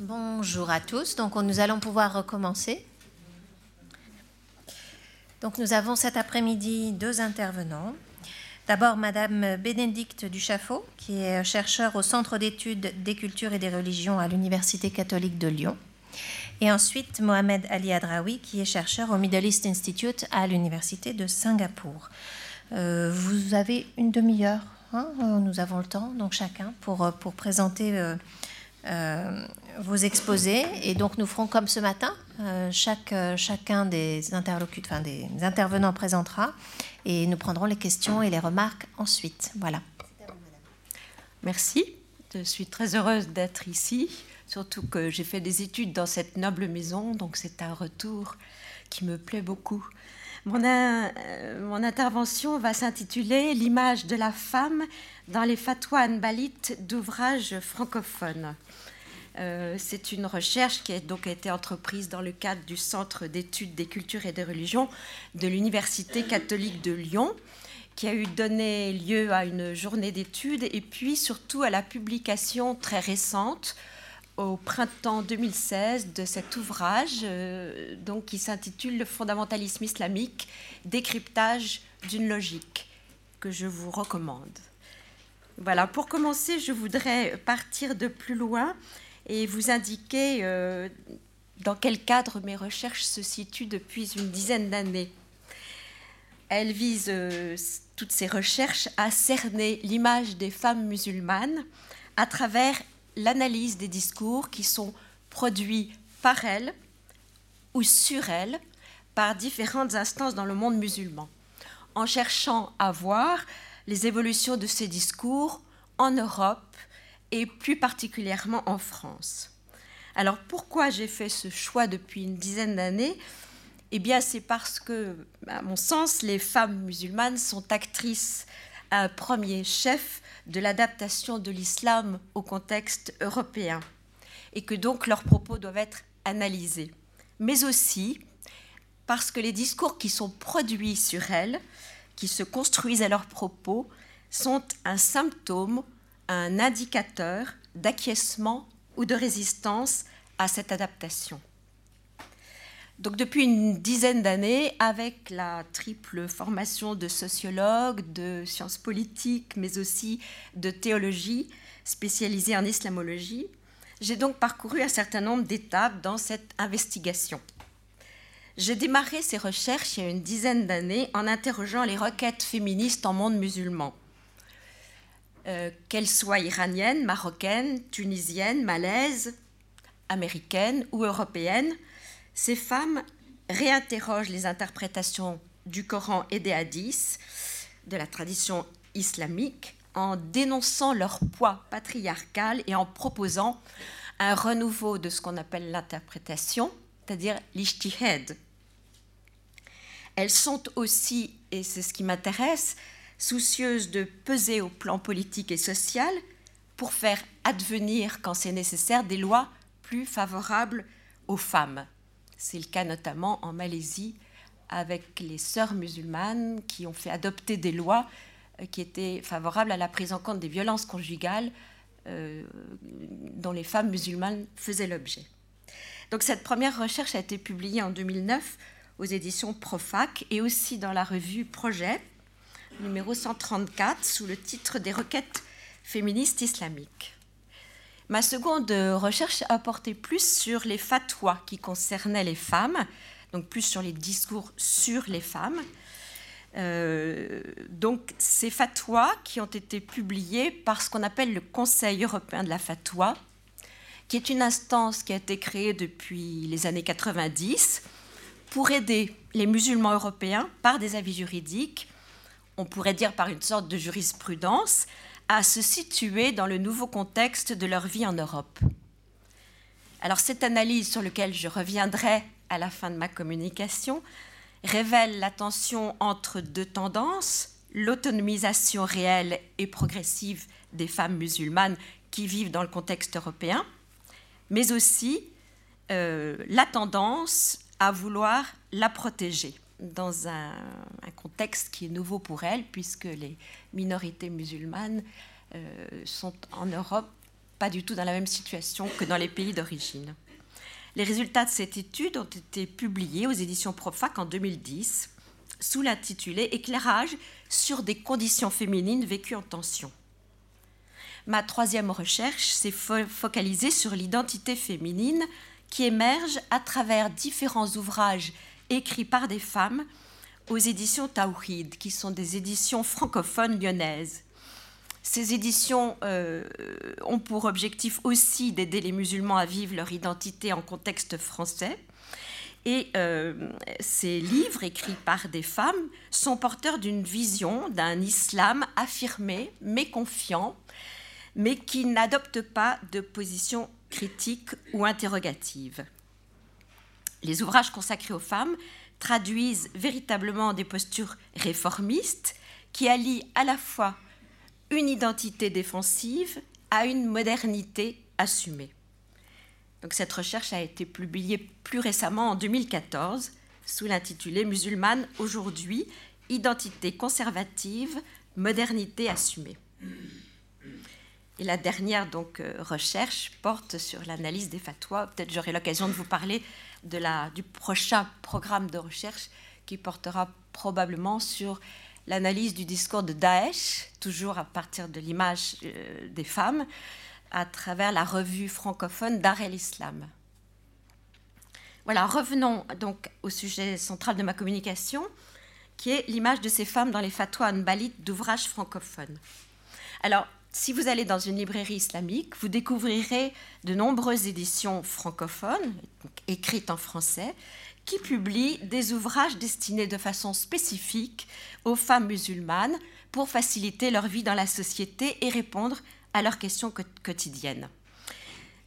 Bonjour à tous. Donc, nous allons pouvoir recommencer. Donc, nous avons cet après-midi deux intervenants. D'abord, Madame Bénédicte Duchaffaut, qui est chercheur au Centre d'études des cultures et des religions à l'Université catholique de Lyon. Et ensuite, Mohamed Ali Adraoui, qui est chercheur au Middle East Institute à l'Université de Singapour. Euh, vous avez une demi-heure, hein, euh, nous avons le temps, donc chacun, pour, euh, pour présenter vos exposés. Et donc, nous ferons comme ce matin, chaque, chacun des, enfin, des intervenants présentera, et nous prendrons les questions et les remarques ensuite. Voilà. Merci. Je suis très heureuse d'être ici, surtout que j'ai fait des études dans cette noble maison, donc c'est un retour qui me plaît beaucoup. Mon, euh, intervention va s'intituler L'image de la femme dans les fatwas anbalites d'ouvrages francophones. Euh, c'est une recherche qui a donc été entreprise dans le cadre du Centre d'études des cultures et des religions de l'Université catholique de Lyon, qui a eu donné lieu à une journée d'études et puis surtout à la publication très récente au printemps 2016 de cet ouvrage euh, donc, qui s'intitule Le fondamentalisme islamique, décryptage d'une logique, que je vous recommande. Voilà, pour commencer, je voudrais partir de plus loin et vous indiquer euh, dans quel cadre mes recherches se situent depuis une dizaine d'années. Elles visent, euh, toutes ces recherches, à cerner l'image des femmes musulmanes à travers l'analyse des discours qui sont produits par elles ou sur elles par différentes instances dans le monde musulman, en cherchant à voir les évolutions de ces discours en Europe et plus particulièrement en France. Alors pourquoi j'ai fait ce choix depuis une dizaine d'années? Eh bien c'est parce que, à mon sens, les femmes musulmanes sont actrices à un premier chef de l'adaptation de l'islam au contexte européen et que donc leurs propos doivent être analysés. Mais aussi parce que les discours qui sont produits sur elles, qui se construisent à leurs propos, sont un symptôme, un indicateur d'acquiescement ou de résistance à cette adaptation. Donc depuis une dizaine d'années, avec la triple formation de sociologue, de sciences politiques, mais aussi de théologie spécialisée en islamologie, j'ai donc parcouru un certain nombre d'étapes dans cette investigation. J'ai démarré ces recherches il y a une dizaine d'années en interrogeant les requêtes féministes en monde musulman. Euh, qu'elles soient iraniennes, marocaines, tunisiennes, malaises, américaines ou européennes, ces femmes réinterrogent les interprétations du Coran et des hadiths de la tradition islamique en dénonçant leur poids patriarcal et en proposant un renouveau de ce qu'on appelle l'interprétation, c'est-à-dire l'ijtihad. Elles sont aussi, et c'est ce qui m'intéresse, soucieuses de peser au plan politique et social pour faire advenir, quand c'est nécessaire, des lois plus favorables aux femmes. C'est le cas notamment en Malaisie avec les sœurs musulmanes qui ont fait adopter des lois euh, qui étaient favorables à la prise en compte des violences conjugales euh, dont les femmes musulmanes faisaient l'objet. Donc cette première recherche a été publiée en 2009 aux éditions Profac et aussi dans la revue Projet, numéro 134, sous le titre des requêtes féministes islamiques. Ma seconde recherche a porté plus sur les fatwas qui concernaient les femmes, donc plus sur les discours sur les femmes. Euh, donc ces fatwas qui ont été publiés par ce qu'on appelle le Conseil européen de la fatwa, qui est une instance qui a été créée depuis les années 90 pour aider les musulmans européens par des avis juridiques, on pourrait dire par une sorte de jurisprudence, à se situer dans le nouveau contexte de leur vie en Europe. Alors cette analyse sur laquelle je reviendrai à la fin de ma communication révèle la tension entre deux tendances, l'autonomisation réelle et progressive des femmes musulmanes qui vivent dans le contexte européen, mais aussi euh, la tendance à vouloir la protéger dans un, contexte qui est nouveau pour elles, puisque les minorités musulmanes euh, sont en Europe pas du tout dans la même situation que dans les pays d'origine. Les résultats de cette étude ont été publiés aux éditions Profac en 2010 sous l'intitulé Éclairage sur des conditions féminines vécues en tension. Ma troisième recherche s'est focalisée sur l'identité féminine qui émerge à travers différents ouvrages écrits par des femmes aux éditions Tawhid, qui sont des éditions francophones lyonnaises. Ces éditions euh, ont pour objectif aussi d'aider les musulmans à vivre leur identité en contexte français. Et euh, ces livres écrits par des femmes sont porteurs d'une vision d'un islam affirmé, mais confiant, mais qui n'adopte pas de position critique ou interrogative. Les ouvrages consacrés aux femmes traduisent véritablement des postures réformistes qui allient à la fois une identité défensive à une modernité assumée. Donc cette recherche a été publiée plus récemment en 2014 sous l'intitulé Musulmane aujourd'hui, identité conservative, modernité assumée. Et la dernière donc euh, recherche porte sur l'analyse des fatwas. Peut-être j'aurai l'occasion de vous parler de la, du prochain programme de recherche qui portera probablement sur l'analyse du discours de Daesh, toujours à partir de l'image euh, des femmes, à travers la revue francophone Dar el-Islam. Voilà, revenons donc au sujet central de ma communication, qui est l'image de ces femmes dans les fatwas anbalites d'ouvrages francophones. Alors, si vous allez dans une librairie islamique, vous découvrirez de nombreuses éditions francophones, écrites en français, qui publient des ouvrages destinés de façon spécifique aux femmes musulmanes pour faciliter leur vie dans la société et répondre à leurs questions quotidiennes.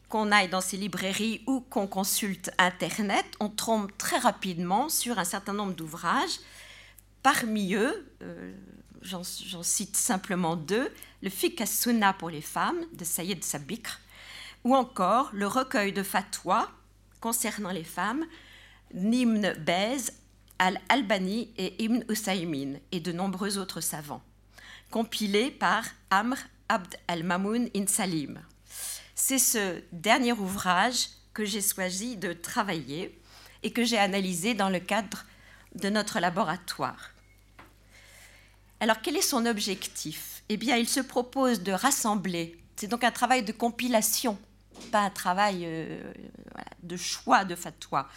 Qu'on aille dans ces librairies ou qu'on consulte Internet, on tombe très rapidement sur un certain nombre d'ouvrages. Parmi eux, euh, j'en cite simplement deux, le Fiqh as-Sunnah pour les femmes de Sayyid Sabikr, ou encore le recueil de fatwa concernant les femmes Nimn Bez, Al-Albani et Ibn Usaymin et de nombreux autres savants, compilés par Amr Abd al-Mamoun in Salim. C'est ce dernier ouvrage que j'ai choisi de travailler et que j'ai analysé dans le cadre de notre laboratoire. Alors quel est son objectif? Eh bien, il se propose de rassembler, c'est donc un travail de compilation, pas un travail euh, de choix de fatwa.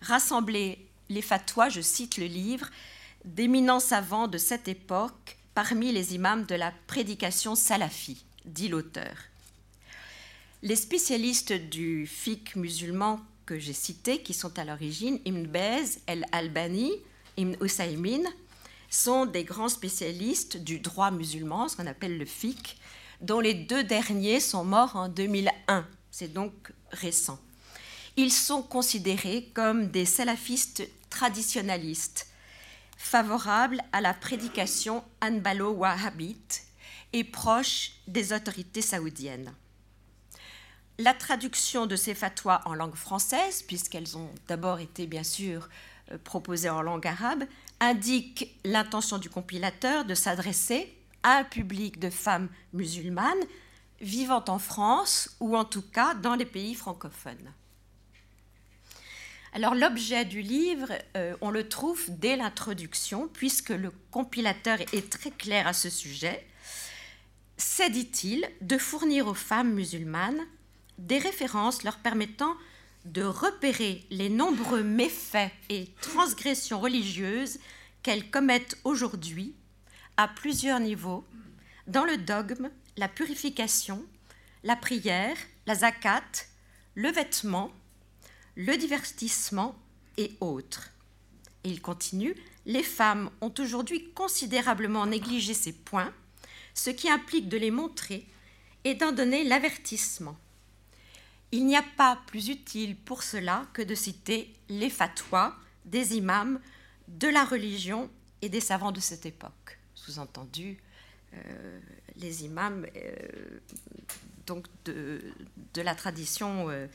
Rassembler les fatwas, je cite le livre, d'éminents savants de cette époque parmi les imams de la prédication salafi, dit l'auteur. Les spécialistes du fiqh musulman que j'ai cités, qui sont à l'origine Ibn Bez, El-Albani, Ibn Usaymin, sont des grands spécialistes du droit musulman, ce qu'on appelle le fiqh, dont les deux derniers sont morts en 2001. C'est donc récent. Ils sont considérés comme des salafistes traditionnalistes, favorables à la prédication anbalo-wahhabite et proches des autorités saoudiennes. La traduction de ces fatwas en langue française, puisqu'elles ont d'abord été bien sûr euh, proposées en langue arabe, indique l'intention du compilateur de s'adresser à un public de femmes musulmanes vivant en France ou en tout cas dans les pays francophones. Alors l'objet du livre, euh, on le trouve dès l'introduction, puisque le compilateur est très clair à ce sujet. C'est, dit-il, de fournir aux femmes musulmanes des références leur permettant de repérer les nombreux méfaits et transgressions religieuses qu'elles commettent aujourd'hui à plusieurs niveaux, dans le dogme, la purification, la prière, la zakat, le vêtement, le divertissement et autres. Et il continue, les femmes ont aujourd'hui considérablement négligé ces points, ce qui implique de les montrer et d'en donner l'avertissement. Il n'y a pas plus utile pour cela que de citer les fatwas des imams de la religion et des savants de cette époque. Sous-entendu, euh, les imams euh, de, la tradition euh,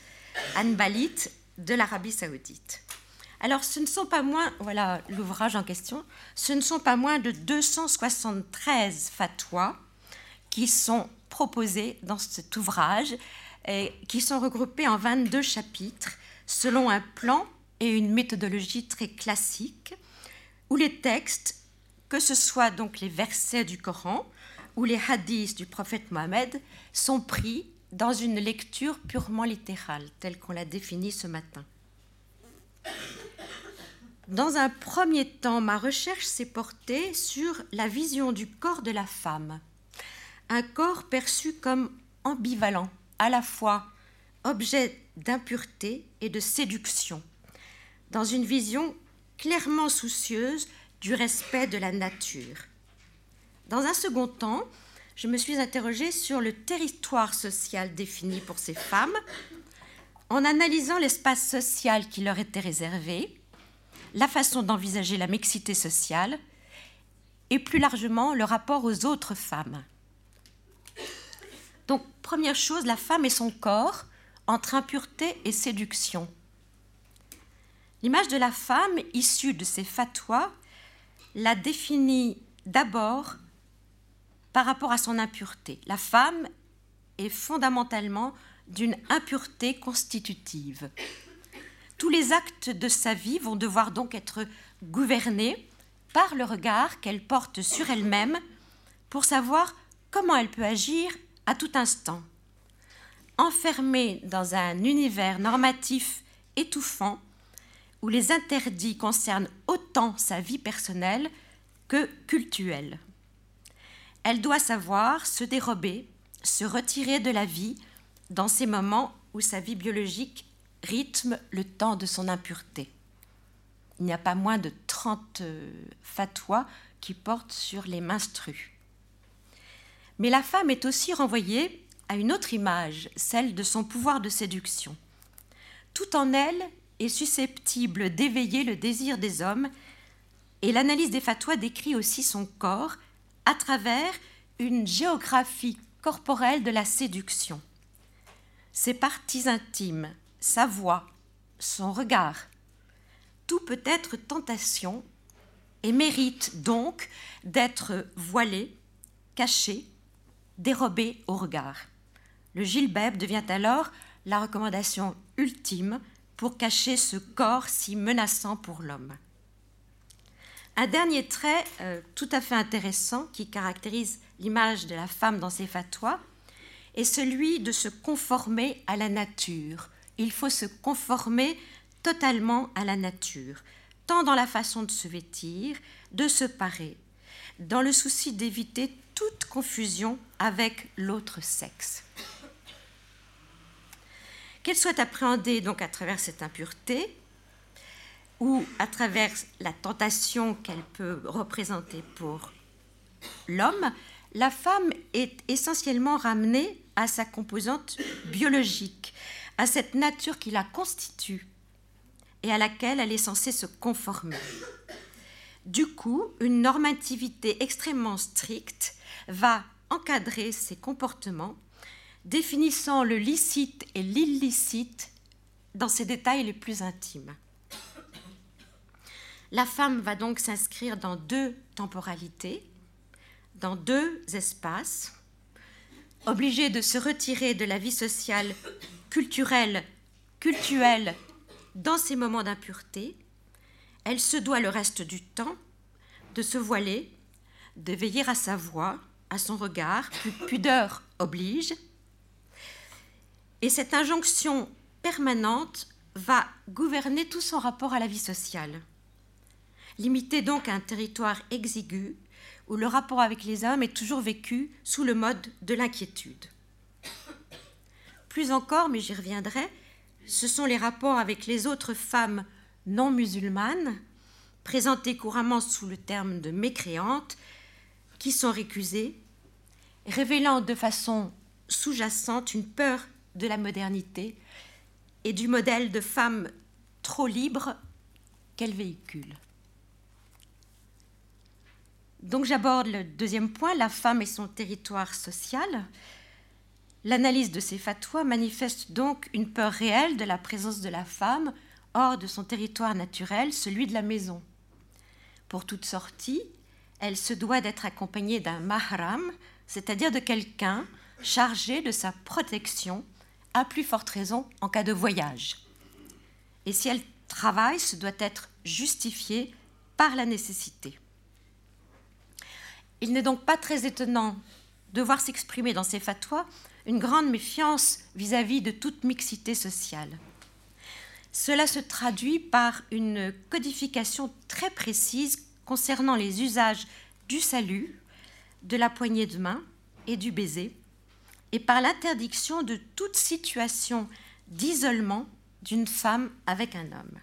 anbalite de l'Arabie saoudite. Alors, ce ne sont pas moins, voilà l'ouvrage en question, ce ne sont pas moins de 273 fatwas qui sont proposées dans cet ouvrage, qui sont regroupées en 22 chapitres selon un plan et une méthodologie très classique, où les textes, que ce soit donc les versets du Coran ou les hadiths du prophète Mohammed, sont pris dans une lecture purement littérale, telle qu'on l'a définie ce matin. Dans un premier temps, ma recherche s'est portée sur la vision du corps de la femme, un corps perçu comme ambivalent, à la fois objet d'impureté et de séduction, dans une vision clairement soucieuse du respect de la nature. Dans un second temps, je me suis interrogée sur le territoire social défini pour ces femmes, en analysant l'espace social qui leur était réservé, la façon d'envisager la mixité sociale et plus largement le rapport aux autres femmes. Donc, première chose, la femme et son corps entre impureté et séduction. L'image de la femme issue de ces fatwas la définit d'abord par rapport à son impureté. La femme est fondamentalement d'une impureté constitutive. Tous les actes de sa vie vont devoir donc être gouvernés par le regard qu'elle porte sur elle-même pour savoir comment elle peut agir à tout instant. Enfermée dans un univers normatif étouffant, où les interdits concernent autant sa vie personnelle que cultuelle. Elle doit savoir se dérober, se retirer de la vie dans ces moments où sa vie biologique rythme le temps de son impureté. Il n'y a pas moins de 30 euh, fatwas qui portent sur les menstrues. Mais la femme est aussi renvoyée à une autre image, celle de son pouvoir de séduction. Tout en elle est susceptible d'éveiller le désir des hommes, et l'analyse des fatwas décrit aussi son corps à travers une géographie corporelle de la séduction. Ses parties intimes, sa voix, son regard, tout peut être tentation et mérite donc d'être voilé, caché, dérobé au regard. Le gilbeb devient alors la recommandation ultime pour cacher ce corps si menaçant pour l'homme. Un dernier trait euh, tout à fait intéressant qui caractérise l'image de la femme dans ses fatwas est celui de se conformer à la nature. Il faut se conformer totalement à la nature, tant dans la façon de se vêtir, de se parer, dans le souci d'éviter toute confusion avec l'autre sexe. Qu'elle soit appréhendée donc à travers cette impureté, ou à travers la tentation qu'elle peut représenter pour l'homme, la femme est essentiellement ramenée à sa composante biologique, à cette nature qui la constitue et à laquelle elle est censée se conformer. Du coup, une normativité extrêmement stricte va encadrer ses comportements, définissant le licite et l'illicite dans ses détails les plus intimes. La femme va donc s'inscrire dans deux temporalités, dans deux espaces, obligée de se retirer de la vie sociale, culturelle, cultuelle, dans ces moments d'impureté. Elle se doit le reste du temps de se voiler, de veiller à sa voix, à son regard, pudeur oblige. Et cette injonction permanente va gouverner tout son rapport à la vie sociale limité donc à un territoire exigu où le rapport avec les hommes est toujours vécu sous le mode de l'inquiétude. Plus encore, mais j'y reviendrai, ce sont les rapports avec les autres femmes non musulmanes, présentées couramment sous le terme de mécréantes, qui sont récusées, révélant de façon sous-jacente une peur de la modernité et du modèle de femme trop libre qu'elle véhicule. Donc j'aborde le deuxième point, la femme et son territoire social. L'analyse de ces fatwas manifeste donc une peur réelle de la présence de la femme hors de son territoire naturel, celui de la maison. Pour toute sortie, elle se doit d'être accompagnée d'un mahram, c'est-à-dire de quelqu'un chargée de sa protection, à plus forte raison en cas de voyage. Et si elle travaille, ce doit être justifié par la nécessité. Il n'est donc pas très étonnant de voir s'exprimer dans ces fatwas une grande méfiance vis-à-vis de toute mixité sociale. Cela se traduit par une codification très précise concernant les usages du salut, de la poignée de main et du baiser, et par l'interdiction de toute situation d'isolement d'une femme avec un homme.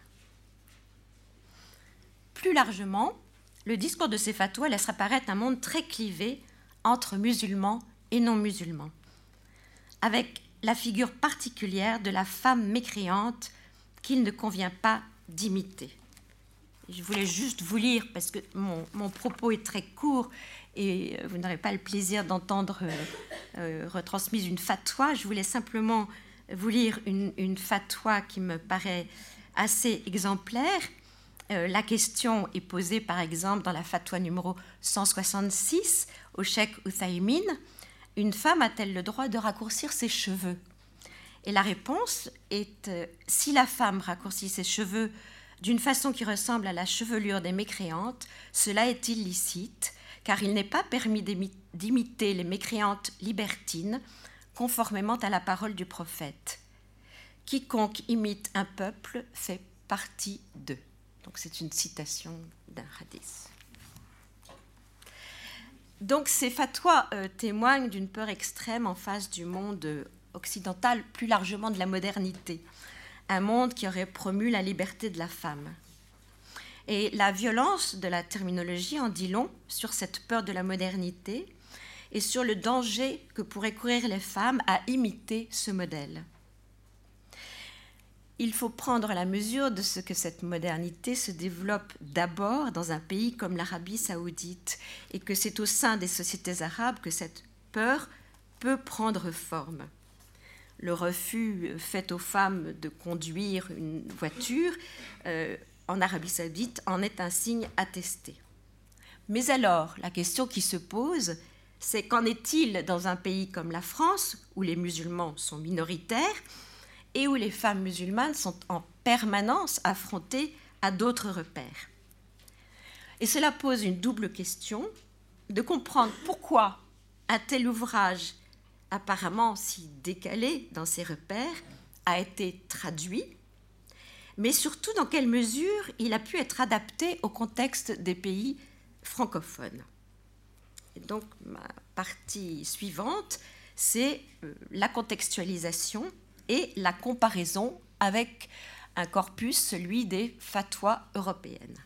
Plus largement, le discours de ces fatwas laisse apparaître un monde très clivé entre musulmans et non musulmans, avec la figure particulière de la femme mécréante qu'il ne convient pas d'imiter. Je voulais juste vous lire, parce que mon, propos est très court et euh, vous n'aurez pas le plaisir d'entendre euh, euh, retransmise une fatwa. Je voulais simplement vous lire une, fatwa qui me paraît assez exemplaire. la question est posée par exemple dans la fatwa numéro 166 au Cheikh Uthaymin. Une femme a-t-elle le droit de raccourcir ses cheveux? Et la réponse est si la femme raccourcit ses cheveux d'une façon qui ressemble à la chevelure des mécréantes, cela est illicite, car il n'est pas permis d'imiter les mécréantes libertines, conformément à la parole du prophète. Quiconque imite un peuple fait partie d'eux. Donc c'est une citation d'un hadith. Donc ces fatwas euh, témoignent d'une peur extrême en face du monde occidental, plus largement de la modernité un monde qui aurait promu la liberté de la femme. Et la violence de la terminologie en dit long sur cette peur de la modernité et sur le danger que pourraient courir les femmes à imiter ce modèle. Il faut prendre la mesure de ce que cette modernité se développe d'abord dans un pays comme l'Arabie saoudite et que c'est au sein des sociétés arabes que cette peur peut prendre forme le refus fait aux femmes de conduire une voiture euh, en Arabie saoudite en est un signe attesté. Mais alors, la question qui se pose, c'est qu'en est-il dans un pays comme la France, où les musulmans sont minoritaires et où les femmes musulmanes sont en permanence affrontées à d'autres repères? Et cela pose une double question de comprendre pourquoi un tel ouvrage apparemment si décalé dans ses repères, a été traduit, mais surtout dans quelle mesure il a pu être adapté au contexte des pays francophones. Et donc ma partie suivante, c'est euh, la contextualisation et la comparaison avec un corpus, celui des fatwas européennes.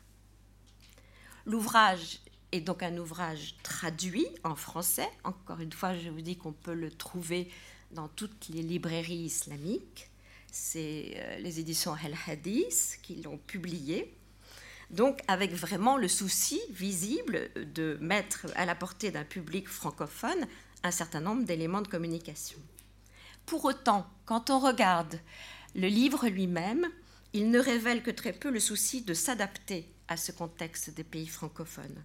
L'ouvrage est donc un ouvrage traduit en français. Encore une fois, je vous dis qu'on peut le trouver dans toutes les librairies islamiques. C'est euh, les éditions El Hadith qui l'ont publié. Donc avec vraiment le souci visible de mettre à la portée d'un public francophone un certain nombre d'éléments de communication. Pour autant, quand on regarde le livre lui-même, il ne révèle que très peu le souci de s'adapter à ce contexte des pays francophones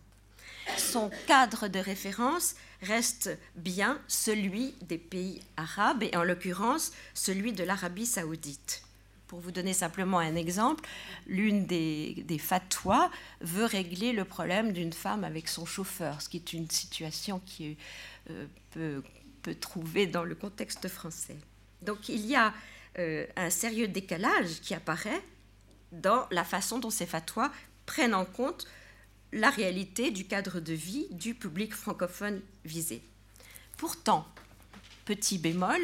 son cadre de référence reste bien celui des pays arabes et en l'occurrence celui de l'Arabie saoudite. Pour vous donner simplement un exemple, l'une des, fatwas veut régler le problème d'une femme avec son chauffeur, ce qui est une situation qui euh, peut, peut, trouver dans le contexte français. Donc il y a euh, un sérieux décalage qui apparaît dans la façon dont ces fatwas prennent en compte la réalité du cadre de vie du public francophone visé. Pourtant, petit bémol,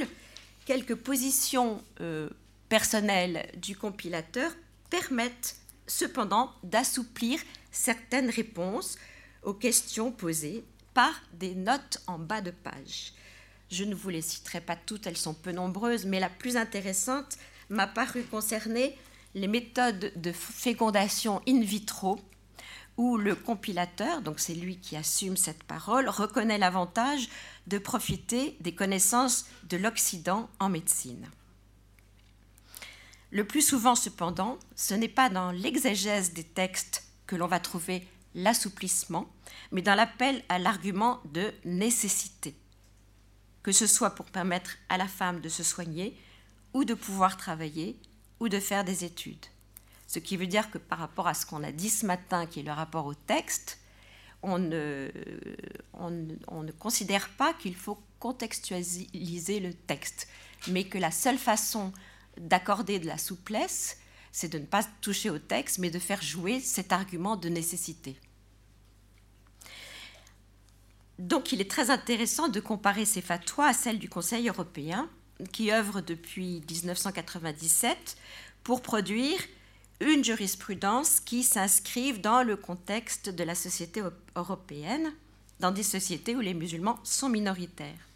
quelques positions euh, personnelles du compilateur permettent cependant d'assouplir certaines réponses aux questions posées par des notes en bas de page. Je ne vous les citerai pas toutes, elles sont peu nombreuses, mais la plus intéressante m'a paru concerner les méthodes de fécondation in vitro où le compilateur, donc c'est lui qui assume cette parole, reconnaît l'avantage de profiter des connaissances de l'Occident en médecine. Le plus souvent, cependant, ce n'est pas dans l'exégèse des textes que l'on va trouver l'assouplissement, mais dans l'appel à l'argument de nécessité. que ce soit pour permettre à la femme de se soigner ou de pouvoir travailler ou de faire des études. Ce qui veut dire que par rapport à ce qu'on a dit ce matin, qui est le rapport au texte, on ne, on ne considère pas qu'il faut contextualiser le texte, mais que la seule façon d'accorder de la souplesse, c'est de ne pas toucher au texte, mais de faire jouer cet argument de nécessité. Donc il est très intéressant de comparer ces fatwas à celles du Conseil européen, qui œuvre depuis 1997 pour produire une jurisprudence qui s'inscrive dans le contexte de la société européenne, dans des sociétés où les musulmans sont minoritaires.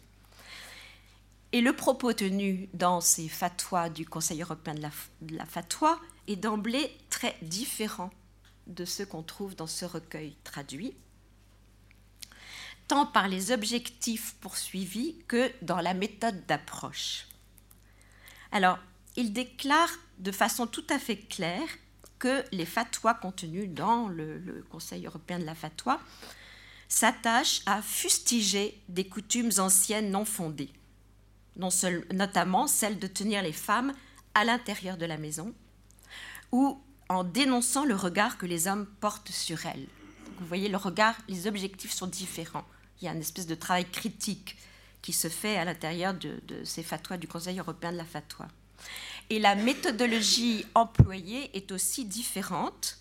Et le propos tenu dans ces fatwas du Conseil européen de la, de la fatwa est d'emblée très différent de ce qu'on trouve dans ce recueil traduit tant par les objectifs poursuivis que dans la méthode d'approche. Alors, il déclare de façon tout à fait claire que les fatwas contenus dans le, Conseil européen de la fatwa s'attachent à fustiger des coutumes anciennes non fondées, notamment celle de tenir les femmes à l'intérieur de la maison, ou en dénonçant le regard que les hommes portent sur elles. Vous voyez, le regard, les objectifs sont différents il y a une espèce de travail critique qui se fait à l'intérieur de, ces fatwas du Conseil européen de la fatwa. Et la méthodologie employée est aussi différente,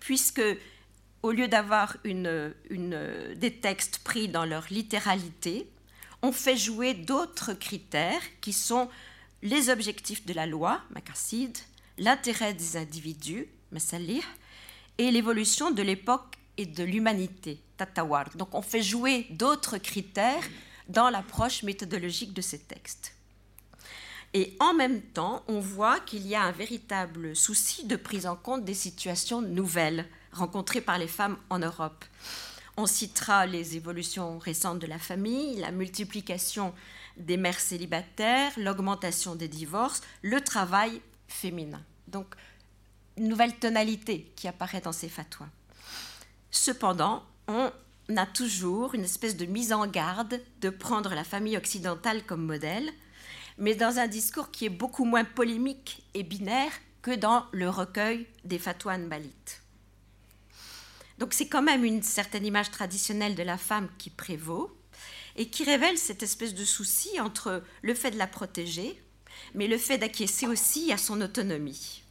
puisque au lieu d'avoir des textes pris dans leur littéralité, on fait jouer d'autres critères qui sont les objectifs de la loi, l'intérêt des individus, et l'évolution de l'époque et de l'humanité, Tatawar. Donc on fait jouer d'autres critères dans l'approche méthodologique de ces textes. Et en même temps, on voit qu'il y a un véritable souci de prise en compte des situations nouvelles rencontrées par les femmes en Europe. On citera les évolutions récentes de la famille, la multiplication des mères célibataires, l'augmentation des divorces, le travail féminin. Donc, une nouvelle tonalité qui apparaît dans ces fatwas. Cependant, on a toujours une espèce de mise en garde de prendre la famille occidentale comme modèle, mais dans un discours qui est beaucoup moins polémique et binaire que dans le recueil des fatwas balites. Donc c'est quand même une certaine image traditionnelle de la femme qui prévaut et qui révèle cette espèce de souci entre le fait de la protéger, mais le fait d'acquiescer aussi à son autonomie.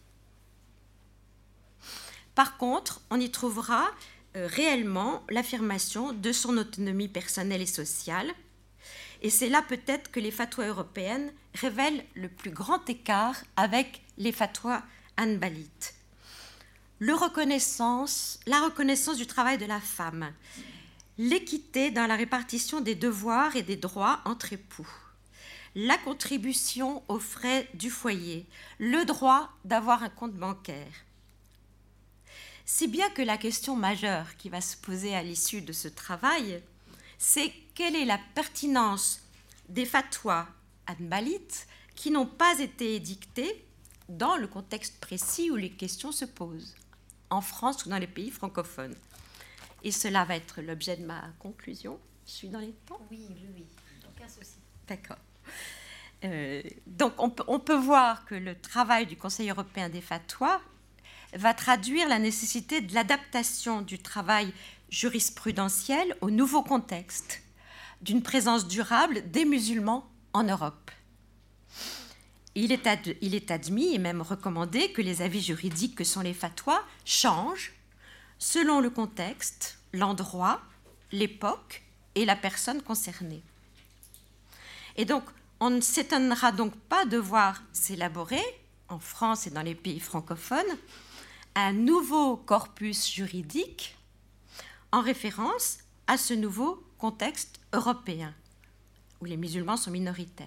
Par contre, on y trouvera euh, réellement l'affirmation de son autonomie personnelle et sociale. Et c'est là peut-être que les fatwas européennes révèlent le plus grand écart avec les fatwas anbalites. La reconnaissance du travail de la femme, l'équité dans la répartition des devoirs et des droits entre époux, la contribution aux frais du foyer, le droit d'avoir un compte bancaire, si bien que la question majeure qui va se poser à l'issue de ce travail, c'est quelle est la pertinence des fatwas anbalites qui n'ont pas été édictés dans le contexte précis où les questions se posent, en France ou dans les pays francophones. Et cela va être l'objet de ma conclusion. Je suis dans les temps? Oui, oui, oui. Aucun souci. D'accord. Euh, donc on peut, on peut, voir que le travail du Conseil européen des fatwas va traduire la nécessité de l'adaptation du travail jurisprudentiel au nouveau contexte d'une présence durable des musulmans en Europe. Il est, il est, admis et même recommandé que les avis juridiques que sont les fatwas changent selon le contexte, l'endroit, l'époque et la personne concernée. Et donc, on ne s'étonnera donc pas de voir s'élaborer, en France et dans les pays francophones, un nouveau corpus juridique en référence à ce nouveau contexte européen où les musulmans sont minoritaires.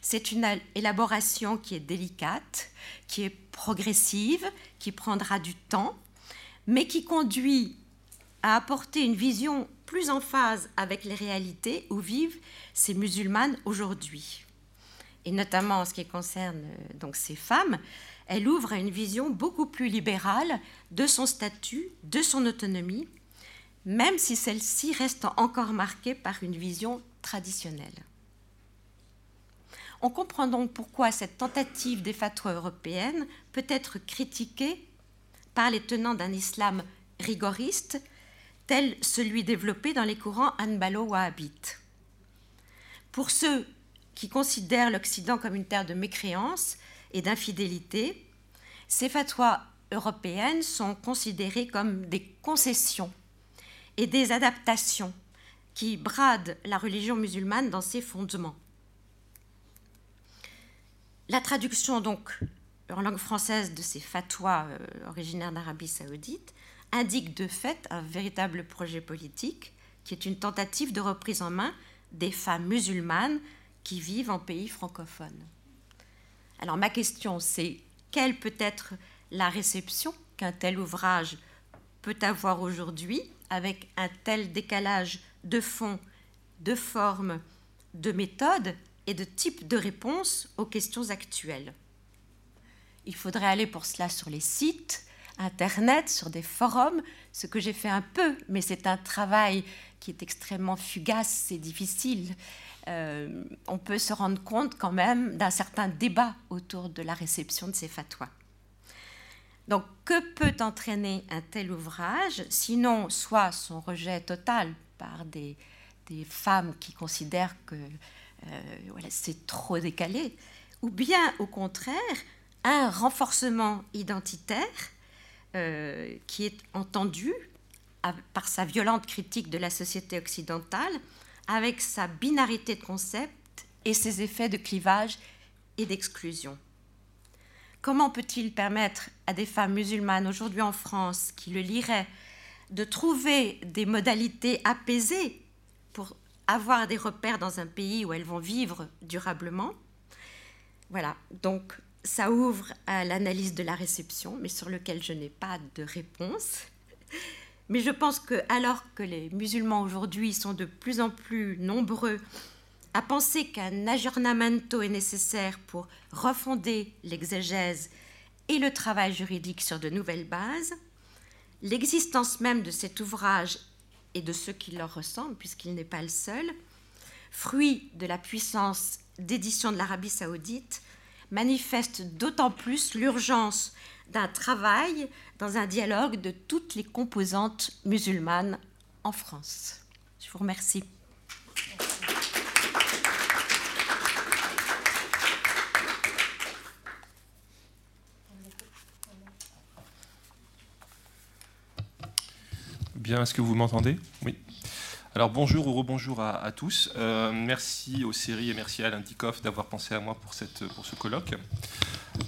C'est une élaboration qui est délicate, qui est progressive, qui prendra du temps, mais qui conduit à apporter une vision plus en phase avec les réalités où vivent ces musulmanes aujourd'hui. Et notamment en ce qui concerne euh, donc ces femmes, elle ouvre à une vision beaucoup plus libérale de son statut, de son autonomie, même si celle-ci reste encore marquée par une vision traditionnelle. On comprend donc pourquoi cette tentative des fatwas européennes peut être critiquée par les tenants d'un islam rigoriste, tel celui développé dans les courants anbalo-wahhabites. Pour ceux qui considèrent l'Occident comme une terre de mécréance et d'infidélité, ces fatwas européennes sont considérées comme des concessions et des adaptations qui bradent la religion musulmane dans ses fondements. La traduction donc en langue française de ces fatwas euh, originaires d'Arabie saoudite indique de fait un véritable projet politique qui est une tentative de reprise en main des femmes musulmanes qui vivent en pays francophones. Alors ma question c'est quelle peut être la réception qu'un tel ouvrage peut avoir aujourd'hui avec un tel décalage de fond, de forme, de méthode et de type de réponse aux questions actuelles. Il faudrait aller pour cela sur les sites, Internet, sur des forums, ce que j'ai fait un peu, mais c'est un travail qui est extrêmement fugace et difficile. Euh, on peut se rendre compte quand même d'un certain débat autour de la réception de ces fatwas. Donc, que peut entraîner un tel ouvrage, sinon soit son rejet total par des, femmes qui considèrent que euh, c'est trop décalé, ou bien au contraire un renforcement identitaire euh, qui est entendu par sa violente critique de la société occidentale, avec sa binarité de concepts et ses effets de clivage et d'exclusion. Comment peut-il permettre à des femmes musulmanes aujourd'hui en France qui le liraient de trouver des modalités apaisées pour avoir des repères dans un pays où elles vont vivre durablement? Voilà, donc ça ouvre à l'analyse de la réception, mais sur lequel je n'ai pas de réponse. Mais je pense que alors que les musulmans aujourd'hui sont de plus en plus nombreux à penser qu'un aggiornamento est nécessaire pour refonder l'exégèse et le travail juridique sur de nouvelles bases, l'existence même de cet ouvrage et de ceux qui leur ressemblent, puisqu'il n'est pas le seul, fruit de la puissance d'édition de l'Arabie saoudite, manifeste d'autant plus l'urgence d'un travail dans un dialogue de toutes les composantes musulmanes en France. Je vous remercie. Bien, est-ce que vous m'entendez? Oui. Alors bonjour ou rebonjour à, tous. Euh, merci aux séries et merci à Alain d'avoir pensé à moi pour, cette, pour ce colloque.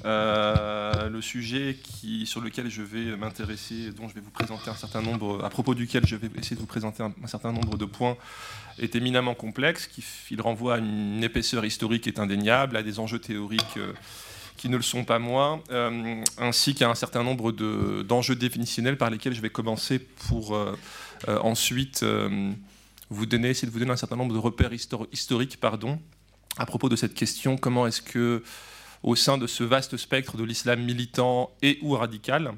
Euh, le sujet qui, sur lequel je vais m'intéresser, dont je vais vous présenter un certain nombre, à propos duquel je vais essayer de vous présenter un, certain nombre de points, est éminemment complexe. Qui, il renvoie à une épaisseur historique est indéniable, à des enjeux théoriques. Euh, qui ne le sont pas moins, euh, ainsi qu'à un certain nombre d'enjeux définitionnels par lesquels je vais commencer pour euh, euh, ensuite vous donner, essayer de vous donner un certain nombre de repères historiques pardon, à propos de cette question, comment est-ce que au sein de ce vaste spectre de l'islam militant et ou radical,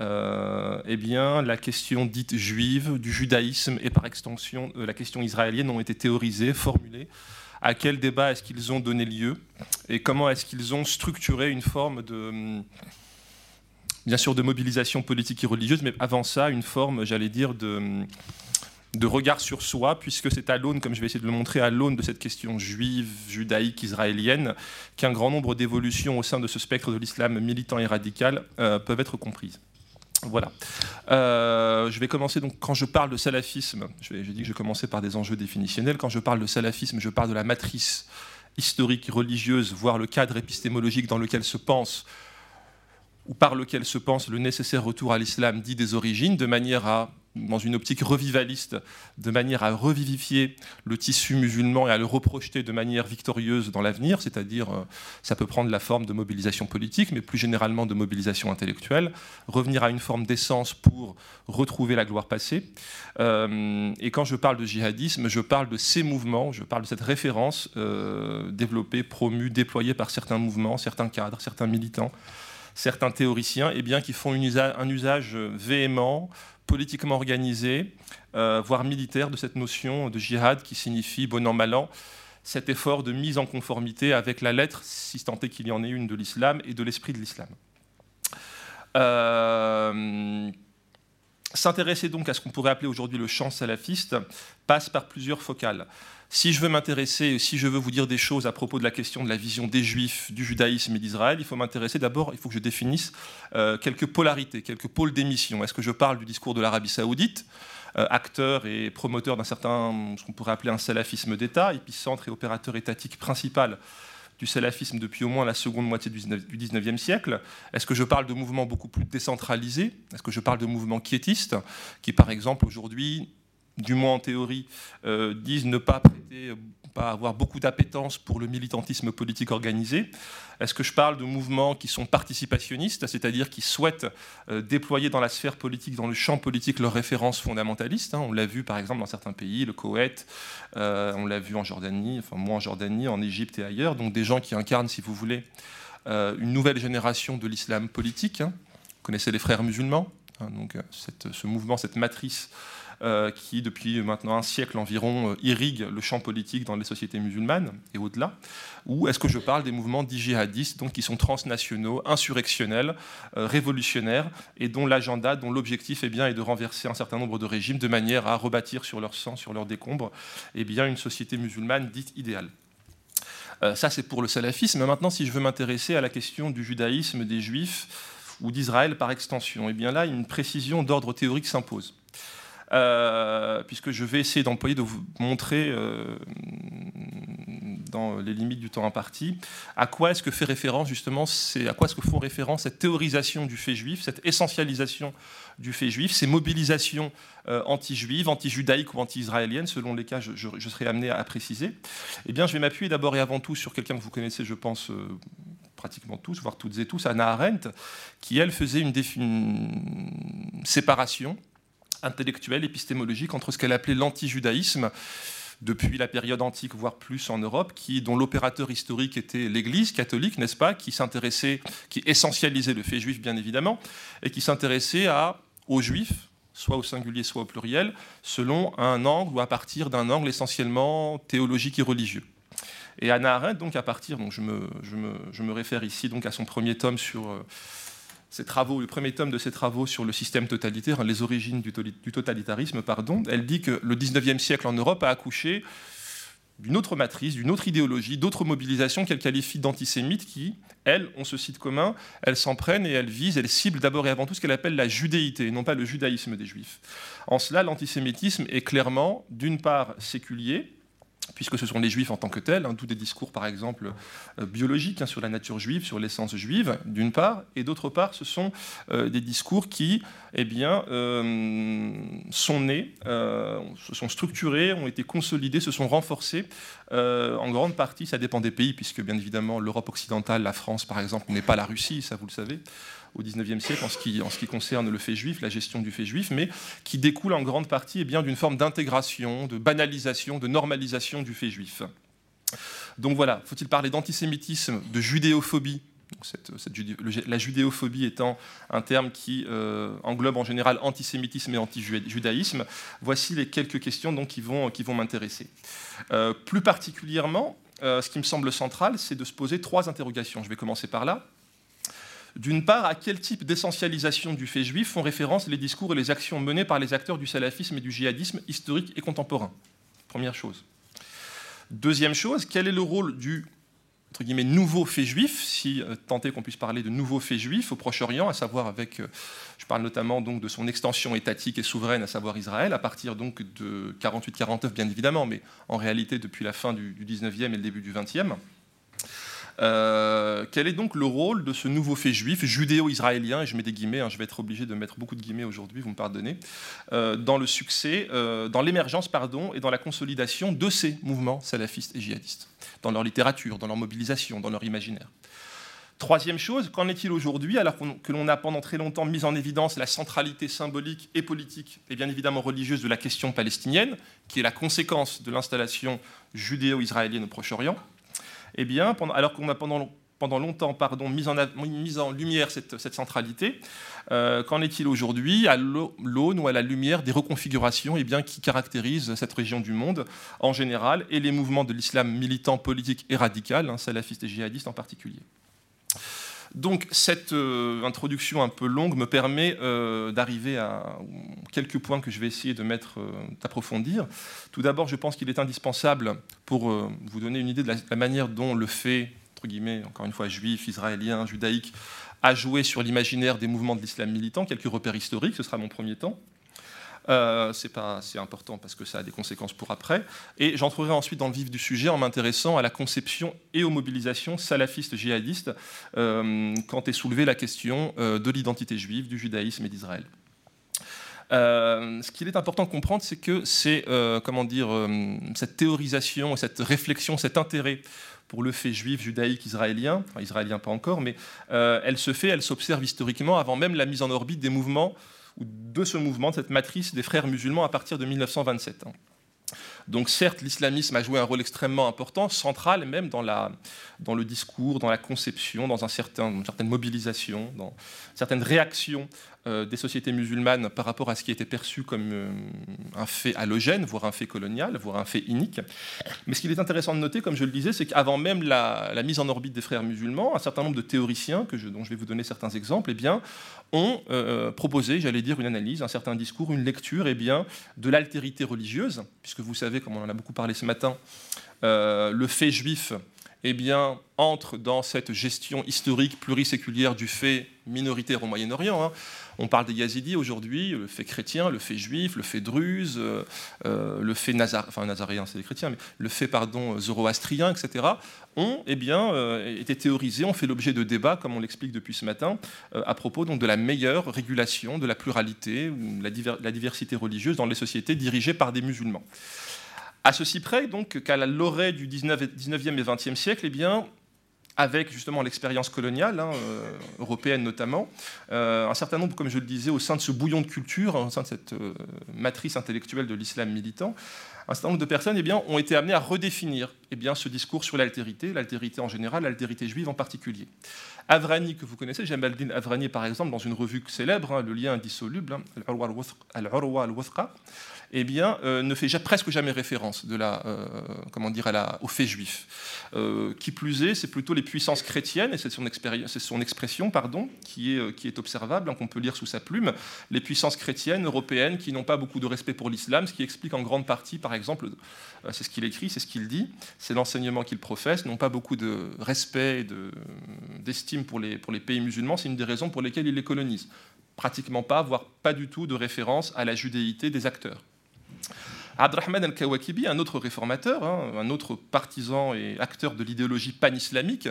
eh bien, la question dite juive, du judaïsme et par extension la question israélienne ont été théorisées, formulées à quel débat est-ce qu'ils ont donné lieu et comment est-ce qu'ils ont structuré une forme de, bien sûr, de mobilisation politique et religieuse, mais avant ça, une forme, j'allais dire, de, de regard sur soi, puisque c'est à l'aune, comme je vais essayer de le montrer, à l'aune de cette question juive, judaïque, israélienne, qu'un grand nombre d'évolutions au sein de ce spectre de l'islam militant et radical euh, peuvent être comprises. Voilà. Euh, je vais commencer donc quand je parle de salafisme. J'ai dit que je commençais par des enjeux définitionnels. Quand je parle de salafisme, je parle de la matrice historique, religieuse, voire le cadre épistémologique dans lequel se pense ou par lequel se pense le nécessaire retour à l'islam dit des origines, de manière à dans une optique revivaliste, de manière à revivifier le tissu musulman et à le reprojeter de manière victorieuse dans l'avenir, c'est-à-dire euh, ça peut prendre la forme de mobilisation politique, mais plus généralement de mobilisation intellectuelle, revenir à une forme d'essence pour retrouver la gloire passée. Euh, et quand je parle de djihadisme, je parle de ces mouvements, je parle de cette référence euh, développée, promue, déployée par certains mouvements, certains cadres, certains militants certains théoriciens, eh bien, qui font un usage véhément, politiquement organisé, euh, voire militaire, de cette notion de jihad qui signifie bon an, mal an. cet effort de mise en conformité avec la lettre, si tant est qu'il y en ait une, de l'islam et de l'esprit de l'islam. Euh, s'intéresser donc à ce qu'on pourrait appeler aujourd'hui le champ salafiste passe par plusieurs focales. Si je veux m'intéresser, si je veux vous dire des choses à propos de la question de la vision des juifs, du judaïsme et d'Israël, il faut m'intéresser d'abord, il faut que je définisse euh, quelques polarités, quelques pôles d'émission. Est-ce que je parle du discours de l'Arabie saoudite, euh, acteur et promoteur d'un certain, ce qu'on pourrait appeler un salafisme d'État, épicentre et opérateur étatique principal du salafisme depuis au moins la seconde moitié du 19e siècle? Est-ce que je parle de mouvements beaucoup plus décentralisés? Est-ce que je parle de mouvements quiétistes qui, par exemple, aujourd'hui du moins en théorie, euh, disent ne pas prêter, pas avoir beaucoup d'appétence pour le militantisme politique organisé. Est-ce que je parle de mouvements qui sont participationnistes, c'est-à-dire qui souhaitent euh, déployer dans la sphère politique, dans le champ politique, leurs références fondamentalistes hein? On l'a vu par exemple dans certains pays, le Koweït, euh, on l'a vu en Jordanie, enfin moins en Jordanie, en Égypte et ailleurs. Donc des gens qui incarnent, si vous voulez, une nouvelle génération de l'islam politique. Hein? Vous connaissez les frères musulmans, hein, donc ce mouvement, cette matrice euh, qui, depuis maintenant un siècle environ, euh, irrigue le champ politique dans les sociétés musulmanes et au-delà Ou est-ce que je parle des mouvements djihadistes, donc qui sont transnationaux, insurrectionnels, euh, révolutionnaires, et dont l'agenda, dont l'objectif eh est de renverser un certain nombre de régimes de manière à rebâtir sur leur sang, sur leur décombre, eh bien, une société musulmane dite idéale ça, c'est pour le salafisme. Maintenant, si je veux m'intéresser à la question du judaïsme, des juifs ou d'Israël par extension, eh bien là, une précision d'ordre théorique s'impose. Euh, puisque je vais essayer d'employer, de vous montrer euh, dans les limites du temps imparti, à quoi est-ce que fait référence justement, c'est à quoi est-ce que font référence cette théorisation du fait juif, cette essentialisation du fait juif, ces mobilisations euh, anti-juives, anti-judaïques ou anti-israéliennes, selon les cas, je, je, serai amené à, préciser. Eh bien, je vais m'appuyer d'abord et avant tout sur quelqu'un que vous connaissez, je pense. pratiquement tous, voire toutes et tous, Anna Arendt, qui elle faisait une, une séparation intellectuelle, épistémologique entre ce qu'elle appelait l'anti-judaïsme depuis la période antique, voire plus en Europe, dont l'opérateur historique était l'Église catholique, n'est-ce pas, qui s'intéressait, qui essentialisait le fait juif, bien évidemment, et qui s'intéressait à, aux juifs, soit au singulier, soit au pluriel, selon un angle ou à partir d'un angle essentiellement théologique et religieux. Et Anna Arendt, donc à partir, donc je me réfère ici donc à son premier tome sur euh, travaux, le premier tome de ses travaux sur le système totalitaire, les origines du, totalitarisme, pardon, elle dit que le 19e siècle en Europe a accouché d'une autre matrice, d'une autre idéologie, d'autres mobilisations qu'elle qualifie d'antisémites qui, elles, ont ce site commun, elles s'en prennent et elles visent, elles ciblent d'abord et avant tout ce qu'elle appelle la judéité, non pas le judaïsme des juifs. En cela, l'antisémitisme est clairement, d'une part, séculier, puisque ce sont les juifs en tant que tels, hein, tous des discours par exemple euh, biologiques hein, sur la nature juive, sur l'essence juive, d'une part, et d'autre part, ce sont euh, des discours qui eh bien, euh, sont nés, se sont structurés, ont été consolidés, se sont renforcés, en grande partie, ça dépend des pays, puisque bien évidemment l'Europe occidentale, la France par exemple, n'est pas la Russie, ça vous le savez, au XIXe siècle en ce, qui, concerne le fait juif, la gestion du fait juif, mais qui découle en grande partie eh d'une forme d'intégration, de banalisation, de normalisation du fait juif. Donc voilà, faut-il parler d'antisémitisme, de judéophobie? La judéophobie étant un terme qui euh, englobe en général antisémitisme et antijudaïsme, voici les quelques questions donc, qui vont, qui vont m'intéresser. Euh, plus particulièrement, euh, ce qui me semble central, c'est de se poser trois interrogations. Je vais commencer par là. D'une part, à quel type d'essentialisation du fait juif font référence les discours et les actions menées par les acteurs du salafisme et du djihadisme historique et contemporain? Première chose. Deuxième chose, quel est le rôle du nouveau fait juif, si euh, tant est qu'on puisse parler de nouveau fait juif au Proche-Orient, à savoir avec, euh, je parle notamment donc de son extension étatique et souveraine, à savoir Israël, à partir donc de 48-49 bien évidemment, mais en réalité depuis la fin du, du 19e et le début du 20e. Euh, quel est donc le rôle de ce nouveau fait juif, judéo-israélien, et je mets des guillemets, hein, je vais être obligé de mettre beaucoup de guillemets aujourd'hui, vous me pardonnez, euh, dans le succès, euh, dans l'émergence, pardon, et dans la consolidation de ces mouvements salafistes et djihadistes, dans leur littérature, dans leur mobilisation, dans leur imaginaire. Troisième chose, qu'en est-il aujourd'hui, alors que l'on a pendant très longtemps mis en évidence la centralité symbolique et politique, et bien évidemment religieuse, de la question palestinienne, qui est la conséquence de l'installation judéo-israélienne au Proche-Orient? Eh bien, alors qu'on a pendant longtemps mis, en, lumière cette, centralité. Euh, qu'en est-il aujourd'hui à l'aune ou à la lumière des reconfigurations eh qui caractérisent cette région du monde en général et les mouvements de l'islam militant, politique et radical, hein, salafiste et djihadiste en particulier? Donc cette euh, introduction un peu longue me permet euh, d'arriver à quelques points que je vais essayer de mettre, euh, d'approfondir. Tout d'abord, je pense qu'il est indispensable pour vous donner une idée de la, manière dont le fait, entre guillemets, encore une fois, juif, israélien, judaïque, a joué sur l'imaginaire des mouvements de l'islam militant, quelques repères historiques, ce sera mon premier temps. Euh, c'est pas assez important parce que ça a des conséquences pour après. Et j'entrerai ensuite dans le vif du sujet en m'intéressant à la conception et aux mobilisations salafistes djihadistes euh, quand est soulevée la question euh, de l'identité juive, du judaïsme et d'Israël. ce qu'il est important de comprendre, c'est que c'est comment dire cette théorisation, cette réflexion, cet intérêt pour le fait juif, judaïque, israélien, enfin, israélien pas encore, mais elle se fait, elle s'observe historiquement avant même la mise en orbite des mouvements de ce mouvement, de cette matrice des frères musulmans à partir de 1927. Donc certes, l'islamisme a joué un rôle extrêmement important, central même dans, le discours, dans la conception, dans un certain, une certaine mobilisation, dans certaines réactions des sociétés musulmanes par rapport à ce qui était perçu comme euh, un fait halogène, voire un fait colonial, voire un fait inique. Mais ce qu'il est intéressant de noter, comme je le disais, c'est qu'avant même la, mise en orbite des frères musulmans, un certain nombre de théoriciens, que je, dont je vais vous donner certains exemples, eh bien, ont euh, proposé, j'allais dire, une analyse, un certain discours, une lecture eh bien, de l'altérité religieuse, puisque vous savez, comme on en a beaucoup parlé ce matin, le fait juif eh bien, entre dans cette gestion historique pluriséculière du fait minoritaire au Moyen-Orient. Hein. On parle des Yazidis aujourd'hui, le fait chrétien, le fait juif, le fait druze, euh, euh, le fait nazar, nazaréen, c'est des chrétiens, mais le fait pardon zoroastrien, etc. ont eh bien euh, été théorisés, ont fait l'objet de débats, comme on l'explique depuis ce matin, à propos donc de la meilleure régulation de la pluralité, ou la diversité religieuse dans les sociétés dirigées par des musulmans. À ceci près donc qu'à l'orée du 19, e et 20e siècle, eh bien, avec justement l'expérience coloniale, hein, euh, européenne notamment, euh, un certain nombre, comme je le disais, au sein de ce bouillon de culture, au sein de cette euh, matrice intellectuelle de l'islam militant, un certain nombre de personnes eh bien, ont été amenées à redéfinir eh bien, ce discours sur l'altérité, l'altérité en général, l'altérité juive en particulier. Avrani, que vous connaissez, Jamal Din Avrani par exemple, dans une revue célèbre, hein, Le lien indissoluble, hein, Al-Urwa al-Wuthqa, eh bien, euh, ne fait presque jamais référence de la, euh, comment dire, à au fait juif. Euh, qui plus est, c'est plutôt les puissances chrétiennes, et c'est son, son, expression pardon, qui, est, est observable, hein, qu'on peut lire sous sa plume, les puissances chrétiennes, européennes, qui n'ont pas beaucoup de respect pour l'islam, ce qui explique en grande partie, par exemple, c'est ce qu'il écrit, c'est ce qu'il dit, c'est l'enseignement qu'il professe, n'ont pas beaucoup de respect et d'estime pour les pays musulmans, c'est une des raisons pour lesquelles il les colonise pratiquement pas, voire pas du tout de référence à la judéité des acteurs. Abdrahman al-Kawakibi, un autre réformateur, hein, un autre partisan et acteur de l'idéologie pan-islamique,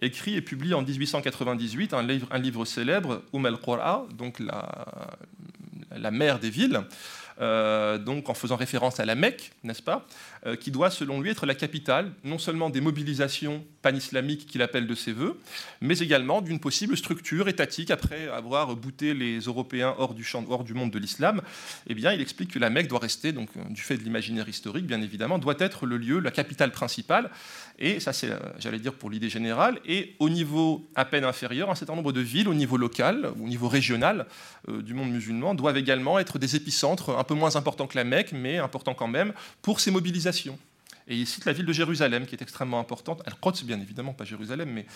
écrit et publie en 1898 un livre, célèbre, Um al-Qura, donc la, mère des villes, euh, donc en faisant référence à la Mecque, n'est-ce pas, qui doit selon lui être la capitale non seulement des mobilisations pan-islamiques qu'il appelle de ses voeux, mais également d'une possible structure étatique après avoir bouté les Européens hors du, champ, hors du monde de l'islam. Eh bien, il explique que la Mecque doit rester, donc euh, du fait de l'imaginaire historique, bien évidemment, doit être le lieu, la capitale principale. Et ça, c'est, j'allais dire, pour l'idée générale. Et au niveau à peine inférieur, un certain nombre de villes, au niveau local, au niveau régional du monde musulman, doivent également être des épicentres peu moins important que la Mecque, mais important quand même, pour ses mobilisations. Et il cite la ville de Jérusalem, qui est extrêmement importante. Al-Quds, bien évidemment, pas Jérusalem, mais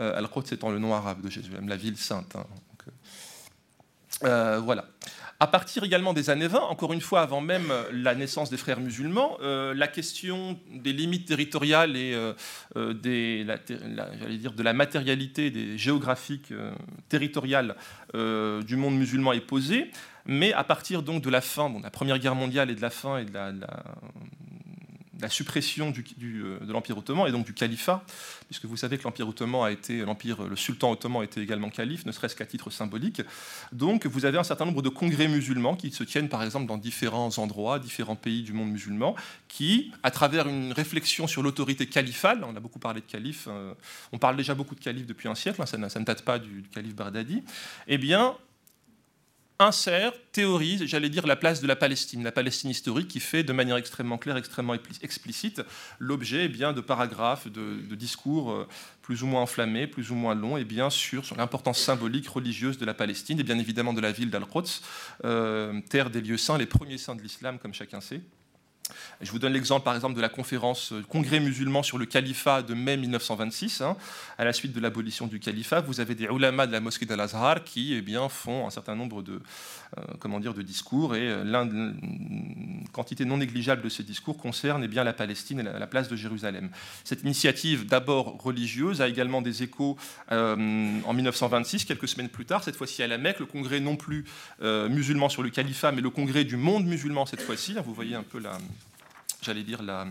euh, Al-Quds étant le nom arabe de Jérusalem, la ville sainte. Hein. Euh, euh, voilà. À partir également des années 20, encore une fois avant même la naissance des frères musulmans, la question des limites territoriales et des, dire, de la matérialité des géographiques territoriales du monde musulman est posée. Mais à partir donc de la fin de la Première Guerre mondiale et de la fin et de la, suppression du, euh, de l'Empire ottoman et donc du califat, puisque vous savez que l'Empire ottoman a été, l'Empire, le sultan ottoman était également calife, ne serait-ce qu'à titre symbolique. Donc vous avez un certain nombre de congrès musulmans qui se tiennent par exemple dans différents endroits, différents pays du monde musulman, qui, à travers une réflexion sur l'autorité califale, on a beaucoup parlé de calife, euh, on parle déjà beaucoup de calife depuis un siècle, hein, ça, ne date pas du, du calife Bardadi, eh bien insère, théorise, j'allais dire, la place de la Palestine, la Palestine historique qui fait de manière extrêmement claire, extrêmement explicite, l'objet eh bien de paragraphes, de, discours euh, plus ou moins enflammés, plus ou moins longs, et bien sûr sur l'importance symbolique, religieuse de la Palestine, et bien évidemment de la ville d'Al-Quds, euh, terre des lieux saints, les premiers saints de l'islam, comme chacun sait. Je vous donne l'exemple par exemple de la conférence euh, Congrès musulman sur le califat de mai 1926. Hein. À la suite de l'abolition du califat, vous avez des ulama de la mosquée d'Al-Azhar qui eh bien, font un certain nombre de, comment dire, de discours et euh, une quantité non négligeable de ces discours concerne eh bien, la Palestine et la, place de Jérusalem. Cette initiative d'abord religieuse a également des échos en 1926, quelques semaines plus tard, cette fois-ci à la Mecque, le congrès non plus musulman sur le califat, mais le congrès du monde musulman cette fois-ci. Vous voyez un peu la, j'allais dire, la, euh,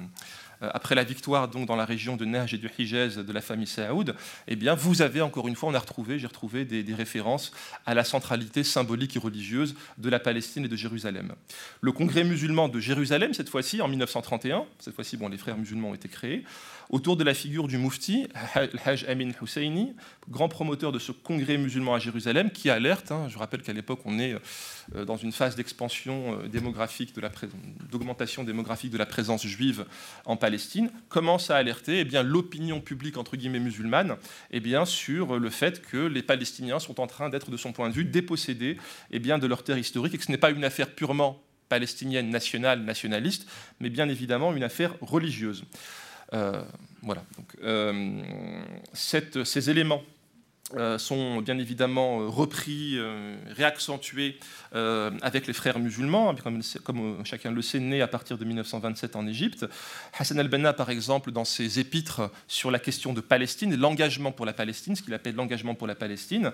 après la victoire donc dans la région de Neige et du Hijaz de la famille Saoud, eh bien, vous avez encore une fois, on a retrouvé, j'ai retrouvé des, des, références à la centralité symbolique et religieuse de la Palestine et de Jérusalem. Le Congrès musulman de Jérusalem, cette fois-ci en 1931, cette fois-ci, bon, les frères musulmans ont été créés, autour de la figure du Mufti, Hajj Amin Husseini, grand promoteur de ce congrès musulman à Jérusalem, qui alerte, hein, je rappelle qu'à l'époque on est euh, dans une phase d'expansion euh, démographique, d'augmentation démographique de la présence juive en Palestine, commence à alerter eh l'opinion publique entre guillemets musulmane eh bien, sur le fait que les Palestiniens sont en train d'être, de son point de vue, dépossédés eh bien, de leur terre historique et que ce n'est pas une affaire purement palestinienne nationale, nationaliste, mais bien évidemment une affaire religieuse. Euh, voilà. Donc, euh, ces éléments sont bien évidemment repris, réaccentués avec les frères musulmans, comme, comme, chacun le sait, né à partir de 1927 en Égypte. Hassan al-Banna, par exemple, dans ses épîtres sur la question de Palestine, l'engagement pour la Palestine, ce qu'il appelle l'engagement pour la Palestine,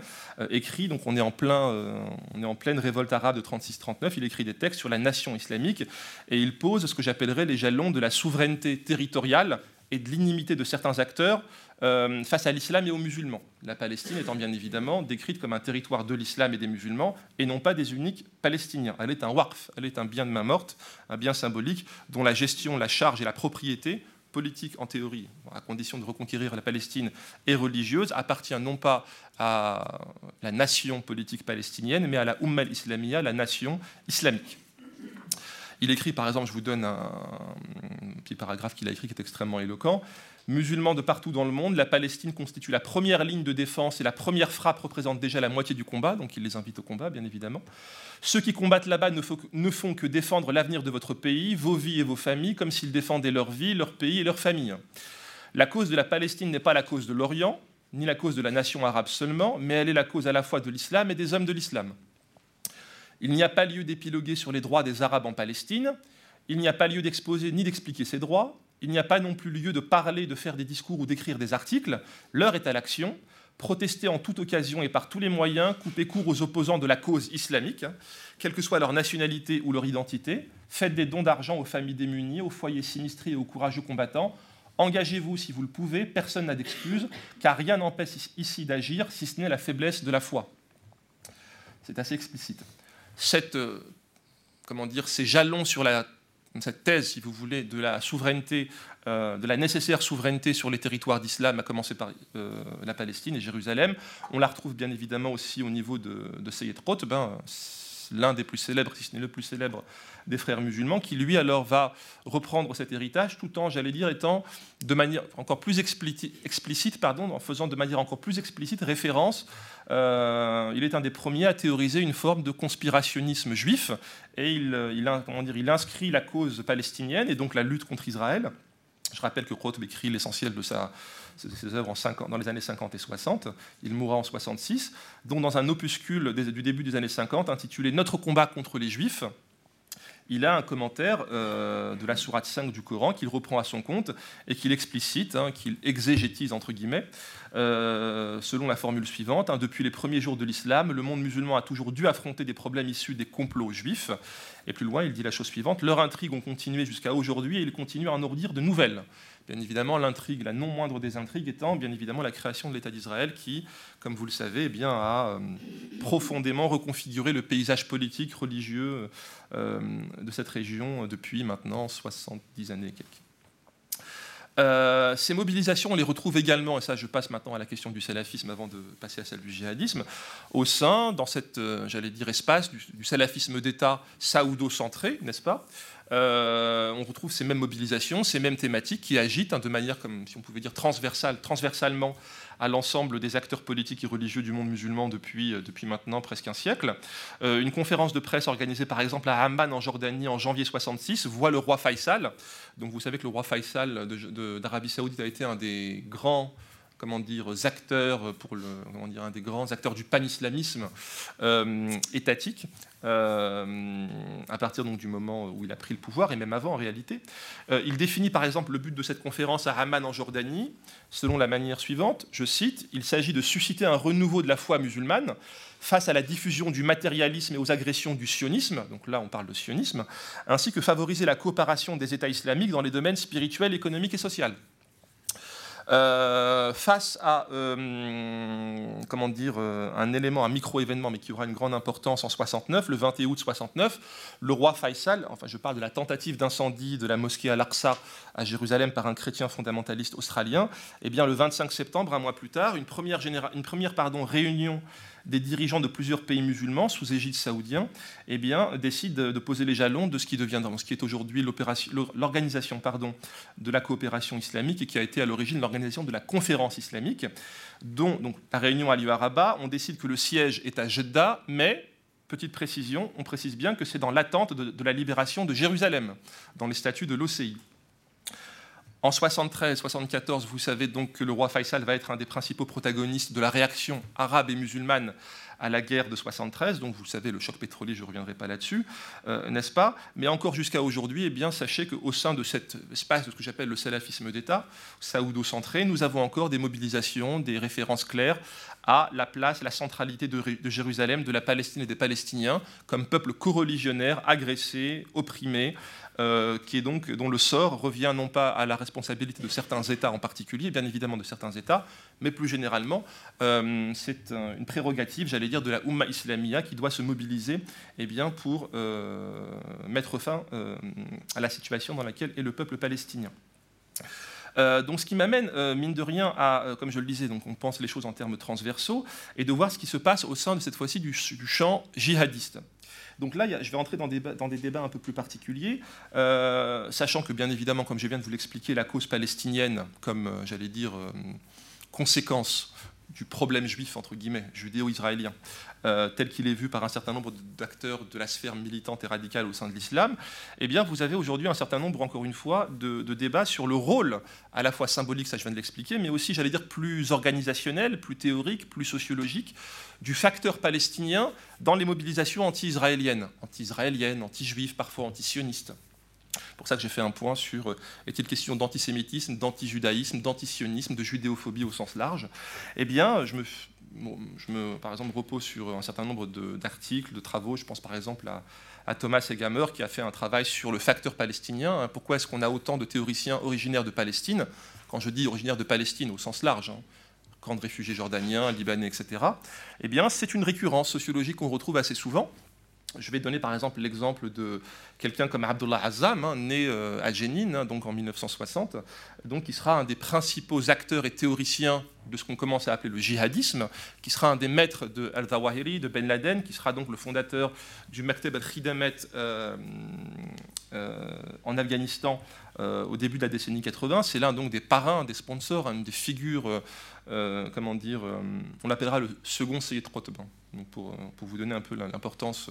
écrit, donc on est, en plein, on est en pleine révolte arabe de 36-39, il écrit des textes sur la nation islamique, et il pose ce que j'appellerais les jalons de la souveraineté territoriale et de l'inimité de certains acteurs euh, face à l'islam et aux musulmans. La Palestine étant bien évidemment décrite comme un territoire de l'islam et des musulmans et non pas des uniques palestiniens. Elle est un waqf, elle est un bien de main morte, un bien symbolique dont la gestion, la charge et la propriété politique en théorie, à condition de reconquérir la Palestine, et religieuse, appartient non pas à la nation politique palestinienne, mais à la Ummah islamia, la nation islamique. Il écrit, par exemple, je vous donne un, petit paragraphe qu'il a écrit qui est extrêmement éloquent. Musulmans de partout dans le monde, la Palestine constitue la première ligne de défense et la première frappe représente déjà la moitié du combat, donc il les invite au combat, bien évidemment. Ceux qui combattent là-bas ne, font que défendre l'avenir de votre pays, vos vies et vos familles, comme s'ils défendaient leur vie, leur pays et leur famille. La cause de la Palestine n'est pas la cause de l'Orient, ni la cause de la nation arabe seulement, mais elle est la cause à la fois de l'islam et des hommes de l'islam. Il n'y a pas lieu d'épiloguer sur les droits des Arabes en Palestine. Il n'y a pas lieu d'exposer ni d'expliquer ces droits. Il n'y a pas non plus lieu de parler, de faire des discours ou d'écrire des articles. L'heure est à l'action. Protester en toute occasion et par tous les moyens, couper court aux opposants de la cause islamique, quelle que soit leur nationalité ou leur identité. Faites des dons d'argent aux familles démunies, aux foyers sinistrés et aux courageux combattants. Engagez-vous si vous le pouvez, personne n'a d'excuse, car rien n'empêche ici d'agir si ce n'est la faiblesse de la foi. C'est assez explicite cette, euh, comment dire, ces jalons sur la, cette thèse, si vous voulez, de la souveraineté, euh, de la nécessaire souveraineté sur les territoires d'islam, à commencer par euh, la Palestine et Jérusalem. On la retrouve bien évidemment aussi au niveau de, de Seyed ben, l'un des plus célèbres, si ce n'est le plus célèbre des frères musulmans, qui lui alors va reprendre cet héritage tout en, j'allais dire, étant de manière encore plus explicite, pardon, en faisant de manière encore plus explicite référence. Euh, il est un des premiers à théoriser une forme de conspirationnisme juif et il, il, comment dire, il inscrit la cause palestinienne et donc la lutte contre Israël. Je rappelle que Krotb écrit l'essentiel de sa, ses œuvres en dans les années 50 et 60. Il mourra en 66, dont dans un opuscule du début des années 50 intitulé Notre combat contre les Juifs, il a un commentaire euh, de la sourate 5 du Coran qu'il reprend à son compte et qu'il explicite, hein, qu'il exégétise entre guillemets, euh, selon la formule suivante hein, Depuis les premiers jours de l'islam, le monde musulman a toujours dû affronter des problèmes issus des complots juifs. Et plus loin, il dit la chose suivante Leurs intrigues ont continué jusqu'à aujourd'hui et ils continuent à en ordir de nouvelles. Bien évidemment, l'intrigue, la non moindre des intrigues étant bien évidemment la création de l'État d'Israël qui, comme vous le savez, eh bien, a euh, profondément reconfiguré le paysage politique, religieux euh, de cette région depuis maintenant 70 années et quelques. Euh, ces mobilisations, on les retrouve également, et ça je passe maintenant à la question du salafisme avant de passer à celle du djihadisme, au sein, dans cet, j'allais dire, espace du, salafisme d'État saoudo-centré, n'est-ce pas? Euh, on retrouve ces mêmes mobilisations, ces mêmes thématiques qui agitent hein, de manière, comme si on pouvait dire, transversale, transversalement à l'ensemble des acteurs politiques et religieux du monde musulman depuis, euh, depuis maintenant presque un siècle. Euh, une conférence de presse organisée par exemple à Amman en Jordanie en janvier 66 voit le roi Faisal. Donc vous savez que le roi Faisal d'Arabie Saoudite a été un des grands comment dire, acteurs pour le, comment dire, un des grands acteurs du pan-islamisme euh, étatique, euh, à partir donc, du moment où il a pris le pouvoir, et même avant en réalité. Euh, il définit par exemple le but de cette conférence à Amman en Jordanie, selon la manière suivante, je cite, Il s'agit de susciter un renouveau de la foi musulmane face à la diffusion du matérialisme et aux agressions du sionisme, donc là on parle de sionisme, ainsi que favoriser la coopération des États islamiques dans les domaines spirituels, économiques et sociaux. Euh, face à euh, comment dire, euh, un élément, un micro-événement, mais qui aura une grande importance en 69, le 21 août 69, le roi Faisal, enfin je parle de la tentative d'incendie de la mosquée Al-Aqsa à Jérusalem par un chrétien fondamentaliste australien, et eh bien le 25 septembre, un mois plus tard, une première, une première pardon, réunion des dirigeants de plusieurs pays musulmans sous égide saoudien eh bien, décident de poser les jalons de ce qui deviendra, ce qui est aujourd'hui l'organisation de la coopération islamique et qui a été à l'origine l'organisation de la conférence islamique, dont la réunion a lieu à Rabat. On décide que le siège est à Jeddah, mais petite précision, on précise bien que c'est dans l'attente de, de, la libération de Jérusalem, dans les statuts de l'OCI. En 73-74, vous savez donc que le roi Faisal va être un des principaux protagonistes de la réaction arabe et musulmane à la guerre de 73, donc vous savez, le choc pétrolier, je ne reviendrai pas là-dessus, euh, n'est-ce pas? Mais encore jusqu'à aujourd'hui, eh bien, sachez qu'au sein de cet espace de ce que j'appelle le salafisme d'État, saoudo-centré, nous avons encore des mobilisations, des références claires à la place, la centralité de, de Jérusalem, de la Palestine et des Palestiniens, comme peuple coreligionnaire, agressé, opprimé, euh, qui est donc, dont le sort revient non pas à la responsabilité de certains États en particulier, bien évidemment de certains États, mais plus généralement, euh, c'est une prérogative, j'allais dire, de la Ummah islamia qui doit se mobiliser eh bien, pour euh, mettre fin à la situation dans laquelle est le peuple palestinien. donc, ce qui m'amène, mine de rien, à, comme je le disais, donc on pense les choses en termes transversaux, et de voir ce qui se passe au sein de cette fois-ci du, du champ djihadiste. Donc là, je vais rentrer dans des, débats un peu plus particuliers, euh, sachant que bien évidemment, comme je viens de vous l'expliquer, la cause palestinienne, comme euh, j'allais dire, euh, conséquence du problème juif, entre guillemets, judéo-israélien, euh, tel qu'il est vu par un certain nombre d'acteurs de la sphère militante et radicale au sein de l'islam, eh bien, vous avez aujourd'hui un certain nombre, encore une fois, de, débats sur le rôle à la fois symbolique, ça je viens de l'expliquer, mais aussi, j'allais dire, plus organisationnel, plus théorique, plus sociologique, du facteur palestinien dans les mobilisations anti-israéliennes, anti-israéliennes, anti-juives, parfois anti-sionistes. Pour ça que j'ai fait un point sur euh, est-il question d'antisémitisme, d'antijudaïsme, d'antisionisme, de judéophobie au sens large Eh bien, je me, je me, par exemple, repose sur un certain nombre d'articles, de, travaux. Je pense par exemple à, Thomas Egamer qui a fait un travail sur le facteur palestinien. Pourquoi est-ce qu'on a autant de théoriciens originaires de Palestine? Quand je dis originaires de Palestine au sens large, hein, camps de réfugiés jordaniens, libanais, etc. Eh bien, c'est une récurrence sociologique qu'on retrouve assez souvent. Je vais donner par exemple l'exemple de quelqu'un comme Abdullah Azam, hein, né euh, à Jenin, hein, donc en 1960, donc qui sera un des principaux acteurs et théoriciens de ce qu'on commence à appeler le djihadisme, qui sera un des maîtres de Al-Zawahiri, de Ben Laden, qui sera donc le fondateur du Maktab al-Khidamet euh, euh, en Afghanistan au début de la décennie 80. C'est l'un donc des parrains, des sponsors, une des figures, comment dire, on l'appellera le second Sayyid Qutb pour, pour, vous donner un peu l'importance,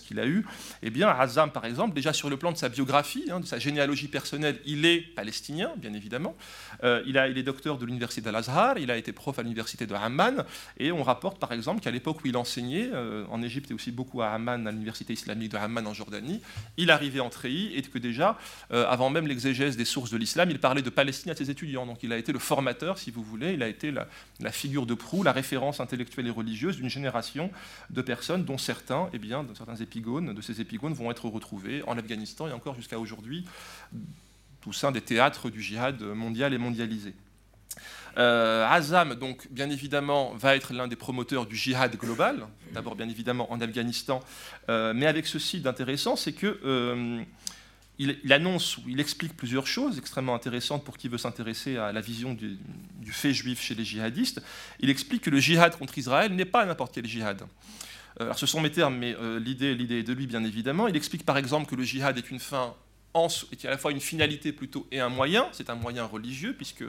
qu'il a eue, eh bien, Azam, par exemple, déjà sur le plan de sa biographie, hein, de sa généalogie personnelle, il est palestinien, bien évidemment. Euh, il, est docteur de l'université d'Al-Azhar, il a été prof à l'université de Amman, et on rapporte, par exemple, qu'à l'époque où il enseignait, euh, en Égypte et aussi beaucoup à Amman, à l'université islamique de Amman en Jordanie, il arrivait en treillis et que déjà, euh, avant même l'exégèse des sources de l'islam, il parlait de Palestine à ses étudiants. Donc il a été le formateur, si vous voulez, il a été la, la figure de proue, la référence intellectuelle et religieuse d'une génération de personnes dont certains, eh bien, certains épigones, de ces épigones vont être retrouvés en Afghanistan et encore jusqu'à aujourd'hui au sein des théâtres du djihad mondial et mondialisé. Euh, Azam, donc, bien évidemment, va être l'un des promoteurs du djihad global, d'abord bien évidemment en Afghanistan, euh, mais avec ceci d'intéressant, c'est que euh, il, annonce il explique plusieurs choses extrêmement intéressantes pour qui veut s'intéresser à la vision du, fait juif chez les djihadistes. Il explique que le djihad contre Israël n'est pas n'importe quel djihad. Euh, alors ce sont mes termes, mais euh, l'idée, l'idée est de lui bien évidemment. Il explique par exemple que le djihad est une fin et qui a à la fois une finalité plutôt et un moyen. C'est un moyen religieux, puisque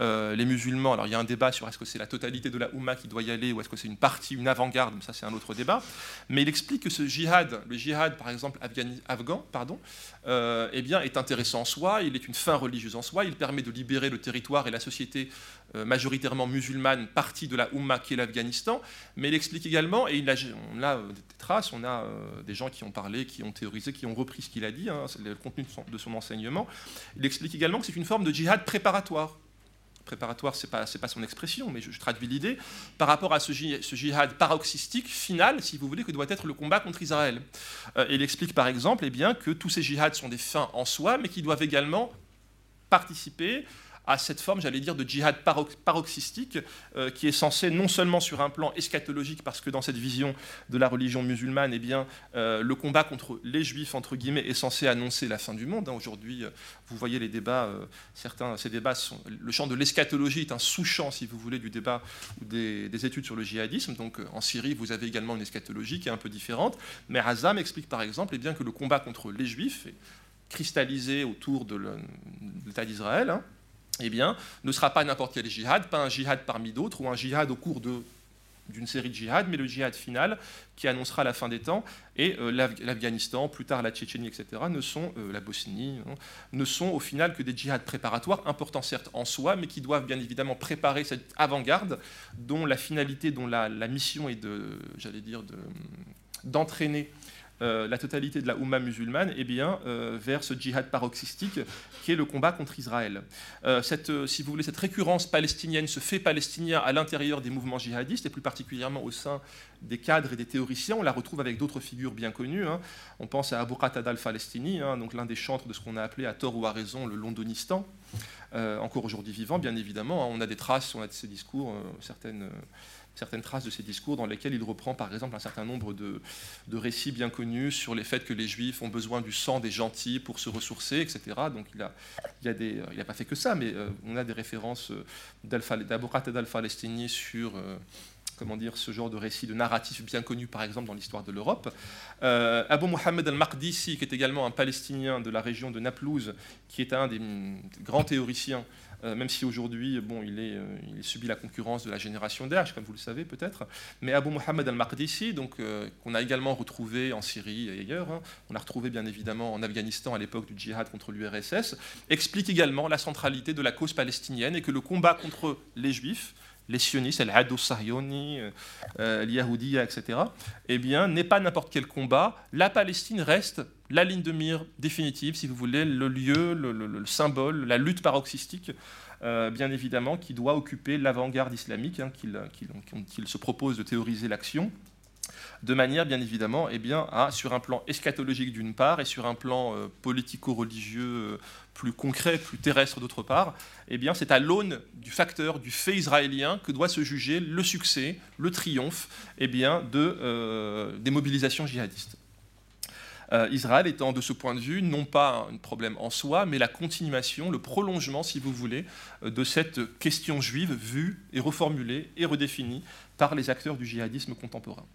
euh, les musulmans, alors il y a un débat sur est-ce que c'est la totalité de la Oumma qui doit y aller ou est-ce que c'est une partie, une avant-garde, ça c'est un autre débat. Mais il explique que ce djihad, le djihad par exemple afghan, pardon, euh, eh bien, est intéressant en soi, il est une fin religieuse en soi, il permet de libérer le territoire et la société majoritairement musulmane, partie de la Oumma qui est l'Afghanistan. Mais il explique également, et il on a des traces, on a des gens qui ont parlé, qui ont théorisé, qui ont repris ce qu'il a dit, hein, le contenu de son enseignement. Il explique également que c'est une forme de djihad préparatoire préparatoire, ce n'est pas, pas, son expression, mais je, traduis l'idée, par rapport à ce, djihad paroxystique final, si vous voulez, que doit être le combat contre Israël. Euh, il explique par exemple eh bien, que tous ces djihads sont des fins en soi, mais qui doivent également participer à cette forme, j'allais dire, de djihad paroxystique, euh, qui est censé non seulement sur un plan eschatologique, parce que dans cette vision de la religion musulmane, eh bien, euh, le combat contre les juifs, entre guillemets, est censé annoncer la fin du monde. Hein. Aujourd'hui, euh, vous voyez les débats, certains, ces débats sont, le champ de l'eschatologie est un sous-champ, si vous voulez, du débat ou des, études sur le djihadisme. Donc en Syrie, vous avez également une eschatologie qui est un peu différente. Mais Hazam explique par exemple eh bien, que le combat contre les juifs est cristallisé autour de l'État d'Israël. Hein, eh bien, ne sera pas n'importe quel djihad, pas un djihad parmi d'autres, ou un djihad au cours d'une série de djihad, mais le djihad final qui annoncera la fin des temps. Et euh, l'Afghanistan, plus tard la Tchétchénie, etc., ne sont, euh, la Bosnie, hein, ne sont au final que des djihads préparatoires, importants certes en soi, mais qui doivent bien évidemment préparer cette avant-garde, dont la finalité, dont la, la mission est de, j'allais dire, d'entraîner euh, la totalité de la Oumma musulmane eh bien, euh, vers ce djihad paroxystique qui est le combat contre Israël. Euh, cette, si vous voulez, cette récurrence palestinienne, ce fait palestinien à l'intérieur des mouvements djihadistes, et plus particulièrement au sein des cadres et des théoriciens, on la retrouve avec d'autres figures bien connues. Hein. On pense à Abu Qatada al-Falestini, hein, donc l'un des chantres de ce qu'on a appelé à tort ou à raison le Londonistan, encore aujourd'hui vivant, bien évidemment. Hein. On a des traces, on a de ses discours, certaines certaines traces de ses discours dans lesquels il reprend par exemple un certain nombre de, récits bien connus sur les faits que les juifs ont besoin du sang des gentils pour se ressourcer, etc. Donc il n'a pas fait que ça, mais euh, on a des références euh, d'Aborat et d'Al-Falestini sur... Euh, comment dire, ce genre de récit, de narratif bien connu par exemple dans l'histoire de l'Europe. Abu Mohamed al-Maqdisi, qui est également un Palestinien de la région de Naplouse, qui est un des grands théoriciens même si aujourd'hui, bon, il, est, euh, il subit la concurrence de la génération d'âge, comme vous le savez peut-être. Mais Abu Mohamed al-Maqdisi, donc euh, qu'on a également retrouvé en Syrie et ailleurs, hein, on a retrouvé bien évidemment en Afghanistan à l'époque du djihad contre l'URSS, explique également la centralité de la cause palestinienne et que le combat contre les juifs, les sionistes, les Hadou Sahyoni, les etc., eh bien, n'est pas n'importe quel combat. La Palestine reste la ligne de mire définitive, si vous voulez, le lieu, le, symbole, la lutte paroxystique, euh, bien évidemment, qui doit occuper l'avant-garde islamique, hein, qu'il se propose de théoriser l'action, de manière, bien évidemment, eh bien, à, sur un plan eschatologique d'une part, et sur un plan euh, politico-religieux euh, plus concret, plus terrestre d'autre part, eh bien, c'est à l'aune du facteur, du fait israélien, que doit se juger le succès, le triomphe eh bien, de, des mobilisations djihadistes. Euh, Israël étant de ce point de vue non pas un problème en soi, mais la continuation, le prolongement, si vous voulez, euh, de cette question juive vue et reformulée et redéfinie par les acteurs du djihadisme contemporain.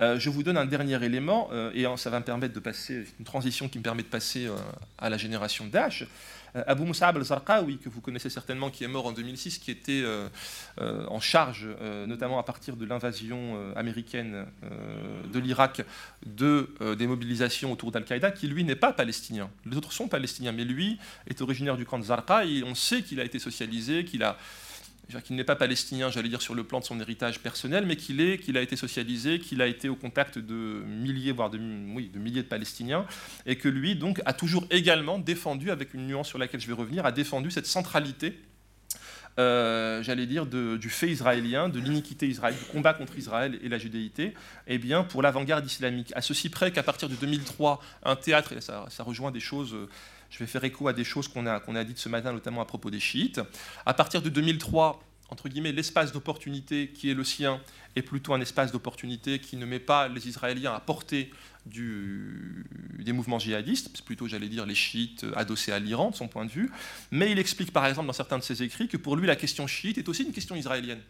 Euh, je vous donne un dernier élément, et ça va me permettre de passer, une transition qui me permet de passer à la génération Daesh. Euh, Abu Musab al-Zarqawi, que vous connaissez certainement, qui est mort en 2006, qui était euh, euh, en charge, notamment à partir de l'invasion américaine de l'Irak, de, des mobilisations autour d'Al-Qaïda, qui lui n'est pas palestinien. Les autres sont palestiniens, mais lui est originaire du camp de Zarqa, et on sait qu'il a été socialisé, qu'il a qu'il n'est pas palestinien, j'allais dire, sur le plan de son héritage personnel, mais qu'il est, qu'il a été socialisé, qu'il a été au contact de milliers, voire de, milliers de Palestiniens, et que lui, donc, a toujours également défendu, avec une nuance sur laquelle je vais revenir, a défendu cette centralité euh, j'allais dire, du fait israélien, de l'iniquité israélienne, du combat contre Israël et la judéité, eh bien, pour l'avant-garde islamique. À ceci près qu'à partir de 2003, un théâtre, et ça, ça rejoint des choses euh, je vais faire écho à des choses qu'on a, dites ce matin, notamment à propos des chiites. À partir de 2003, entre guillemets, l'espace d'opportunité qui est le sien est plutôt un espace d'opportunité qui ne met pas les Israéliens à portée du, des mouvements djihadistes, plutôt, j'allais dire, les chiites adossés à l'Iran, de son point de vue. Mais il explique, par exemple, dans certains de ses écrits, que pour lui, la question chiite est aussi une question israélienne.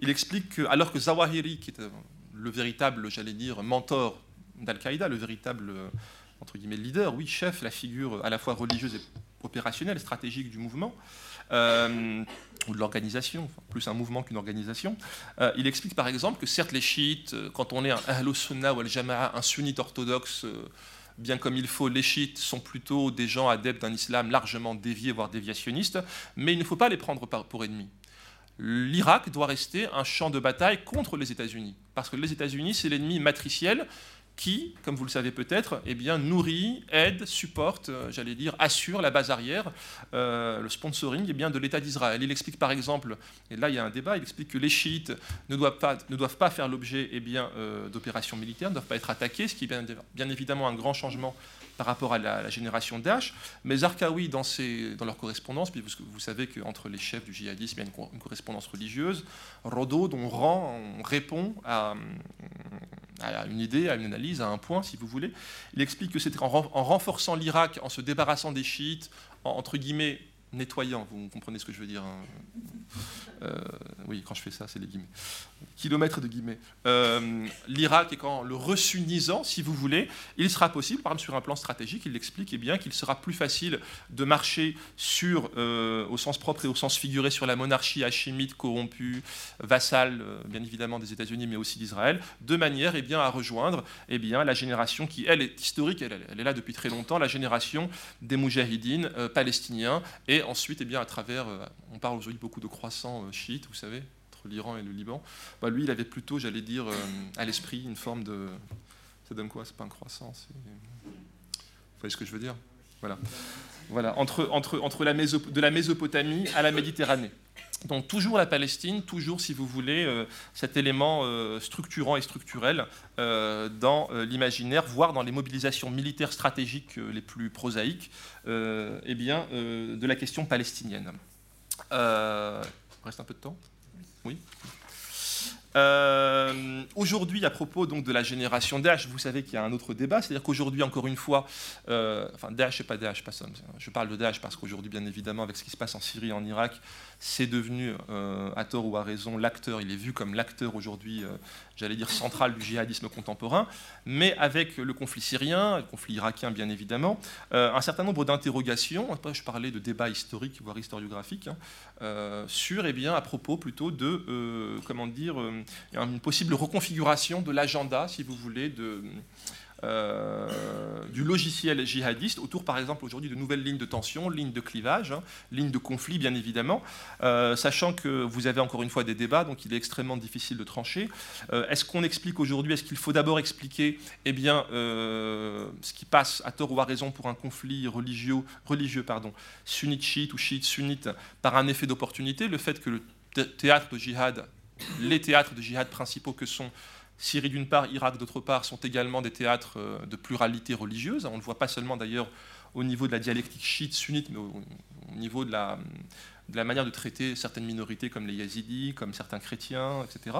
Il explique que, alors que Zawahiri, qui est euh, le véritable, j'allais dire, mentor d'Al-Qaïda, le véritable, entre guillemets, leader, oui, chef, la figure à la fois religieuse et opérationnelle, stratégique du mouvement, euh, ou de l'organisation, plus un mouvement qu'une organisation. Euh, il explique par exemple que certes les chiites, euh, quand on est un Ahlus Sunnah ou al-Jama'a, un sunnite orthodoxe, bien comme il faut, les chiites sont plutôt des gens adeptes d'un islam largement dévié, voire déviationniste, mais il ne faut pas les prendre pour ennemis. L'Irak doit rester un champ de bataille contre les États-Unis, parce que les États-Unis, c'est l'ennemi matriciel qui, comme vous le savez peut-être, eh bien, nourrit, aide, supporte, euh, j'allais dire, assure la base arrière, euh, le sponsoring eh bien, de l'État d'Israël. Il explique par exemple, et là il y a un débat, il explique que les chiites ne doivent pas, faire l'objet eh euh, d'opérations militaires, ne doivent pas être attaqués, ce qui est bien évidemment un grand changement par rapport à la, génération Daesh. Mais Zarqawi, dans, leur correspondance, puis vous, savez qu'entre les chefs du djihadisme, il y a une, correspondance religieuse, Rodo, on, répond à, une idée, à une analyse, à un point, si vous voulez. Il explique que c'est en, en, renforçant l'Irak, en se débarrassant des chiites, entre guillemets, nettoyant, vous comprenez ce que je veux dire. Hein. Euh, oui, quand je fais ça, c'est les guillemets. Kilomètres de guillemets. Euh, L'Irak est quand le ressunnisant, si vous voulez, il sera possible, par exemple sur un plan stratégique, il l'explique eh bien qu'il sera plus facile de marcher sur, euh, au sens propre et au sens figuré, sur la monarchie hachimite corrompue, vassale, bien évidemment des États-Unis, mais aussi d'Israël, de manière eh bien, à rejoindre eh bien, la génération qui, elle, est historique, elle, elle, est là depuis très longtemps, la génération des moujahidines palestiniens et ensuite, eh bien, à travers, euh, on parle aujourd'hui beaucoup de croissants euh, chiites, vous savez, entre l'Iran et le Liban. Bah, lui, il avait plutôt, j'allais dire, euh, à l'esprit une forme de. Ça donne quoi? C'est pas un croissant, Vous voyez ce que je veux dire? Voilà. Voilà, entre, entre, entre la de la Mésopotamie à la Méditerranée. Donc toujours la Palestine, toujours, si vous voulez, euh, cet élément euh, structurant et structurel euh, dans l'imaginaire, voire dans les mobilisations militaires stratégiques les plus prosaïques, eh bien, de la question palestinienne. reste un peu de temps? Oui? Euh, aujourd'hui, à propos donc de la génération Daesh, vous savez qu'il y a un autre débat, c'est-à-dire qu'aujourd'hui, encore une fois, euh, enfin Daesh et pas Daesh, pas ça, je parle de Daesh parce qu'aujourd'hui, bien évidemment, avec ce qui se passe en Syrie et en Irak, c'est devenu, euh, à tort ou à raison, l'acteur, il est vu comme l'acteur aujourd'hui, j'allais dire, central du djihadisme contemporain, mais avec le conflit syrien, le conflit irakien, bien évidemment, un certain nombre d'interrogations, après je parlais de débats historiques, voire historiographiques, hein, sur, eh bien, à propos plutôt de, comment dire, une possible reconfiguration de l'agenda, si vous voulez, euh, du logiciel djihadiste autour, par exemple, aujourd'hui de nouvelles lignes de tension, lignes de clivage, hein, lignes de conflit, bien évidemment, euh, sachant que vous avez encore une fois des débats, donc il est extrêmement difficile de trancher. Euh, est-ce qu'on explique aujourd'hui, est-ce qu'il faut d'abord expliquer eh bien, ce qui passe à tort ou à raison pour un conflit religieux, religieux pardon, sunnite-chiite ou chiite-sunnite par un effet d'opportunité, le fait que le théâtre de djihad les théâtres de djihad principaux que sont Syrie d'une part, Irak d'autre part, sont également des théâtres euh, de pluralité religieuse. On ne voit pas seulement d'ailleurs au niveau de la dialectique chiite-sunnite, mais au, niveau de la, manière de traiter certaines minorités comme les yazidis, comme certains chrétiens, etc.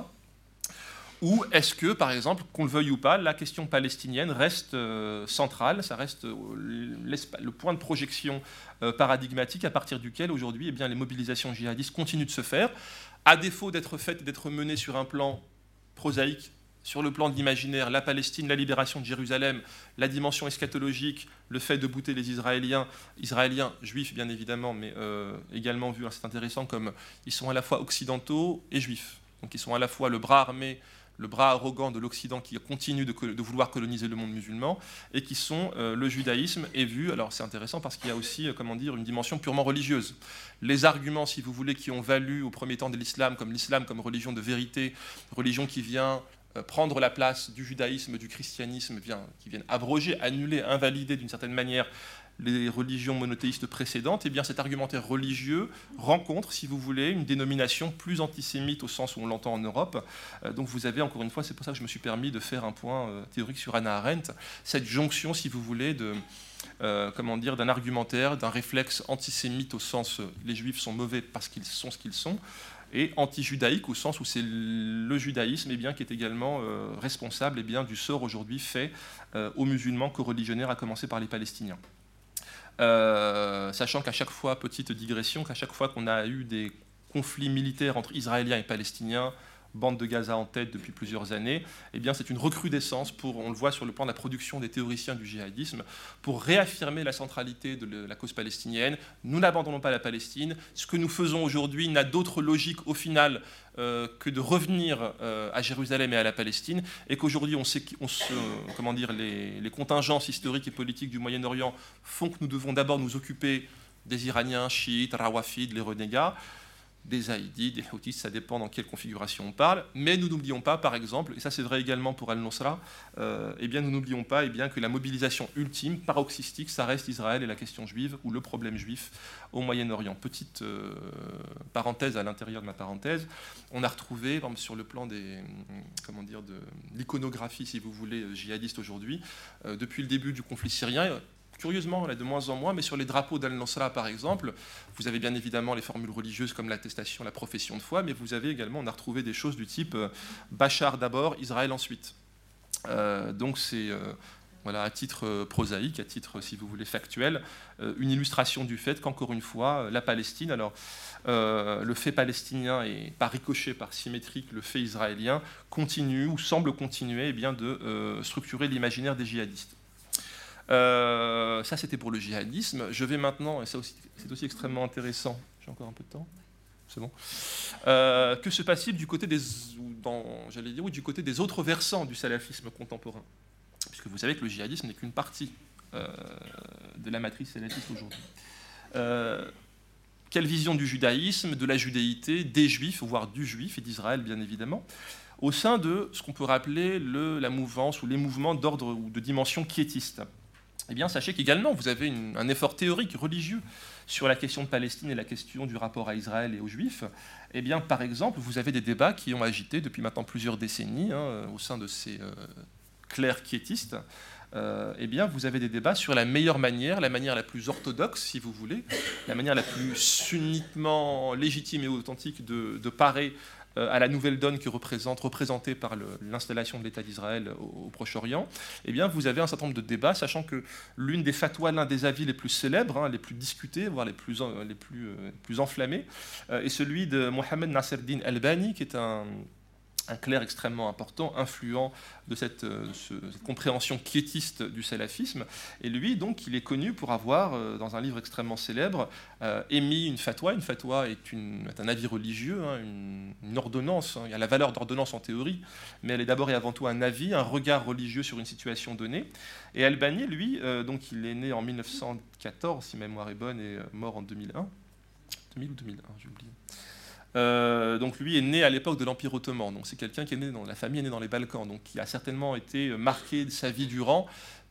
Ou est-ce que, par exemple, qu'on le veuille ou pas, la question palestinienne reste euh, centrale, ça reste euh, le point de projection paradigmatique à partir duquel aujourd'hui eh les mobilisations djihadistes continuent de se faire à défaut d'être faite, d'être menée sur un plan prosaïque, sur le plan de l'imaginaire, la Palestine, la libération de Jérusalem, la dimension eschatologique, le fait de bouter les Israéliens, Israéliens, juifs bien évidemment, mais euh, également vus, hein, c'est intéressant, comme ils sont à la fois occidentaux et juifs. Donc ils sont à la fois le bras armé le bras arrogant de l'Occident qui continue de, vouloir coloniser le monde musulman, et qui sont euh, le judaïsme est vu, alors c'est intéressant parce qu'il y a aussi, euh, comment dire, une dimension purement religieuse. Les arguments, si vous voulez, qui ont valu au premier temps de l'islam, comme l'islam comme religion de vérité, religion qui vient euh, prendre la place du judaïsme, du christianisme, qui viennent abroger, annuler, invalider d'une certaine manière les religions monothéistes précédentes, eh bien cet argumentaire religieux rencontre, si vous voulez, une dénomination plus antisémite au sens où on l'entend en Europe. Euh, donc vous avez, encore une fois, c'est pour ça que je me suis permis de faire un point euh, théorique sur Anna Arendt, cette jonction, si vous voulez, de, euh, comment dire, d'un argumentaire, d'un réflexe antisémite au sens les juifs sont mauvais parce qu'ils sont ce qu'ils sont, et anti-judaïque au sens où c'est le judaïsme eh bien, qui est également responsable eh bien, du sort aujourd'hui fait aux musulmans co-religionnaires, à commencer par les Palestiniens. Sachant qu'à chaque fois, petite digression, qu'à chaque fois qu'on a eu des conflits militaires entre Israéliens et Palestiniens, bande de Gaza en tête depuis plusieurs années, eh bien c'est une recrudescence pour, on le voit sur le plan de la production des théoriciens du djihadisme, pour réaffirmer la centralité de la cause palestinienne. Nous n'abandonnons pas la Palestine. Ce que nous faisons aujourd'hui n'a d'autre logique au final euh, que de revenir euh, à Jérusalem et à la Palestine, et qu'aujourd'hui on sait, se, comment dire, les, les contingences historiques et politiques du Moyen-Orient font que nous devons d'abord nous occuper des Iraniens, chiites, rawafides, les renégats des Haïdis, des Houthis, ça dépend dans quelle configuration on parle. Mais nous n'oublions pas, par exemple, et ça c'est vrai également pour Al-Nusra, euh, eh bien nous n'oublions pas eh bien, que la mobilisation ultime, paroxystique, ça reste Israël et la question juive ou le problème juif au Moyen-Orient. Petite euh, parenthèse à l'intérieur de ma parenthèse, on a retrouvé, sur le plan des, comment dire, de l'iconographie, si vous voulez, djihadiste aujourd'hui, euh, depuis le début du conflit syrien, curieusement, là, de moins en moins, mais sur les drapeaux d'Al-Nusra, par exemple, vous avez bien évidemment les formules religieuses comme l'attestation, la profession de foi, mais vous avez également, on a retrouvé des choses du type euh, Bachar d'abord, Israël ensuite. Euh, donc c'est, euh, voilà, à titre prosaïque, à titre, si vous voulez, factuel, une illustration du fait qu'encore une fois, la Palestine, alors le fait palestinien et par ricochet, par symétrique, le fait israélien, continue ou semble continuer eh bien, de structurer l'imaginaire des djihadistes. Euh, ça, c'était pour le djihadisme. Je vais maintenant, et ça c'est aussi extrêmement intéressant, j'ai encore un peu de temps, c'est bon. Euh, que se passe-t-il du côté des, j'allais dire, du côté des autres versants du salafisme contemporain? Puisque vous savez que le djihadisme n'est qu'une partie euh, de la matrice salafiste aujourd'hui. quelle vision du judaïsme, de la judéité, des juifs, voire du juif et d'Israël, bien évidemment au sein de ce qu'on peut rappeler le, la mouvance ou les mouvements d'ordre ou de dimension quiétiste? Eh bien, sachez qu'également, vous avez un effort théorique, religieux, sur la question de Palestine et la question du rapport à Israël et aux Juifs. Eh bien, par exemple, vous avez des débats qui ont agité depuis maintenant plusieurs décennies hein, au sein de ces euh, clercs quiétistes. Euh, eh bien, vous avez des débats sur la meilleure manière, la manière la plus orthodoxe, si vous voulez, la manière la plus sunnitement légitime et authentique de, parer à la nouvelle donne qui représente, représentée par l'installation de l'État d'Israël au, Proche-Orient, eh bien, vous avez un certain nombre de débats, sachant que l'une des fatwas, l'un des avis les plus célèbres, hein, les plus discutés, voire les plus, les plus, euh, plus enflammés, euh, est celui de Mohamed Nasreddin Albani, qui est un un clerc extrêmement important, influent de cette, euh, compréhension quiétiste du salafisme. Et lui, donc, il est connu pour avoir, euh, dans un livre extrêmement célèbre, euh, émis une fatwa. Une fatwa est, un avis religieux, hein, une, ordonnance. Hein. Il y a la valeur d'ordonnance en théorie, mais elle est d'abord et avant tout un avis, un regard religieux sur une situation donnée. Et Albani, lui, donc, il est né en 1914, si mémoire est bonne, et mort en 2001. 2000 ou 2001, j'ai oublié. Euh, donc lui est né à l'époque de l'Empire ottoman. Donc c'est quelqu'un qui est né dans la famille est née dans les Balkans, donc qui a certainement été marqué de sa vie durant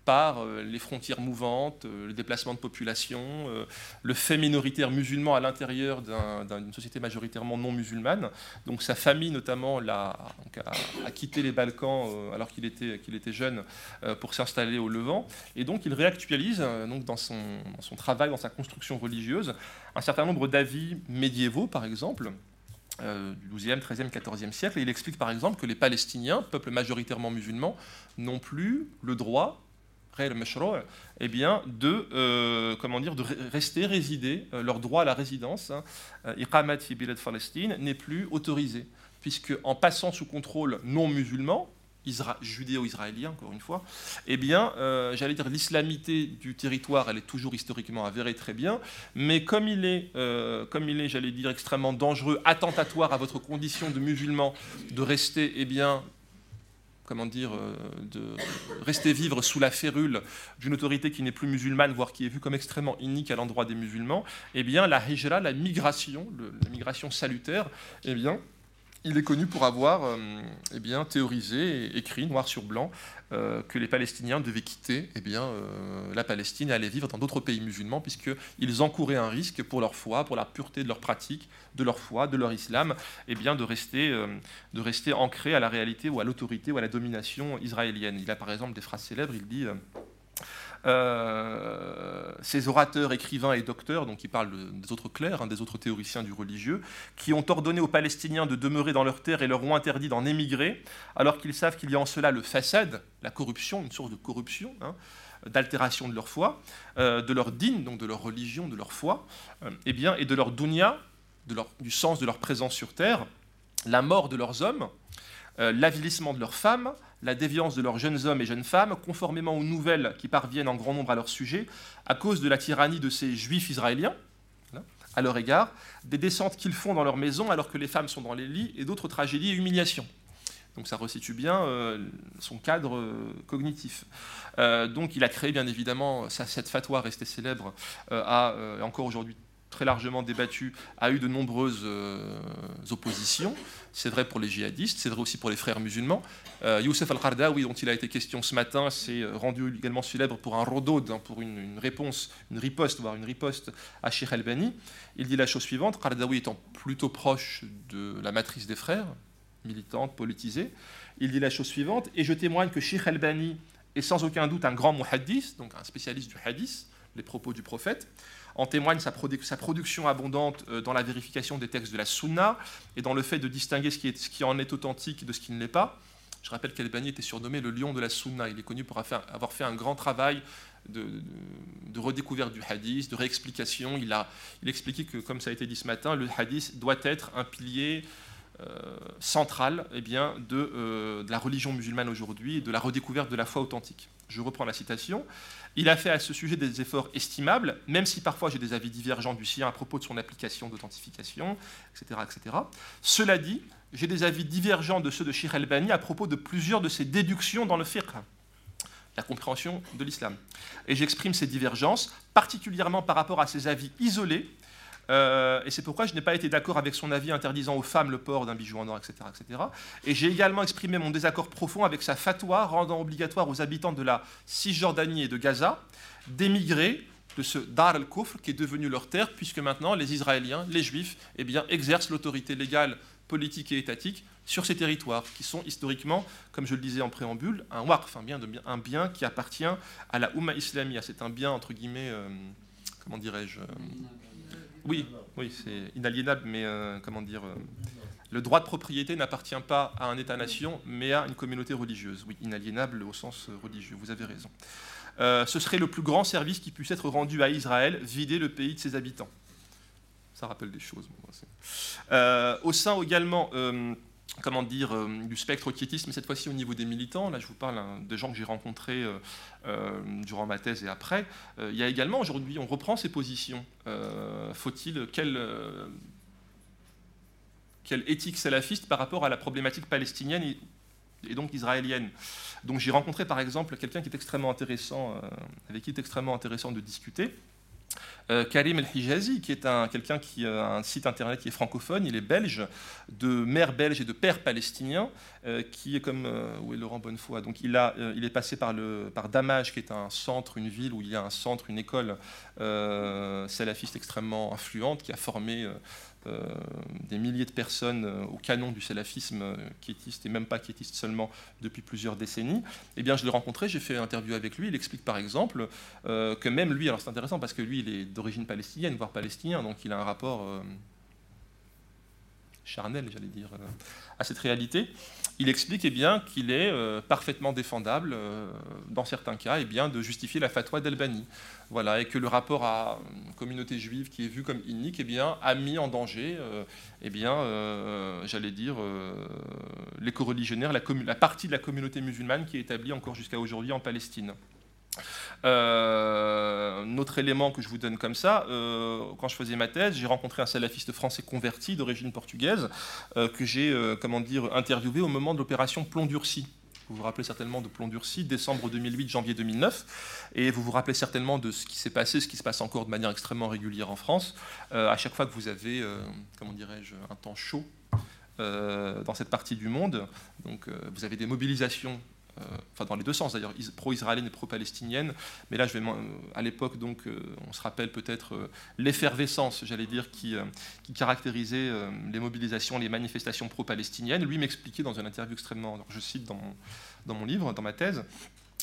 par euh, les frontières mouvantes, euh, le déplacement de population, le fait minoritaire musulman à l'intérieur d'une société majoritairement non musulmane. Donc sa famille notamment a, a, quitté les Balkans alors qu'il était, qu'il était jeune pour s'installer au Levant. Et donc il réactualise donc dans son, dans son travail, dans sa construction religieuse, un certain nombre d'avis médiévaux par exemple euh, du XIIe, XIIIe, XIVe siècle. Et il explique par exemple que les Palestiniens, peuple majoritairement musulman, n'ont plus le droit eh bien, de, euh, comment dire, de rester, résider, euh, leur droit à la résidence, hein, Palestine, n'est plus autorisé, puisque en passant sous contrôle non musulman, judéo-israélien, encore une fois, eh bien, euh, j'allais dire, l'islamité du territoire, elle est toujours historiquement avérée très bien, mais comme il est, euh, comme il est, j'allais dire, extrêmement dangereux, attentatoire à votre condition de musulman, de rester, eh bien, comment dire, euh, de rester vivre sous la férule d'une autorité qui n'est plus musulmane, voire qui est vue comme extrêmement inique à l'endroit des musulmans, eh bien, la hijra, la migration, la migration salutaire, eh bien, il est connu pour avoir euh, eh théorisé et écrit noir sur blanc euh, que les Palestiniens devaient quitter eh euh, la Palestine et aller vivre dans d'autres pays musulmans, puisqu'ils encouraient un risque pour leur foi, pour la pureté de leur pratique, de leur foi, de leur islam, eh bien, de, rester, de rester ancrés à la réalité ou à l'autorité ou à la domination israélienne. Il a par exemple des phrases célèbres, il dit ces orateurs, écrivains et docteurs, donc qui parlent des autres clercs, hein, des autres théoriciens du religieux, qui ont ordonné aux Palestiniens de demeurer dans leurs terres et leur ont interdit d'en émigrer, alors qu'ils savent qu'il y a en cela le façade, la corruption, une source de corruption, hein, d'altération de leur foi, de leur dîne, donc de leur religion, de leur foi, et, bien, et de leur dunya, leur, du sens de leur présence sur terre, la mort de leurs hommes, euh, l'avilissement de leurs femmes, la déviance de leurs jeunes hommes et jeunes femmes, conformément aux nouvelles qui parviennent en grand nombre à leur sujet, à cause de la tyrannie de ces juifs israéliens à leur égard, des descentes qu'ils font dans leur maison alors que les femmes sont dans les lits, et d'autres tragédies et humiliations. Donc ça resitue bien euh, son cadre euh, cognitif. donc il a créé bien évidemment, cette fatwa restée célèbre, a encore aujourd'hui très largement débattu, a eu de nombreuses euh, oppositions. C'est vrai pour les djihadistes, c'est vrai aussi pour les frères musulmans. Euh, Youssef al-Qardawi, dont il a été question ce matin, s'est rendu également célèbre pour un rodod, hein, pour une, réponse, une riposte, voire une riposte à Sheikh al-Bani. Il dit la chose suivante, Qardawi étant plutôt proche de la matrice des frères, militante, politisée, il dit la chose suivante, et je témoigne que Sheikh al-Bani est sans aucun doute un grand muhaddis, donc un spécialiste du hadith, les propos du prophète, en témoigne sa, production abondante euh, dans la vérification des textes de la Sunna et dans le fait de distinguer ce qui, en est authentique de ce qui ne l'est pas. Je rappelle qu'Albani était surnommé le lion de la Sunna. Il est connu pour avoir fait un grand travail de, redécouverte du hadith, de réexplication. Il a il expliqué que, comme ça a été dit ce matin, le hadith doit être un pilier euh, central eh bien, de, euh, de, la religion musulmane aujourd'hui et de la redécouverte de la foi authentique. Je reprends la citation. Il a fait à ce sujet des efforts estimables, même si parfois j'ai des avis divergents du sien à propos de son application d'authentification, etc., etc. Cela dit, j'ai des avis divergents de ceux de Sheikh al-Bani à propos de plusieurs de ses déductions dans le fiqh, la compréhension de l'islam. Et j'exprime ces divergences, particulièrement par rapport à ses avis isolés euh, et c'est pourquoi je n'ai pas été d'accord avec son avis interdisant aux femmes le port d'un bijou en or, etc. etc. Et j'ai également exprimé mon désaccord profond avec sa fatwa rendant obligatoire aux habitants de la Cisjordanie et de Gaza d'émigrer de ce Dar al-Kufr qui est devenu leur terre, puisque maintenant les Israéliens, les Juifs, eh bien, exercent l'autorité légale, politique et étatique sur ces territoires, qui sont historiquement, comme je le disais en préambule, un waqf, un bien, qui appartient à la Oumma islamia. C'est un bien, entre guillemets, euh, comment dirais-je euh, oui, oui, c'est inaliénable, mais euh, comment dire euh, Le droit de propriété n'appartient pas à un État-nation, mais à une communauté religieuse. Oui, inaliénable au sens euh, religieux, vous avez raison. ce serait le plus grand service qui puisse être rendu à Israël, vider le pays de ses habitants. Ça rappelle des choses. au sein également comment dire, euh, du spectre quiétiste, mais cette fois-ci au niveau des militants. Là, je vous parle hein, des gens que j'ai rencontrés euh, euh, durant ma thèse et après. il y a également, aujourd'hui, on reprend ces positions. Faut-il, quelle, quelle éthique salafiste par rapport à la problématique palestinienne et, donc israélienne? Donc j'ai rencontré par exemple quelqu'un qui est extrêmement intéressant, avec qui est extrêmement intéressant de discuter. Euh, Karim El-Hijazi, qui est un, quelqu'un qui a un site internet qui est francophone, il est belge, de mère belge et de père palestinien, euh, qui est comme euh, où est Laurent Bonnefoy. Donc il, a, est passé par, le, par Damage, qui est un centre, une ville où il y a un centre, une école salafiste extrêmement influente, qui a formé euh, des milliers de personnes euh, au canon du salafisme euh, quiétiste, et même pas quiétiste seulement, depuis plusieurs décennies, eh bien, je l'ai rencontré, j'ai fait une interview avec lui, il explique par exemple que même lui, alors c'est intéressant parce que lui, il est d'origine palestinienne, voire palestinien, donc il a un rapport charnel, j'allais dire, à cette réalité il explique eh bien, qu'il est euh, parfaitement défendable, euh, dans certains cas, eh bien, de justifier la fatwa d'Albanie. Voilà, et que le rapport à une communauté juive qui est vue comme inique eh bien, a mis en danger, euh, bien, j'allais dire, les coreligionnaires, la partie de la communauté musulmane qui est établie encore jusqu'à aujourd'hui en Palestine. Euh, un autre élément que je vous donne comme ça, euh, quand je faisais ma thèse, j'ai rencontré un salafiste français converti d'origine portugaise euh, que j'ai, comment dire, interviewé au moment de l'opération Plomb durci. Vous vous rappelez certainement de Plomb durci, décembre 2008, janvier 2009, et vous vous rappelez certainement de ce qui s'est passé, ce qui se passe encore de manière extrêmement régulière en France. à chaque fois que vous avez, comment dirais-je, un temps chaud dans cette partie du monde. Donc, vous avez des mobilisations euh, enfin dans les deux sens d'ailleurs, pro-israélienne et pro-palestinienne. Mais là, je vais, à l'époque, donc, euh, on se rappelle peut-être euh, l'effervescence, j'allais dire, qui, caractérisait les mobilisations, les manifestations pro-palestiniennes. Lui m'expliquait dans une interview extrêmement, je cite dans mon livre, dans ma thèse,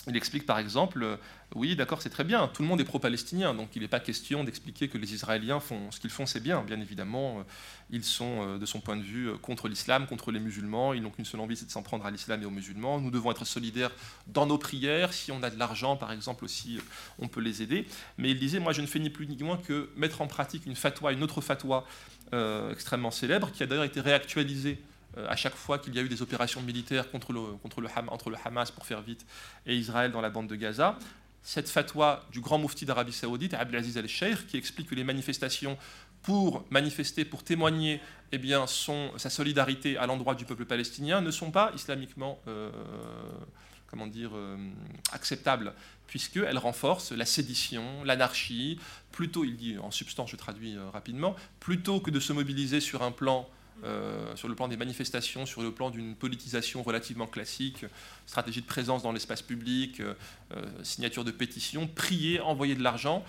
il explique par exemple, euh, oui d'accord c'est très bien, tout le monde est pro-palestinien, donc il n'est pas question d'expliquer que les Israéliens font ce qu'ils font c'est bien, bien évidemment, euh, ils sont euh, de son point de vue contre l'islam, contre les musulmans, ils n'ont qu'une seule envie c'est de s'en prendre à l'islam et aux musulmans, nous devons être solidaires dans nos prières, si on a de l'argent par exemple aussi on peut les aider, mais il disait moi je ne fais ni plus ni moins que mettre en pratique une fatwa, une autre fatwa extrêmement célèbre qui a d'ailleurs été réactualisée à chaque fois qu'il y a eu des opérations militaires contre le, contre le, entre le Hamas, pour faire vite, et Israël dans la bande de Gaza, cette fatwa du grand moufti d'Arabie Saoudite, Abdelaziz al-Sheikh, qui explique que les manifestations pour manifester, pour témoigner eh bien, sa solidarité à l'endroit du peuple palestinien ne sont pas islamiquement euh, comment dire, euh, acceptables, puisqu'elles renforcent la sédition, l'anarchie, plutôt, il dit en substance, je traduis rapidement, plutôt que de se mobiliser sur un plan euh, sur le plan des manifestations, sur le plan d'une politisation relativement classique, stratégie de présence dans l'espace public, euh, euh, signature de pétition, prier, envoyer de l'argent,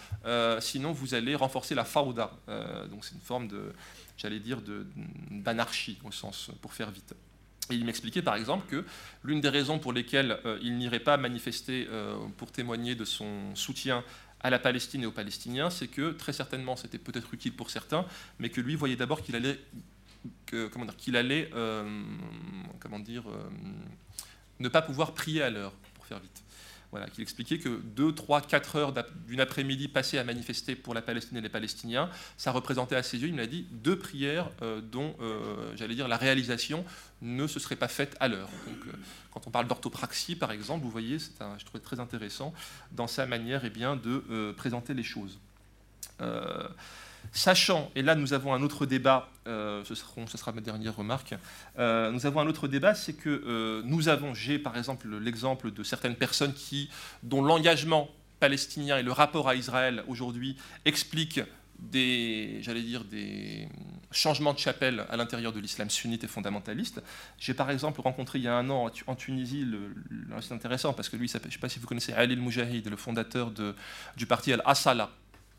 sinon vous allez renforcer la fauda. donc c'est une forme de, j'allais dire, d'anarchie au sens, pour faire vite. Il m'expliquait par exemple que l'une des raisons pour lesquelles il n'irait pas manifester pour témoigner de son soutien à la Palestine et aux Palestiniens, c'est que très certainement c'était peut-être utile pour certains, mais que lui voyait d'abord qu'il allait qu'il allait euh, comment euh, ne pas pouvoir prier à l'heure, pour faire vite. Voilà, qu'il expliquait que 2, 3, 4 heures d'une après-midi passées à manifester pour la Palestine et les Palestiniens, ça représentait à ses yeux, il m'a dit, deux prières euh, dont, j'allais dire, la réalisation ne se serait pas faite à l'heure. Quand on parle d'orthopraxie, par exemple, vous voyez, c'est je trouvais très intéressant dans sa manière eh bien, de présenter les choses. Sachant, et là nous avons un autre débat, euh, ce, sera ma dernière remarque, euh, nous avons un autre débat, c'est que euh, nous avons, j'ai par exemple l'exemple de certaines personnes qui, dont l'engagement palestinien et le rapport à Israël aujourd'hui expliquent des, j'allais dire, des changements de chapelle à l'intérieur de l'islam sunnite et fondamentaliste. J'ai par exemple rencontré il y a un an en Tunisie, c'est intéressant parce que lui, je ne sais pas si vous connaissez Ali el-Moujahid, le fondateur du parti Al-Asala,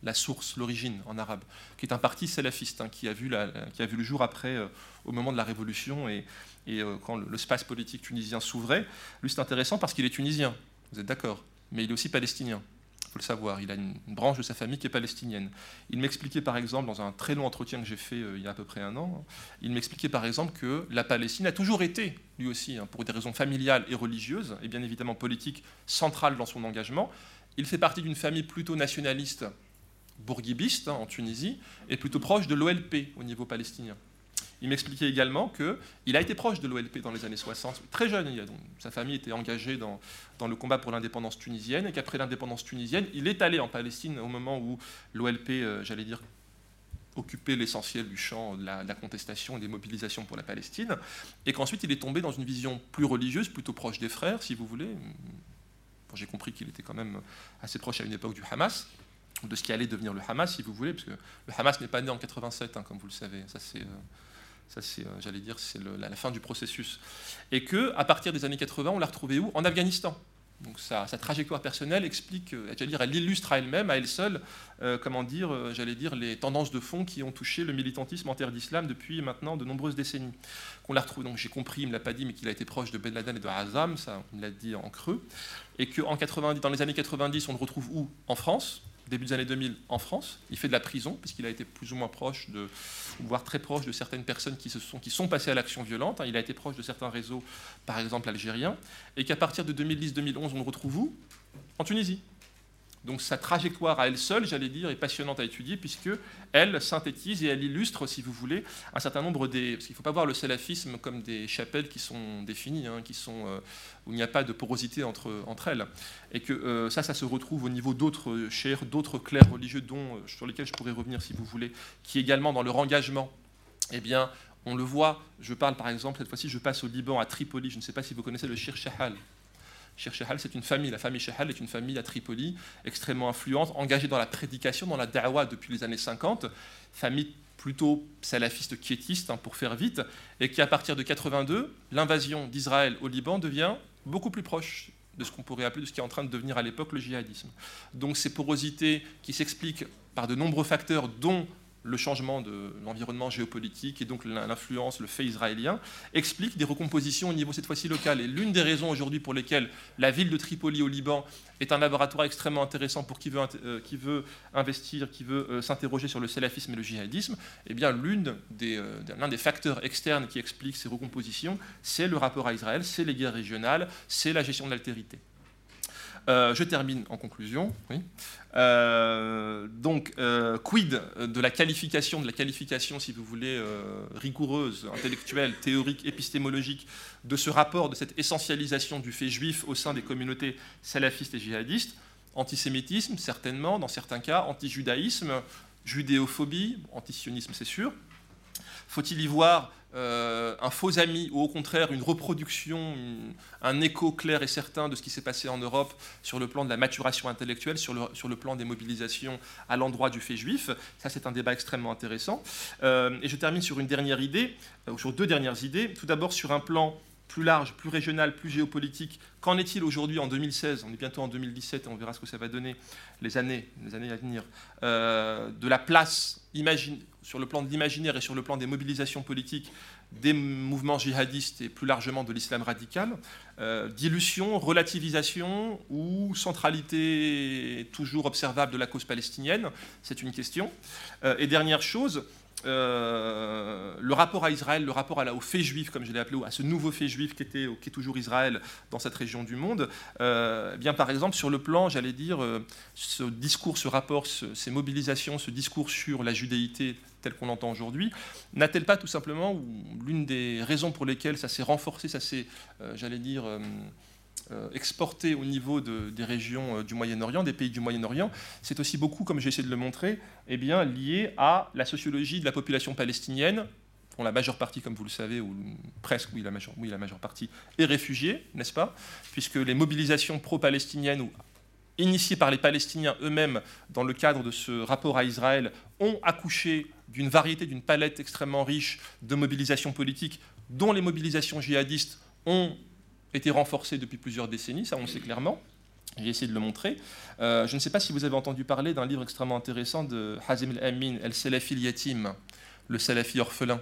la source, l'origine en arabe, qui est un parti salafiste hein, qui, a vu le jour après, euh, au moment de la Révolution et, euh, quand le, space politique tunisien s'ouvrait. Lui, c'est intéressant parce qu'il est tunisien, vous êtes d'accord, mais il est aussi palestinien. Il faut le savoir, il a une, branche de sa famille qui est palestinienne. Il m'expliquait par exemple, dans un très long entretien que j'ai fait euh, il y a à peu près un an, il m'expliquait par exemple que la Palestine a toujours été, lui aussi, hein, pour des raisons familiales et religieuses, et bien évidemment politiques, centrale dans son engagement. Il fait partie d'une famille plutôt nationaliste bourguibiste hein, en Tunisie est plutôt proche de l'OLP au niveau palestinien. Il m'expliquait également qu'il a été proche de l'OLP dans les années 60, très jeune. Il a sa famille était engagée dans, dans le combat pour l'indépendance tunisienne et qu'après l'indépendance tunisienne, il est allé en Palestine au moment où l'OLP, euh, j'allais dire, occupait l'essentiel du champ de la, contestation et des mobilisations pour la Palestine, et qu'ensuite il est tombé dans une vision plus religieuse, plutôt proche des frères, si vous voulez. J'ai compris qu'il était quand même assez proche à une époque du Hamas, de ce qui allait devenir le Hamas, si vous voulez, parce que le Hamas n'est pas né en 87, hein, comme vous le savez. Ça, c'est, euh, ça, c'est, euh, j'allais dire, c'est la, fin du processus. Et que, à partir des années 80, on l'a retrouvé où? En Afghanistan. Donc sa, trajectoire personnelle explique, euh, j'allais dire, elle illustre à elle-même, à elle seule, comment dire, j'allais dire, les tendances de fond qui ont touché le militantisme en terre d'islam depuis maintenant de nombreuses décennies. Qu'on la retrouve, donc j'ai compris, il ne l'a pas dit, mais qu'il a été proche de Ben Laden et de Azam, ça, il l'a dit en creux, et qu'en 90, dans les années 90, on le retrouve où? En France, début des années 2000 en France. Il fait de la prison, puisqu'il a été plus ou moins proche, de, voire très proche de certaines personnes qui, se sont, qui sont passées à l'action violente. Il a été proche de certains réseaux, par exemple algériens, et qu'à partir de 2010-2011, on le retrouve où? En Tunisie. Donc sa trajectoire à elle seule, j'allais dire, est passionnante à étudier puisque elle synthétise et elle illustre, si vous voulez, un certain nombre des. Parce qu'il ne faut pas voir le salafisme comme des chapelles qui sont définies, hein, qui sont euh, où il n'y a pas de porosité entre, entre elles, et que euh, ça, ça se retrouve au niveau d'autres chers, d'autres clercs religieux, dont euh, sur lesquels je pourrais revenir, si vous voulez, qui également dans leur engagement, eh bien, on le voit. Je parle par exemple cette fois-ci, je passe au Liban à Tripoli. Je ne sais pas si vous connaissez le Shir Shahal. C'est une famille. La famille Shahal est une famille à Tripoli, extrêmement influente, engagée dans la prédication, dans la da'wah depuis les années 50. Famille plutôt salafiste quiétiste, hein, pour faire vite, et qui, à partir de 82, l'invasion d'Israël au Liban devient beaucoup plus proche de ce qu'on pourrait appeler de ce qui est en train de devenir à l'époque le djihadisme. Donc ces porosités qui s'expliquent par de nombreux facteurs, dont le changement de l'environnement géopolitique et donc l'influence, le fait israélien, explique des recompositions au niveau cette fois-ci local. Et l'une des raisons aujourd'hui pour lesquelles la ville de Tripoli au Liban est un laboratoire extrêmement intéressant pour qui veut, euh, investir, qui veut euh, s'interroger sur le salafisme et le djihadisme, eh bien euh, l'un des facteurs externes qui explique ces recompositions, c'est le rapport à Israël, c'est les guerres régionales, c'est la gestion de l'altérité. Euh, je termine en conclusion. Euh, donc, euh, quid de la qualification, de la qualification, si vous voulez, rigoureuse, intellectuelle, théorique, épistémologique, de ce rapport, de cette essentialisation du fait juif au sein des communautés salafistes et djihadistes? Antisémitisme, certainement, dans certains cas, antijudaïsme, judéophobie, antisionisme, c'est sûr. Faut-il y voir euh, un faux ami ou au contraire une reproduction, un écho clair et certain de ce qui s'est passé en Europe sur le plan de la maturation intellectuelle, sur le, sur le plan des mobilisations à l'endroit du fait juif. Ça, c'est un débat extrêmement intéressant. Euh, et je termine sur une dernière idée, euh, sur deux dernières idées. Tout d'abord sur un plan plus large, plus régional, plus géopolitique. Qu'en est-il aujourd'hui en 2016 On est bientôt en 2017 et on verra ce que ça va donner les années, les années à venir, de la place imagine, sur le plan de l'imaginaire et sur le plan des mobilisations politiques des mouvements djihadistes et plus largement de l'islam radical, euh, dilution, relativisation ou centralité toujours observable de la cause palestinienne, c'est une question. Euh, et dernière chose, euh, le rapport à Israël, le rapport au fait juif, comme je l'ai appelé, à ce nouveau fait juif qui est toujours Israël dans cette région du monde, eh bien par exemple sur le plan, j'allais dire, ce discours, ce rapport, ces mobilisations, ce discours sur la judéité telle qu'on l'entend aujourd'hui, n'a-t-elle pas tout simplement, ou l'une des raisons pour lesquelles ça s'est renforcé, ça s'est, euh, j'allais dire, euh, euh, exporté au niveau des régions du Moyen-Orient, des pays du Moyen-Orient, c'est aussi beaucoup, comme j'ai essayé de le montrer, eh bien, lié à la sociologie de la population palestinienne, dont la majeure partie, comme vous le savez, ou presque, oui, la majeure, oui, la majeure partie, est réfugiée, n'est-ce pas? Puisque les mobilisations pro-palestiniennes ou initiées par les Palestiniens eux-mêmes dans le cadre de ce rapport à Israël ont accouché d'une variété, d'une palette extrêmement riche de mobilisations politiques, dont les mobilisations djihadistes ont été renforcées depuis plusieurs décennies, ça on le sait clairement. J'ai essayé de le montrer. Euh, je ne sais pas si vous avez entendu parler d'un livre extrêmement intéressant de Hazim al-Amin, El-Salafi al-Yatim, le Salafi orphelin.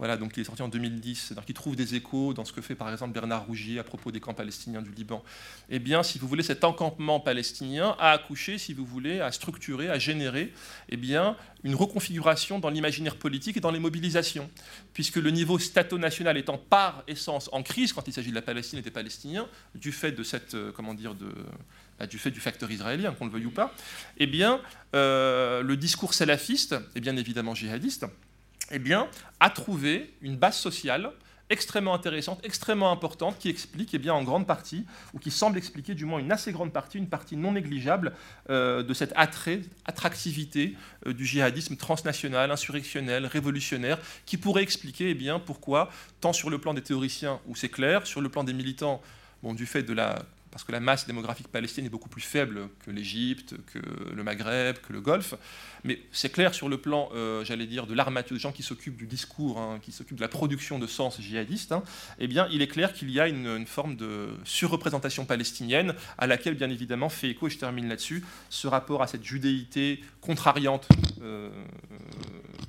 Voilà, donc il est sorti en 2010, donc il trouve des échos dans ce que fait par exemple Bernard Rougier à propos des camps palestiniens du Liban. Eh bien, si vous voulez, cet encampement palestinien a accouché, si vous voulez, a structuré, a généré eh bien, une reconfiguration dans l'imaginaire politique et dans les mobilisations, puisque le niveau stato-national étant par essence en crise quand il s'agit de la Palestine et des Palestiniens, du fait de cette, euh, comment dire, bah, du fait du facteur israélien, qu'on le veuille ou pas, eh bien, euh, le discours salafiste, et bien évidemment djihadiste, eh bien, a trouvé une base sociale extrêmement intéressante, extrêmement importante, qui explique eh en grande partie, ou qui semble expliquer du moins une assez grande partie, une partie non négligeable euh, de cette attrait, attractivité euh, du djihadisme transnational, insurrectionnel, révolutionnaire, qui pourrait expliquer eh pourquoi, tant sur le plan des théoriciens, où c'est clair, sur le plan des militants, bon, du fait de la parce que la masse démographique palestinienne est beaucoup plus faible que l'Égypte, que le Maghreb, que le Golfe. Mais c'est clair sur le plan, euh, j'allais dire, de l'armature, des gens qui s'occupent du discours, hein, qui s'occupent de la production de sens djihadiste, hein, eh bien, il est clair qu'il y a une, forme de surreprésentation palestinienne à laquelle, bien évidemment, fait écho, et je termine là-dessus, ce rapport à cette judéité contrariante euh,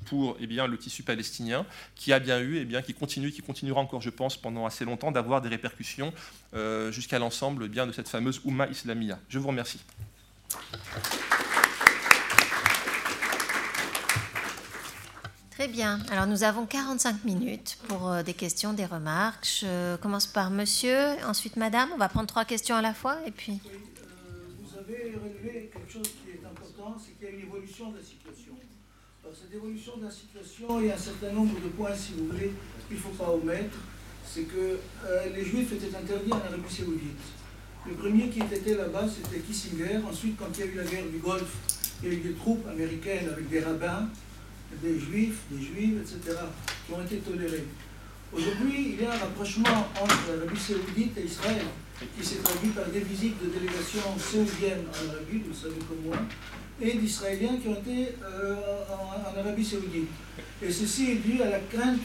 pour eh bien, le tissu palestinien, qui a bien eu, et eh bien, qui continue, qui continuera encore, je pense, pendant assez longtemps, d'avoir des répercussions euh, jusqu'à l'ensemble bien de cette fameuse Oumma Islamia. Je vous remercie. Très bien. Alors nous avons 45 minutes pour euh, des questions, des remarques. Je commence par monsieur, ensuite madame. On va prendre trois questions à la fois et puis. Euh, vous avez relevé quelque chose qui est important, c'est qu'il y a une évolution de la situation. Cette évolution de la situation, il y a un certain nombre de points, si vous voulez, qu'il ne faut pas omettre. C'est que euh, les juifs étaient interdits en Arabie Saoudite. Le premier qui était là-bas, c'était Kissinger. Ensuite, quand il y a eu la guerre du Golfe, il y a eu des troupes américaines avec des rabbins, des juifs, des juifs, etc., qui ont été tolérés. Aujourd'hui, il y a un rapprochement entre l'Arabie saoudite et Israël, qui s'est traduit par des visites de délégations saoudiennes en Arabie, vous le savez comme moi, et d'Israéliens qui ont été euh, en, Arabie saoudite. Et ceci est dû à la crainte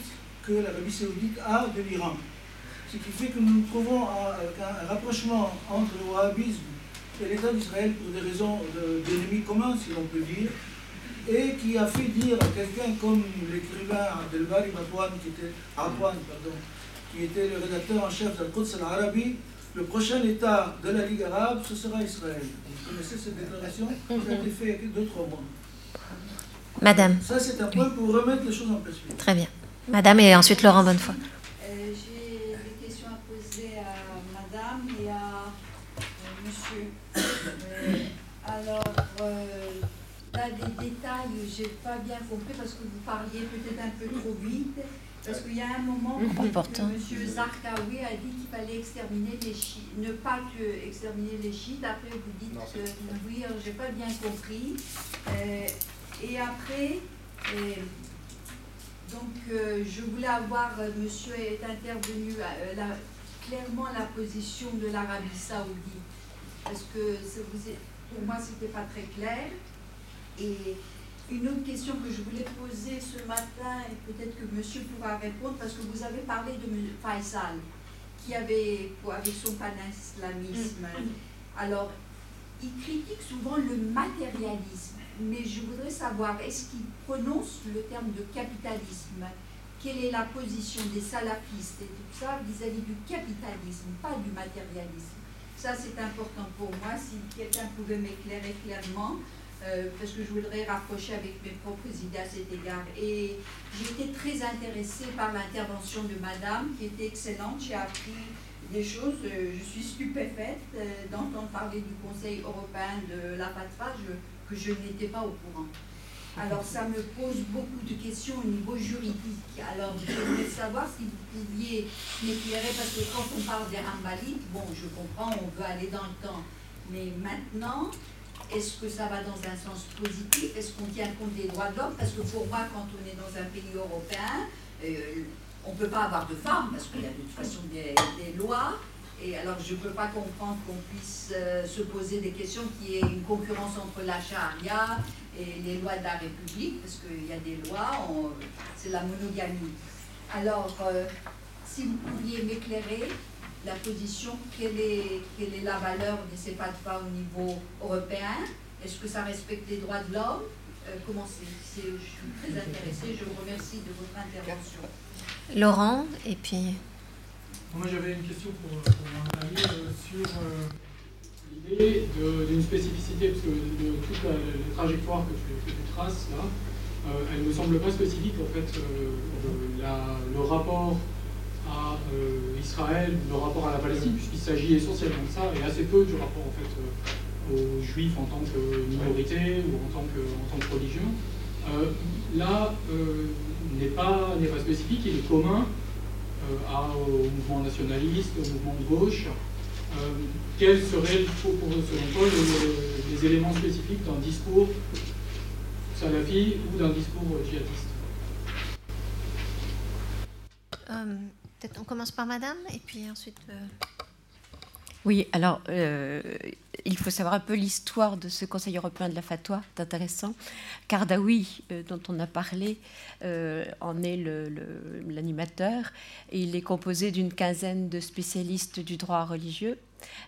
que l'Arabie saoudite a de l'Iran. Ce qui fait que nous nous trouvons avec un, rapprochement entre le wahhabisme et l'État d'Israël pour des raisons d'ennemis communs, si l'on peut dire. et qui a fait dire à quelqu'un comme l'écrivain Abdelbari Matouane, qui était, pardon, qui était le rédacteur en chef de Quds al-Arabi, le prochain État de la Ligue arabe, ce sera Israël. Vous connaissez cette déclaration Ça a été fait il y a deux, trois mois. Madame. Ça, c'est un point pour remettre les choses en perspective. Très bien. Madame et ensuite Laurent Bonnefoy. Euh, J'ai des questions à poser à madame et à euh, monsieur. Euh, alors, euh, là, des détails, j'ai pas bien compris parce que vous parliez peut-être un peu trop vite. Parce qu'il y a un moment où Important. M. Zarqawi a dit qu'il fallait exterminer les chiites, ne pas que exterminer les chiites. Après, vous dites Non, que oui, j'ai pas bien compris. Euh, et après, euh, donc euh, je voulais avoir, euh, monsieur est intervenu, euh, la- clairement la position de l'Arabie saoudite. Parce que ça vous est- pour moi, c'était pas très clair. Et une autre question que je voulais poser ce matin, et peut-être que monsieur pourra répondre, parce que vous avez parlé de M. Faisal, qui avait, avec son panislamisme, alors, il critique souvent le matérialisme, mais je voudrais savoir, est-ce qu'il prononce le terme de capitalisme? Quelle est la position des salafistes et tout ça vis-à-vis du capitalisme, pas du matérialisme? Ça, c'est important pour moi. Si quelqu'un pouvait m'éclairer clairement, euh, parce que je voudrais rapprocher avec mes propres idées à cet égard. Et j'ai été très intéressée par l'intervention de Madame, qui était excellente. J'ai appris des choses. Euh, je suis stupéfaite euh, d'entendre parler du Conseil européen de la je- que je n'étais pas au courant. Alors ça me pose beaucoup de questions au niveau juridique. Alors je voulais savoir si vous pouviez m'éclairer, parce que quand on parle des Rambalites, bon je comprends, on veut aller dans le temps. Mais maintenant, est-ce que ça va dans un sens positif? Est-ce qu'on tient compte des droits de l'homme? Parce que pour moi, quand on est dans un pays européen, euh, on ne peut pas avoir de femmes, parce qu'il y a de toute façon des, lois. Et alors, je ne peux pas comprendre qu'on puisse euh, se poser des questions, qu'il y ait une concurrence entre la charia et les lois de la République, parce qu'il y a des lois, c'est la monogamie. Alors, euh, si vous pouviez m'éclairer la position, quelle est, quelle est la valeur de ces fatwas au niveau européen Est-ce que ça respecte les droits de l'homme? Euh, Comment c'est Je suis très intéressée, je vous remercie de votre intervention. Laurent et puis Moi, j'avais une question pour, pour ami euh, sur euh, l'idée de- d'une spécificité, parce que de, toute la, la trajectoire que tu, que tu traces là, euh, elle ne me semble pas spécifique en fait. euh, la- le rapport à euh, Israël, le rapport à la Palestine, puisqu'il s'agit essentiellement de ça, et assez peu du rapport en fait euh, aux Juifs en tant que minorité ou en tant que, en tant que religion. Euh, là, n'est pas, spécifique, il est commun au mouvement nationaliste, au mouvement de gauche. Quels seraient, pour, pour- selon toi, les, éléments spécifiques d'un discours salafi ou d'un discours djihadiste? Peut-être on commence par Madame et puis ensuite. euh, Oui, alors euh, il faut savoir un peu l'histoire de ce Conseil européen de la fatwa, c'est intéressant. Kardawi, euh, dont on a parlé, en est l'animateur. il est composé d'une quinzaine de spécialistes du droit religieux,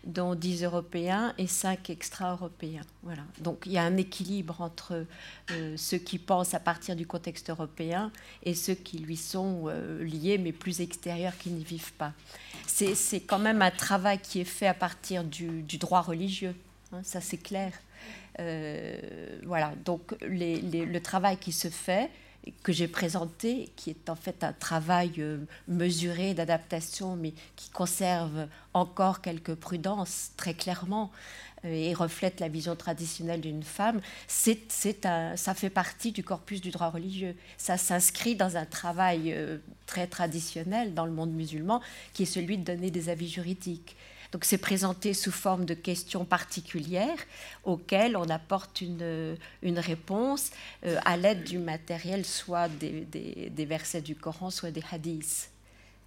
dont 10 Européens et 5 extra-européens. Voilà. Donc il y a un équilibre entre euh, ceux qui pensent à partir du contexte européen et ceux qui lui sont euh, liés, mais plus extérieurs, qui n'y vivent pas c'est quand même un travail qui est fait à partir du, droit religieux. hein, ça, c'est clair. Euh, voilà, donc le travail qui se fait, que j'ai présenté, qui est en fait un travail euh, mesuré d'adaptation, mais qui conserve encore quelques prudences, très clairement, euh, et reflète la vision traditionnelle d'une femme, c'est, c'est un, ça fait partie du corpus du droit religieux. Ça s'inscrit dans un travail euh, très traditionnel dans le monde musulman, qui est celui de donner des avis juridiques. Donc c'est présenté sous forme de questions particulières auxquelles on apporte une, une réponse euh, à l'aide du matériel, soit des, des- versets du Coran, soit des hadiths.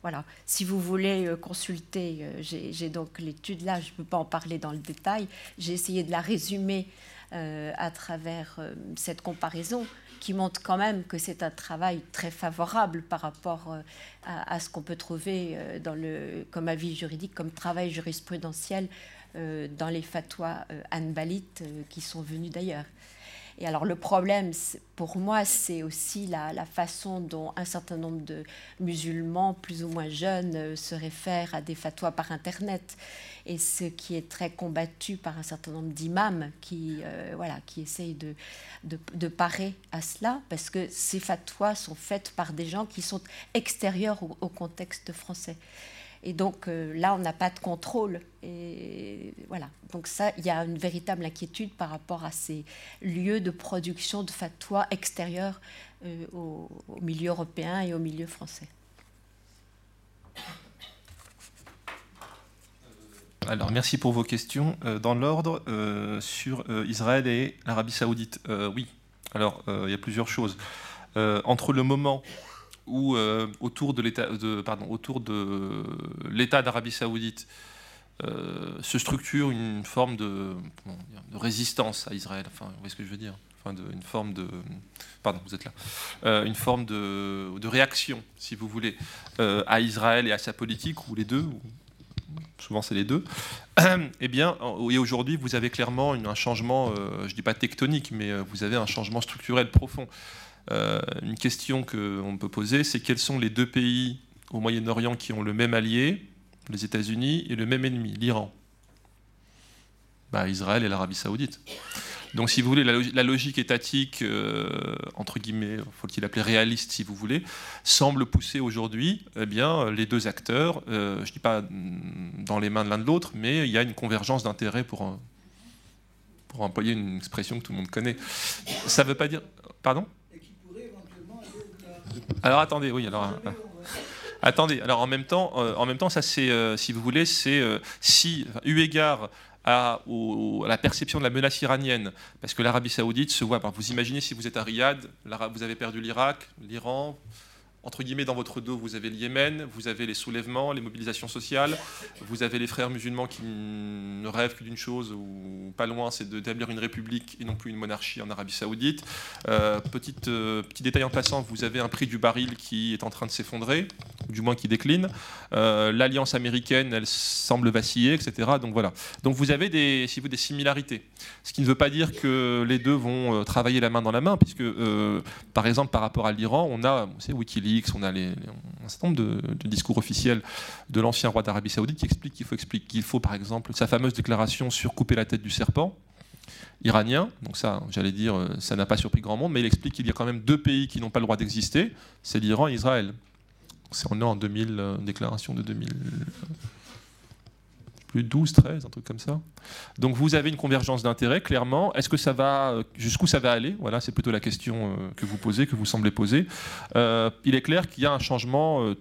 Voilà. Si vous voulez euh, consulter, euh, j'ai donc l'étude là, je ne peux pas en parler dans le détail. J'ai essayé de la résumer à travers cette comparaison qui montre quand même que c'est un travail très favorable par rapport euh, à, ce qu'on peut trouver euh, dans le, comme avis juridique, comme travail jurisprudentiel euh, dans les fatwas hanbalites euh, qui sont venus d'ailleurs. Et alors le problème, pour moi, c'est aussi la, façon dont un certain nombre de musulmans, plus ou moins jeunes, euh, se réfèrent à des fatwas par Internet. Et ce qui est très combattu par un certain nombre d'imams qui, euh, voilà, qui essayent de, de, parer à cela, parce que ces fatwas sont faites par des gens qui sont extérieurs au contexte français. Et donc euh, là, on n'a pas de contrôle. Et voilà. Donc ça, il y a une véritable inquiétude par rapport à ces lieux de production de fatwa extérieurs euh, au, milieu européen et au milieu français. Alors, merci pour vos questions. Euh, dans l'ordre, sur Israël et l'Arabie saoudite, oui. Alors, il y a plusieurs choses. entre le moment où euh, autour de l'État, pardon, autour de l'État d'Arabie Saoudite euh, se structure une forme de, résistance à Israël. Enfin, vous voyez ce que je veux dire? Enfin, Une forme de, pardon, vous êtes là, euh, une forme de, réaction, si vous voulez, à Israël et à sa politique, ou les deux. souvent c'est les deux. eh bien, et aujourd'hui, vous avez clairement un changement, je ne dis pas tectonique, mais vous avez un changement structurel profond. Euh, une question qu'on peut poser, c'est quels sont les deux pays au Moyen-Orient qui ont le même allié, les États-Unis, et le même ennemi, l'Iran bah, Israël et l'Arabie saoudite. Donc si vous voulez, la, logique étatique, euh, entre guillemets, faut-il appeler réaliste si vous voulez, semble pousser aujourd'hui eh bien, les deux acteurs, euh, je ne dis pas dans les mains de l'un de l'autre, mais il y a une convergence d'intérêts pour, pour employer une expression que tout le monde connaît. Ça ne veut pas dire... Pardon? Alors attendez, oui, alors. Euh, attendez, alors en même temps, euh, ça c'est, euh, si vous voulez, c'est si, eu égard à, la perception de la menace iranienne, parce que l'Arabie saoudite se voit, vous imaginez si vous êtes à Riyad, vous avez perdu l'Irak, l'Iran, entre guillemets, dans votre dos, vous avez le Yémen, vous avez les soulèvements, les mobilisations sociales, vous avez les frères musulmans qui ne rêvent que d'une chose, ou pas loin, c'est d'établir une république et non plus une monarchie en Arabie Saoudite. Euh, euh, petit détail en passant, vous avez un prix du baril qui est en train de s'effondrer, du moins qui décline. Euh, l'alliance américaine, elle semble vaciller, etc. Donc voilà. Donc vous avez des, si vous, des similarités. Ce qui ne veut pas dire que les deux vont travailler la main dans la main, puisque, par exemple, par rapport à l'Iran, on a, c'est Wikileaks, on a un certain nombre de, discours officiels de l'ancien roi d'Arabie Saoudite qui explique qu'il faut par exemple, sa fameuse déclaration sur couper la tête du serpent iranien. Donc ça, j'allais dire, ça n'a pas surpris grand monde, mais il explique qu'il y a quand même deux pays qui n'ont pas le droit d'exister, c'est l'Iran et Israël. On est en 2000, euh, déclaration de 2000 plus 12, 13, un truc comme ça. Donc vous avez une convergence d'intérêts, clairement. Est-ce que ça va, jusqu'où ça va aller? Voilà, c'est plutôt la question euh, que vous posez, que vous semblez poser. Euh, il est clair qu'il y a un changement euh,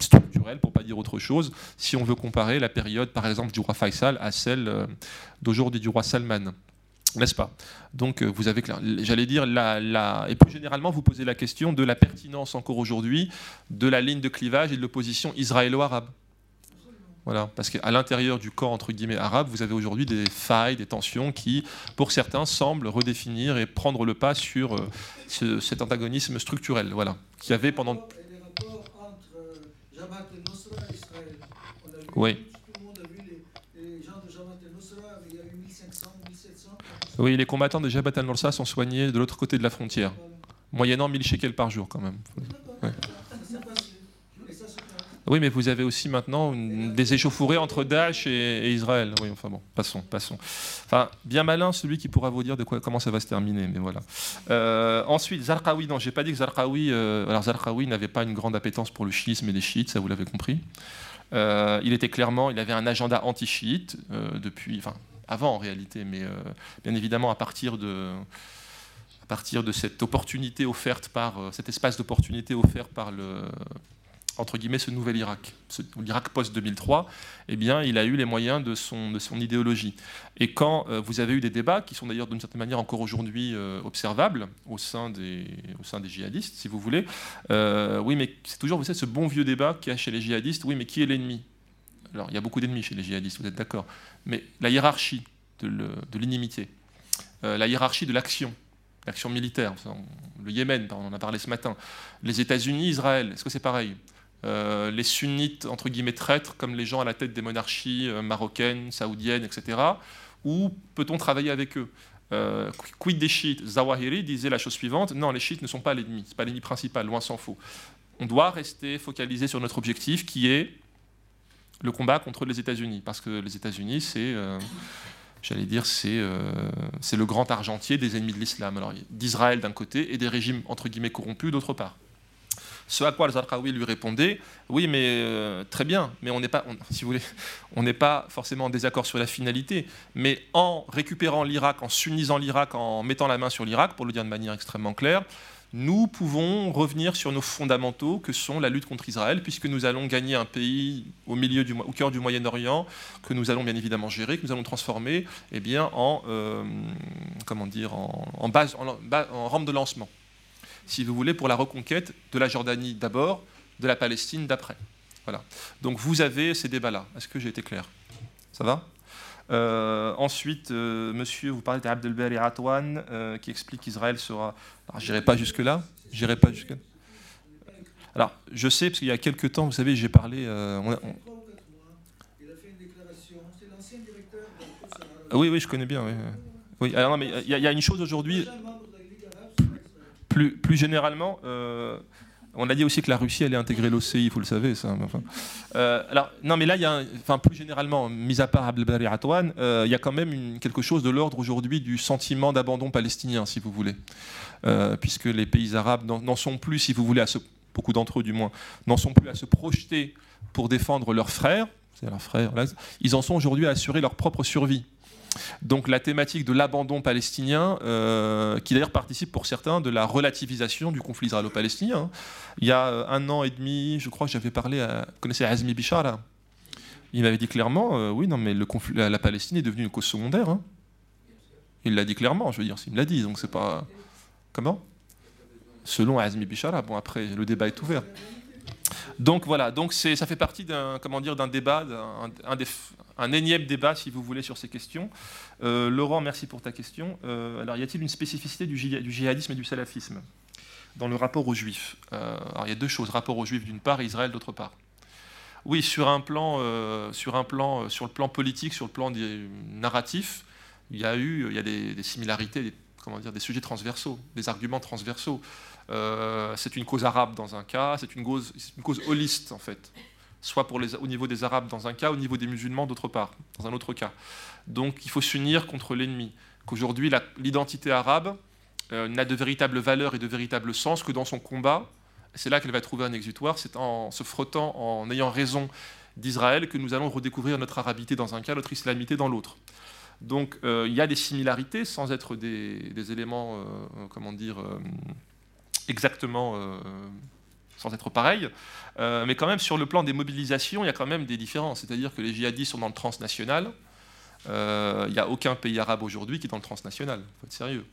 structurel, pour pas dire autre chose, si on veut comparer la période, par exemple, du roi Faisal à celle d'aujourd'hui du roi Salman. N'est-ce pas? Donc, vous avez, j'allais dire, la, la, et plus généralement, vous posez la question de la pertinence encore aujourd'hui de la ligne de clivage et de l'opposition israélo-arabe. Voilà, parce qu'à l'intérieur du corps entre guillemets arabe, vous avez aujourd'hui des failles, des tensions qui, pour certains, semblent redéfinir et prendre le pas sur euh, cet antagonisme structurel, voilà, qui avait pendant. Euh, oui. Tout le monde a vu les, les gens de Jabhat el-Nusra, il y a eu 1500, 1700. Oui, les combattants de Jabhat el-Nusra sont soignés de l'autre côté de la frontière, moyennant 1000 shekels par jour quand même. Ouais. Oui, mais vous avez aussi maintenant des échauffourées entre Daesh et, Israël. Oui, enfin bon, passons, passons. Bien malin celui qui pourra vous dire comment ça va se terminer, mais voilà. Euh, ensuite, Zarqawi, non, j'ai pas dit que Zarqawi, euh, alors Zarqawi n'avait pas une grande appétence pour le chiisme et les chiites, ça vous l'avez compris. Euh, il était clairement, il avait un agenda anti-chiite depuis, enfin, avant en réalité, mais bien évidemment à partir de à partir de cette opportunité offerte par cet espace d'opportunité offert par le entre guillemets, ce nouvel Irak, l'Irak post-2003, eh bien, il a eu les moyens de son, idéologie. Et quand euh, vous avez eu des débats, qui sont d'ailleurs d'une certaine manière encore aujourd'hui euh, observables au sein, des, au sein des djihadistes, si vous voulez, euh, oui, mais c'est toujours, vous savez, ce bon vieux débat qu'il y a chez les djihadistes, oui, mais qui est l'ennemi? Alors, il y a beaucoup d'ennemis chez les djihadistes, vous êtes d'accord, mais la hiérarchie de l'inimité, la hiérarchie de l'action, l'action militaire, le Yémen, on en a parlé ce matin, les États-Unis, Israël, est-ce que c'est pareil? Euh, les sunnites, entre guillemets, traîtres, comme les gens à la tête des monarchies euh, marocaines, saoudiennes, etc. Ou peut-on travailler avec eux Euh, quid des chiites? Zawahiri disait la chose suivante non, les chiites ne sont pas l'ennemi, ce n'est pas l'ennemi principal, loin s'en faut. On doit rester focalisé sur notre objectif qui est le combat contre les États-Unis, parce que les États-Unis, c'est, j'allais dire, c'est, le grand argentier des ennemis de l'islam, d'Israël d'un côté et des régimes entre guillemets corrompus d'autre part. Ce à quoi Al-Zarqawi lui répondait Oui, mais euh, très bien, mais on n'est pas, si vous voulez, on n'est pas forcément en désaccord sur la finalité. Mais en récupérant l'Irak, en sunnisant l'Irak, en mettant la main sur l'Irak, pour le dire de manière extrêmement claire, nous pouvons revenir sur nos fondamentaux que sont la lutte contre Israël, puisque nous allons gagner un pays au, milieu du, au cœur du Moyen-Orient, que nous allons bien évidemment gérer, que nous allons transformer eh bien, en, euh, comment dire, en, base, en rampe de lancement si vous voulez, pour la reconquête de la Jordanie d'abord, de la Palestine d'après. Voilà. Donc vous avez ces débats-là. Est-ce que j'ai été clair? Ça va? Euh, ensuite, euh, monsieur, vous parlez d'Abdelbari Atwan euh, qui explique qu'Israël sera. Alors, j'irai pas jusque-là. J'irai pas jusque -là. Alors, je sais, parce qu'il y a quelques temps, vous savez, j'ai parlé. Oui, oui, je connais bien. Oui, oui. Alors, non, mais il y, a une chose aujourd'hui plus, généralement, euh, on a dit aussi que la Russie allait intégrer l'OCI, vous le savez, ça. Euh, alors, non, mais là, il y a, enfin, plus généralement, mis à part Abdelbari Atwan, euh, il y a quand même quelque chose de l'ordre aujourd'hui du sentiment d'abandon palestinien, si vous voulez, puisque les pays arabes n'en sont plus, si vous voulez, à beaucoup d'entre eux du moins, n'en sont plus à se projeter pour défendre leurs frères, c'est leurs frères, ils en sont aujourd'hui à assurer leur propre survie. Donc la thématique de l'abandon palestinien, euh, qui d'ailleurs participe pour certains de la relativisation du conflit israélo-palestinien. Il y a euh, un an et demi, je crois que j'avais parlé à... Vous connaissez Azmi Bishara Il m'avait dit clairement, euh, oui, non, mais le conflit, la Palestine est devenue une cause secondaire. Hein. Il l'a dit clairement, je veux dire, s'il me l'a dit, donc c'est pas... Comment? Selon Azmi Bishara, bon après, le débat est ouvert. Donc voilà, donc ça fait partie d'un comment dire d'un débat, un, un, énième débat si vous voulez sur ces questions. Euh, Laurent, merci pour ta question. Euh, alors y a-t-il une spécificité du, djihadisme et du salafisme dans le rapport aux juifs? Euh, Alors il y a deux choses rapport aux juifs d'une part Israël d'autre part. Oui, sur un plan, sur un plan, sur le plan politique, sur le plan des narratifs, il y a eu, il y a des, des similarités, des, comment dire, des sujets transversaux, des arguments transversaux. Euh, c'est une cause arabe dans un cas, c'est une cause, holiste en fait, soit pour au niveau des arabes dans un cas, au niveau des musulmans d'autre part, dans un autre cas. Donc il faut s'unir contre l'ennemi. Qu'aujourd'hui l'identité arabe euh, n'a de véritable valeur et de véritable sens que dans son combat. C'est là qu'elle va trouver un exutoire, c'est en se frottant, en ayant raison d'Israël que nous allons redécouvrir notre arabité dans un cas, notre islamité dans l'autre. Donc euh, il y a des similarités sans être des, éléments, comment dire, exactement euh, sans être pareil, euh, mais quand même sur le plan des mobilisations, il y a quand même des différences. C'est-à-dire que les djihadistes sont dans le transnational. Euh, il n'y a aucun pays arabe aujourd'hui qui est dans le transnational. Il faut être sérieux.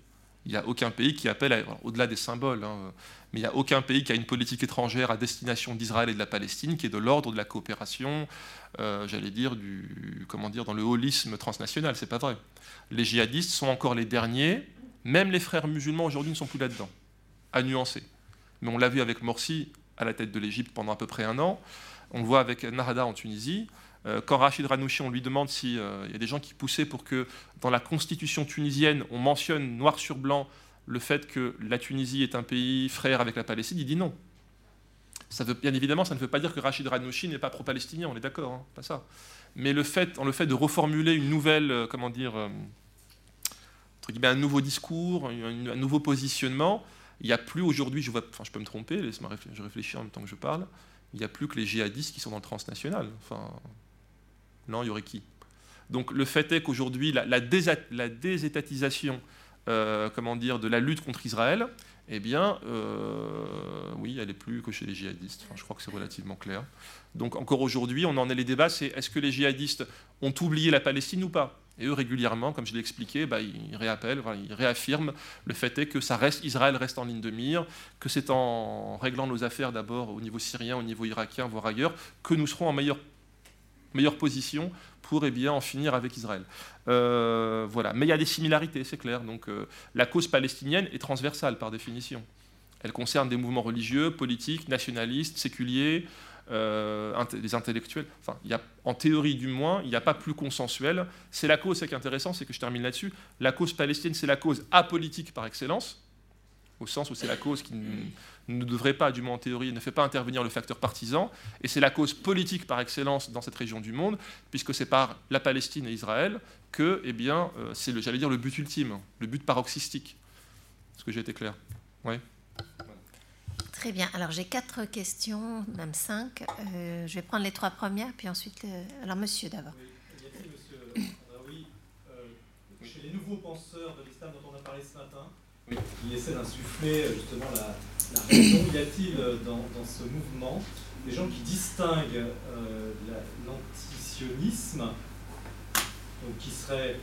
Il n'y a aucun pays qui appelle, au-delà des symboles, hein, mais il n'y a aucun pays qui a une politique étrangère à destination d'Israël et de la Palestine qui est de l'ordre de la coopération, j'allais dire, comment dire, dans le holisme transnational. C'est pas vrai. Les djihadistes sont encore les derniers. Même les frères musulmans aujourd'hui ne sont plus là-dedans à nuancer. Mais on l'a vu avec Morsi à la tête de l'Égypte pendant à peu près un an. On le voit avec Nahada en Tunisie. Euh, quand Rachid Ranouchi, on lui demande s'il euh, y a des gens qui poussaient pour que dans la constitution tunisienne, on mentionne noir sur blanc le fait que la Tunisie est un pays frère avec la Palestine, il dit non. Bien évidemment, ça ne veut pas dire que Rachid Ranouchi n'est pas pro-palestinien, on est d'accord, hein, pas ça. Mais le fait, le fait de reformuler une nouvelle, euh, comment dire, un nouveau discours, un nouveau positionnement, il n'y a plus aujourd'hui, je, enfin, je peux me tromper, laisse-moi réfléchir, je réfléchis en même temps que je parle, il n'y a plus que les djihadistes qui sont dans le transnational. Enfin, non, il y aurait qui? Donc le fait est qu'aujourd'hui, la, la, désétatisation euh, comment dire, de la lutte contre Israël, eh bien, euh, oui, elle est plus que chez les djihadistes. je crois que c'est relativement clair. Donc encore aujourd'hui, on en est les débats, c'est est-ce que les djihadistes ont oublié la Palestine ou pas? Et eux, régulièrement, comme je l'ai expliqué, bah, ils réappellent, ils réaffirment le fait est que ça reste, Israël reste en ligne de mire, que c'est en réglant nos affaires d'abord au niveau syrien, au niveau irakien, voire ailleurs, que nous serons en meilleure, meilleure position pour eh bien, en finir avec Israël. Euh, voilà. Mais il y a des similarités, c'est clair. Donc, euh, la cause palestinienne est transversale par définition. Elle concerne des mouvements religieux, politiques, nationalistes, séculiers, euh, les intellectuels, enfin, en théorie du moins, il n'y a pas plus consensuel. C'est la cause, c'est qui est intéressant, c'est que je termine là-dessus. La cause palestinienne, c'est la cause apolitique par excellence, au sens où c'est la cause qui ne devrait pas, du moins en théorie, ne fait pas intervenir le facteur partisan, et c'est la cause politique par excellence dans cette région du monde, puisque c'est par la Palestine et Israël que, eh bien, euh, c'est, j'allais dire, le but ultime, le but paroxystique. Est-ce que j'ai été clair? Oui? Très bien. Alors j'ai quatre questions, même cinq. Euh, je vais prendre les trois premières, puis ensuite. Euh, alors monsieur d'abord. Oui, monsieur oui, euh, chez les nouveaux penseurs de l'islam dont on a parlé ce matin, qui essaient d'insuffler justement la, la raison, y a-t-il dans, dans, ce mouvement des gens qui distinguent l'antisionisme, donc qui seraient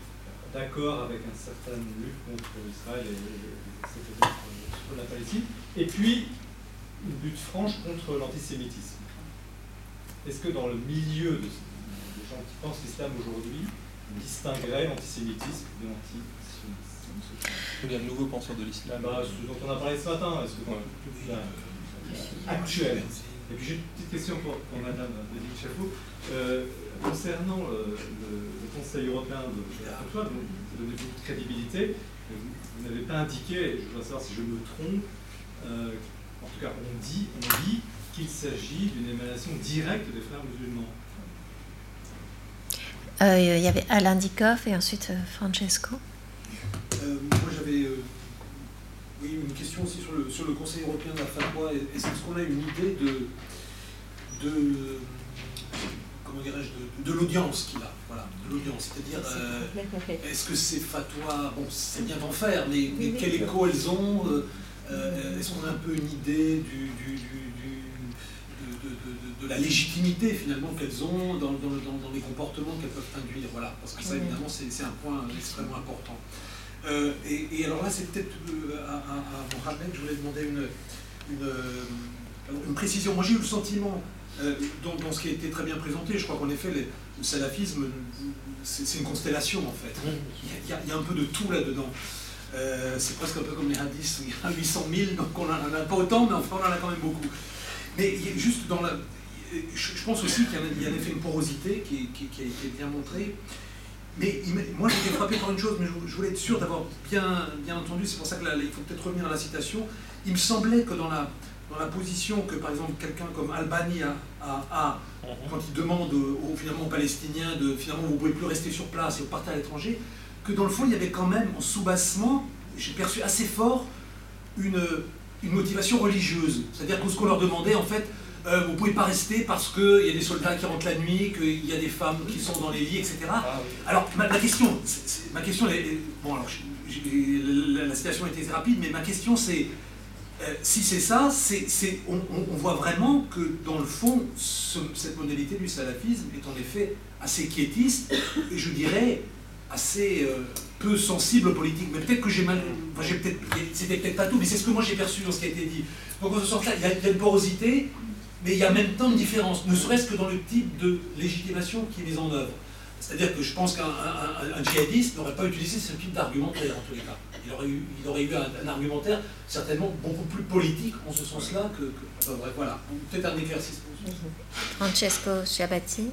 d'accord avec une certaine lutte contre Israël et, et, et la Palestine, et puis une lutte franche contre l'antisémitisme. Est-ce que dans le milieu de, des gens qui pensent l'islam aujourd'hui, on distinguerait l'antisémitisme de l'antisionisme Il y a un nouveau penseur de l'islam. Bah, ce dont on a parlé ce matin, est-ce que ouais. euh, actuel? Et puis j'ai une petite question pour, pour Madame Chaffot. Euh, concernant le, le, le, Conseil européen de, de la vous donnez beaucoup de crédibilité. Vous, vous n'avez pas indiqué, je voudrais savoir si je me trompe, euh, en tout cas on dit, on dit qu'il s'agit d'une émanation directe des frères musulmans. Euh, il y avait Alain Dikoff et ensuite euh, Francesco. Euh, moi j'avais euh, oui, une question aussi sur le, sur le Conseil européen de la fatwa. Est-ce qu'on a une idée de, de comment dirais-je, de, de l'audience qu'il a, voilà, de l'audience. C'est-à-dire, euh, est-ce que ces fatwas, bon, c'est bien d'en faire, mais, mais quel écho elles ont euh, Est-ce qu'on a un peu une idée du, du, du, de, de, de, la légitimité finalement qu'elles ont dans, dans, dans, dans les comportements qu'elles peuvent induire? Voilà, parce que ça évidemment c'est un point extrêmement important. Euh, et, et, alors là, c'est peut-être euh, à, à, à Mohamed, je voulais demander une, une, une précision. Moi, j'ai eu le sentiment, euh, dans, dans, ce qui a été très bien présenté, je crois qu'en effet, les, le salafisme, c'est une constellation en fait. Il y, a, il y a un peu de tout là-dedans. Euh, c'est presque un peu comme les hadiths, il y en a 800 000, donc on n'en a pas autant, mais enfin on en a quand même beaucoup. Mais juste dans la. Je pense aussi qu'il y, a en effet une porosité qui, qui, qui a été bien montrée. Mais moi j'étais frappé par une chose, mais je, voulais être sûr d'avoir bien, bien entendu, c'est pour ça qu'il faut peut-être revenir à la citation. Il me semblait que dans la, dans la position que par exemple quelqu'un comme Albani a, a, a, quand il demande aux, finalement, aux Palestiniens de finalement vous ne pouvez plus rester sur place et vous partez à l'étranger, que dans le fond il y avait quand même en soubassement, j'ai perçu assez fort une, une motivation religieuse. C'est-à-dire que ce qu'on leur demandait en fait, euh, vous ne pouvez pas rester parce qu'il y a des soldats qui rentrent la nuit, qu'il y a des femmes qui sont dans les lits, etc. Ah, oui. Alors, ma, ma, question, c est, c est, ma question est, bon, alors, la, la, citation était rapide, mais ma question c'est, euh, si c'est ça, c'est, on, on, voit vraiment que dans le fond, ce, cette modalité du salafisme est en effet assez quiétiste, et je dirais assez euh, peu sensible aux politiques. Mais peut-être que j'ai mal, enfin, j'ai peut-être, c'était peut-être pas tout, mais c'est ce que moi j'ai perçu dans ce qui a été dit. Donc en ce sens-là, il y, a une porosité, mais il y a en même temps une différence, ne serait-ce que dans le type de légitimation qui est mise en œuvre. C'est-à-dire que je pense qu'un un, un djihadiste n'aurait pas utilisé ce type d'argumentaire en tous les cas. Il aurait eu, il aurait eu un, un argumentaire certainement beaucoup plus politique en ce sens-là que, que enfin, bref, voilà. Peut-être un éclaircissement. Francesco Chabati,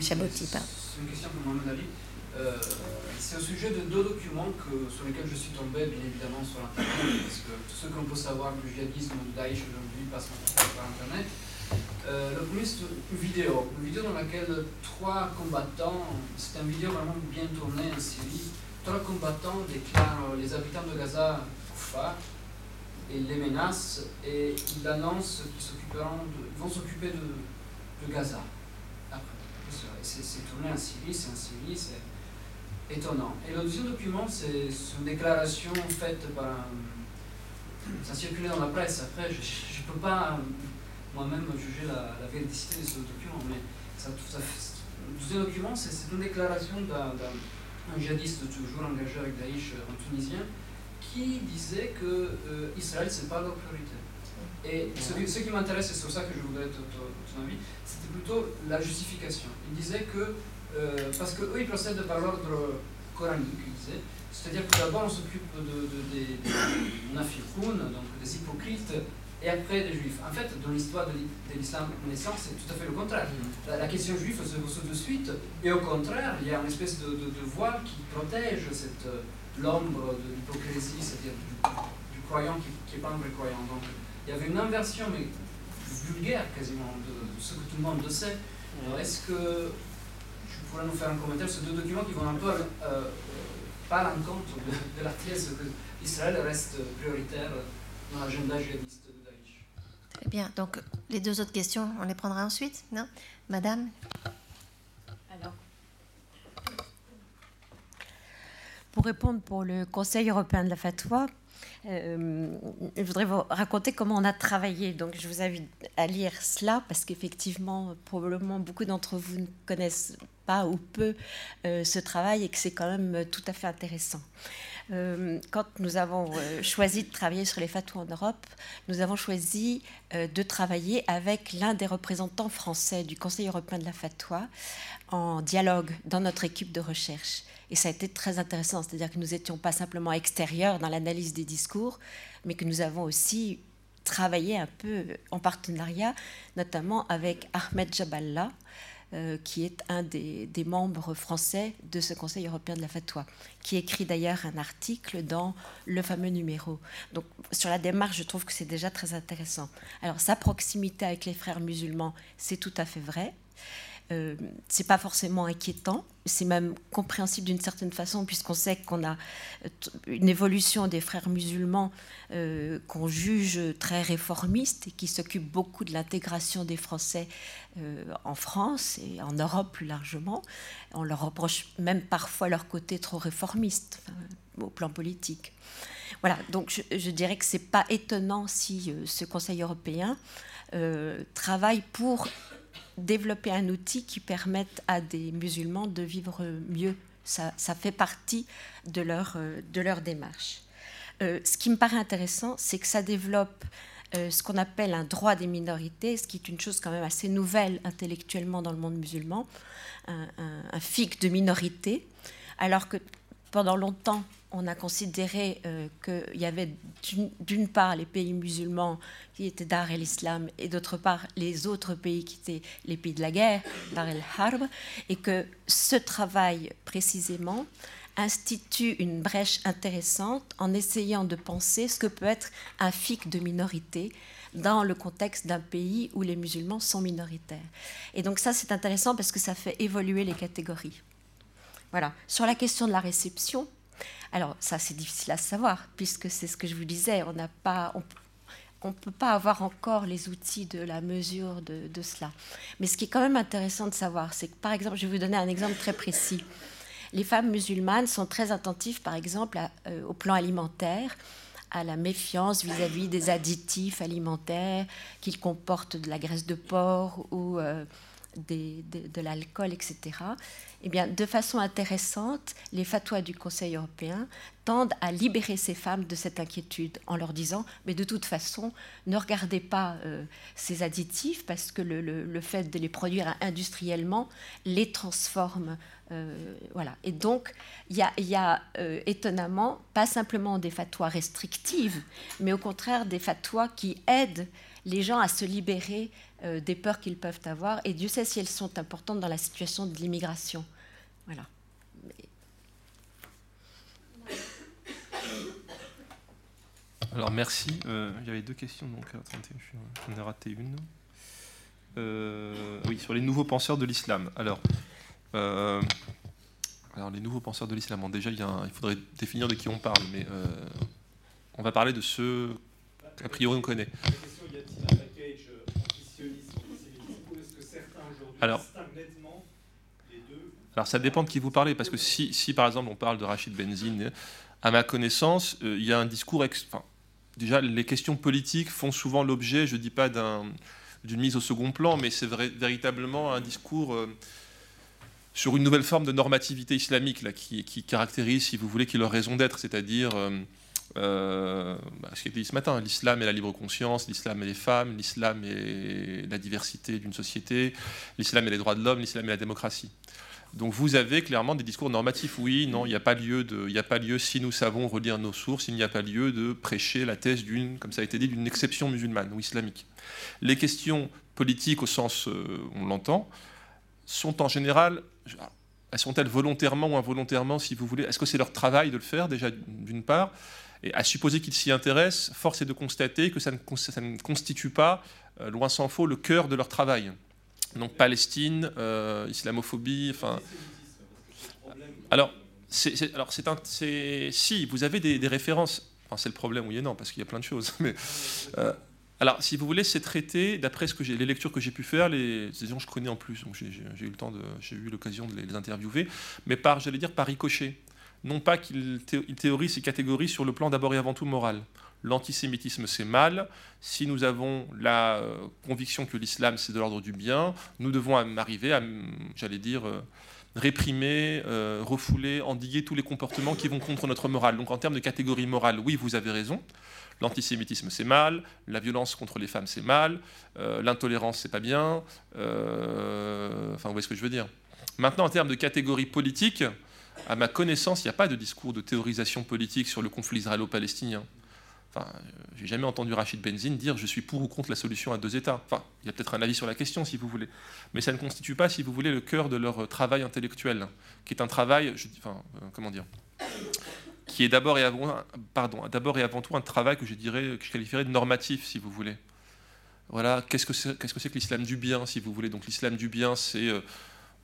Chabotti, pardon. C'est une question pour Mohamed Ali. Euh, c'est un sujet de deux documents que, sur lesquels je suis tombé, bien évidemment, sur Internet, parce que tout ce qu'on peut savoir du djihadisme de Daesh aujourd'hui passe par Internet. Euh, le premier, c'est une vidéo. Une vidéo dans laquelle trois combattants, c'est une vidéo vraiment bien tournée en Syrie, trois combattants déclarent les habitants de Gaza kuffar et les menacent et ils annoncent qu'ils vont s'occuper de, de, Gaza. C'est tourné en Syrie, c'est en Syrie, c'est étonnant. Et le deuxième document, c'est une déclaration faite par un... Ça circulait dans la presse. Après, je ne peux pas moi-même juger la, la, véridicité de ce document, mais ça, le deuxième document, c'est une déclaration d'un djihadiste toujours engagé avec Daesh en tunisien qui disait que euh, Israël, c'est pas leur priorité. Et ce, ce qui m'intéresse, et c'est sur ça que je voudrais ton avis, c'était plutôt la justification. Il disait que, euh, parce qu'eux, ils procèdent par l'ordre coranique, c'est-à-dire que d'abord on s'occupe de, de, de, des, des donc des hypocrites, et après les juifs. En fait, dans l'histoire de l'islam naissant, c'est tout à fait le contraire. Mm. La, question juive se pose de suite, et au contraire, il y a une espèce de, de, voile qui protège cette euh, l'ombre de l'hypocrisie, c'est-à-dire du, croyant qui n'est pas un vrai croyant. Donc, il y avait une inversion, mais vulgaire quasiment, de, ce que tout le monde sait. Alors, est-ce que tu pourrais nous faire un commentaire sur deux documents qui vont un peu euh, pas à l'encontre de, la thèse que Israël reste prioritaire dans l'agenda djihadiste de Daesh Très bien. Donc, les deux autres questions, on les prendra ensuite, non? Madame? Alors. Pour répondre pour le Conseil européen de la fatwa, euh, je voudrais vous raconter comment on a travaillé. Donc, je vous invite à lire cela parce qu'effectivement, probablement beaucoup d'entre vous ne connaissent pas ou peu euh, ce travail et que c'est quand même tout à fait intéressant. Euh, quand nous avons choisi de travailler sur les fatwas en Europe, nous avons choisi de travailler avec l'un des représentants français du Conseil européen de la fatwa en dialogue dans notre équipe de recherche. Et ça a été très intéressant, c'est-à-dire que nous n'étions pas simplement extérieurs dans l'analyse des discours, mais que nous avons aussi travaillé un peu en partenariat, notamment avec Ahmed Jaballa, euh, qui est un des, membres français de ce Conseil européen de la fatwa, qui écrit d'ailleurs un article dans le fameux numéro. Donc sur la démarche, je trouve que c'est déjà très intéressant. Alors sa proximité avec les frères musulmans, c'est tout à fait vrai. Euh, c'est pas forcément inquiétant, c'est même compréhensible d'une certaine façon, puisqu'on sait qu'on a euh, une évolution des frères musulmans euh, qu'on juge très réformiste et qui s'occupe beaucoup de l'intégration des Français en France et en Europe plus largement. On leur reproche même parfois leur côté trop réformiste au plan politique. Voilà, donc je, je dirais que c'est pas étonnant si ce Conseil européen travaille pour développer un outil qui permette à des musulmans de vivre mieux. Ça, fait partie de leur, euh, de leur démarche. Euh, ce qui me paraît intéressant, c'est que ça développe euh, ce qu'on appelle un droit des minorités, ce qui est une chose quand même assez nouvelle intellectuellement dans le monde musulman, un, un, un fic de minorité, alors que pendant longtemps, on a considéré euh, qu'il y avait d'une part les pays musulmans qui étaient Dar el-Islam et d'autre part les autres pays qui étaient les pays de la guerre, Dar el-Harb, et que ce travail précisément institue une brèche intéressante en essayant de penser ce que peut être un fic de minorité dans le contexte d'un pays où les musulmans sont minoritaires. Et donc ça c'est intéressant parce que ça fait évoluer les catégories. Voilà. Sur la question de la réception, alors ça c'est difficile à savoir puisque c'est ce que je vous disais, on n'a pas, on peut pas avoir encore les outils de la mesure de, cela. Mais ce qui est quand même intéressant de savoir, c'est que par exemple, je vais vous donner un exemple très précis. Les femmes musulmanes sont très attentives, par exemple, euh, au plan alimentaire, à la méfiance vis-à-vis des additifs alimentaires qu'ils comportent de la graisse de porc ou euh, de l'alcool, etc. Eh bien, de façon intéressante, les fatwas du Conseil européen tendent à libérer ces femmes de cette inquiétude en leur disant, mais de toute façon, ne regardez pas euh, ces additifs parce que le, fait de les produire industriellement les transforme. Euh, voilà. Et donc, il y a, euh, étonnamment pas simplement des fatwas restrictives, mais au contraire des fatwas qui aident les gens à se libérer euh, des peurs qu'ils peuvent avoir. Et Dieu sait si elles sont importantes dans la situation de l'immigration. Voilà. Alors merci. Euh, avait deux questions, donc j'en ai raté une. Euh, oui, sur les nouveaux penseurs de l'islam. Alors, alors, les nouveaux penseurs de l'islam. déjà, il, il, faudrait définir de qui on parle, mais on va parler de ceux qu'a priori on connaît. Alors, alors ça dépend de qui vous parlez, parce que si, si par exemple on parle de Rachid Benzine, à ma connaissance, euh, il y a un discours... Enfin, déjà, les questions politiques font souvent l'objet, je ne dis pas d'une mise au second plan, mais c'est véritablement un discours euh, sur une nouvelle forme de normativité islamique là, qui, qui, caractérise, si vous voulez, qui leur raison d'être, c'est-à-dire... Euh, euh, bah, ce qui été dit ce matin, l'islam et la libre conscience, l'islam et les femmes, l'islam et la diversité d'une société, l'islam et les droits de l'homme, l'islam et la démocratie. Donc vous avez clairement des discours normatifs. Oui, non, il n'y a pas lieu de, il n'y a pas lieu si nous savons relire nos sources, il n'y a pas lieu de prêcher la thèse d'une, comme ça a été dit, d'une exception musulmane ou islamique. Les questions politiques au sens, euh, on l'entend, sont en général, elles sont-elles volontairement ou involontairement, si vous voulez, est-ce que c'est leur travail de le faire déjà d'une part et à supposer qu'ils s'y intéressent, force est de constater que ça ne, constitue pas, euh, loin s'en faut, le cœur de leur travail. Donc Palestine, euh, islamophobie, enfin. Alors, alors c'est si vous avez des, références, c'est le problème, oui et non, parce qu'il y a plein de choses. Euh, alors, si vous voulez, c'est traité d'après ce que les lectures que j'ai pu faire, les, gens que je connais en plus, donc j'ai, eu le temps j'ai eu l'occasion de les, interviewer, mais par, j'allais dire, par ricochet. Non pas qu'il théorise ces catégories sur le plan d'abord et avant tout moral l'antisémitisme c'est mal, si nous avons la euh, conviction que l'islam c'est de l'ordre du bien, nous devons arriver à, j'allais dire, euh, réprimer, euh, refouler, endiguer tous les comportements qui vont contre notre morale. Donc en termes de catégorie morale, oui, vous avez raison. L'antisémitisme c'est mal, la violence contre les femmes c'est mal, l'intolérance c'est pas bien. enfin, vous voyez ce que je veux dire. Maintenant, en termes de catégorie politique, à ma connaissance, il n'y a pas de discours de théorisation politique sur le conflit israélo-palestinien. Enfin, euh, j'ai jamais entendu Rachid Benzine dire je suis pour ou contre la solution à deux États. Enfin, il y a peut-être un avis sur la question si vous voulez, mais ça ne constitue pas, si vous voulez, le cœur de leur travail intellectuel, qui est un travail, enfin, euh, comment dire, qui est d'abord et avant, pardon, d'abord et avant tout un travail que je qualifierais de normatif, si vous voulez. Voilà, qu'est-ce que c'est, que, l'islam du bien, si vous voulez? Donc l'islam du bien, c'est euh,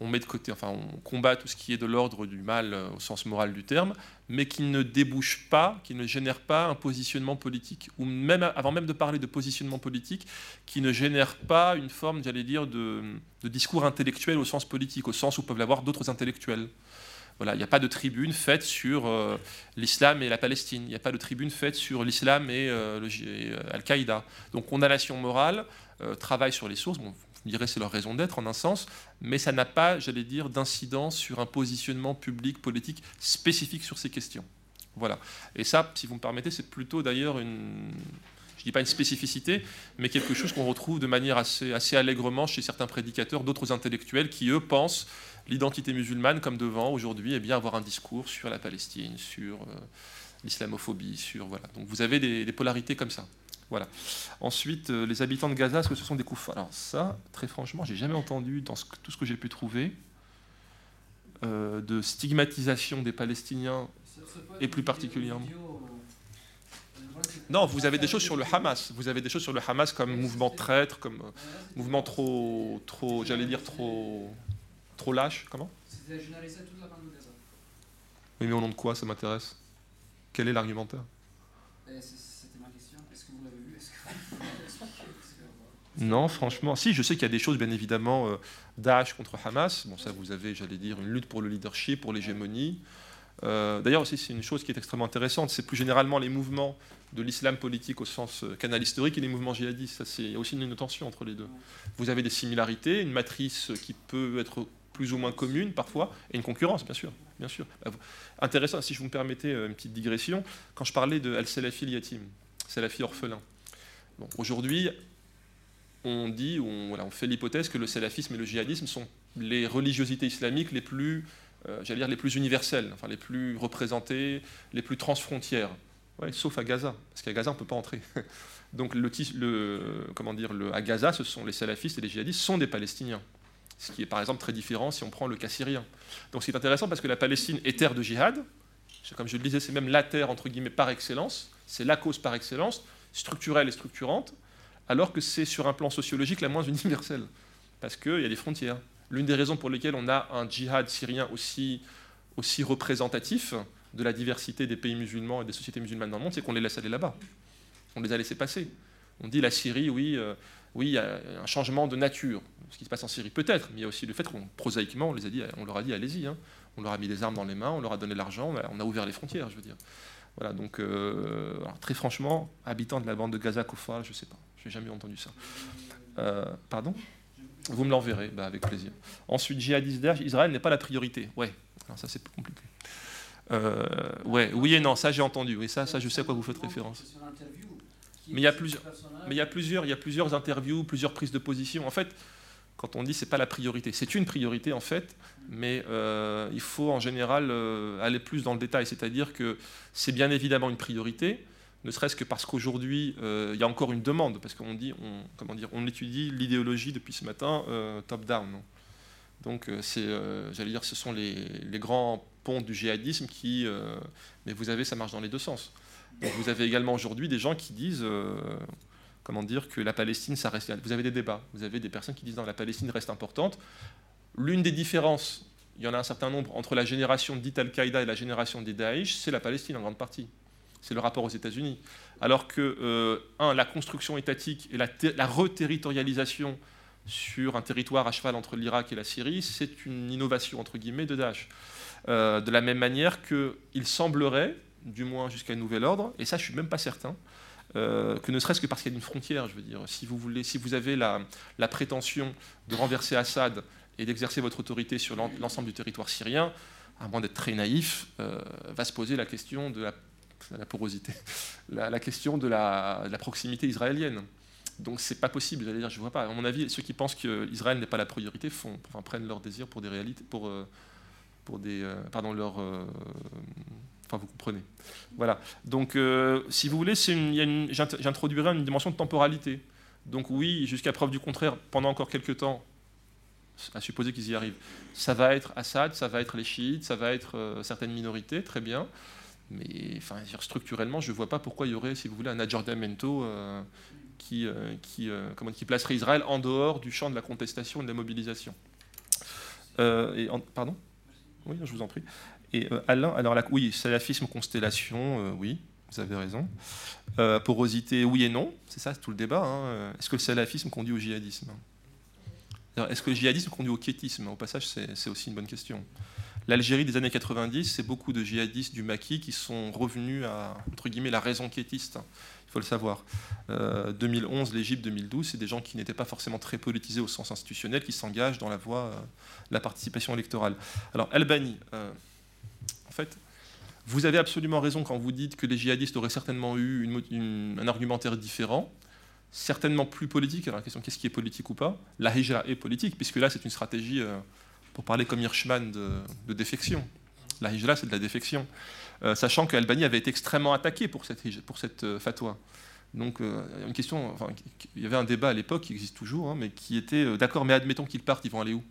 on met de côté, enfin, on combat tout ce qui est de l'ordre du mal euh, au sens moral du terme, mais qui ne débouche pas, qui ne génère pas un positionnement politique, ou même avant même de parler de positionnement politique, qui ne génère pas une forme, j'allais dire, de, discours intellectuel au sens politique, au sens où peuvent l'avoir d'autres intellectuels. Voilà, il n'y a pas de tribune faite sur euh, l'islam et la Palestine. Il n'y a pas de tribune faite sur l'islam et, euh, Al-Qaïda. Donc, condamnation morale, travail sur les sources. Dirais c'est leur raison d'être en un sens, mais ça n'a pas, j'allais dire, d'incidence sur un positionnement public, politique spécifique sur ces questions. Voilà. Et ça, si vous me permettez, c'est plutôt d'ailleurs une, je ne dis pas une spécificité, mais quelque chose qu'on retrouve de manière assez, assez allègrement chez certains prédicateurs, d'autres intellectuels qui, eux, pensent l'identité musulmane comme devant, aujourd'hui, et eh bien, avoir un discours sur la Palestine, sur euh, l'islamophobie, sur... Voilà. Donc vous avez des polarités comme ça. Voilà. Ensuite, euh, les habitants de Gaza, est-ce que ce sont des koufars Alors ça, très franchement, j'ai jamais entendu dans tout ce que j'ai pu trouver euh, de stigmatisation des Palestiniens et plus particulièrement. Non, vous avez des choses sur le Hamas. Vous avez des choses sur le Hamas comme mouvement traître, comme euh, mouvement trop, trop, j'allais dire trop, trop lâche. Comment? Oui, mais au nom de quoi ça m'intéresse? Quel est l'argumentaire? Non, franchement, si, je sais qu'il y a des choses, bien évidemment, euh, Daesh contre Hamas. Bon, ça, vous avez, j'allais dire, une lutte pour le leadership, pour l'hégémonie. Euh, d'ailleurs, aussi, c'est une chose qui est extrêmement intéressante. C'est plus généralement les mouvements de l'islam politique au sens euh, canal historique et les mouvements djihadistes. Il y a aussi une tension entre les deux. Vous avez des similarités, une matrice qui peut être plus ou moins commune parfois, et une concurrence, bien sûr. Bien sûr. Bah, intéressant, si je vous me permettez une petite digression, quand je parlais de Al-Salafi Yatim, Salafi orphelin. Bon, Aujourd'hui, on dit, on, fait l'hypothèse que le salafisme et le djihadisme sont les religiosités islamiques les plus, euh, j'allais dire, les plus universelles, enfin les plus représentées, les plus transfrontières. Sauf à Gaza, parce qu'à Gaza on ne peut pas entrer. Donc le, comment dire, à Gaza, ce sont les salafistes et les djihadistes sont des Palestiniens. Ce qui est par exemple très différent si on prend le cas syrien. Donc c'est intéressant parce que la Palestine est terre de djihad. Comme je le disais, c'est même la terre entre guillemets par excellence. C'est la cause par excellence, structurelle et structurante alors que c'est sur un plan sociologique la moins universelle, parce qu'il y a des frontières. L'une des raisons pour lesquelles on a un djihad syrien aussi, représentatif de la diversité des pays musulmans et des sociétés musulmanes dans le monde, c'est qu'on les laisse aller là-bas. On les a laissés passer. On dit la Syrie, oui, euh, oui, il y a un changement de nature. Ce qui se passe en Syrie, peut-être, mais il y a aussi le fait qu'on, prosaïquement, on, les a dit, on leur a dit, allez-y. Hein. On leur a mis des armes dans les mains, on leur a donné l'argent, on a ouvert les frontières, je veux dire. Voilà, donc, euh, très franchement, habitant de la bande de Gaza, Kofa, je ne sais pas. J'ai jamais entendu ça. Euh, pardon? Vous me l'enverrez, bah, avec plaisir. Ensuite, djihadiste Israël n'est pas la priorité. Ouais, ça c'est plus compliqué. Euh, ouais, oui et non, ça j'ai entendu. Oui, ça, ça je sais à quoi vous faites référence. Mais il y a plusieurs, il y a plusieurs, interviews, plusieurs prises de position. En fait, quand on dit c'est pas la priorité. C'est une priorité en fait, mais euh, il faut en général aller plus dans le détail. C'est-à-dire que c'est bien évidemment une priorité, ne serait-ce que parce qu'aujourd'hui euh, il y a encore une demande, parce qu'on dit, on, comment dire, on étudie l'idéologie depuis ce matin top-down. Donc c'est, j'allais dire, ce sont les, les, grands ponts du djihadisme qui, mais vous avez, ça marche dans les deux sens. Vous avez également aujourd'hui des gens qui disent comment dire, que la Palestine, ça reste. Vous avez des débats, vous avez des personnes qui disent que la Palestine reste importante. L'une des différences, il y en a un certain nombre, entre la génération dite Al-Qaïda et la génération des Daesh, c'est la Palestine en grande partie. C'est le rapport aux États-Unis. Alors que, euh, un, la construction étatique et la, la reterritorialisation sur un territoire à cheval entre l'Irak et la Syrie, c'est une innovation, entre guillemets, de Daesh. Euh, de la même manière qu'il semblerait, du moins jusqu'à nouvel ordre, et ça je ne suis même pas certain, euh, que ne serait-ce que parce qu'il y a une frontière, je veux dire. Si vous, voulez, si vous avez la, prétention de renverser Assad et d'exercer votre autorité sur l'ensemble du territoire syrien, à moins d'être très naïf, va se poser la question de la, porosité, la, question de la, proximité israélienne. Donc c'est pas possible, j'allais dire, je vois pas. À mon avis, ceux qui pensent qu'Israël n'est pas la priorité prennent leur désir pour des réalités, pour, euh, pour des, pardon, leur Enfin, vous comprenez. Voilà. Donc, euh, si vous voulez, j'introduirai une dimension de temporalité. Donc, oui, jusqu'à preuve du contraire, pendant encore quelques temps, à supposer qu'ils y arrivent, ça va être Assad, ça va être les chiites, ça va être euh, certaines minorités, très bien. Mais enfin, structurellement, je ne vois pas pourquoi il y aurait, si vous voulez, un adjordamento euh, qui, qui, comment, qui placerait Israël en dehors du champ de la contestation et de la mobilisation. et pardon? Oui, je vous en prie. Et euh, Alain, alors là, oui, salafisme, constellation, euh, oui, vous avez raison. Euh, porosité, oui et non, c'est ça tout le débat. Hein. Est-ce que le salafisme conduit au djihadisme? Est-ce que le djihadisme conduit au quiétisme? Au passage, c'est aussi une bonne question. L'Algérie des années 90, c'est beaucoup de djihadistes du maquis qui sont revenus à, entre guillemets, la raison quiétiste. Il faut le savoir. 2011, l'Égypte, 2012, c'est des gens qui n'étaient pas forcément très politisés au sens institutionnel, qui s'engagent dans la voie de la participation électorale. Alors, Albanie, fait, vous avez absolument raison quand vous dites que les djihadistes auraient certainement eu un argumentaire différent, certainement plus politique. Alors la question, qu'est-ce qui est politique ou pas? La hijra est politique, puisque là, c'est une stratégie, euh, pour parler comme Hirschman, de, défection. La hijra, c'est de la défection. Euh, sachant qu'Albanie avait été extrêmement attaquée pour cette, euh, fatwa. Donc, une question, enfin, il y avait un débat à l'époque qui existe toujours, hein, mais qui était d'accord, mais admettons qu'ils partent, ils vont aller où?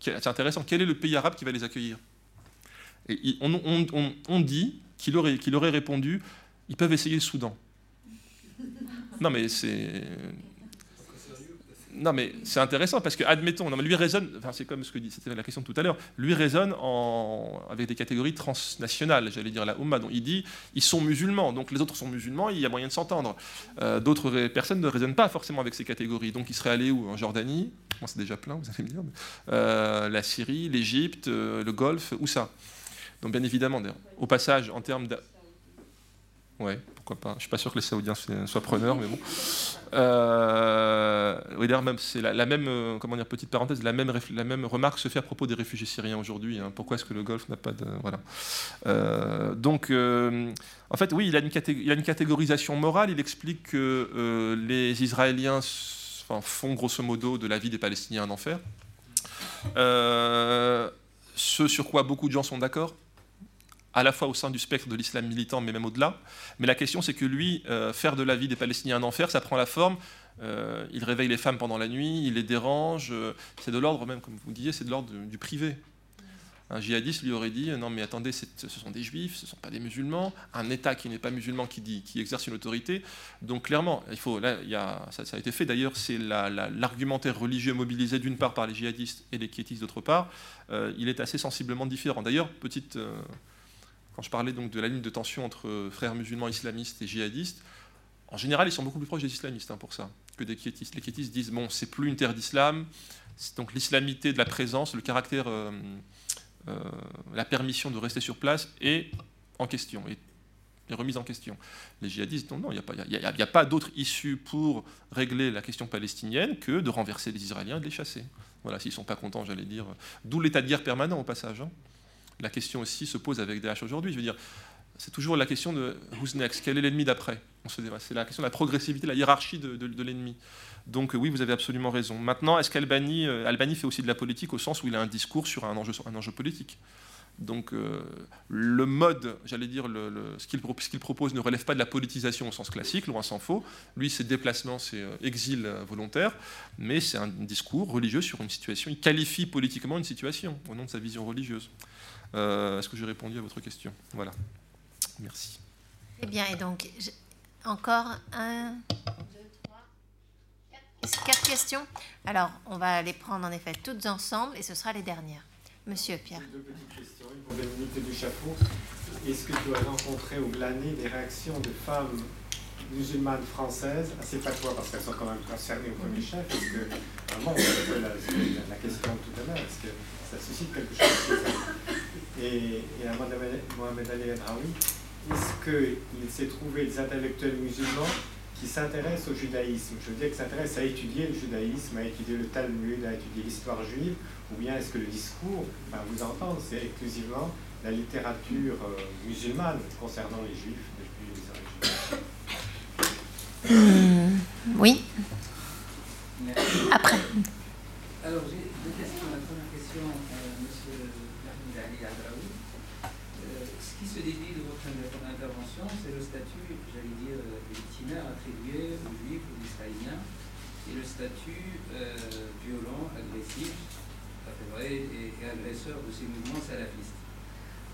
C'est intéressant. Quel est le pays arabe qui va les accueillir? Et on, dit qu'il aurait, qu'il aurait répondu ils peuvent essayer le Soudan. Non, mais c'est. Non, mais c'est intéressant parce que, admettons, non, mais lui raisonne, enfin, c'est comme ce que dit, la question de tout à l'heure, lui raisonne en, avec des catégories transnationales, j'allais dire la Oumma. Donc il dit, ils sont musulmans, donc les autres sont musulmans, il y a moyen de s'entendre. Euh, d'autres personnes ne raisonnent pas forcément avec ces catégories. Donc il serait allé où? En Jordanie? Moi, c'est déjà plein, vous allez me dire. Euh, la Syrie, l'Égypte, euh, le Golfe, où ça? Donc bien évidemment, au passage, en termes de... Ouais, pourquoi pas. Je suis pas sûr que les Saoudiens soient preneurs, mais bon. Euh, oui, d'ailleurs, c'est la, même, euh, comment dire, petite parenthèse, la même, remarque se fait à propos des réfugiés syriens aujourd'hui. Hein. Pourquoi est-ce que le Golfe n'a pas de... Voilà. Euh, donc, en fait, oui, il a une catégorisation morale. Il explique que les Israéliens font grosso modo de la vie des Palestiniens un enfer. ce sur quoi beaucoup de gens sont d'accord, à la fois au sein du spectre de l'islam militant, mais même au-delà. Mais la question, c'est que lui, euh, faire de la vie des Palestiniens un enfer, ça prend la forme. Euh, il réveille les femmes pendant la nuit, il les dérange. Euh, c'est de l'ordre, même comme vous disiez, c'est de l'ordre du privé. Un djihadiste lui aurait dit non mais attendez, ce sont des juifs, ce ne sont pas des musulmans. Un État qui n'est pas musulman qui, exerce une autorité. Donc clairement, il faut, ça, a été fait d'ailleurs, c'est l'argumentaire religieux mobilisé d'une part par les djihadistes et les quiétistes d'autre part. il est assez sensiblement différent. D'ailleurs, petite quand je parlais donc de la ligne de tension entre frères musulmans islamistes et djihadistes, en général, ils sont beaucoup plus proches des islamistes hein, pour ça que des quiétistes. Les quiétistes disent bon, c'est plus une terre d'islam, donc l'islamité de la présence, le caractère, euh, euh, la permission de rester sur place est en question, est, remise en question. Les djihadistes, non, non, il n'y a, a, pas d'autre issue pour régler la question palestinienne que de renverser les Israéliens et de les chasser. Voilà, s'ils ne sont pas contents, j'allais dire. D'où l'état de guerre permanent au passage. Hein la question aussi se pose avec Daesh aujourd'hui. Je veux dire, c'est toujours la question de who's next, quel est l'ennemi d'après? C'est la question de la progressivité, la hiérarchie de, l'ennemi. Donc oui, vous avez absolument raison. Maintenant, est-ce qu'Albanie Albanie fait aussi de la politique au sens où il a un discours sur un enjeu, politique? Donc euh, le mode, j'allais dire, ce qu'il propose ne relève pas de la politisation au sens classique, loin s'en faut. Lui, ses déplacements, c'est euh, exil euh, volontaire, mais c'est un discours religieux sur une situation. Il qualifie politiquement une situation au nom de sa vision religieuse. Est-ce que j'ai répondu à votre question? Voilà. Merci. Eh bien, et donc, encore un, deux, trois, quatre, quatre questions. Alors, on va les prendre en effet toutes ensemble et ce sera les dernières. Monsieur Pierre. Deux petites questions. Une pour Dominique du Chapeau. Est-ce que tu as rencontré ou glané des réactions de femmes musulmanes françaises? Assez patois parce qu'elles sont quand même concernées au premier chef Est-ce que, vraiment, on la, la, question tout à l'heure, est-ce que ça suscite quelque chose Et, et à Mohamed Ali Raoui, est-ce qu'il s'est trouvé des intellectuels musulmans qui s'intéressent au judaïsme? Je veux dire, qui s'intéressent à étudier le judaïsme, à étudier le Talmud, à étudier l'histoire juive, ou bien est-ce que le discours, enfin vous entendre, c'est exclusivement la littérature euh, musulmane concernant les juifs depuis les origines hmm, Oui. Après. Alors j'ai deux questions. La première question, euh, M. Ali Adraoui. Euh, ce dédie de votre intervention, c'est le statut, j'allais dire, victimaire attribué aux juifs, aux israéliens, et le statut violent, agressif et, agresseurs de ces mouvements salafistes.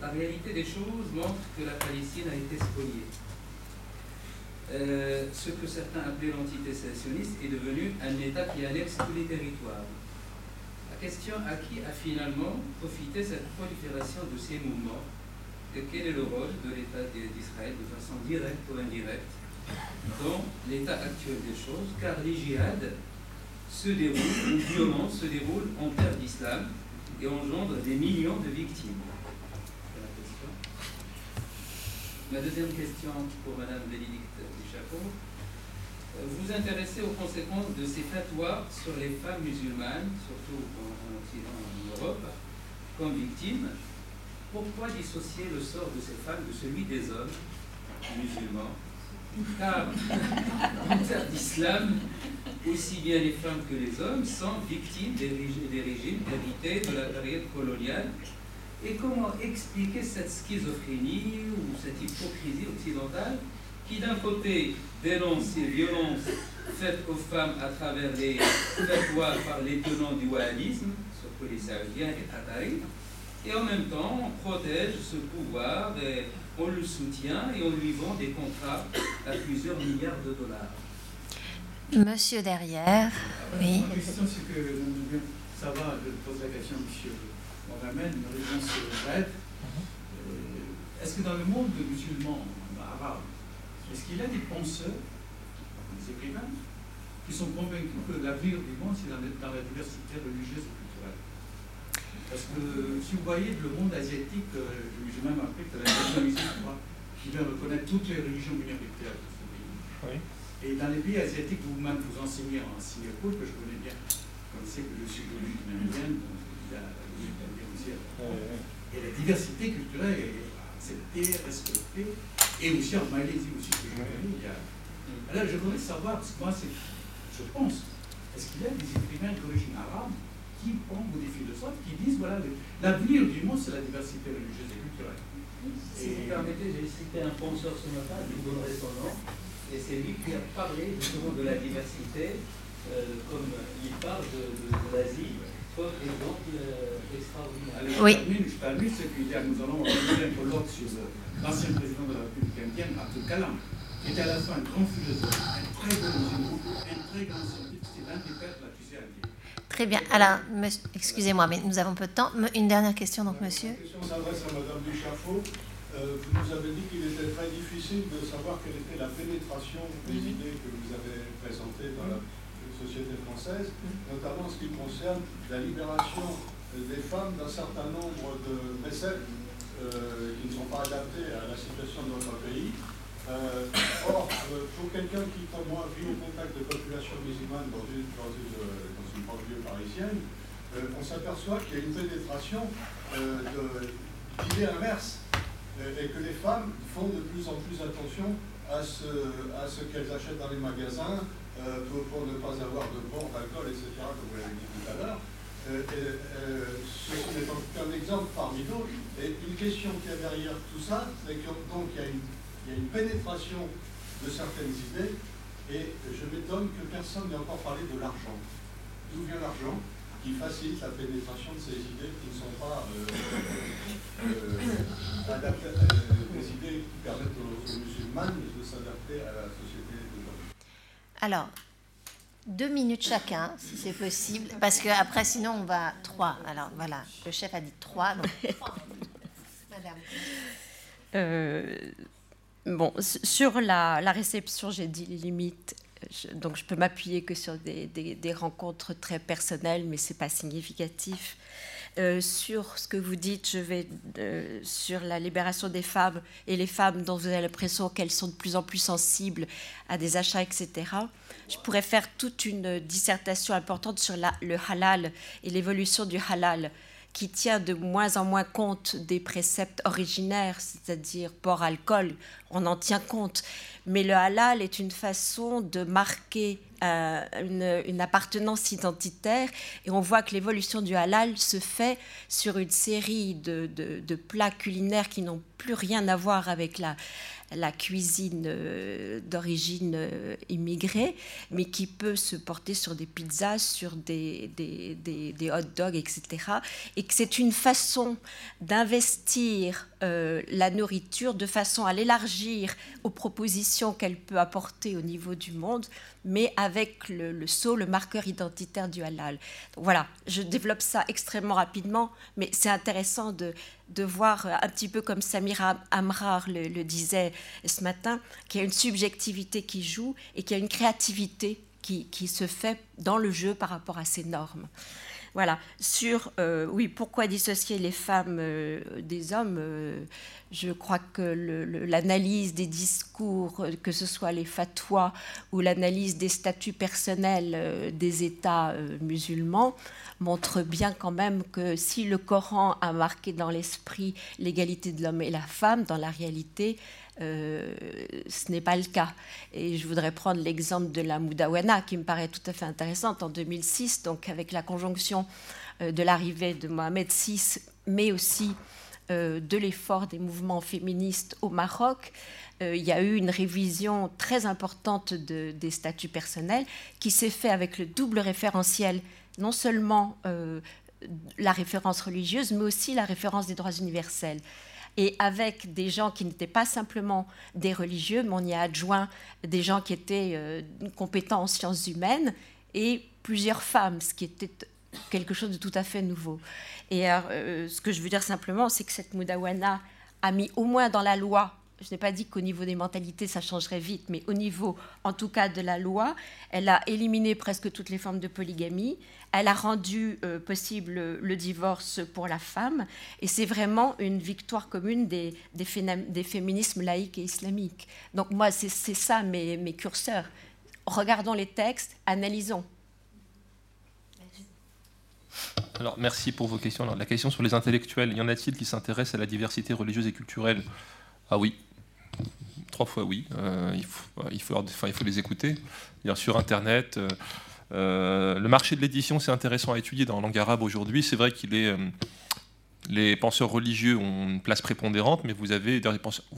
La réalité des choses montre que la Palestine a été spoliée. Euh, ce que certains appelaient l'entité sécessionniste est devenu un État qui annexe tous les territoires. La question à qui a finalement profité cette prolifération de ces mouvements quel est le rôle de l'État d'Israël de façon directe ou indirecte dans l'état actuel des choses, car les djihad se déroule, une violence se déroule en terre d'islam et engendre des millions de victimes. La, question. Ma deuxième question pour Madame Bénédicte Duchapeau. Euh, vous intéressez aux conséquences de ces fatwas sur les femmes musulmanes, surtout en, Occident, en Europe, comme victimes. Pourquoi dissocier le sort de ces femmes de celui des hommes musulmans car en terre d'islam, aussi bien les femmes que les hommes sont victimes des, régimes hérités de la période coloniale? Et comment expliquer cette schizophrénie ou cette hypocrisie occidentale qui d'un côté dénonce ces violences faites aux femmes à travers les fatwas par les tenants du wahhabisme, surtout les saoudiens et tataris, et en même temps protège ce pouvoir et on le soutient et on lui vend des contrats à plusieurs milliards de dollars. Monsieur derrière, oui. Ma question, c'est que ça va, je pose la question à M. Mohamed, une réponse brève. Euh, est-ce que dans le monde musulman, arabe, est-ce qu'il y a des penseurs, des écrivains, qui sont convaincus que l'avenir du monde, c'est dans, la diversité religieuse Parce que si vous voyez le monde asiatique, euh, j'ai même appris que la qui vient reconnaître toutes les religions minoritaires de ce pays. Oui. Et dans les pays asiatiques, vous-même vous enseignez en Singapour, que je connais bien, comme c'est que je suis d'origine indienne, donc il y a aussi. Et la diversité culturelle est acceptée, respectée, et aussi en Malaisie aussi, que je connais. Il y a... Alors je voudrais savoir, parce que moi, je pense, est-ce qu'il y a des écrivains d'origine arabe qui prennent des philosophes qui disent, voilà, l'avenir du monde, c'est la diversité religieuse et culturelle. Si vous permettez, j'ai cité un penseur ce matin, je vous donnerai son nom et c'est lui qui a parlé justement de la diversité, euh, comme il parle de, de, de l'Asie comme exemple euh, extraordinaire. Oui. Je termine ce qu'il y a. Nous allons organiser un colloque sur l'ancien président de la République indienne, Abdul Kalam, qui était à la fois un grand philosophe, un très bon ingénieur, un très grand scientifique. C'est l'un des pères de la fusée indienne. Très bien. Alors, excusez-moi, mais nous avons peu de temps. Une dernière question, donc, monsieur. La question s'adresse à Madame Duchafaud. Euh, vous nous avez dit qu'il était très difficile de savoir quelle était la pénétration des mhm. idées que vous avez présentées dans la société française, mhm. notamment en ce qui concerne la libération des femmes d'un certain nombre de préceptes euh, qui ne sont pas adaptés à la situation de notre pays. Euh, or, pour quelqu'un qui, comme moi, vit au contact de populations musulmanes dans une, dans une, dans une parisienne, on s'aperçoit qu'il y a une pénétration d'idées inverses et que les femmes font de plus en plus attention à ce, qu'elles achètent dans les magasins euh, pour, ne pas avoir de bon d'alcool, etc., comme vous l'avez dit tout à l'heure. Euh, euh, ceci n'est qu'un exemple parmi d'autres. Et une question qui est derrière tout ça, c'est qu'il y, y, a une pénétration de certaines idées, et je m'étonne que personne n'ait encore parlé de l'argent. D'où vient l'argent qui facilite la pénétration de ces idées qui ne sont pas euh, euh, adaptées, euh, des idées qui permettent aux, aux musulmanes de s'adapter à la société d'aujourd'hui. Alors, deux minutes chacun, si c'est possible, parce que après, sinon, on va trois. Alors voilà, le chef a dit trois, donc. Madame. Euh, bon, sur la, la réception, j'ai dit les limites donc je peux m'appuyer que sur des, rencontres très personnelles, mais c'est pas significatif. Euh, sur ce que vous dites, je vais euh, sur la libération des femmes et les femmes dont vous avez l'impression qu'elles sont de plus en plus sensibles à des achats, etc. Je pourrais faire toute une dissertation importante sur le halal et l'évolution du halal qui tient de moins en moins compte des préceptes originaires, c'est-à-dire port alcool, on en tient compte. Mais le halal est une façon de marquer euh, une, appartenance identitaire et on voit que l'évolution du halal se fait sur une série de plats culinaires qui n'ont plus rien à voir avec la, la cuisine euh, d'origine euh, immigrée, mais qui peut se porter sur des pizzas, sur des, des, des, des hot dogs, etc. Et que c'est une façon d'investir euh, la nourriture de façon à l'élargir aux propositions qu'elle peut apporter au niveau du monde, mais avec le, le sceau, le marqueur identitaire du halal. Voilà, je développe ça extrêmement rapidement, mais c'est intéressant de, de voir un petit peu comme Samira Amrar le, le disait ce matin, qu'il y a une subjectivité qui joue et qu'il y a une créativité qui, qui, se fait dans le jeu par rapport à ces normes. Voilà, sur, euh, oui, pourquoi dissocier les femmes euh, des hommes euh, Je crois que l'analyse des discours, que ce soit les fatwas ou l'analyse des statuts personnels des États musulmans, montre bien quand même que si le Coran a marqué dans l'esprit l'égalité de l'homme et la femme, dans la réalité, euh, ce n'est pas le cas. Et je voudrais prendre l'exemple de la Moudawana qui me paraît tout à fait intéressante en 2006, donc avec la conjonction euh, de l'arrivée de Mohamed VI, mais aussi euh, de l'effort des mouvements féministes au Maroc. Il y a eu une révision très importante de, des statuts personnels qui s'est fait avec le double référentiel, non seulement la référence religieuse, mais aussi la référence des droits universels et avec des gens qui n'étaient pas simplement des religieux, mais on y a adjoint des gens qui étaient euh, compétents en sciences humaines et plusieurs femmes, ce qui était quelque chose de tout à fait nouveau. Et euh, ce que je veux dire simplement, c'est que cette Moudawana a mis au moins dans la loi je n'ai pas dit qu'au niveau des mentalités, ça changerait vite, mais au niveau, en tout cas, de la loi, elle a éliminé presque toutes les formes de polygamie. Elle a rendu euh, possible le divorce pour la femme. Et c'est vraiment une victoire commune des, des, féminismes laïques et islamiques. Donc moi, c'est ça mes, mes curseurs. Regardons les textes, analysons. Alors, merci pour vos questions. La question sur les intellectuels, y en a-t-il qui s'intéressent à la diversité religieuse et culturelle? Ah oui, trois fois oui. Euh, il, faut, il, faut, les écouter. Sur Internet, euh, euh, le marché de l'édition, c'est intéressant à étudier dans la langue arabe aujourd'hui. C'est vrai qu'il est. Euh, les penseurs religieux ont une place prépondérante, mais vous,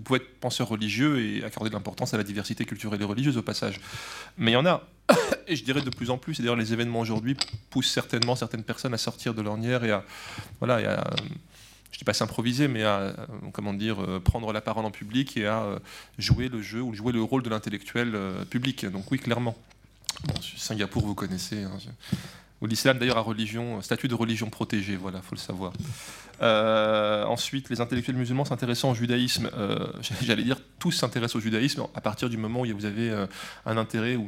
pouvez être penseur religieux et accorder de l'importance à la diversité culturelle et religieuse au passage. Mais il y en a, et je dirais de plus en plus, et d'ailleurs les événements aujourd'hui poussent certainement certaines personnes à sortir de l'ornière et à, voilà, à je ne dis pas s'improviser, mais à comment dire, euh, prendre la parole en public et à euh, jouer le jeu ou jouer le rôle de l'intellectuel euh, public. Donc oui, clairement. Singapour, vous connaissez. Hein, où l'islam d'ailleurs a religion, statut de religion protégée, voilà, faut le savoir. Euh, ensuite, les intellectuels musulmans s'intéressant au judaïsme, euh, j'allais dire tous s'intéressent au judaïsme à partir du moment où vous avez euh, un intérêt ou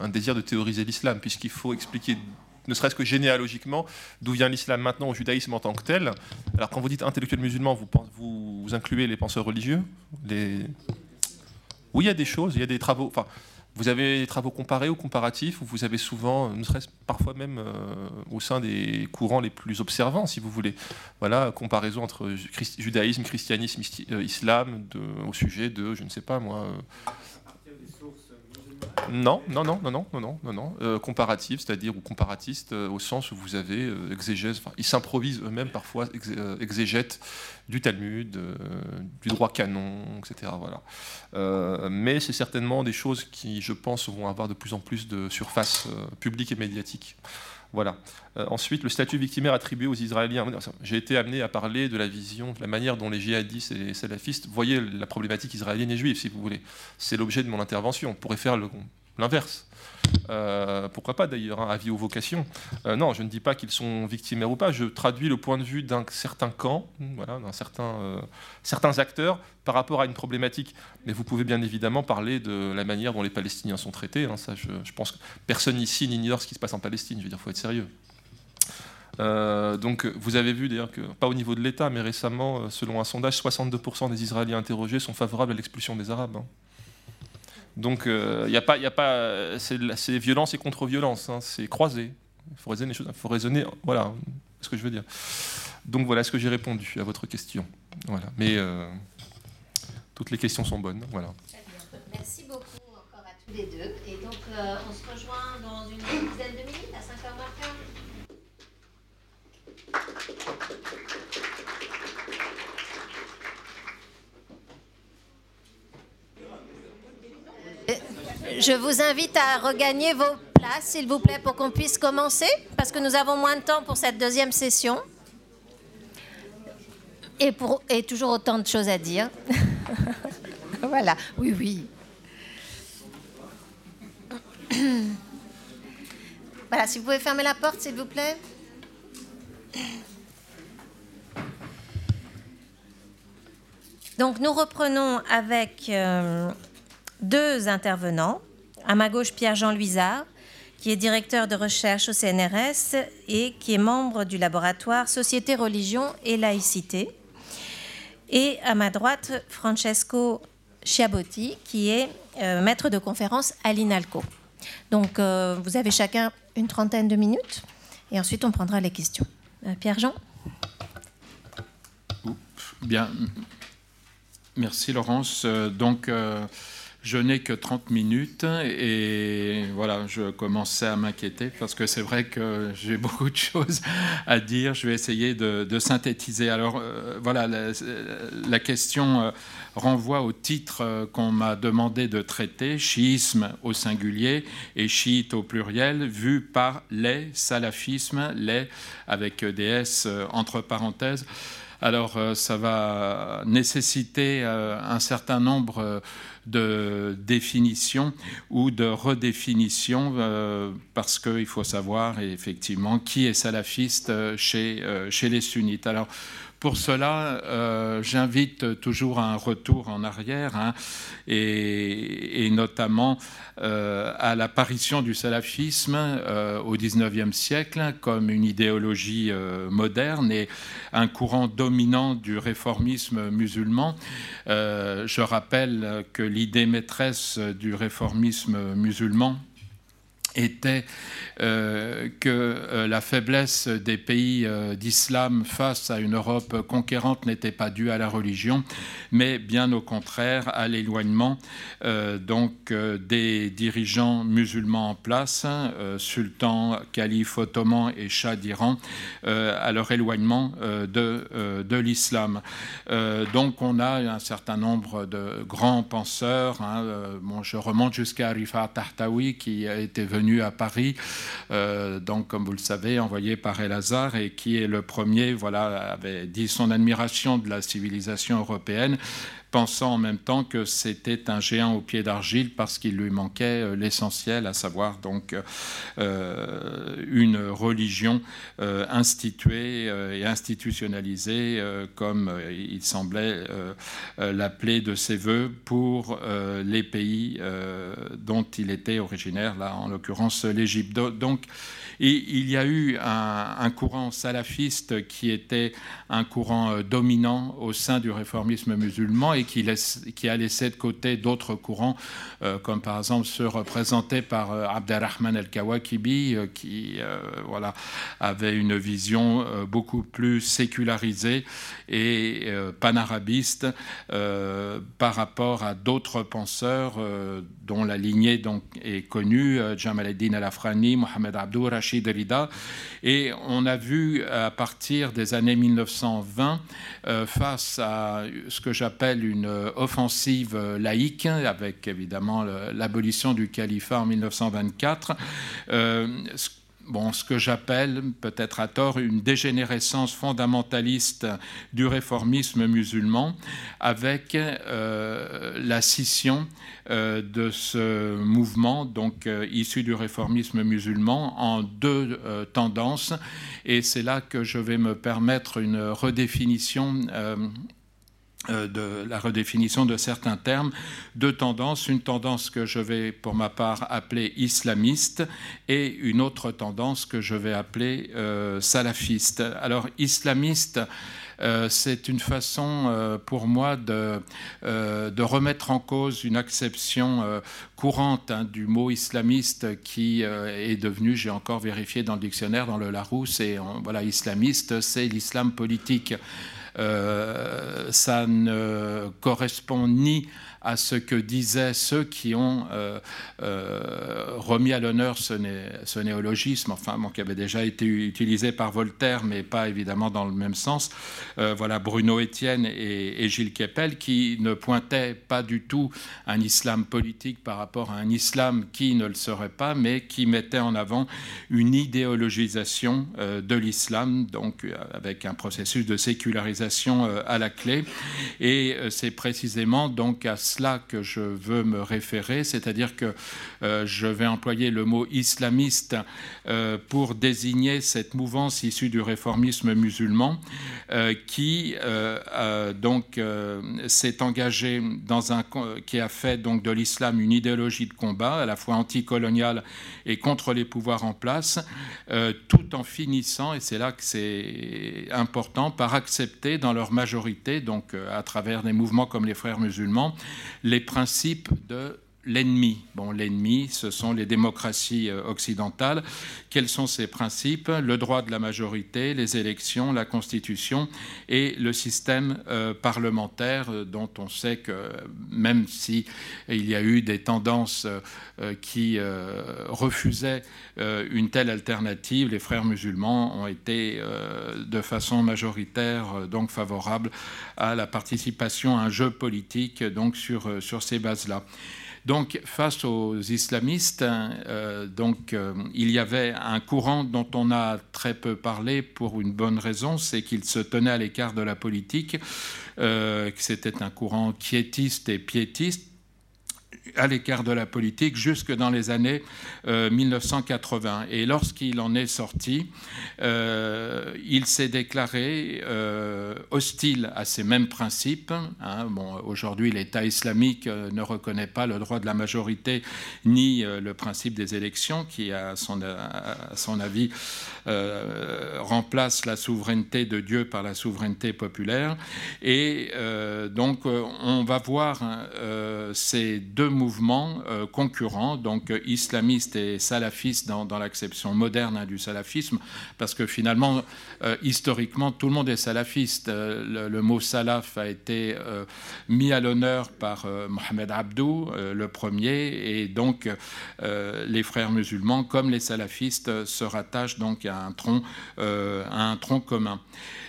un désir de théoriser l'islam, puisqu'il faut expliquer ne serait-ce que généalogiquement, d'où vient l'islam maintenant au judaïsme en tant que tel. Alors quand vous dites intellectuel musulman, vous, incluez les penseurs religieux. Oui, il y a des choses, il y a des travaux. Vous avez des travaux comparés ou comparatifs, où vous avez souvent, ne serait-ce parfois même au sein des courants les plus observants, si vous voulez, voilà, comparaison entre judaïsme, christianisme, islam, au sujet de, je ne sais pas moi, non, non, non, non, non, non, non, non. Euh, comparative, c'est-à-dire ou comparatiste euh, au sens où vous avez euh, exégèse, ils s'improvisent eux-mêmes parfois ex, euh, exégètes du Talmud, du droit canon, etc. Voilà. mais c'est certainement des choses qui, je pense, vont avoir de plus en plus de surface publique et médiatique. Voilà. Euh, ensuite, le statut victimaire attribué aux Israéliens. J'ai été amené à parler de la vision, de la manière dont les djihadistes et les salafistes voyaient la problématique israélienne et juive, si vous voulez. C'est l'objet de mon intervention. On pourrait faire l'inverse. Euh, pourquoi pas d'ailleurs, avis aux vocations. Euh, non, je ne dis pas qu'ils sont victimaires ou pas, je traduis le point de vue d'un certain camp, voilà, d'un certain, euh, certains acteurs par rapport à une problématique. Mais vous pouvez bien évidemment parler de la manière dont les Palestiniens sont traités. Hein, ça, je, pense que personne ici n'ignore ce qui se passe en Palestine. Je veux dire, il faut être sérieux. donc, vous avez vu d'ailleurs que, pas au niveau de l'État, mais récemment, selon un sondage, 62% des Israéliens interrogés sont favorables à l'expulsion des Arabes. Hein. Donc il euh, n'y a pas, c'est violence et contre-violence, hein, c'est croisé. Il faut raisonner, faut raisonner, voilà, ce que je veux dire. Donc voilà ce que j'ai répondu à votre question. Mais euh, toutes les questions sont bonnes. Merci beaucoup encore à tous les deux. Et donc euh, on se rejoint dans une dizaine de minutes à 5h15. Je vous invite à regagner vos places, s'il vous plaît, pour qu'on puisse commencer, parce que nous avons moins de temps pour cette deuxième session. Et, pour, et toujours autant de choses à dire. voilà, oui, oui. voilà, si vous pouvez fermer la porte, s'il vous plaît. Donc nous reprenons avec... Euh, deux intervenants. À ma gauche, Pierre-Jean Luisard, qui est directeur de recherche au CNRS et qui est membre du laboratoire Société, Religion et Laïcité. Et à ma droite, Francesco Chiabotti, qui est euh, maître de conférence à l'INALCO. Donc, euh, vous avez chacun une trentaine de minutes et ensuite on prendra les questions. Euh, Pierre-Jean Bien. Merci Laurence. Donc, je n'ai que 30 minutes et voilà, je commençais à m'inquiéter parce que c'est vrai que j'ai beaucoup de choses à dire. Je vais essayer de, synthétiser. Alors euh, voilà, la, question euh, renvoie au titre euh, qu'on m'a demandé de traiter, chiisme au singulier et chiite au pluriel, vu par les salafismes, les avec des S entre parenthèses. Alors ça va nécessiter un certain nombre définition ou de redéfinition, euh, parce qu'il faut savoir effectivement qui est salafiste euh, chez, euh, chez les sunnites. Pour cela, euh, j'invite toujours à un retour en arrière, hein, et, notamment euh, à l'apparition du salafisme euh, au XIXe siècle comme une idéologie moderne et un courant dominant du réformisme musulman. je rappelle que l'idée maîtresse du réformisme musulman était euh, que euh, la faiblesse des pays euh, d'islam face à une Europe conquérante n'était pas due à la religion, mais bien au contraire à l'éloignement des dirigeants musulmans en place, sultan, calife ottoman et shah d'Iran, à leur éloignement de, de l'islam. donc on a un certain nombre de grands penseurs. Hein, bon, je remonte jusqu'à Rifat Tahtawi qui a été à Paris, euh, donc comme vous le savez, envoyé par El et qui est le premier, voilà, avait dit son admiration de la civilisation européenne pensant en même temps que c'était un géant au pied d'argile parce qu'il lui manquait euh, l'essentiel, à savoir donc euh, une religion euh, instituée et institutionnalisée, comme il semblait l'appeler de ses voeux pour les pays dont il était originaire, là en l'occurrence l'Égypte. Donc, il y a eu un, courant salafiste qui était un courant dominant au sein du réformisme musulman qui, a laissé de côté d'autres courants, euh, comme par exemple ceux représentés par euh, Abdelrahman el-Kawakibi, qui voilà, avait une vision beaucoup plus sécularisée et panarabiste par rapport à d'autres penseurs dont la lignée donc, est connue, Jamal el-Din al-Afrani, Mohamed Abdou, et on a vu à partir des années 1920, euh, face à ce que j'appelle une offensive laïque, avec évidemment l'abolition du califat en 1924, bon, ce que j'appelle, peut-être à tort, une dégénérescence fondamentaliste du réformisme musulman, avec euh, la scission euh, de ce mouvement, donc euh, issu du réformisme musulman, en deux tendances. Et c'est là que je vais me permettre une redéfinition euh, de la redéfinition de certains termes, deux tendances, une tendance que je vais pour ma part appeler islamiste et une autre tendance que je vais appeler euh, salafiste. Alors islamiste, euh, c'est une façon pour moi de, de, remettre en cause une acception courante hein, du mot islamiste qui est devenu, j'ai encore vérifié dans le dictionnaire, dans le Larousse, et voilà, islamiste, c'est l'islam politique. Euh, ça ne correspond ni à ce que disaient ceux qui ont euh, euh, remis à l'honneur ce, ce, néologisme, enfin, qui avait déjà été utilisé par Voltaire, mais pas évidemment dans le même sens. Euh, voilà Bruno Étienne et, Gilles Kepel qui ne pointaient pas du tout un islam politique par rapport à un islam qui ne le serait pas, mais qui mettait en avant une idéologisation de l'islam, donc avec un processus de sécularisation à la clé. Et c'est précisément donc à cela que je veux me référer, c'est-à-dire que euh, je vais employer le mot islamiste euh, pour désigner cette mouvance issue du réformisme musulman euh, qui donc s'est engagé dans un qui a fait donc de l'islam une idéologie de combat à la fois anticoloniale et contre les pouvoirs en place, tout en finissant et c'est là que c'est important par accepter dans leur majorité donc à travers des mouvements comme les frères musulmans les principes de l'ennemi. Bon, l'ennemi, ce sont les démocraties euh, occidentales. Quels sont ces principes? Le droit de la majorité, les élections, la constitution et le système euh, parlementaire, euh, dont on sait que même si il y a eu des tendances qui refusaient une telle alternative, les frères musulmans ont été de façon majoritaire donc favorables à la participation à un jeu politique donc sur, sur ces bases-là. Donc, face aux islamistes, euh, donc, euh, il y avait un courant dont on a très peu parlé pour une bonne raison, c'est qu'il se tenait à l'écart de la politique, euh, que c'était un courant quiétiste et piétiste à l'écart de la politique jusque dans les années 1980. Euh, Et lorsqu'il en est sorti, euh, il s'est déclaré euh, hostile à ces mêmes principes. Hein. Aujourd'hui, l'État islamique ne reconnaît pas le droit de la majorité ni le principe des élections, qui, à son, à son avis, remplace la souveraineté de Dieu par la souveraineté populaire. Et donc, on va voir hein, ces deux mouvements euh, concurrents, donc euh, islamistes et salafistes dans, l'acception moderne hein, du salafisme, parce que finalement, euh, historiquement, tout le monde est salafiste. Le, mot salaf a été mis à l'honneur par Mohamed Abdou, le premier, et donc les frères musulmans, comme les salafistes, se rattachent donc à un tronc commun.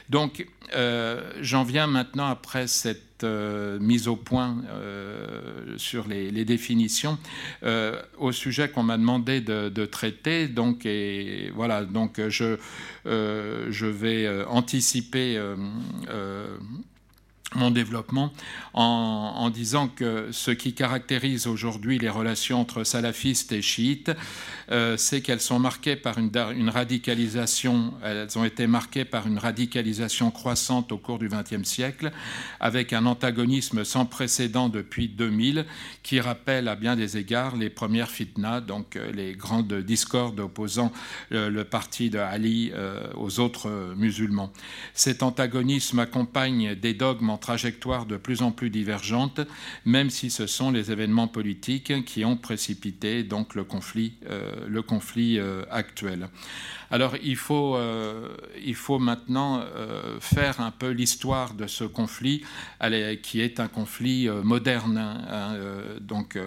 Donc, j'en viens maintenant après cette euh, mise au point euh, sur les, définitions euh, au sujet qu'on m'a demandé de, traiter. Donc, voilà, donc je, je vais anticiper mon développement en, disant que ce qui caractérise aujourd'hui les relations entre salafistes et chiites, euh, c'est qu'elles sont marquées par une, radicalisation, elles ont été marquées par une radicalisation croissante au cours du XXe siècle, avec un antagonisme sans précédent depuis 2000, qui rappelle à bien des égards les premières fitnas, donc euh, les grandes discordes opposant le, le parti de Ali euh, aux autres musulmans. Cet antagonisme accompagne des dogmes en trajectoire de plus en plus divergente, même si ce sont les événements politiques qui ont précipité donc le conflit, euh, le conflit euh, actuel. Alors il faut, euh, il faut maintenant euh, faire un peu l'histoire de ce conflit, qui est un conflit euh, moderne. Hein, donc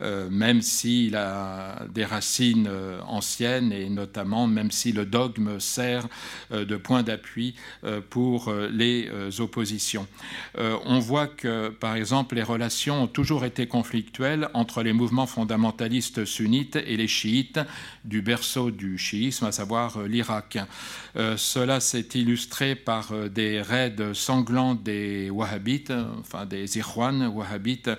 même s'il a des racines anciennes et notamment même si le dogme sert de point d'appui pour les oppositions. on voit que par exemple les relations ont toujours été conflictuelles entre les mouvements fondamentalistes sunnites et les chiites du berceau du chiisme, à savoir euh, l'Irak. Euh, cela s'est illustré par euh, des raids sanglants des wahhabites, enfin des Ikhwan wahhabites,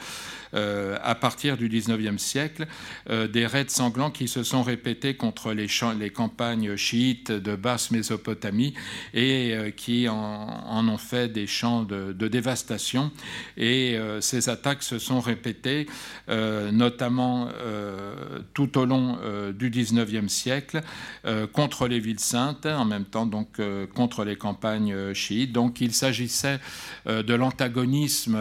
à partir du 19e siècle, des raids sanglants qui se sont répétés contre les, campagnes chiites de basse Mésopotamie et qui en, ont fait des champs de, de dévastation. Et ces attaques se sont répétées, notamment tout au long du 19e siècle, contre les villes saintes, en même temps donc euh, contre les campagnes euh, chiites. Donc il s'agissait euh, de l'antagonisme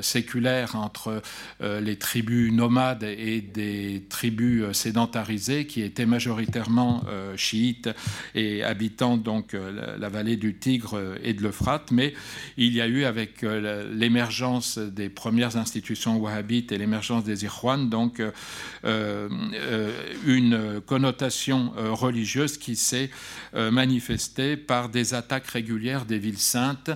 séculaire entre les tribus nomades et des tribus sédentarisées qui étaient majoritairement chiites et habitant donc la vallée du Tigre et de l'Euphrate. Mais il y a eu avec l'émergence des premières institutions wahhabites et l'émergence des Ikhwan donc une connotation religieuse qui s'est euh, manifestée par des attaques régulières des villes saintes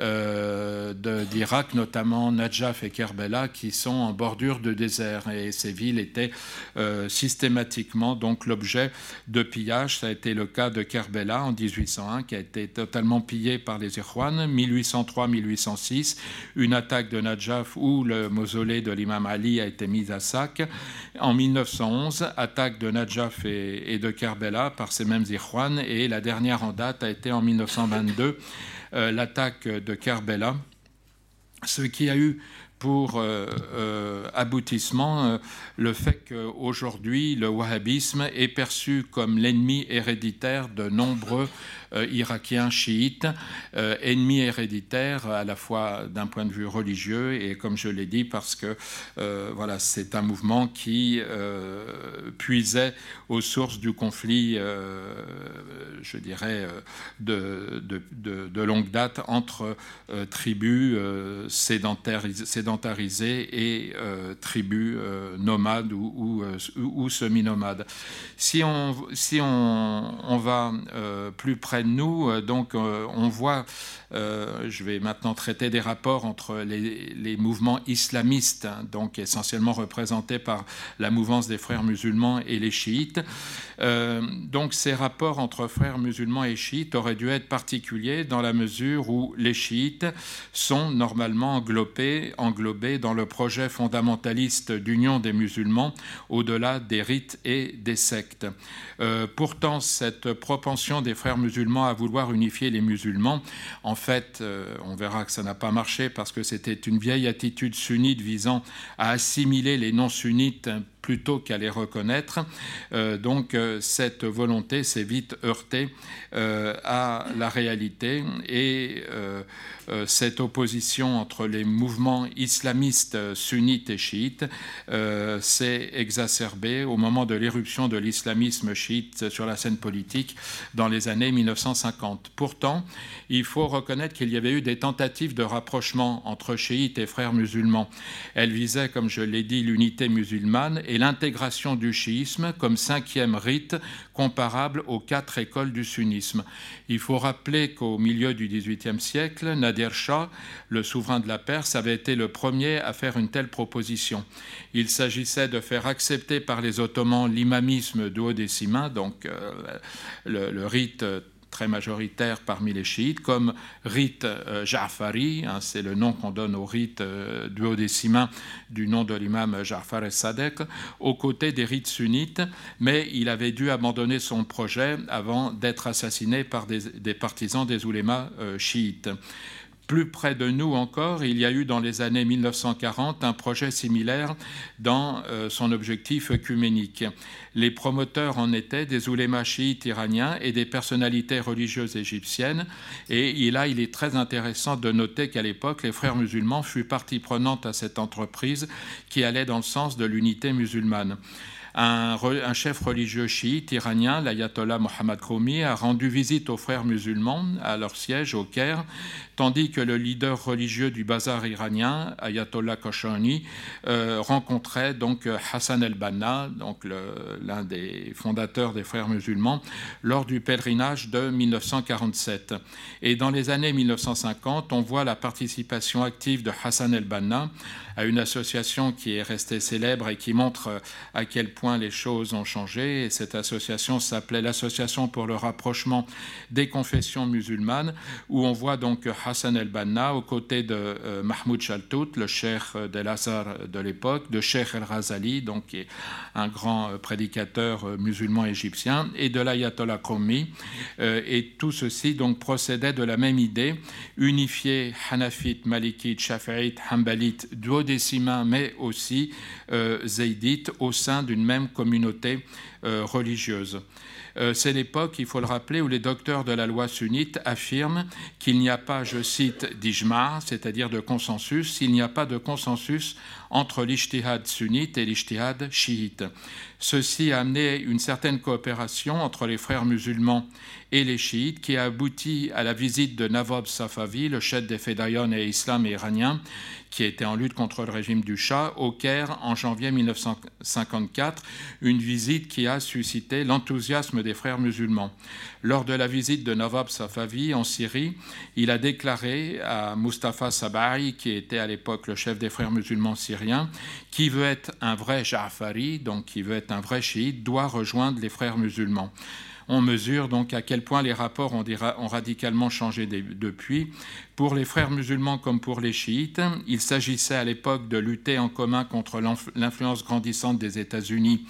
euh, d'Irak, notamment Najaf et Kerbela, qui sont en bordure de désert. Et ces villes étaient euh, systématiquement l'objet de pillages. Ça a été le cas de Kerbela en 1801, qui a été totalement pillé par les Ikhwan. 1803-1806, une attaque de Najaf où le mausolée de l'imam Ali a été mis à sac. En 1911, attaque de Najaf et, de Kerbela par ces mêmes Ikhwan. Et la dernière en date a été en 1922, euh, l'attaque de Kerbela, ce qui a eu pour euh, euh, aboutissement le fait qu'aujourd'hui le wahhabisme est perçu comme l'ennemi héréditaire de nombreux irakien chiite, euh, ennemi héréditaire à la fois d'un point de vue religieux et comme je l'ai dit parce que euh, voilà c'est un mouvement qui puisait aux sources du conflit, je dirais de, de, longue date entre tribus sédentarisées et tribus nomades ou, ou, semi-nomades. Si on, si on, on va plus près nous. Euh, donc euh, on voit, euh, je vais maintenant traiter des rapports entre les, mouvements islamistes, hein, donc essentiellement représentés par la mouvance des frères musulmans et les chiites. donc ces rapports entre frères musulmans et chiites auraient dû être particuliers dans la mesure où les chiites sont normalement englobés, englobés dans le projet fondamentaliste d'union des musulmans au-delà des rites et des sectes. pourtant, cette propension des frères musulmans à vouloir unifier les musulmans. En fait, euh, on verra que ça n'a pas marché parce que c'était une vieille attitude sunnite visant à assimiler les non-sunnites plutôt qu'à les reconnaître. Euh, donc euh, cette volonté s'est vite heurtée à la réalité et cette opposition entre les mouvements islamistes sunnites et chiites s'est exacerbée au moment de l'éruption de l'islamisme chiite sur la scène politique dans les années 1950. Pourtant, il faut reconnaître qu'il y avait eu des tentatives de rapprochement entre chiites et frères musulmans. Elles visaient, comme je l'ai dit, l'unité musulmane et l'intégration du chiisme comme cinquième rite comparable aux quatre écoles du sunnisme. Il faut rappeler qu'au milieu du XVIIIe siècle, Nadir Shah, le souverain de la Perse, avait été le premier à faire une telle proposition. Il s'agissait de faire accepter par les Ottomans l'imamisme duodécimain, donc euh, le, rite très majoritaire parmi les chiites, comme rite Ja'fari, hein, c'est le nom qu'on donne au rite duodécimain du nom de l'imam Ja'far el-Sadek, aux côtés des rites sunnites, mais il avait dû abandonner son projet avant d'être assassiné par des, des partisans des oulémas chiites. Plus près de nous encore, il y a eu dans les années 1940 un projet similaire dans euh, son objectif œcuménique. Les promoteurs en étaient des oulémas chiites iraniens et des personnalités religieuses égyptiennes. Et là, il est très intéressant de noter qu'à l'époque, les frères musulmans furent partie prenante à cette entreprise qui allait dans le sens de l'unité musulmane. Un, chef religieux chiite iranien, l'ayatollah Mohammad Khoumi, a rendu visite aux frères musulmans à leur siège au Caire, tandis que le leader religieux du bazar iranien, Ayatollah Khoshani, euh, rencontrait donc Hassan el-Banna, donc l'un des fondateurs des frères musulmans, lors du pèlerinage de 1947. Et dans les années 1950, on voit la participation active de Hassan el-Banna à une association qui est restée célèbre et qui montre à quel point les choses ont changé. Et cette association s'appelait l'Association pour le rapprochement des confessions musulmanes, où on voit donc Hassan el-Banna aux côtés de euh, Mahmoud Chaltout, le cheikh del Azhar de l'époque, de Cheikh el-Razali, donc un grand euh, prédicateur euh, musulman égyptien, et de l'ayatollah Khomeini. et tout ceci donc procédait de la même idée, unifier Hanafite, Malikite, Shafi'ite, Hanbalite, duodécimain, mais aussi zaydite au sein d'une même communauté religieuse. Euh, c'est l'époque, il faut le rappeler, où les docteurs de la loi sunnite affirment qu'il n'y a pas, je cite, d'ijma, c'est-à-dire de consensus, s'il n'y a pas de consensus entre l'ijtihad sunnite et l'ijtihad chiite. Ceci a amené une certaine coopération entre les frères musulmans et les chiites qui a abouti à la visite de Nawab Safavi, le chef des Fédaillons et islam iranien, qui était en lutte contre le régime du Shah, au Caire en janvier 1954, une visite qui a suscité l'enthousiasme des frères musulmans. Lors de la visite de Nawab Safavi en Syrie, il a déclaré à Mustafa Sabari, qui était à l'époque le chef des frères musulmans syriens, qui veut être un vrai Ja'fari, donc qui veut être un vrai chiite, doit rejoindre les frères musulmans. On mesure donc à quel point les rapports ont, radicalement changé depuis. Pour les frères musulmans comme pour les chiites, il s'agissait à l'époque de lutter en commun contre l'influence grandissante des États-Unis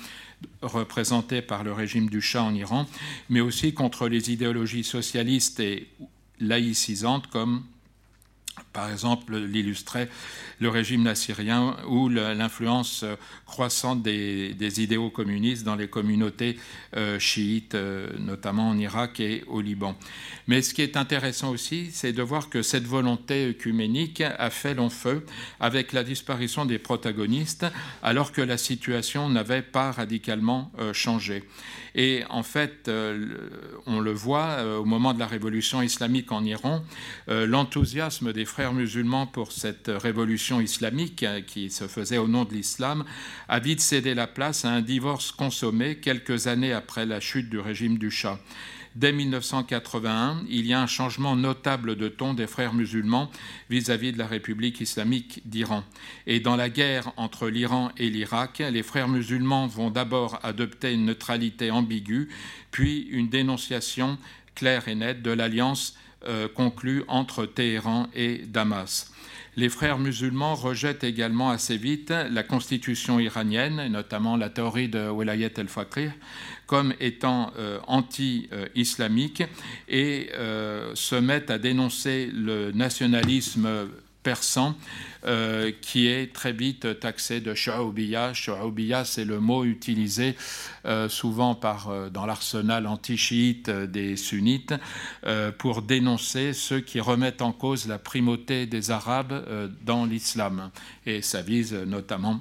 représentée par le régime du Shah en Iran, mais aussi contre les idéologies socialistes et laïcisantes comme par exemple, l'illustrait le régime nassirien ou l'influence croissante des, idéaux communistes dans les communautés euh, chiites, euh, notamment en Irak et au Liban. Mais ce qui est intéressant aussi, c'est de voir que cette volonté œcuménique a fait long feu avec la disparition des protagonistes, alors que la situation n'avait pas radicalement euh, changé. Et en fait, on le voit au moment de la révolution islamique en Iran, l'enthousiasme des frères musulmans pour cette révolution islamique qui se faisait au nom de l'islam a vite cédé la place à un divorce consommé quelques années après la chute du régime du Shah. Dès 1981, il y a un changement notable de ton des frères musulmans vis-à-vis de la République islamique d'Iran. Et dans la guerre entre l'Iran et l'Irak, les frères musulmans vont d'abord adopter une neutralité ambiguë, puis une dénonciation claire et nette de l'alliance euh, conclue entre Téhéran et Damas. Les frères musulmans rejettent également assez vite la constitution iranienne, notamment la théorie de Wilayat el-Faqih, comme étant euh, anti-islamique et euh, se mettent à dénoncer le nationalisme persan euh, qui est très vite taxé de Sha'oubiya. Sha'oubiya, c'est le mot utilisé souvent par, dans l'arsenal anti-chiite des sunnites pour dénoncer ceux qui remettent en cause la primauté des Arabes dans l'islam. Et ça vise notamment,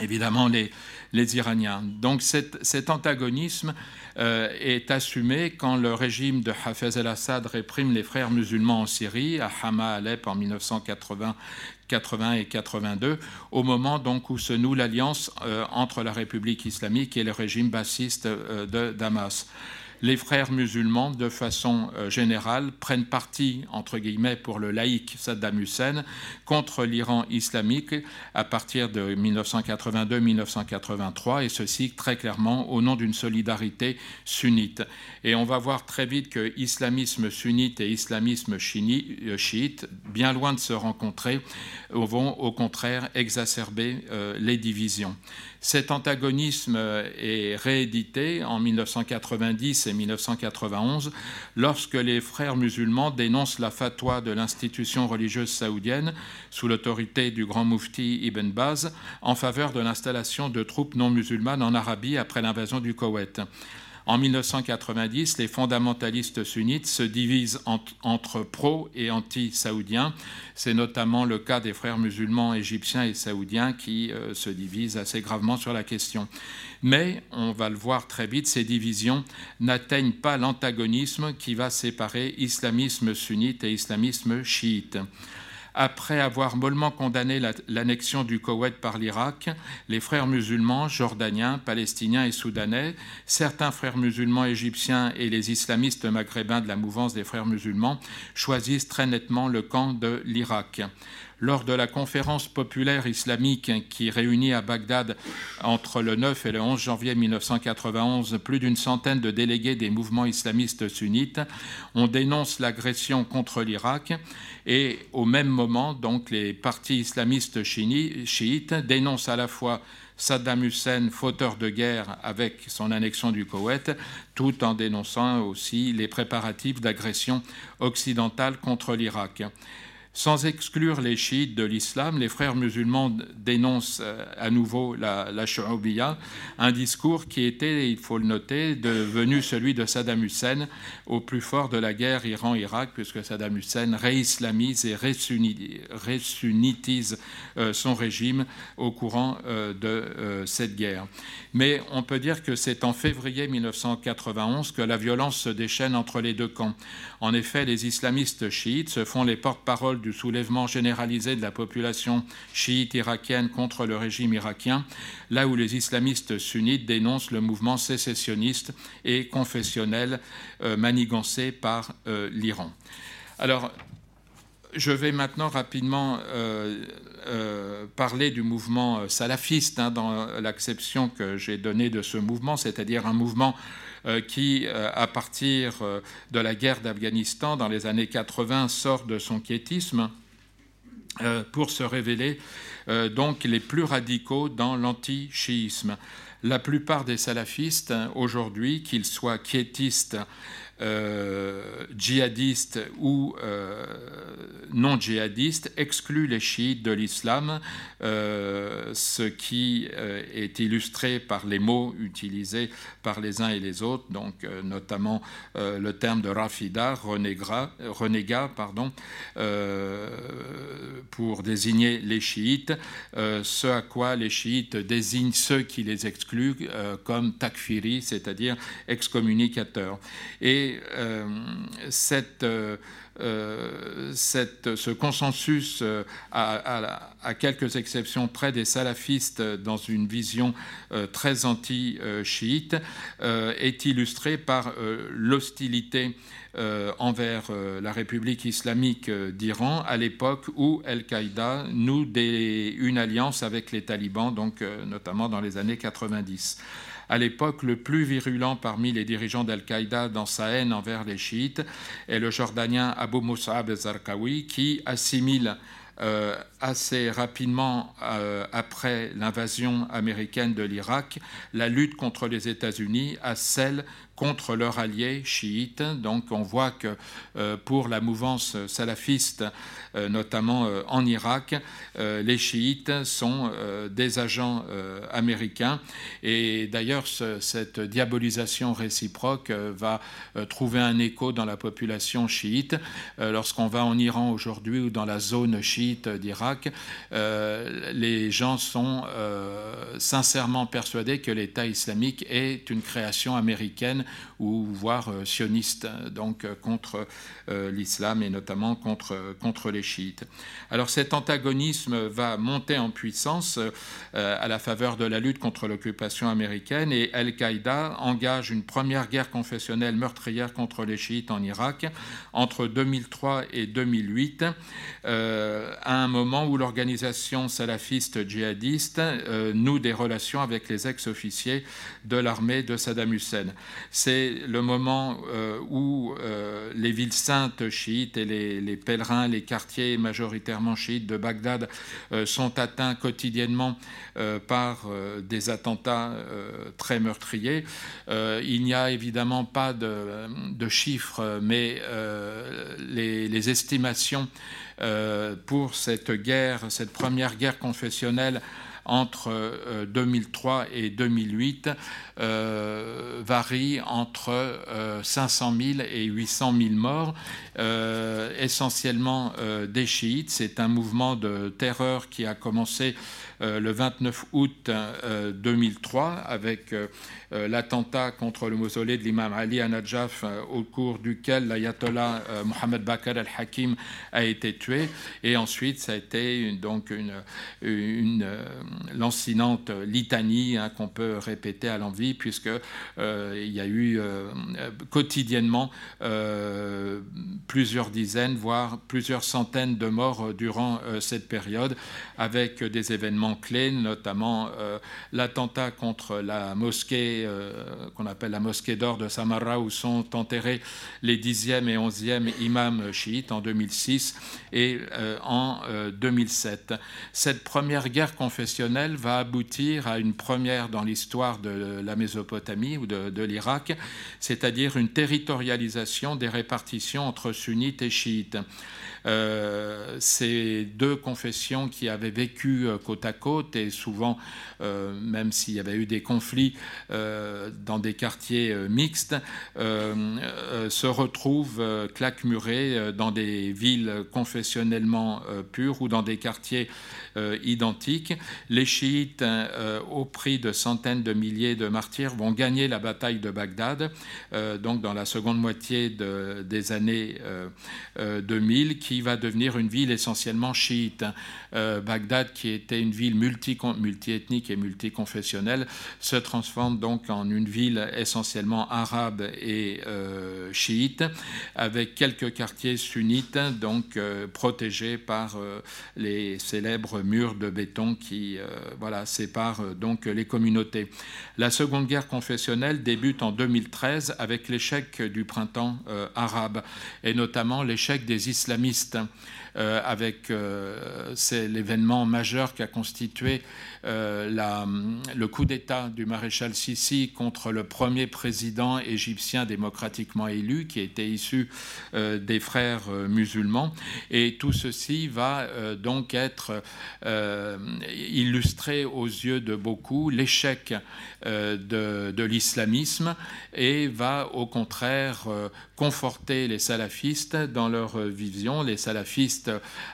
évidemment, les, les Iraniens. Donc cet, antagonisme est assumé quand le régime de Hafez el-Assad réprime les frères musulmans en Syrie, à Hama, Alep en 1980 80 et 82, au moment donc où se noue l'alliance euh, entre la République islamique et le régime bassiste euh, de Damas. Les frères musulmans, de façon euh, générale, prennent parti, entre guillemets, pour le laïc Saddam Hussein contre l'Iran islamique à partir de 1982-1983, et ceci très clairement au nom d'une solidarité sunnite. Et on va voir très vite que islamisme sunnite et islamisme euh, chiite, bien loin de se rencontrer, vont au contraire exacerber euh, les divisions. Cet antagonisme est réédité en 1990 et 1991 lorsque les frères musulmans dénoncent la fatwa de l'institution religieuse saoudienne sous l'autorité du grand moufti Ibn Baz en faveur de l'installation de troupes non musulmanes en Arabie après l'invasion du Koweït. En 1990, les fondamentalistes sunnites se divisent entre pro et anti-saoudiens. C'est notamment le cas des frères musulmans égyptiens et saoudiens qui euh, se divisent assez gravement sur la question. Mais, on va le voir très vite, ces divisions n'atteignent pas l'antagonisme qui va séparer islamisme sunnite et islamisme chiite. Après avoir mollement condamné l'annexion du Koweït par l'Irak, les frères musulmans, jordaniens, palestiniens et soudanais, certains frères musulmans égyptiens et les islamistes maghrébins de la mouvance des frères musulmans choisissent très nettement le camp de l'Irak lors de la conférence populaire islamique qui réunit à Bagdad entre le 9 et le 11 janvier 1991 plus d'une centaine de délégués des mouvements islamistes sunnites, on dénonce l'agression contre l'Irak et au même moment, donc, les partis islamistes chiites dénoncent à la fois Saddam Hussein, fauteur de guerre avec son annexion du Koweït, tout en dénonçant aussi les préparatifs d'agression occidentale contre l'Irak. Sans exclure les chiites de l'islam, les frères musulmans dénoncent euh, à nouveau la, la un discours qui était, il faut le noter, devenu celui de Saddam Hussein au plus fort de la guerre Iran-Irak, puisque Saddam Hussein réislamise et résunnitise euh, son régime au courant euh, de cette guerre. Mais on peut dire que c'est en février 1991 que la violence se déchaîne entre les deux camps. En effet, les islamistes chiites se font les porte-parole du soulèvement généralisé de la population chiite irakienne contre le régime irakien, là où les islamistes sunnites dénoncent le mouvement sécessionniste et confessionnel euh, manigancé par euh, l'Iran. Alors, je vais maintenant rapidement euh, parler du mouvement salafiste hein, dans l'acception que j'ai donnée de ce mouvement, c'est-à-dire un mouvement qui, euh, à partir euh, de la guerre d'Afghanistan dans les années 80, sort de son quiétisme pour se révéler donc les plus radicaux dans l'anti-chiisme. La plupart des salafistes aujourd'hui, qu'ils soient quiétistes euh, djihadistes ou euh, non djihadistes excluent les chiites de l'islam, euh, ce qui est illustré par les mots utilisés par les uns et les autres, donc notamment le terme de rafida, renégat, pardon, pour désigner les chiites, ce à quoi les chiites désignent ceux qui les excluent comme takfiri, c'est-à-dire excommunicateurs. Et euh, cette, euh, euh, ce consensus, à, quelques exceptions près des salafistes, dans une vision très anti-chiite, est illustré par l'hostilité envers la République islamique d'Iran à l'époque où Al-Qaïda noue une alliance avec les talibans, donc notamment dans les années 90 à l'époque le plus virulent parmi les dirigeants d'Al-Qaïda dans sa haine envers les chiites est le jordanien Abu Mus'ab Zarqawi qui assimile euh, assez rapidement euh, après l'invasion américaine de l'Irak la lutte contre les États-Unis à celle contre leurs alliés chiites. Donc on voit que euh, pour la mouvance salafiste, euh, notamment euh, en Irak, les chiites sont des agents américains. Et d'ailleurs, cette diabolisation réciproque va trouver un écho dans la population chiite. Lorsqu'on va en Iran aujourd'hui ou dans la zone chiite d'Irak, les gens sont sincèrement persuadés que l'État islamique est une création américaine ou voire sionistes, donc contre l'islam et notamment contre, contre les chiites. Alors cet antagonisme va monter en puissance à la faveur de la lutte contre l'occupation américaine et Al-Qaïda engage une première guerre confessionnelle meurtrière contre les chiites en Irak entre 2003 et 2008, à un moment où l'organisation salafiste djihadiste euh, noue des relations avec les ex-officiers de l'armée de Saddam Hussein. C'est le moment euh, où euh, les villes saintes chiites et les, pèlerins, les quartiers majoritairement chiites de Bagdad sont atteints quotidiennement par des attentats très meurtriers. il n'y a évidemment pas de, chiffres, mais les, estimations pour cette guerre, cette première guerre confessionnelle entre 2003 euh, et 2008 euh, varie entre 500 euh, 000 et 800 000 morts, essentiellement des chiites. C'est un mouvement de terreur qui a commencé le 29 août 2003 avec l'attentat contre le mausolée de l'imam Ali à Najaf au cours duquel l'ayatollah Mohamed Bakr al-Hakim a été tué. Et ensuite ça a été donc une, une, lancinante litanie hein, qu'on peut répéter à l'envie, puisque euh, il y a eu euh, quotidiennement euh, plusieurs dizaines, voire plusieurs centaines de morts durant cette période, avec des événements clés, notamment l'attentat contre la mosquée qu'on appelle la mosquée d'or de Samarra, où sont enterrés les 10e et 11e imams chiites en 2006 et en 2007. Cette première guerre confessionnelle va aboutir à une première dans l'histoire de la Mésopotamie ou de, l'Irak, c'est-à-dire une territorialisation des répartitions entre sunnites et chiites. Euh, ces deux confessions qui avaient vécu euh, côte à côte et souvent, euh, même s'il y avait eu des conflits dans des quartiers mixtes, se retrouvent claquemurés dans des villes confessionnellement pures ou dans des quartiers identiques. Les chiites, au prix de centaines de milliers de martyrs, vont gagner la bataille de Bagdad, donc dans la seconde moitié des années 2000, qui va devenir une ville essentiellement chiite. Euh, Bagdad, qui était une ville multi-ethnique et multiconfessionnelle, se transforme donc en une ville essentiellement arabe et euh, chiite, avec quelques quartiers sunnites, donc euh, protégés par les célèbres murs de béton qui voilà, séparent donc les communautés. La Seconde Guerre confessionnelle débute en 2013 avec l'échec du printemps arabe, et notamment l'échec des islamistes euh, avec euh, c'est l'événement majeur qui a constitué euh, la, le coup d'État du maréchal Sissi contre le premier président égyptien démocratiquement élu, qui était issu des frères musulmans. Et tout ceci va donc être illustré aux yeux de beaucoup, l'échec de, de l'islamisme, et va au contraire conforter les salafistes dans leur vision, les salafistes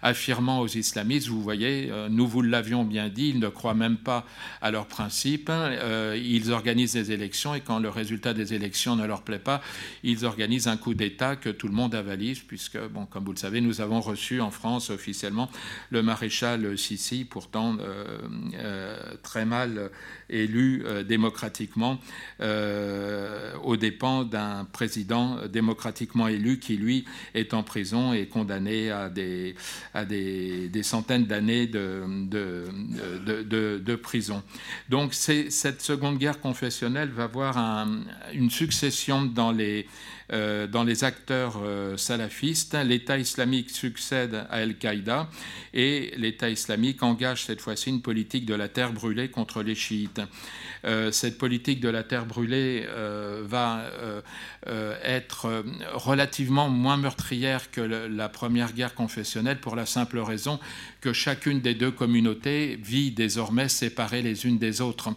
affirmant aux islamistes, vous voyez, euh, nous vous l'avions bien dit, ils ne croient même pas à leurs principes, euh, ils organisent des élections et quand le résultat des élections ne leur plaît pas, ils organisent un coup d'État que tout le monde avalise, puisque, bon, comme vous le savez, nous avons reçu en France officiellement le maréchal Sissi, pourtant euh, très mal élu démocratiquement aux dépens d'un président démocratiquement élu qui, lui, est en prison et condamné à des à des, centaines d'années de, prison. Donc cette Seconde Guerre confessionnelle va avoir une succession dans les, dans les acteurs euh, salafistes. L'État islamique succède à Al-Qaïda et l'État islamique engage cette fois-ci une politique de la terre brûlée contre les chiites. Euh, cette politique de la terre brûlée va être relativement moins meurtrière que la première guerre confessionnelle pour la simple raison que chacune des deux communautés vit désormais séparées les unes des autres.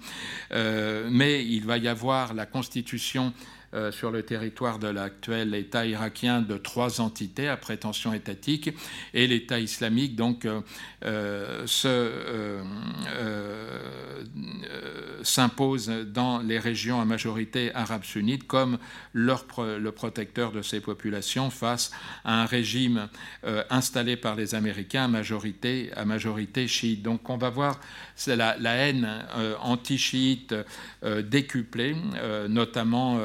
mais il va y avoir la constitution euh, sur le territoire de l'actuel État irakien de trois entités à prétention étatique et l'État islamique donc euh, euh, se, s'impose dans les régions à majorité arabe sunnite comme le protecteur de ces populations face à un régime installé par les Américains à majorité, à majorité chiite. Donc on va voir la, la haine anti-chiite décuplée, notamment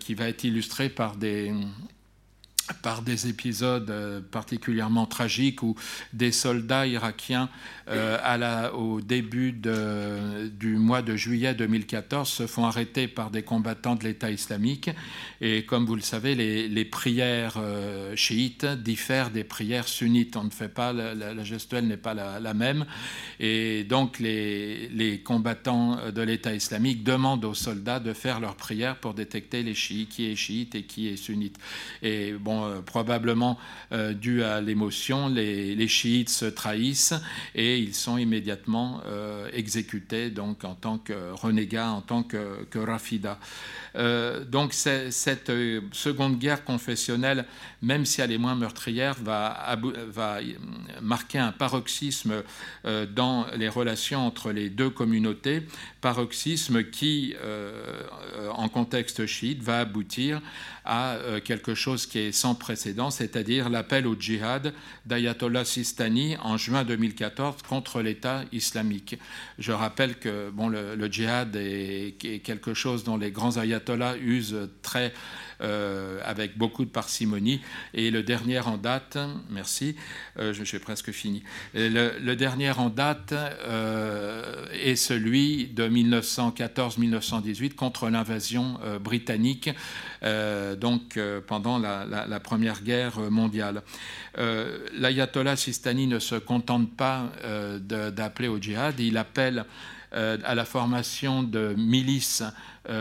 qui va être illustrée par des par des épisodes euh, particulièrement tragiques où des soldats irakiens euh, au début du mois de juillet 2014 se font arrêter par des combattants de l'État islamique. Et comme vous le savez, les, prières euh, chiites diffèrent des prières sunnites. On ne fait pas, la, gestuelle n'est pas la, la, même. Et donc les, les combattants de l'État islamique demandent aux soldats de faire leurs prières pour détecter les chiites, qui est chiite et qui est sunnite. Et bon, euh, probablement euh, dû à l'émotion, les, chiites se trahissent et ils sont immédiatement euh, exécutés donc en tant que renégats, en tant que, rafida. Donc cette seconde guerre confessionnelle, même si elle est moins meurtrière, va, va marquer un paroxysme dans les relations entre les deux communautés, paroxysme qui, en contexte chiite, va aboutir à quelque chose qui est sans précédent, c'est-à-dire l'appel au djihad d'Ayatollah Sistani en juin 2014 contre l'État islamique. Je rappelle que bon, le, djihad est, quelque chose dont les grands ayatollahs usent très euh, avec beaucoup de parcimonie. Et le dernier en date, merci, euh, j'ai presque fini. Le, dernier en date euh, est celui de 1914-1918 contre l'invasion euh, britannique, euh, donc pendant la, Première Guerre mondiale. L'ayatollah Sistani ne se contente pas d'appeler au djihad, il appelle à la formation de milices euh,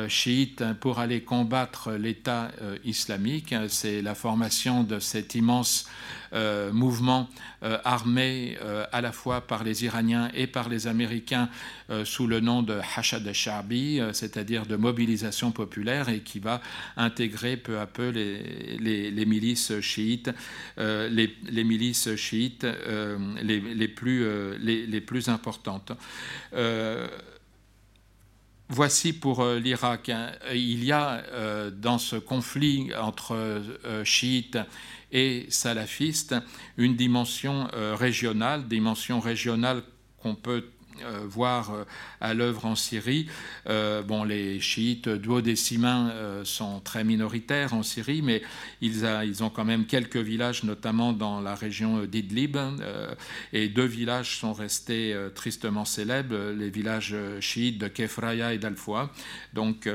chiites pour aller combattre l'État euh, islamique. C'est la formation de cet immense euh, mouvement euh, armé euh, à la fois par les Iraniens et par les Américains euh, sous le nom de Hashad al-Sharbi, c'est-à-dire de mobilisation populaire, et qui va intégrer peu à peu les, milices chiites, les, milices chiites les plus importantes. Voici pour euh, l'Irak. Hein. Il y a euh, dans ce conflit entre euh, chiites et salafistes une dimension régionale, dimension régionale qu'on peut voir euh, à l'œuvre en Syrie. Euh, bon, les chiites duodécimains euh, sont très minoritaires en Syrie, mais ils, ont quand même quelques villages, notamment dans la région d'Idlib, euh, et deux villages sont restés euh, tristement célèbres, les villages chiites de Kefraya et d'Al-Foua, donc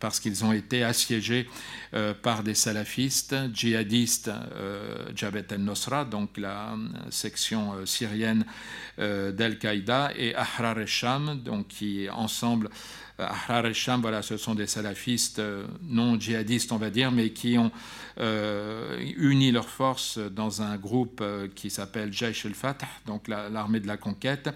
parce qu'ils ont été assiégés par des salafistes, djihadistes, Jabhat el-Nosra, donc la section syrienne d'Al-Qaïda, et Ahrar el-Sham, donc qui ensemble, euh, Ahrar el-Sham, voilà, ce sont des salafistes euh, non djihadistes, on va dire, mais qui ont euh, uni leurs forces dans un groupe euh, qui s'appelle Jaish el-Fatah, donc l'armée la, de la conquête.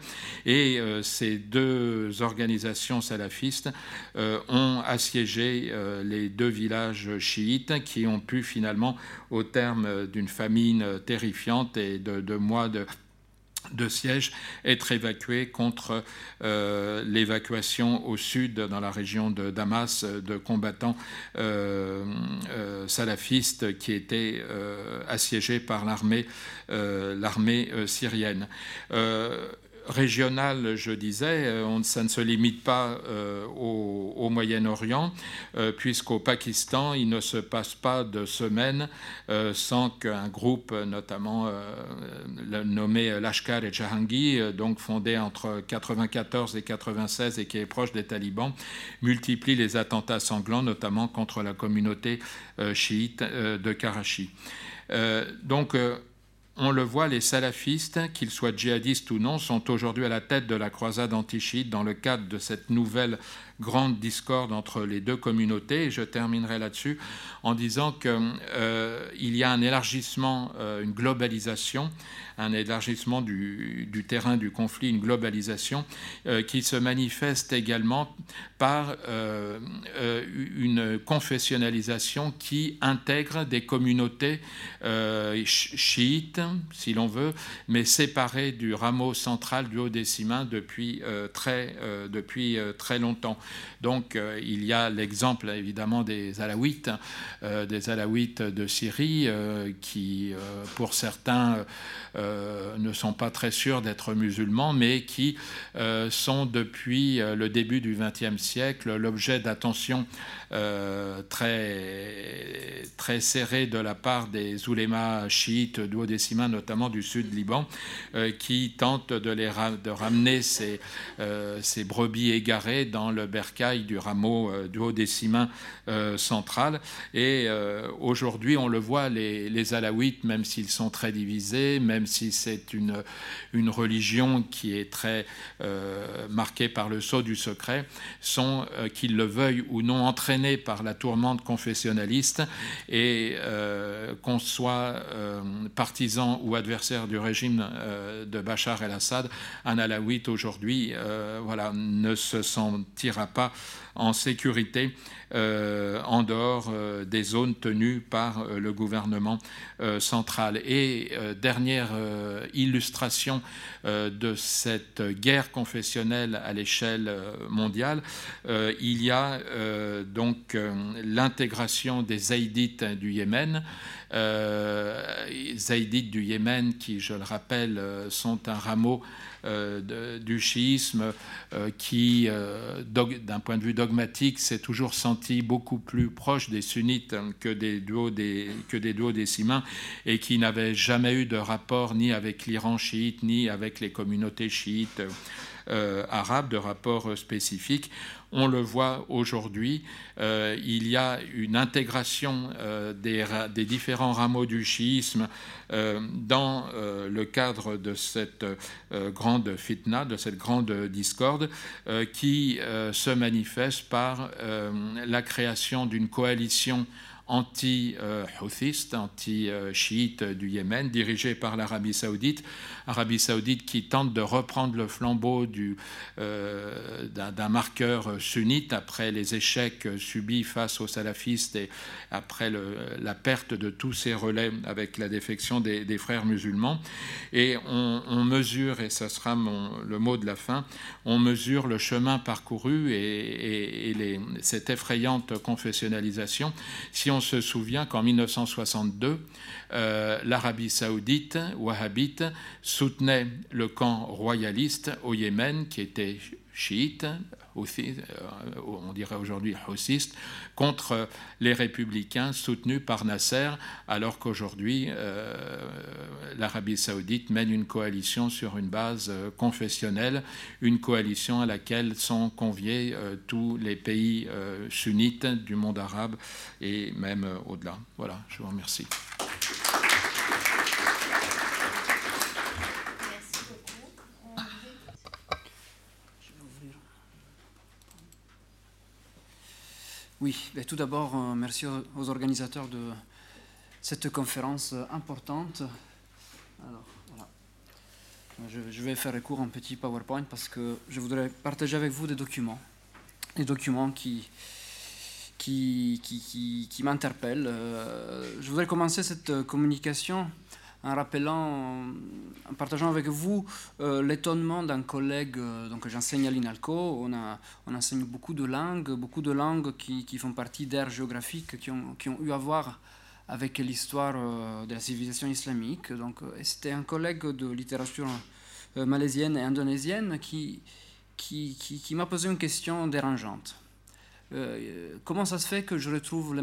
Et euh, ces deux organisations salafistes euh, ont assiégé les deux villages chiites qui ont pu finalement, au terme d'une famine terrifiante et de mois de de siège être évacué contre euh, l'évacuation au sud dans la région de Damas de combattants euh, euh, salafistes qui étaient assiégés par l'armée syrienne régionale, je disais, euh, on, ça ne se limite pas euh, au, Moyen-Orient, euh, puisqu'au Pakistan, il ne se passe pas de semaine sans qu'un groupe, notamment nommé Lashkar et Jahangir, euh, donc fondé entre 94 et 96 et qui est proche des talibans, multiplie les attentats sanglants, notamment contre la communauté chiite de Karachi. donc, on le voit, les salafistes, qu'ils soient djihadistes ou non, sont aujourd'hui à la tête de la croisade anti-chiite dans le cadre de cette nouvelle grande discorde entre les deux communautés. Et je terminerai là-dessus en disant qu'il euh, y a un élargissement, euh, une globalisation un élargissement du, terrain du conflit, une globalisation euh, qui se manifeste également par une confessionnalisation qui intègre des communautés chiites, si l'on veut, mais séparées du rameau central du Haut-Décimain depuis, très, depuis très longtemps. Donc il y a l'exemple évidemment des Alaouites, des Alaouites de Syrie, qui pour certains euh, ne sont pas très sûrs d'être musulmans, mais qui euh, sont depuis euh, le début du XXe siècle l'objet d'attention très, serrée de la part des oulémas chiites duodécimains, notamment du sud Liban, qui tentent de, les ramener ces, ces, brebis égarées dans le du rameau duodécimain central. Et aujourd'hui, on le voit, les, les alaouites, même s'ils sont très divisés, même si c'est une, une religion qui est très euh, marquée par le sceau du secret, sont, euh, qu'ils le veuillent ou non, entraînés par la tourmente confessionnaliste et euh, qu'on soit partisan ou adversaire du régime de Bachar el-Assad, un alaouite aujourd'hui voilà, ne se sentira pas en sécurité en dehors euh, des zones tenues par euh, le gouvernement central. Et dernière illustration de cette guerre confessionnelle à l'échelle mondiale, il y a donc l'intégration des Zaïdites du Yémen. Zaïdites du Yémen qui, je le rappelle, sont un rameau euh, du chiisme euh, qui, euh, d'un point de vue dogmatique, s'est toujours senti beaucoup plus proche des sunnites des des, que des duodécimains et qui n'avait jamais eu de rapport ni avec l'Iran chiite ni avec les communautés chiites arabes, de rapport spécifique. On le voit aujourd'hui, euh, il y a une intégration euh, des, différents rameaux du chiisme euh, dans le cadre de cette grande fitna, de cette grande discorde, qui se manifeste par la création d'une coalition anti-houthiste, anti-chiite du Yémen, dirigé par l'Arabie saoudite. Arabie saoudite qui tente de reprendre le flambeau euh, d'un marqueur sunnite après les échecs subis face aux salafistes et après la perte de tous ces relais avec la défection des, frères musulmans. Et on, mesure, et ce sera le mot de la fin, on mesure le chemin parcouru et, cette effrayante confessionnalisation. Si on on se souvient qu'en 1962, euh, l'Arabie saoudite, wahhabite, soutenait le camp royaliste au Yémen, qui était chiite, on dirait aujourd'hui houthiste, contre les républicains soutenus par Nasser, alors qu'aujourd'hui euh, l'Arabie saoudite mène une coalition sur une base euh, confessionnelle, une coalition à laquelle sont conviés tous les pays sunnites du monde arabe et même au-delà. Voilà, je vous remercie. Oui, tout d'abord, euh, merci aux organisateurs de cette conférence euh, importante. Alors, voilà. je, vais faire recours à un petit PowerPoint parce que je voudrais partager avec vous des documents, des documents qui, qui, qui, qui, m'interpellent. Euh, je voudrais commencer cette communication en rappelant, en partageant avec vous euh, l'étonnement d'un collègue, euh, donc j'enseigne à l'INALCO, on, enseigne beaucoup de langues, beaucoup de langues qui, font partie d'aires géographiques qui ont, eu à voir avec l'histoire euh, de la civilisation islamique. Donc, c'était un collègue de littérature malaisienne et indonésienne qui, qui, m'a posé une question dérangeante. comment ça se fait que je retrouve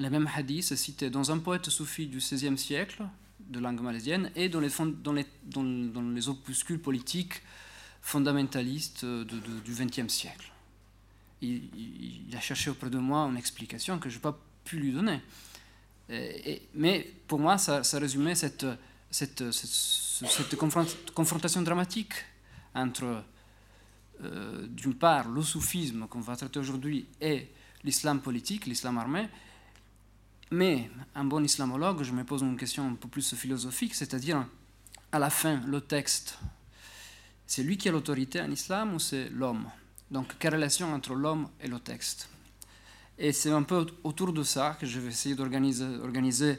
le même mêmes hadiths cités dans un poète soufi du XVIe siècle, de langue malaisienne, et dans les, opuscules politiques fondamentalistes du XXe siècle. Il, a cherché auprès de moi une explication que je n'ai pas pu lui donner. Mais pour moi, ça, résumait cette, confrontation dramatique entre d'une part, le soufisme qu'on va traiter aujourd'hui et l'islam politique, l'islam armé, mais un bon islamologue, je me pose une question un peu plus philosophique, c'est-à-dire, à la fin, le texte, c'est lui qui a l'autorité en islam ou c'est l'homme? Donc, quelle relation entre l'homme et le texte? Et c'est un peu autour de ça que je vais essayer d'organiser organiser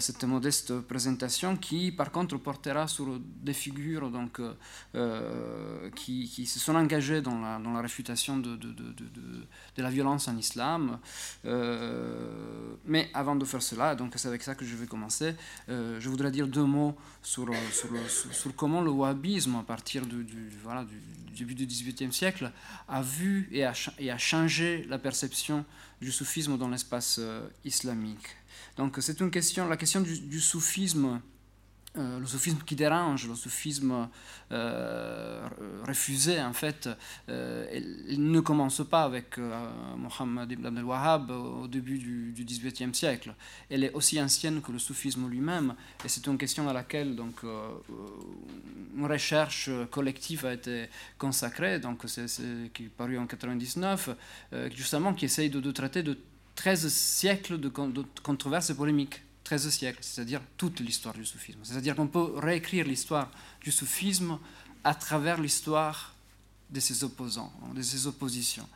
cette modeste présentation qui, par contre, portera sur des figures donc, euh, euh, qui, qui, se sont engagées dans la, dans la réfutation de, de, de, de, la violence en islam. mais avant de faire cela, donc c'est avec ça que je vais commencer, je voudrais dire deux mots sur, sur, sur, comment le wahhabisme, à partir du, voilà, du, début du XVIIIe siècle, a vu et a, et a changé la perception du soufisme dans l'espace islamique. Donc c'est une question, la question du, soufisme, euh, le soufisme qui dérange, le soufisme euh, refusé en fait, euh, il ne commence pas avec Mohammed ibn Abdel Wahhab au début du, XVIIIe siècle. Elle est aussi ancienne que le soufisme lui-même, et c'est une question à laquelle donc une recherche collective a été consacrée, donc c'est qui est paru en 99, justement qui essaye de traiter de 13 siècles de, controverses et polémiques. 13 siècles, c'est-à-dire toute l'histoire du soufisme. C'est-à-dire qu'on peut réécrire l'histoire du soufisme à travers l'histoire de ses opposants, de ses oppositions.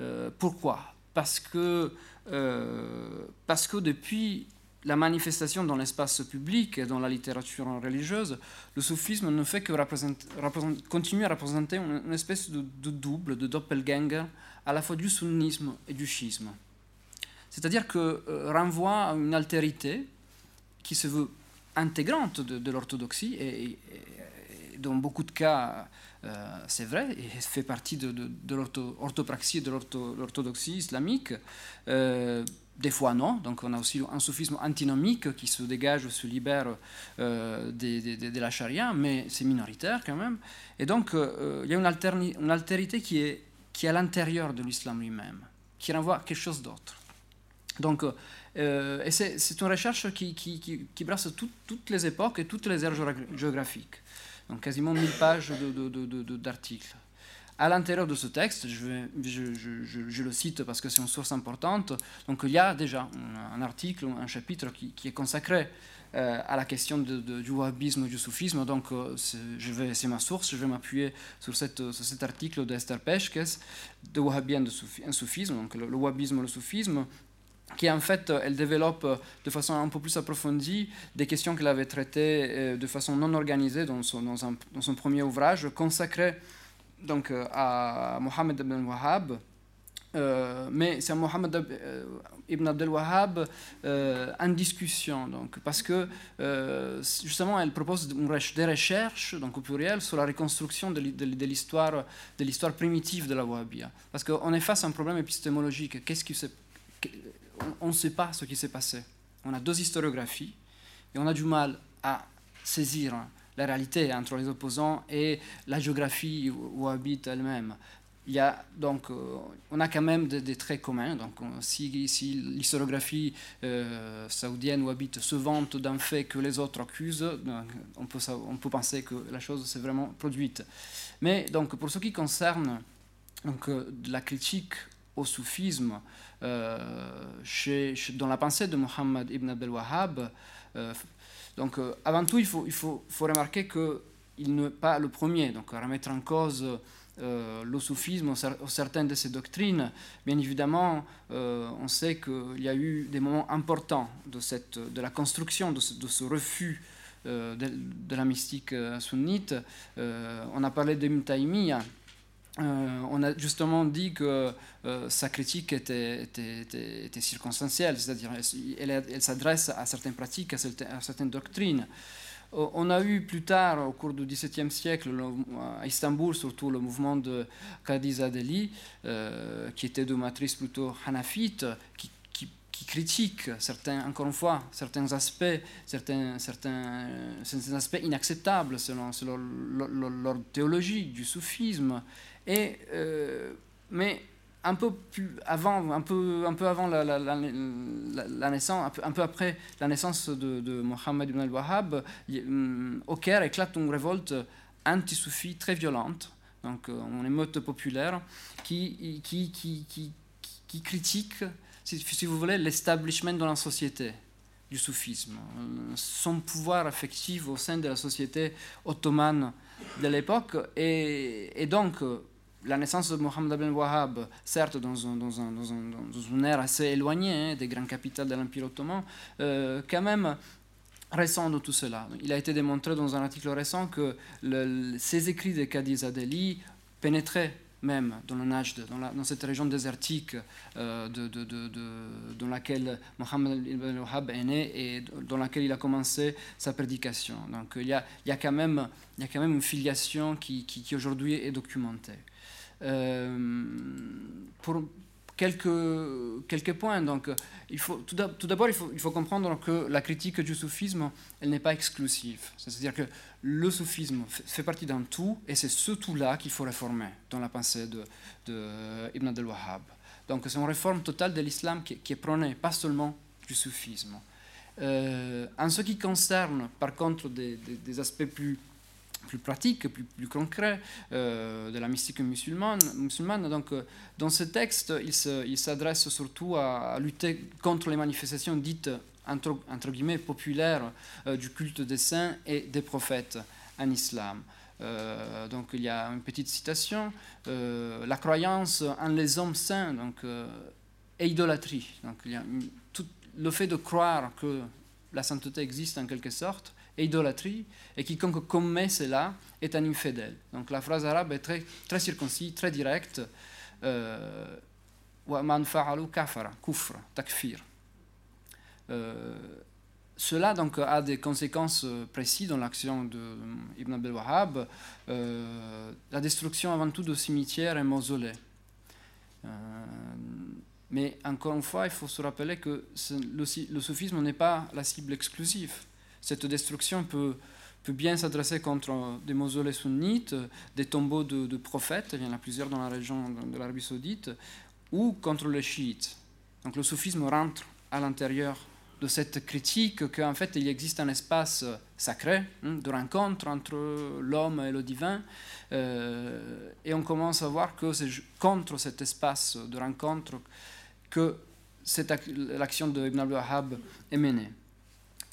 Euh, pourquoi? Parce que, euh, parce que depuis la manifestation dans l'espace public et dans la littérature religieuse, le soufisme ne fait que continuer à représenter une, espèce de, de, double, de doppelganger, à la fois du sunnisme et du schisme. C'est-à-dire que euh, renvoie à une altérité qui se veut intégrante de, l'orthodoxie et, dans beaucoup de cas, euh, c'est vrai, et fait partie de, l'orthopraxie de l'orthodoxie islamique. Euh, des fois non, donc on a aussi un soufisme antinomique qui se dégage, se libère de, la charia, mais c'est minoritaire quand même. Et donc il y a une, altérité qui est à l'intérieur de l'islam lui-même, qui renvoie à quelque chose d'autre. Donc, euh, et c'est une recherche qui, qui, brasse toutes les époques et toutes les aires géographiques. Donc, quasiment 1000 pages d'articles. À l'intérieur de ce texte, je, le cite parce que c'est une source importante, donc il y a déjà un, article, un chapitre qui, est consacré euh, à la question de, du wahhabisme du soufisme. Donc, euh, c'est ma source, je vais m'appuyer sur, cet article d'Esther Peshkes, de wahhabisme et soufisme, donc le, le wahhabisme et le soufisme, qui en fait, euh, elle développe euh, de façon un peu plus approfondie des questions qu'elle avait traitées euh, de façon non organisée dans son, dans, son premier ouvrage consacré donc, à Mohammed ibn Wahhab. mais c'est Mohammed ibn Abdel Wahhab en discussion, donc, parce que justement elle propose des recherches, donc au pluriel, sur la reconstruction de, l'histoire, de l'histoire primitive de la Wahhabia. Parce qu'on est face à un problème épistémologique. Qu'est-ce qui s'est on ne sait pas ce qui s'est passé. On a deux historiographies et on a du mal à saisir la réalité entre les opposants et la géographie où habite elle-même. Il y a donc, euh, on a quand même des, traits communs. Donc, si, l'historiographie euh, saoudienne ou habite se vante d'un fait que les autres accusent, on peut, on peut penser que la chose s'est vraiment produite. Mais donc, pour ce qui concerne donc, euh, la critique au soufisme chez, dans la pensée de Mohammed ibn Abdel Wahhab. Euh, donc, euh, avant tout, il faut, il faut, faut remarquer qu'il n'est pas le premier donc, à remettre en cause le soufisme ou certaines de ses doctrines. Bien évidemment, on sait qu'il y a eu des moments importants de, cette, de la construction de ce, refus de, la mystique sunnite. on a parlé de Mutaïmiya euh, on a justement dit que euh, sa critique était, circonstancielle, c'est-à-dire elle, s'adresse à certaines pratiques, à certaines, doctrines. Euh, on a eu plus tard, au cours du XVIIe siècle, à Istanbul, surtout le mouvement de Qadiz Deli, qui était de matrice plutôt hanafite, qui, critique encore une fois, certains aspects, certains, aspects inacceptables selon, selon leur théologie du soufisme euh, mais un peu plus avant, un peu, la, naissance, un peu, après la naissance de, de Mohammed ibn al-Wahhab, hum, au Caire éclate une révolte anti-soufie très violente. donc en émeute populaire, qui, critique, si, vous voulez, l'establishment dans la société du soufisme, son pouvoir affectif au sein de la société ottomane de l'époque. Et, donc, la naissance de Mohammed ibn Wahhab, certes dans, un, dans, un, dans, un, dans une ère assez éloignée hein, des grandes capitales de l'Empire ottoman, euh, quand même récent de tout cela. Il a été démontré dans un article récent que le, ces écrits de Qadi Zadeli pénétraient même dans le Najd, dans, cette région désertique euh, dans laquelle Mohammed ibn Wahhab est né et dans laquelle il a commencé sa prédication. Donc il y a, quand, même, une filiation qui aujourd'hui est documentée. Euh, pour quelques, quelques points. Donc, il faut, tout d'abord, il faut, il faut comprendre que la critique du soufisme, elle n'est pas exclusive. C'est-à-dire que le soufisme fait partie d'un tout, et c'est ce tout-là qu'il faut réformer dans la pensée de, Ibn Abdel Wahhab. Donc, c'est une réforme totale de l'islam qui, qui, est prônée, pas seulement du soufisme. Euh, en ce qui concerne, par contre, des aspects plus plus pratique, plus, plus concret euh, de la mystique musulmane. musulmane. Donc, euh, dans ce texte, il s'adresse surtout à, lutter contre les manifestations dites entre, guillemets populaires euh, du culte des saints et des prophètes en islam. Donc il y a une petite citation la croyance en les hommes saints donc est idolâtrie. Donc il y a tout, le fait de croire que la sainteté existe en quelque sorte idolâtrie, et quiconque commet cela est un infidèle. Donc la phrase arabe est très, très circoncise, très directe. Euh, kafara, takfir. Euh, cela donc a des conséquences précises dans l'action d'Ibn Abdel Wahhab, euh, la destruction avant tout de cimetières et mausolées. Euh, mais encore une fois, il faut se rappeler que le, le soufisme n'est pas la cible exclusive cette destruction peut, bien s'adresser contre des mausolées sunnites, des tombeaux de, de, prophètes, il y en a plusieurs dans la région de l'Arabie saoudite, ou contre les chiites. Donc le soufisme rentre à l'intérieur de cette critique qu'en fait il existe un espace sacré hein, de rencontre entre l'homme et le divin, euh, et on commence à voir que c'est contre cet espace de rencontre que l'action de Ibn al-Wahhab est menée.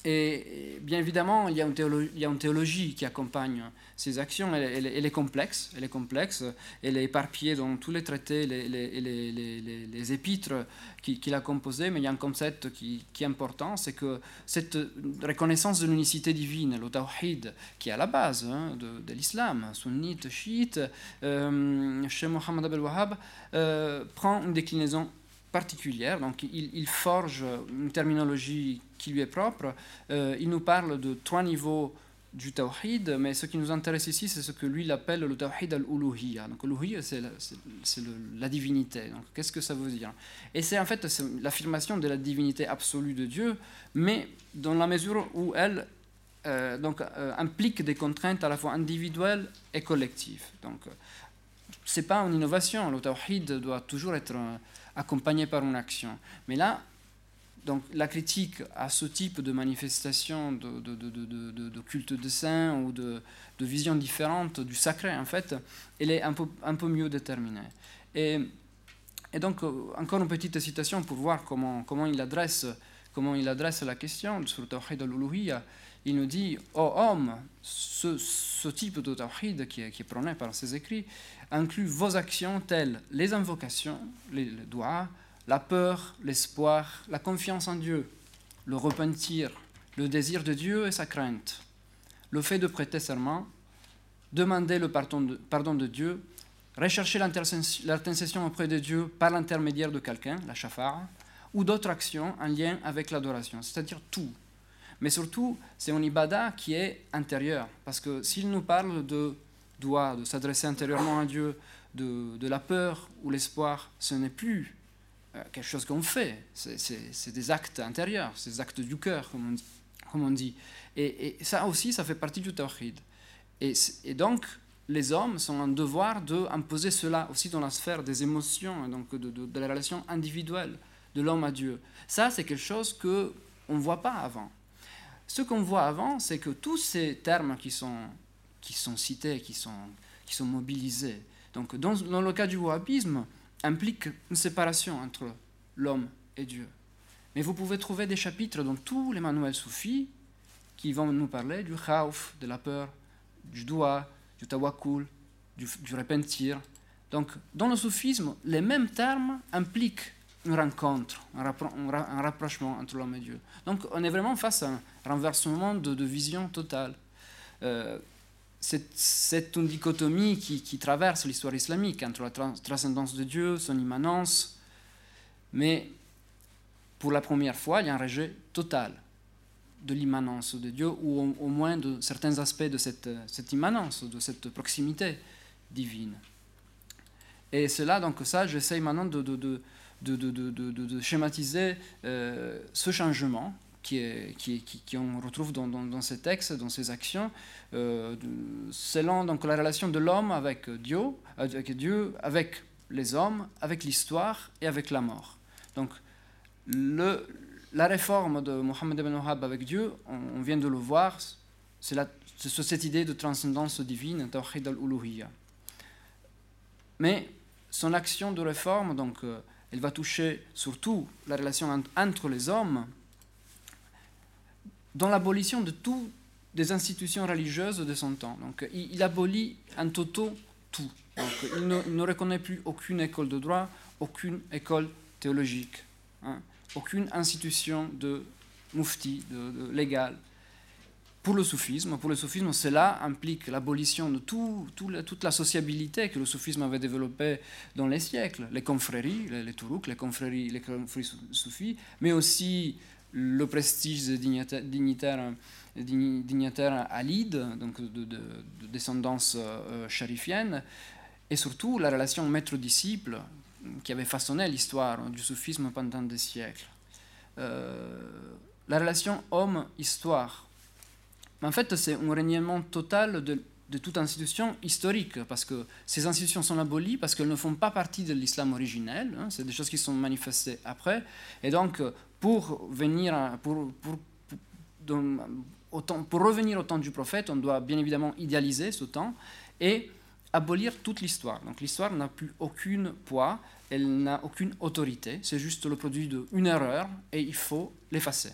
Et bien évidemment, il y, a une théologie, qui accompagne ces actions. Elle, est complexe, elle est complexe, elle est éparpillée dans tous les traités, les, épîtres qu'il qui a composés. Mais il y a un concept qui, qui est important, c'est que cette reconnaissance de l'unicité divine, le tawhid, qui est à la base hein, de, l'islam, sunnite, chiite, euh, chez Mohammed Abel Wahhab, euh, prend une déclinaison particulière. Donc, il, il, forge une terminologie qui lui est propre. Euh, il nous parle de trois niveaux du tawhid, mais ce qui nous intéresse ici, c'est ce que lui appelle le tawhid al-uluhiyya. Donc, l'uluhiyya, c'est la, la, divinité. Donc, qu'est-ce que ça veut dire? Et c'est en fait l'affirmation de la divinité absolue de Dieu, mais dans la mesure où elle euh, donc, euh, implique des contraintes à la fois individuelles et collectives. Donc, c'est pas une innovation. Le tawhid doit toujours être accompagné par une action. Mais là, donc, la critique à ce type de manifestation de, de, de, de culte de saint ou de, vision différente du sacré, en fait, elle est un peu, un peu mieux déterminée. Et, et donc, encore une petite citation pour voir comment, comment, il, adresse, comment il adresse la question sur le tawhid al Il nous dit Oh homme, ce, type de qui est, prôné par ses écrits inclut vos actions telles les invocations, les, doigts, la peur, l'espoir, la confiance en Dieu, le repentir, le désir de Dieu et sa crainte, le fait de prêter serment, demander le pardon de, pardon de Dieu, rechercher l'intercession auprès de Dieu par l'intermédiaire de quelqu'un, la shafara, ou d'autres actions en lien avec l'adoration, c'est-à-dire tout. Mais surtout, c'est un ibada qui est intérieur, parce que s'il nous parle de doigt, de s'adresser intérieurement à Dieu, de, la peur ou l'espoir, ce n'est plus euh, quelque chose qu'on fait, c'est des actes intérieurs, c'est des actes du cœur, comme on dit. On. Et, ça aussi, ça fait partie du tawhid. Et, donc, les hommes sont en devoir d'imposer cela aussi dans la sphère des émotions, donc de, de, de la relation individuelle de l'homme à Dieu. Ça, c'est quelque chose qu'on ne voit pas avant. Ce qu'on voit avant, c'est que tous ces termes qui sont, qui sont cités, qui sont, qui sont mobilisés. Donc, dans, le cas du wahhabisme, implique une séparation entre l'homme et Dieu. Mais vous pouvez trouver des chapitres dans tous les manuels soufis qui vont nous parler du khawf, de la peur, du doua, du tawakkul, du, du repentir. Donc, dans le soufisme, les mêmes termes impliquent une rencontre, un, rappro- un ra- un rapprochement entre l'homme et Dieu. Donc, on est vraiment face à un renversement de, vision totale. Euh, c'est, une dichotomie qui, traverse l'histoire islamique entre la trans- transcendance de Dieu, son immanence, mais pour la première fois, il y a un rejet total de l'immanence de Dieu, ou au, moins de certains aspects de cette, immanence, de cette proximité divine. Et c'est là, donc, ça, j'essaye maintenant de, de, schématiser euh, ce changement qui, est, qui, qui, qui on retrouve dans, dans, ces textes, dans ces actions, euh, selon donc, la relation de l'homme avec Dieu, avec Dieu, avec les hommes, avec l'histoire et avec la mort. Donc, le, la réforme de Mohammed ibn Wahhab avec Dieu, on, on vient de le voir, c'est cette idée de transcendance divine, Tawhid al-Uluhiyya. Mais son action de réforme, donc, euh, elle va toucher surtout la relation ent- entre les hommes, dans l'abolition de toutes des institutions religieuses de son temps. Donc, il, abolit en toto tout. Il ne, reconnaît plus aucune école de droit, aucune école théologique, hein, aucune institution de mufti, de, de. Pour le soufisme, pour le soufisme, cela implique l'abolition de toute la sociabilité que le soufisme avait développée dans les siècles, les confréries, les, les tourouks, les confréries, les confréries sou- soufis, mais aussi le prestige des dignita- dignitaires, digni- dignitaires alides, donc de descendance euh, charifienne, et surtout la relation maître-disciple qui avait façonné l'histoire du soufisme pendant des siècles. Euh, la relation homme-histoire. En fait, c'est un reniement total de, toute institution historique, parce que ces institutions sont abolies, parce qu'elles ne font pas partie de l'islam originel, hein, c'est des choses qui sont manifestées après, et donc pour, pour, revenir au temps du prophète, on doit bien évidemment idéaliser ce temps, et abolir toute l'histoire. Donc l'histoire n'a plus aucun poids, elle n'a aucune autorité, c'est juste le produit d'une erreur, et il faut l'effacer.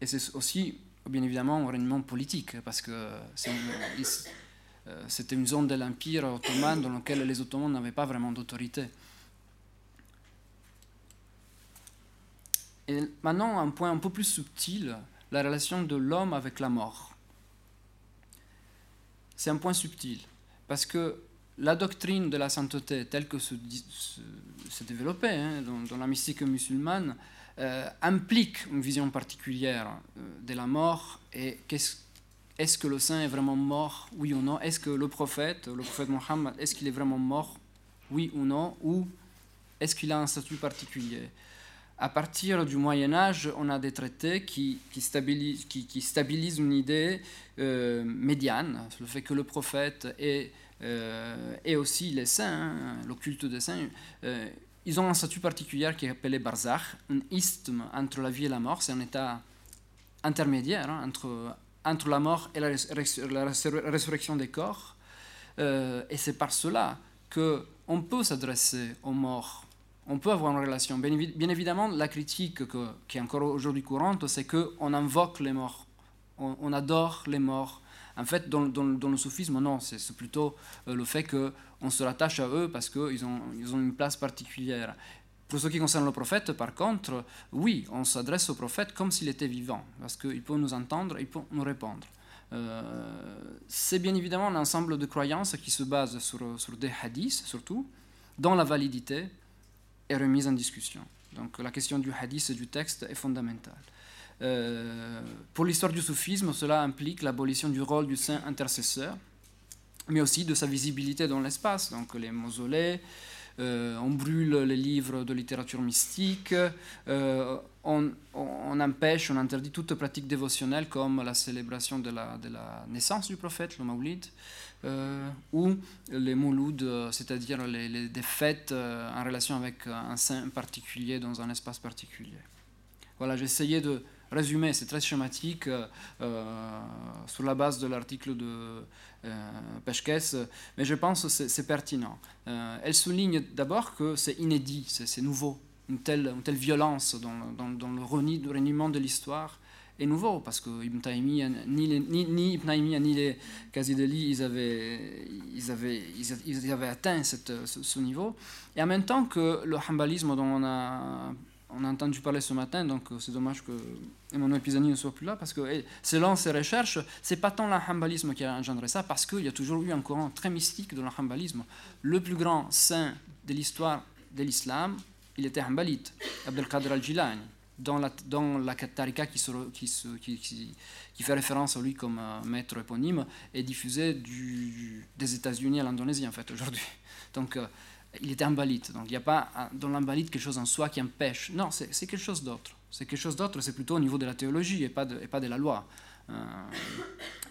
Et c'est aussi, bien évidemment, un règlement politique, parce que euh, c'était une zone de l'Empire ottoman dans laquelle les Ottomans n'avaient pas vraiment d'autorité. Et maintenant, un point un peu plus subtil, la relation de l'homme avec la mort. C'est un point subtil, parce que la doctrine de la sainteté telle que se, développée hein, dans, dans la mystique musulmane euh, implique une vision particulière euh, de la mort et est-ce que le saint est vraiment mort, oui ou non? Est-ce que le prophète, le prophète Mohammed, est-ce qu'il est vraiment mort, oui ou non? Ou est-ce qu'il a un statut particulier? À partir du Moyen Âge, on a des traités qui, qui, stabilisent, qui, une idée euh, médiane, le fait que le prophète euh, et aussi les saints, hein, le culte des saints, ils ont un statut particulier qui est appelé barzakh, un isthme entre la vie et la mort, c'est un état intermédiaire hein, entre, entre la mort et la, rés- la résur- résurrection des corps. Euh, et c'est par cela qu'on peut s'adresser aux morts, on peut avoir une relation. Bien, évi- bien évidemment, la critique que- qui est encore aujourd'hui courante, c'est qu'on invoque les morts, on, adore les morts. En fait, dans, dans- le soufisme, non, c'est plutôt euh, le fait qu'on se rattache à eux parce qu'ils ont, ils ont une place particulière. Pour ce qui concerne le prophète, par contre, oui, on s'adresse au prophète comme s'il était vivant, parce qu'il peut nous entendre, il peut nous répondre. Euh, c'est bien évidemment un ensemble de croyances qui se base sur, sur des hadiths, surtout, dont la validité est remise en discussion. Donc la question du hadith et du texte est fondamentale. Euh, pour l'histoire du soufisme, cela implique l'abolition du rôle du saint intercesseur, mais aussi de sa visibilité dans l'espace, donc les mausolées, euh, on brûle les livres de littérature mystique, euh, on, empêche, on interdit toute pratique dévotionnelle comme la célébration de la, naissance du prophète, le maoulid, euh, ou les moulouds, euh, c'est-à-dire les, des fêtes en relation avec un saint particulier dans un espace particulier. Voilà, essayé de résumer, c'est très schématique, sur la base de l'article de euh, Peshkes, mais je pense que c'est pertinent. Euh, elle souligne d'abord que c'est inédit, c'est nouveau, une telle, violence dans, le reniement de l'histoire est nouveau parce que Ibn Taymiyyah, ni, les, ni, Ibn Taymiyyah ni les Kazideli, ils avaient, ils avaient, ils avaient atteint ce, ce, niveau. Et en même temps que le hambalisme dont on a, on a entendu parler ce matin, donc c'est dommage que Emmanuel Pisani ne soit plus là parce que selon ses recherches, c'est pas tant le hambalisme qui a engendré ça parce qu'il y a toujours eu un courant très mystique dans le hambalisme. Le plus grand saint de l'histoire de l'islam, il était hambalite, Abdelkader al-Jilani dans la, dans la qui, se, qui, qui, qui, fait référence à lui comme euh, maître éponyme est diffusée des États-Unis à l'Indonésie en fait aujourd'hui. Donc euh, il était embalite. Donc il n'y a pas dans l'embalite quelque chose en soi qui empêche. Non, c'est quelque chose d'autre. C'est quelque chose d'autre, c'est plutôt au niveau de la théologie et pas de, la loi. Euh,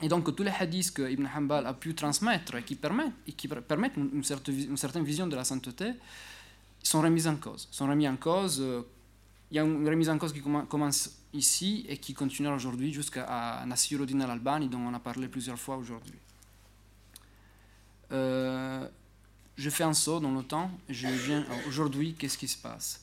et donc tous les hadiths que Ibn Hanbal a pu transmettre et qui permettent, et qui permettent une, certaine, une certaine vision de la sainteté sont remis en cause. Sont remis en cause euh, il y a une remise en cause qui commence ici et qui continuera aujourd'hui jusqu'à Nasiruddin al-Albani, dont on a parlé plusieurs fois aujourd'hui. Euh, je fais un saut dans le temps et je viens aujourd'hui, qu'est-ce qui se passe?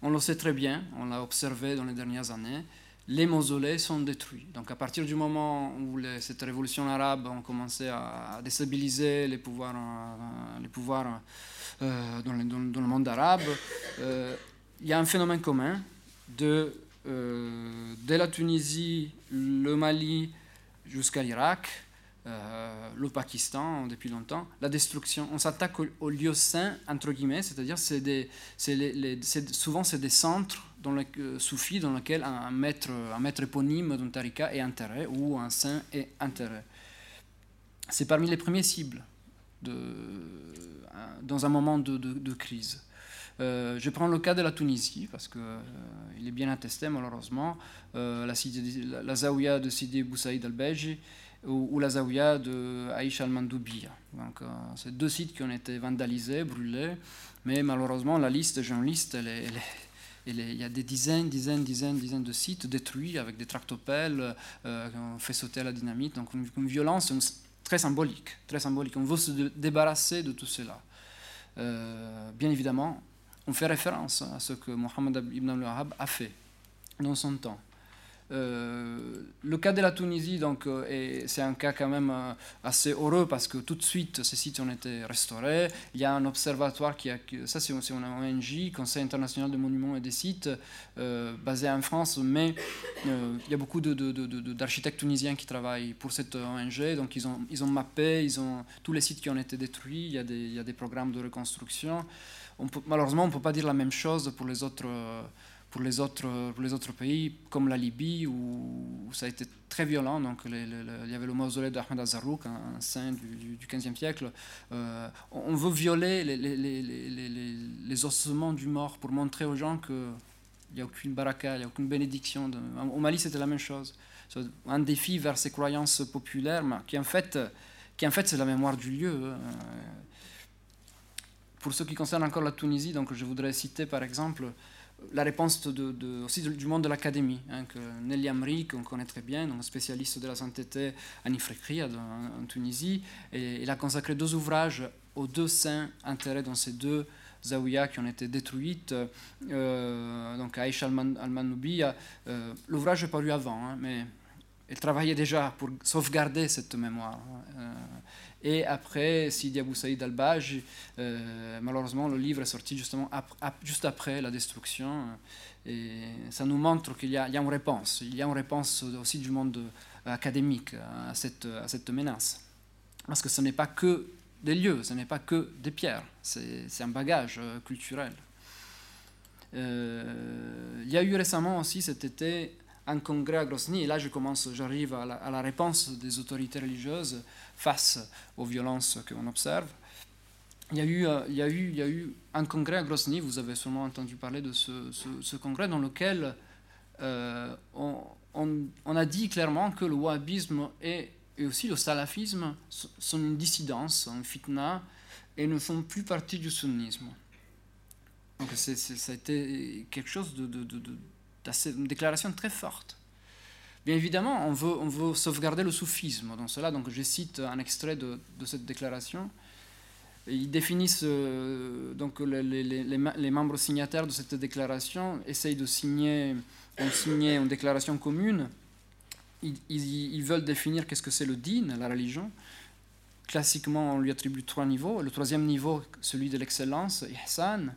On le sait très bien, on l'a observé dans les dernières années, les mausolées sont détruits. Donc à partir du moment où cette révolution arabe a commencé à déstabiliser les pouvoirs, euh, euh, dans, le, monde arabe, euh, il y a un phénomène commun de, de la Tunisie, le Mali jusqu'à l'Irak, euh, le Pakistan depuis longtemps, la destruction. On s'attaque aux, lieux saints, entre guillemets, c'est-à-dire c'est les, souvent c'est des centres dans les, euh, soufis dans lesquels un maître, un maître éponyme d'un tarika est enterré ou un saint est enterré. C'est parmi les premières cibles de, dans un moment de, crise. Euh, je prends le cas de la Tunisie, parce qu'il euh, est bien attesté malheureusement, euh, la, la, la, Zaouia de Sidi Boussaïd al-Beji ou, la Zaouia de Aïcha al-Mandoubia. Donc, euh, c'est deux sites qui ont été vandalisés, brûlés, mais malheureusement, la liste, j'ai une liste, il y a des dizaines, dizaines, dizaines, dizaines de sites détruits avec des tractopelles euh, qu'on fait sauter la dynamite. Donc une, violence très symbolique, très symbolique. On veut se débarrasser de tout cela. Euh, bien évidemment, on fait référence à ce que Mohamed ibn al-Wahhab a fait dans son temps. Euh, le cas de la Tunisie, donc, euh, c'est un cas quand même euh, assez heureux parce que tout de suite ces sites ont été restaurés. Il y a un observatoire qui a, ça c'est une ONG, Conseil international des monuments et des sites, basé en France, mais il y a beaucoup d'architectes tunisiens qui travaillent pour cette ONG, donc ils ont, ils ont mappé, ils ont tous les sites qui ont été détruits. Il y a des, programmes de reconstruction malheureusement, on ne peut pas dire la même chose pour les autres, pour les autres, pays, comme la Libye, où, ça a été très violent. Donc, il y avait le mausolée d'Ahmed Azarouk, un, saint du, du, 15e siècle. Euh, on veut violer les, ossements du mort pour montrer aux gens qu'il n'y a aucune baraka, il n'y a aucune bénédiction. Au Mali, c'était la même chose. Un défi vers ces croyances populaires, qui en fait, qui en fait c'est la mémoire du lieu. Hein. Pour ce qui concerne encore la Tunisie, donc je voudrais citer par exemple la réponse aussi du monde de l'académie, hein, que Nelly Amri, qu'on connaît très bien, donc spécialiste de la sainteté en Ifriqiya, en, Tunisie, et il a consacré deux ouvrages aux deux saints enterrés dans ces deux zaouïas qui ont été détruites, euh, donc Aïcha al-Manoubi. Euh, L'ouvrage est paru avant, hein, mais elle travaillait déjà pour sauvegarder cette mémoire. Euh, et après, Sidi Abou Saïd al-Baj, euh, malheureusement, le livre est sorti justement juste après la destruction. Et ça nous montre qu'il y, a une réponse. Il y a une réponse aussi du monde académique à cette, menace. Parce que ce n'est pas que des lieux, ce n'est pas que des pierres, c'est un bagage euh, culturel. Euh, il y a eu récemment aussi cet été un congrès à Grosny, et là j'arrive à, la réponse des autorités religieuses face aux violences qu'on observe. Il y, a eu, il, y a eu, il y a eu un congrès à Grosny, vous avez sûrement entendu parler de ce, congrès, dans lequel euh, on, a dit clairement que le wahhabisme et, aussi le salafisme sont une dissidence, un fitna, et ne font plus partie du sunnisme. Donc ça a été quelque chose de, de une déclaration très forte. Bien évidemment, on veut, sauvegarder le soufisme dans cela. Donc je cite un extrait de, cette déclaration. Ils définissent, euh, donc les, les, membres signataires de cette déclaration essayent de signer, une déclaration commune. Ils veulent définir qu'est-ce que c'est le din, la religion. Classiquement, on lui attribue trois niveaux. Le troisième niveau, celui de l'excellence, ihsan.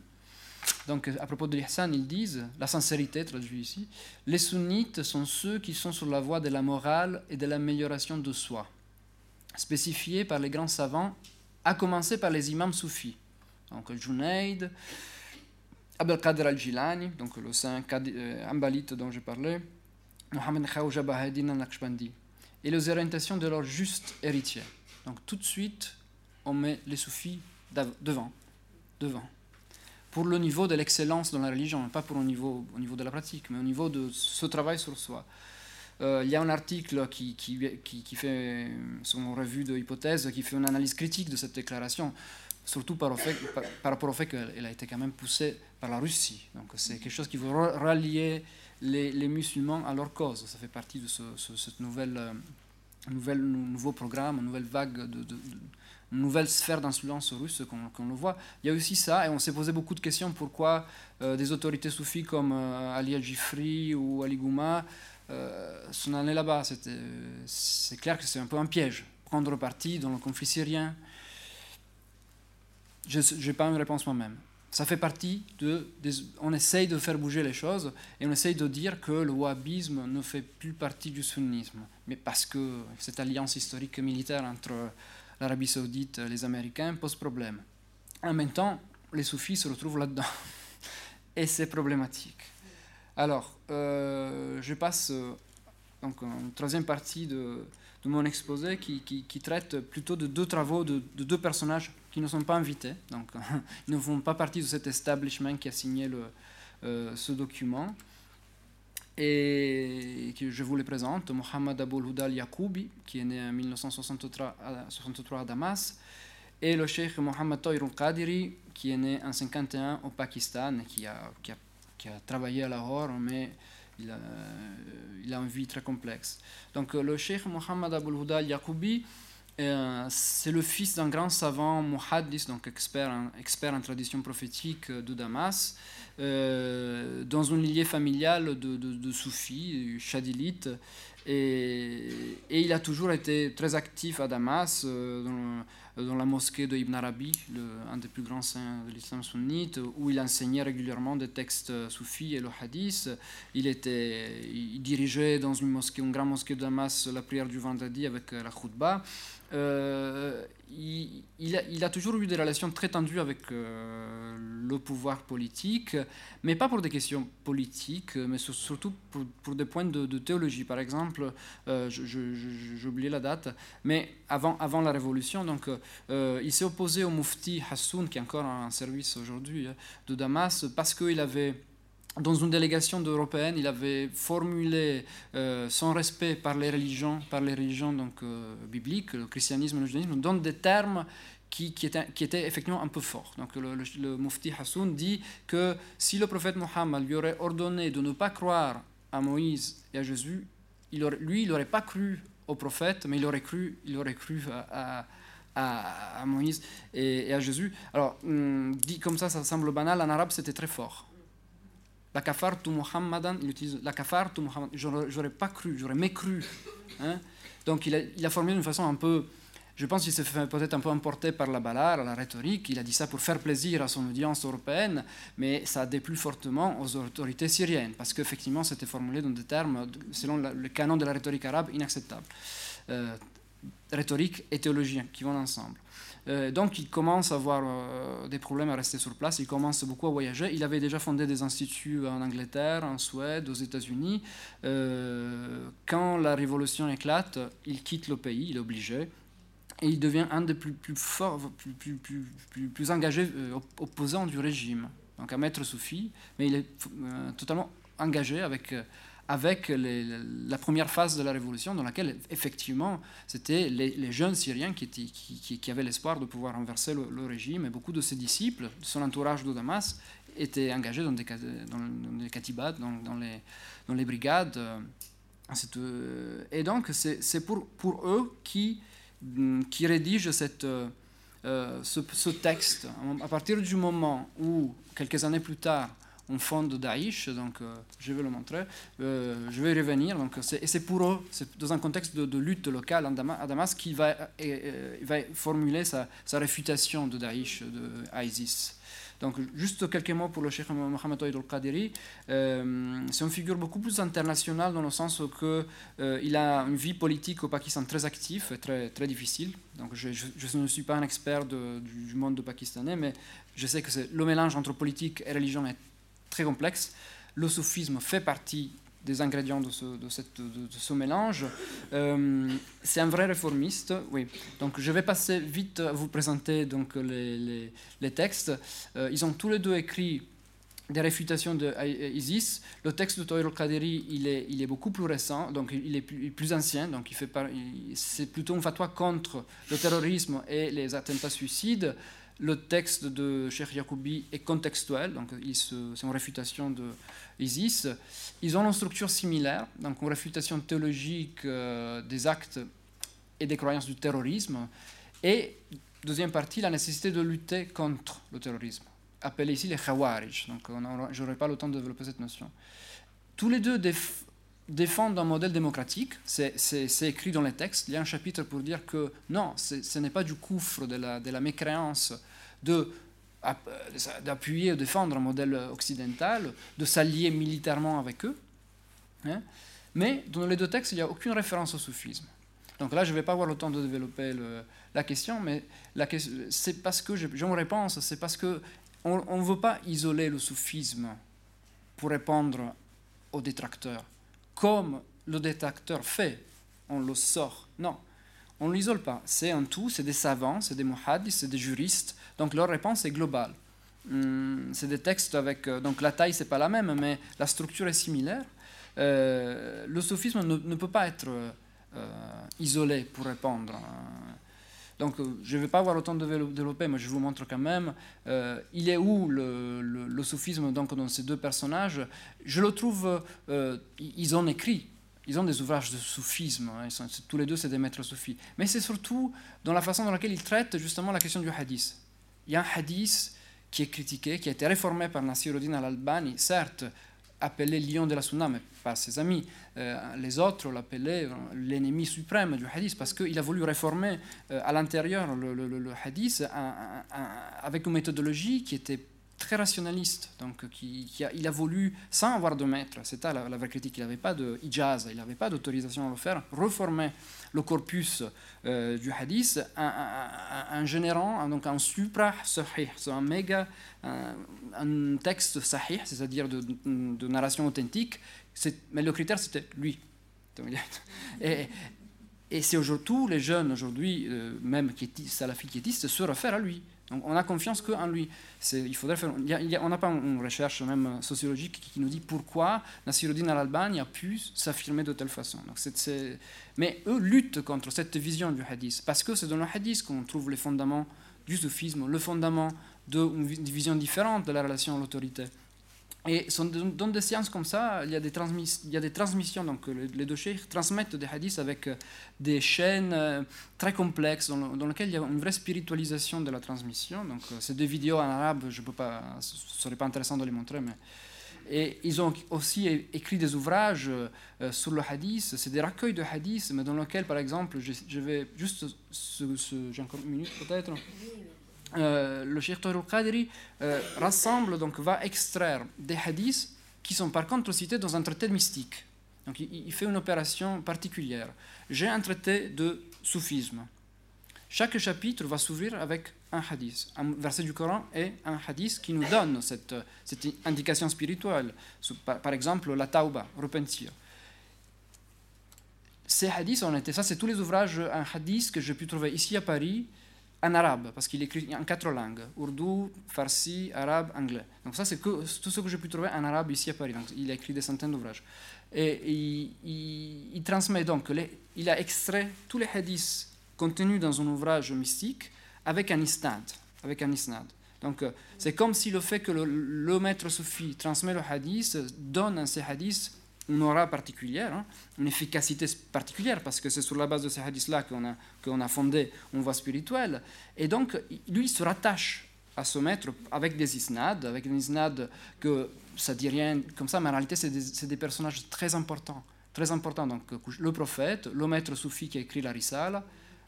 Donc, à propos de l'ihsan, ils disent, la sincérité, traduit ici, les sunnites sont ceux qui sont sur la voie de la morale et de l'amélioration de soi, spécifiés par les grands savants, à commencer par les imams soufis. Donc, Junaid, Abdelkader al-Jilani, donc le saint euh, Ambalite dont je parlais, Mohamed Khawja Bahedin al-Naqshbandi, et les orientations de leurs justes héritiers. Donc, tout de suite, on met les soufis devant. devant pour le niveau de l'excellence dans la religion, pas pour le niveau, au niveau de la pratique, mais au niveau de ce travail sur soi. Euh, il y a un article qui, qui, qui, qui fait son revue de hypothèse, qui fait une analyse critique de cette déclaration, surtout par, rapport au fait qu'elle a été quand même poussée par la Russie. Donc c'est quelque chose qui veut rallier les, musulmans à leur cause. Ça fait partie de ce, ce cette nouvelle, euh, nouvelle, nouveau programme, nouvelle vague de nouvelle sphère d'influence russe qu'on qu le voit. Il y a aussi ça, et on s'est posé beaucoup de questions pourquoi euh, des autorités soufis comme euh, Ali al-Jifri ou Ali Gouma euh, sont allés là-bas. C'est clair que c'est un peu un piège, prendre parti dans le conflit syrien. Je n'ai pas une réponse moi-même. Ça fait partie de. On essaye de faire bouger les choses et on essaye de dire que le wahhabisme ne fait plus partie du sunnisme. Mais parce que cette alliance historique militaire entre l'Arabie saoudite, les Américains, pose problème. En même temps, les soufis se retrouvent là-dedans. Et c'est problématique. Alors, euh, je passe euh, donc une troisième partie de, mon exposé qui, traite plutôt de deux travaux de, de, deux personnages qui ne sont pas invités. Donc, ils ne font pas partie de cet establishment qui a signé euh, ce document et que je vous les présente, Mohamed Aboul Hudal Yacoubi, qui est né en 1963 à, 63 à Damas, et le cheikh Mohamed Toir Qadiri, qui est né en 51 au Pakistan, qui a, qui a, qui a travaillé à Lahore, mais il a, a une vie très complexe. Donc le cheikh Mohamed Aboul Hudal Yacoubi, euh, c'est le fils d'un grand savant muhaddis, donc expert expert en tradition prophétique de Damas, euh, dans une lignée familiale de, de, de soufis, chadilites, et, il a toujours été très actif à Damas, euh, dans, la mosquée de Ibn Arabi, un des plus grands saints de l'islam sunnite, où il enseignait régulièrement des textes soufis et le hadith. Il, était, il dirigeait dans une mosquée, une grande mosquée de Damas, la prière du vendredi avec la khutbah. Euh, il, a, toujours eu des relations très tendues avec euh, le pouvoir politique, mais pas pour des questions politiques, mais surtout pour, des points de, théologie. Par exemple, euh, j'ai oublié la date, mais avant, la Révolution, donc, euh, il s'est opposé au Mufti Hassoun, qui est encore en service aujourd'hui, de Damas, parce qu'il avait dans une délégation européenne, il avait formulé euh, son respect par les religions, par les religions donc, euh, bibliques, le christianisme et le judaïsme, dans des termes qui, étaient, effectivement un peu forts. Donc le, mufti Hassoun dit que si le prophète Mohammed lui aurait ordonné de ne pas croire à Moïse et à Jésus, lui, il n'aurait pas cru au prophète, mais il aurait cru, il aurait cru à, à, Moïse et, et, à Jésus. Alors, hum, dit comme ça, ça semble banal, en arabe, c'était très fort. La kafartu Muhammadan, il utilise la kafartu Muhammad, j'aurais pas cru, j'aurais mécru. Hein? Donc il a, formulé d'une façon un peu, je pense qu'il s'est fait peut-être un peu emporté par la balar, la rhétorique, il a dit ça pour faire plaisir à son audience européenne, mais ça a déplu fortement aux autorités syriennes, parce qu'effectivement c'était formulé dans des termes, selon le canon de la rhétorique arabe, inacceptables. Euh, rhétorique et théologie qui vont ensemble. Euh, donc il commence à avoir euh, des problèmes à rester sur place, il commence beaucoup à voyager. Il avait déjà fondé des instituts en Angleterre, en Suède, aux États-Unis. Euh, quand la révolution éclate, il quitte le pays, il est obligé. Et il devient un des plus, forts, plus, engagés opposants du régime. Donc un maître soufi, mais il est totalement engagé avec avec les, la première phase de la révolution, dans laquelle effectivement c'était les, les, jeunes Syriens qui, avaient l'espoir de pouvoir renverser le, régime, et beaucoup de ses disciples, de son entourage de Damas, étaient engagés dans des, dans, dans des katibats, dans, les, dans les brigades. et donc, c'est pour, eux qui, mm, rédigent ce, ce, texte. À partir du moment où, quelques années plus tard, on fonde Daesh, donc je vais le montrer, je vais y revenir. Donc et c'est pour eux, c'est dans un contexte de, lutte locale à Damas, qu'il va, va formuler sa, réfutation de Daesh, de ISIS. Donc, juste quelques mots pour le Cheikh Mohamed Oeid al-Qadiri. Euh, c'est une figure beaucoup plus internationale dans le sens où euh, il a une vie politique au Pakistan très active et très, très difficile. Donc, je, ne suis pas un expert du, monde pakistanais, mais je sais que le mélange entre politique et religion est très complexe. Le soufisme fait partie des ingrédients de ce, mélange. Euh, c'est un vrai réformiste, oui. Donc je vais passer vite à vous présenter donc, les, textes. Euh, ils ont tous les deux écrit des réfutations de. Le texte de Toyro Kaderi, il est, il est beaucoup plus récent, donc il est plus, ancien, donc il fait c'est plutôt une fatwa contre le terrorisme et les attentats suicides. Le texte de Cheikh Yacoubi est contextuel, donc c'est une réfutation de ISIS. Ils ont une structure similaire, donc une réfutation théologique euh, des actes et des croyances du terrorisme. Et, deuxième partie, la nécessité de lutter contre le terrorisme, appelé ici les Khawarij. Donc, je n'aurai pas le temps de développer cette notion. Tous les deux défendent un modèle démocratique, c'est écrit dans les textes. Il y a un chapitre pour dire que non, ce n'est pas du coufre, de la, mécréance, euh, d'appuyer ou défendre un modèle occidental, de s'allier militairement avec eux. Hein. Mais dans les deux textes, il n'y a aucune référence au soufisme. Donc là, je ne vais pas avoir le temps de développer la question, mais c'est parce que, j'en réponse, c'est parce qu'on ne veut pas isoler le soufisme pour répondre aux détracteurs, comme le détracteur fait, on le sort. Non, on ne l'isole pas. C'est un tout, c'est des savants, c'est des muhaddis, c'est des juristes. Donc leur réponse est globale. Hum, c'est des textes avec... Euh, donc la taille, c'est pas la même, mais la structure est similaire. Euh, le sophisme ne, peut pas être euh, isolé pour répondre. Donc je ne vais pas avoir le temps de développer, mais je vous montre quand même. il est où le, le, sophisme donc, dans ces deux personnages? Je le trouve... ils ont écrit ils ont des ouvrages de soufisme, hein, tous les deux c'est des maîtres soufis. Mais c'est surtout dans la façon dans laquelle ils traitent justement la question du hadith. Il y a un hadith qui est critiqué, qui a été réformé par Nasiruddin al-Albani, certes appelé lion de la sunna, mais pas ses amis. Euh, les autres l'appelaient l'ennemi suprême du hadith parce qu'il a voulu réformer euh, à l'intérieur le, hadith avec une méthodologie qui était très rationaliste, donc qui, il a voulu, sans avoir de maître, c'était la, la, vraie critique, il n'avait pas de ijaz, il n'avait pas d'autorisation à le faire, reformer le corpus euh, du hadith en, générant donc un supra sahih, un méga, un, texte sahih, c'est-à-dire de, narration authentique, mais le critère c'était lui. Et, c'est aujourd'hui, les jeunes aujourd'hui, euh, même qui salafis quiétistes, se réfèrent à lui. Donc on a confiance qu'en lui. Il faudrait faire, on n'a pas une recherche même sociologique qui nous dit pourquoi Nasiruddin al-Albani a pu s'affirmer de telle façon. Mais eux luttent contre cette vision du hadith, parce que c'est dans le hadith qu'on trouve les fondements du soufisme, le fondament d'une vision différente de la relation à l'autorité. Et dans des sciences comme ça, il y a des, il y a des transmissions. Donc, les deux cheikhs transmettent des hadiths avec euh, des chaînes euh, très complexes dans, lesquelles il y a une vraie spiritualisation de la transmission. Donc, euh, c'est des vidéos en arabe, je peux pas, ce serait pas intéressant de les montrer, mais. Et ils ont aussi écrit des ouvrages sur le hadith. C'est des recueils de hadiths, mais dans lesquels, par exemple, je, vais juste. J'ai encore une minute peut-être? Euh, le Cheikh Tohir Qadri euh, rassemble, donc va extraire des hadiths qui sont par contre cités dans un traité mystique. Donc il, fait une opération particulière. J'ai un traité de soufisme. Chaque chapitre va s'ouvrir avec un hadith, un verset du Coran et un hadith qui nous donne cette, cette indication spirituelle. Par, exemple, la tauba, repentir. Ces hadiths ont été, ça c'est tous les ouvrages, un hadith que j'ai pu trouver ici à Paris, en arabe, parce qu'il écrit en quatre langues, ourdou, farsi, arabe, anglais. Donc ça, c'est tout ce que j'ai pu trouver en arabe ici à Paris. Donc, il a écrit des centaines d'ouvrages. Et il, transmet donc, il a extrait tous les hadiths contenus dans un ouvrage mystique avec un isnad. Avec un isnad. Donc c'est comme si le fait que le, maître soufi transmet le hadith donne à ces hadiths une aura particulière, hein, une efficacité particulière, parce que c'est sur la base de ces hadiths-là qu'on a, a fondé une voie spirituelle. Et donc, lui, il se rattache à ce maître avec des isnad, avec des isnad que ça dit rien comme ça, mais en réalité, c'est des, des, personnages très importants. Très importants. Donc, le prophète, le maître soufi qui a écrit la Risala,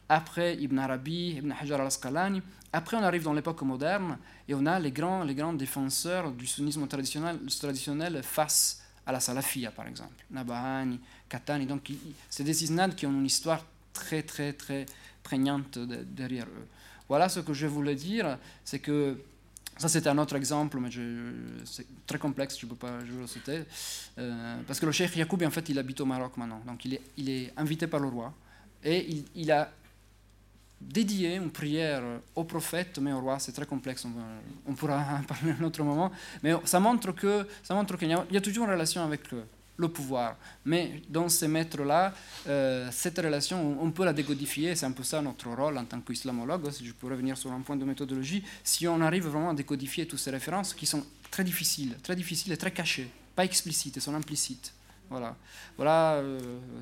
après Ibn Arabi, Ibn Hajar al-Asqalani. Après, on arrive dans l'époque moderne et on a les grands, les grands défenseurs du sunnisme traditionnel, traditionnel face à la salafia, par exemple. Nabahani, Katani. Donc, c'est des isnad qui ont une histoire très, très, très prégnante derrière eux. Voilà ce que je voulais dire. C'est que ça, c'était un autre exemple, mais c'est très complexe, je ne peux pas je le citer. Euh, parce que le cheikh Yacoubi, en fait, il habite au Maroc maintenant. Donc, il est, invité par le roi. Et il a dédié une prière au prophète, mais au roi, c'est très complexe, on, pourra en parler un autre moment, mais ça montre qu'il y, a toujours une relation avec le, pouvoir. Mais dans ces maîtres-là, euh, cette relation, on, peut la décodifier, c'est un peu ça notre rôle en tant qu'islamologue, si je peux revenir sur un point de méthodologie, si on arrive vraiment à décodifier toutes ces références qui sont très difficiles, très difficiles et très cachées, pas explicites, elles sont implicites. Voilà, voilà euh,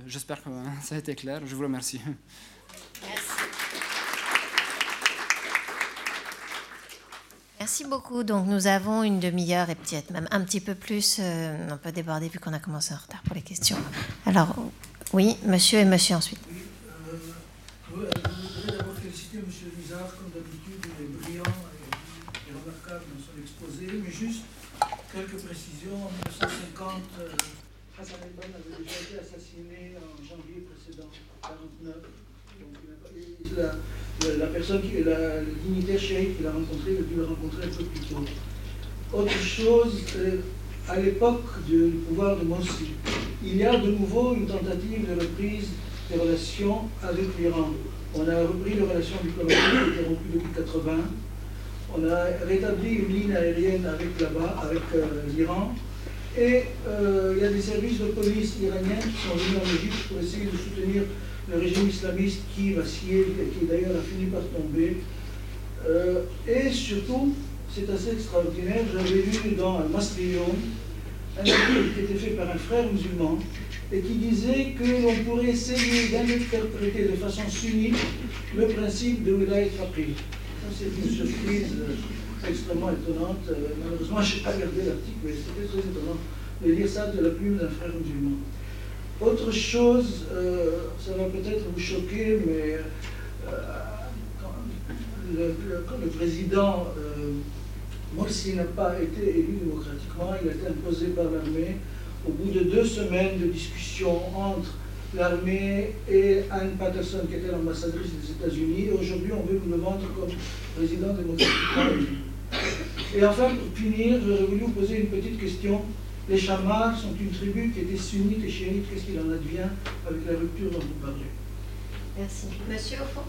j'espère que ça a été clair, je vous remercie. Merci. Merci beaucoup. Donc nous avons une demi-heure et peut-être même un petit peu plus. Euh, on peut déborder vu qu'on a commencé en retard pour les questions. Alors oui, monsieur et monsieur ensuite. Oui, euh, je voudrais d'abord féliciter monsieur Lizard, comme d'habitude, il est brillant et, remarquable dans son exposé, mais juste quelques précisions. En 1950, euh, Hassan el avait déjà été assassiné en janvier précédent, 49. Donc, la, la personne, qui, la, dignitaire chéri qu'il a rencontré, il a dû le rencontrer un peu plus tôt. Autre chose, euh, à l'époque du pouvoir de Mossoul, il y a de nouveau une tentative de reprise des relations avec l'Iran. On a repris les relations diplomatiques interrompues depuis 80. On a rétabli une ligne aérienne avec là-bas, avec euh, l'Iran. Et euh, il y a des services de police iraniens qui sont venus en Égypte pour essayer de soutenir le régime islamiste qui vacillait, qui d'ailleurs a fini par tomber. Euh, et surtout, c'est assez extraordinaire, j'avais lu dans un Masriyon un article qui était fait par un frère musulman et qui disait que l'on pourrait essayer d'interpréter de façon sunnite le principe de Wilayat Faqih. C'est une surprise euh, extrêmement étonnante. Euh, malheureusement, je n'ai pas regardé l'article, mais c'était très étonnant de lire ça de la plume d'un frère musulman. Autre chose, euh, ça va peut-être vous choquer, mais euh, quand le, président euh, Morsi n'a pas été élu démocratiquement, il a été imposé par l'armée. Au bout de deux semaines de discussion entre l'armée et Anne Patterson, qui était l'ambassadrice des États-Unis, aujourd'hui on veut vous le vendre comme président démocratiquement élu. Et enfin, pour finir, j'aurais voulu vous poser une petite question. Les Chamars sont une tribu qui était sunnite et chiite. Qu'est-ce qu'il en advient avec la rupture dont vous parlez? Merci. Monsieur au fond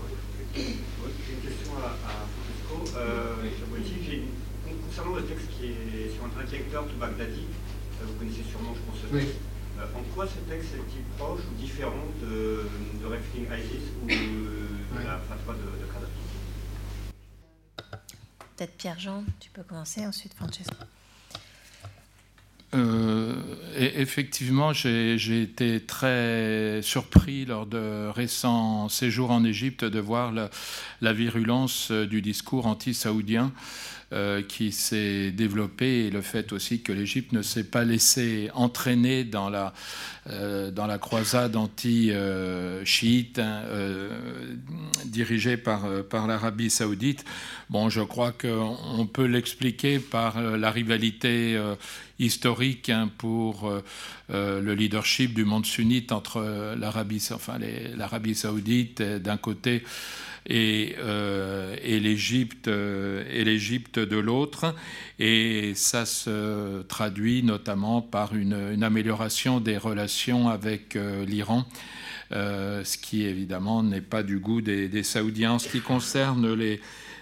J'ai une question à, à Francisco. Euh, concernant le texte qui est sur un intellecteur tout Baghdadi, euh, vous connaissez sûrement, je pense, ce texte. Euh, en quoi ce texte est-il proche ou différent de, de Refling ISIS ou de, la fatwa de, de Kadhafi? Peut-être Pierre-Jean, tu peux commencer, ensuite Francesco. Euh, effectivement, j'ai été très surpris lors de récents séjours en Égypte de voir la, virulence du discours anti-saoudien euh, qui s'est développé et le fait aussi que l'Égypte ne s'est pas laissé entraîner dans la, euh, dans la croisade anti-chiite hein, dirigée par, par l'Arabie saoudite. Bon, je crois qu'on peut l'expliquer par la rivalité historique hein, pour euh, euh, le leadership du monde sunnite entre euh, l'Arabie enfin, saoudite d'un côté et, et l'Égypte et l'Égypte de l'autre. Et ça se traduit notamment par une, amélioration des relations avec l'Iran ce qui évidemment n'est pas du goût des Saoudiens. En ce qui concerne les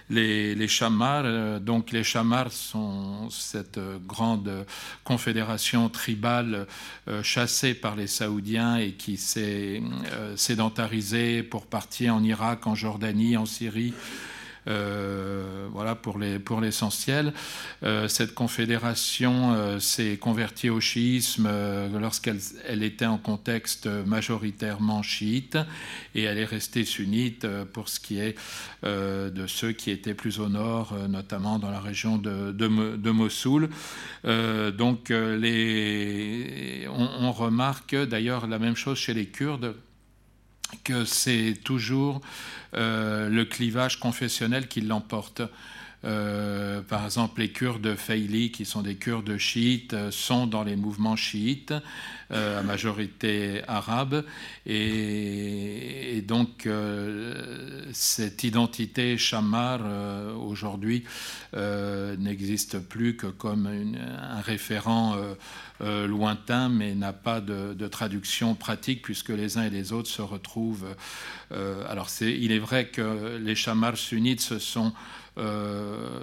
les, chamars. Euh, donc les chamars sont cette euh, grande confédération tribale euh, chassée par les Saoudiens et qui s'est sédentarisée pour partir en Irak, en Jordanie, en Syrie. Euh, voilà pour les pour l'essentiel. Euh, cette confédération euh, s'est convertie au chiisme lorsqu'elle elle était en contexte majoritairement chiite et elle est restée sunnite pour ce qui est de ceux qui étaient plus au nord, notamment dans la région de, de, Mossoul. donc les, on remarque d'ailleurs la même chose chez les Kurdes que c'est toujours euh, le clivage confessionnel qui l'emporte. Euh, par exemple, les Kurdes Feili, qui sont des Kurdes chiites, euh, sont dans les mouvements chiites, à majorité arabe. Et, donc, cette identité chamar, aujourd'hui, n'existe plus que comme un référent euh, lointain, mais n'a pas de, traduction pratique, puisque les uns et les autres se retrouvent. Euh, alors, il est vrai que les chamars sunnites se sont euh,